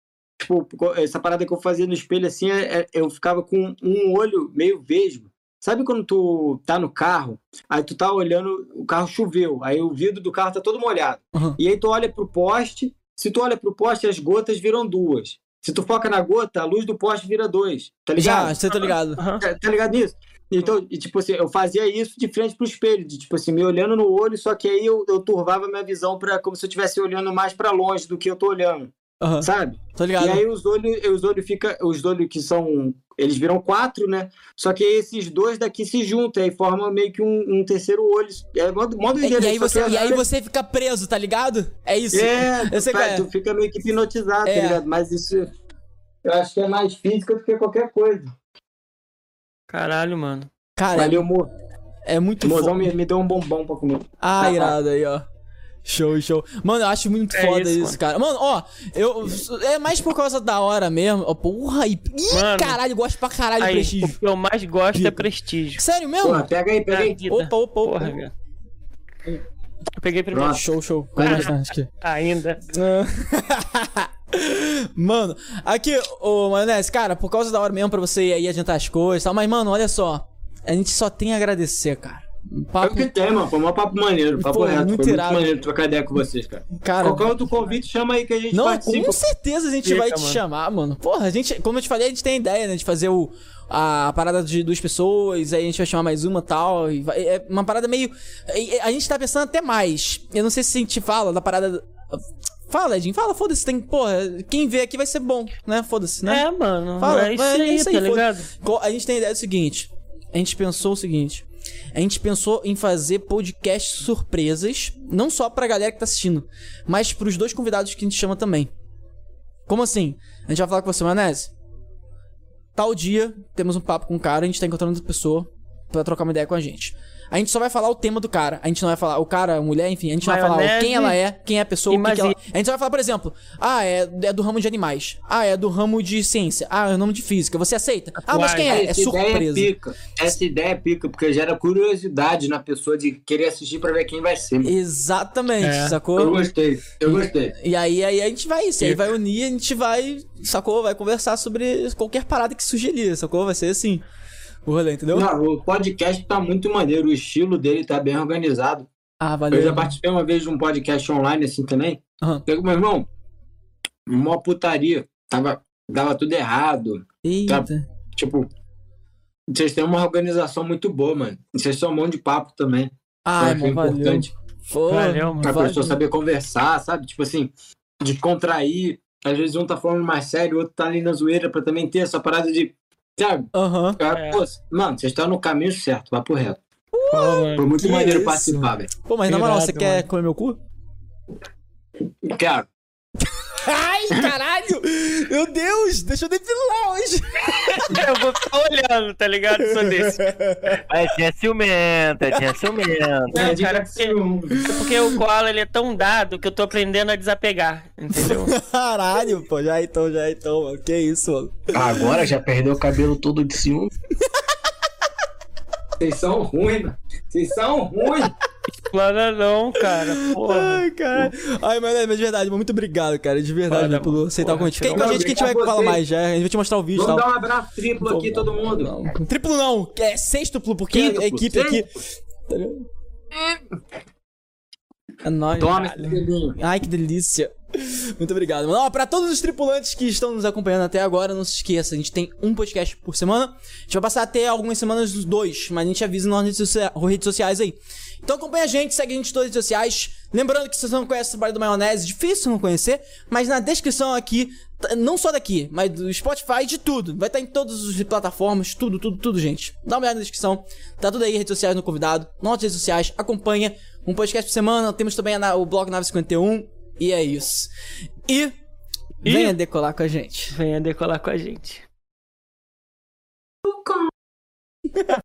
tipo, essa parada que eu fazia no espelho assim, é, é, eu ficava com um olho meio vesgo. Sabe quando tu tá no carro, aí tu tá olhando, o carro choveu, aí o vidro do carro tá todo molhado. Uhum. E aí tu olha pro poste, se tu olha pro poste, as gotas viram duas. Se tu foca na gota, a luz do poste vira dois. Tá ligado? Já, você tá ligado. Uhum. Tá, tá, ligado nisso? Então, e, tipo assim, eu fazia isso de frente pro espelho, de, tipo assim, me olhando no olho, só que aí eu, eu turvava minha visão para como se eu estivesse olhando mais para longe do que eu tô olhando. Uhum. Sabe? Tô ligado. E aí os olhos, os olhos fica, os olhos que são, eles viram quatro, né? Só que esses dois daqui se juntam e formam meio que um, um terceiro olho. É modo, modo e, e aí você E aí você fica preso, tá ligado? É isso. É, tu, é. tu fica meio que hipnotizado, tá é. tá ligado? Mas isso eu acho que é mais física do que qualquer coisa. Caralho, mano. Cara, Valeu, amor. É muito Mozão me, me deu um bombom pra comer. Ah, irado aí, ó. Show, show. Mano, eu acho muito é foda isso, isso cara. Mano, ó, eu. É mais por causa da hora mesmo. Ó, porra, e. Ih, mano, caralho, eu gosto pra caralho aí, de prestígio. O que eu mais gosto Pica. é prestígio. Sério mesmo? Porra, pega aí, pega aí. Opa, opa, opa. Porra, Eu peguei primeiro. Pronto. Show, show. Ainda. mano, aqui, ô Maionese, cara, por causa da hora mesmo pra você ir aí adiantar as coisas e tal. Mas, mano, olha só. A gente só tem a agradecer, cara. Um papo... É o que tem, mano. Foi um papo maneiro, papo Pô, reto. Muito Foi irado. muito maneiro trocar ideia com vocês, cara. cara Qualquer outro convite, chama aí que a gente Não, participa. com certeza a gente Fica, vai te mano. chamar, mano. Porra, a gente, como eu te falei, a gente tem ideia, né, de fazer o, a parada de duas pessoas, aí a gente vai chamar mais uma tal, e vai, é uma parada meio... A gente tá pensando até mais. Eu não sei se a gente fala da parada... Fala, Edinho, fala, foda-se, tem, porra, quem vê aqui vai ser bom, né? Foda-se, né? É, mano. Fala, é isso, é isso aí, tá ligado? A gente tem a ideia do seguinte, a gente pensou o seguinte, a gente pensou em fazer podcast surpresas, não só pra galera que tá assistindo, mas pros dois convidados que a gente chama também. Como assim? A gente vai falar com você, Manese. Tal dia, temos um papo com um cara, a gente tá encontrando outra pessoa para trocar uma ideia com a gente. A gente só vai falar o tema do cara. A gente não vai falar o cara, a mulher, enfim. A gente Maionese, vai falar quem ela é, quem é a pessoa, o que, que ela... A gente só vai falar, por exemplo, ah, é, é, do ramo de animais. Ah, é do ramo de ciência. Ah, é do ramo de física. Você aceita? Ah, mas quem é? É surpresa. Ideia é pica. Essa ideia é pica, porque gera curiosidade na pessoa de querer assistir para ver quem vai ser. Exatamente, é. sacou? Eu gostei, eu gostei. E, e aí, aí a gente vai isso. Aí vai unir, a gente vai, sacou? Vai conversar sobre qualquer parada que sugerir, sacou? Vai ser assim o rolê, entendeu? Não, o podcast tá muito maneiro, o estilo dele tá bem organizado. Ah, valeu. Eu já participei uma vez de um podcast online assim também. Uhum. Meu irmão, uma putaria. Tava, dava tudo errado. Eita. Tá, tipo, vocês têm uma organização muito boa, mano. Vocês são um monte de papo também. Ah, é importante. Pô, valeu, mano. Pra valeu. pessoa saber conversar, sabe? Tipo assim, de contrair. Às vezes um tá falando mais sério, o outro tá ali na zoeira pra também ter essa parada de Sabe? Aham. Uhum. É. Mano, vocês estão no caminho certo, vai pro reto. Uh, Foi muito maneiro isso? participar, velho. Pô, mas na moral, você quer comer meu cu? Quero. Ai, caralho! Meu Deus, deixa eu depilar hoje. eu vou ficar olhando, tá ligado? Sou desse. É, tinha ciumento, é, tinha ciumento. É, cara, porque, porque o koala ele é tão dado que eu tô aprendendo a desapegar, entendeu? Caralho, pô, já então, já então, mano. Que isso, mano. Agora já perdeu o cabelo todo de ciúme. Vocês são ruins, mano. Vocês são ruins. Explana não, cara. Porra. Ai, cara. Ai, mas, mas de verdade, muito obrigado, cara. De verdade, Olha, por aceitar o convite. Fica com a gente que a gente vai falar mais já. A gente vai te mostrar o vídeo. Vamos dar um abraço triplo aqui, todo mundo. Não. Triplo não, é sextuplo, porque Quinto, a equipe aqui. É nóis. Ai, que delícia. Muito obrigado. Mano, ó, pra todos os tripulantes que estão nos acompanhando até agora, não se esqueça, a gente tem um podcast por semana. A gente vai passar até algumas semanas dos dois, mas a gente avisa nas redes, sociais aí. Então acompanha a gente, segue a gente nas redes sociais. Lembrando que se você não conhece o trabalho do Maionese, difícil não conhecer, mas na descrição aqui, não só daqui, mas do Spotify, de tudo. Vai estar em todas as plataformas, tudo, tudo, tudo, gente. Dá uma olhada na descrição. Tá tudo aí, redes sociais no convidado, nossas redes sociais, acompanha. Um podcast por semana, temos também o blog Nave 51. E é isso. E, e venha decolar com a gente. Venha decolar com a gente.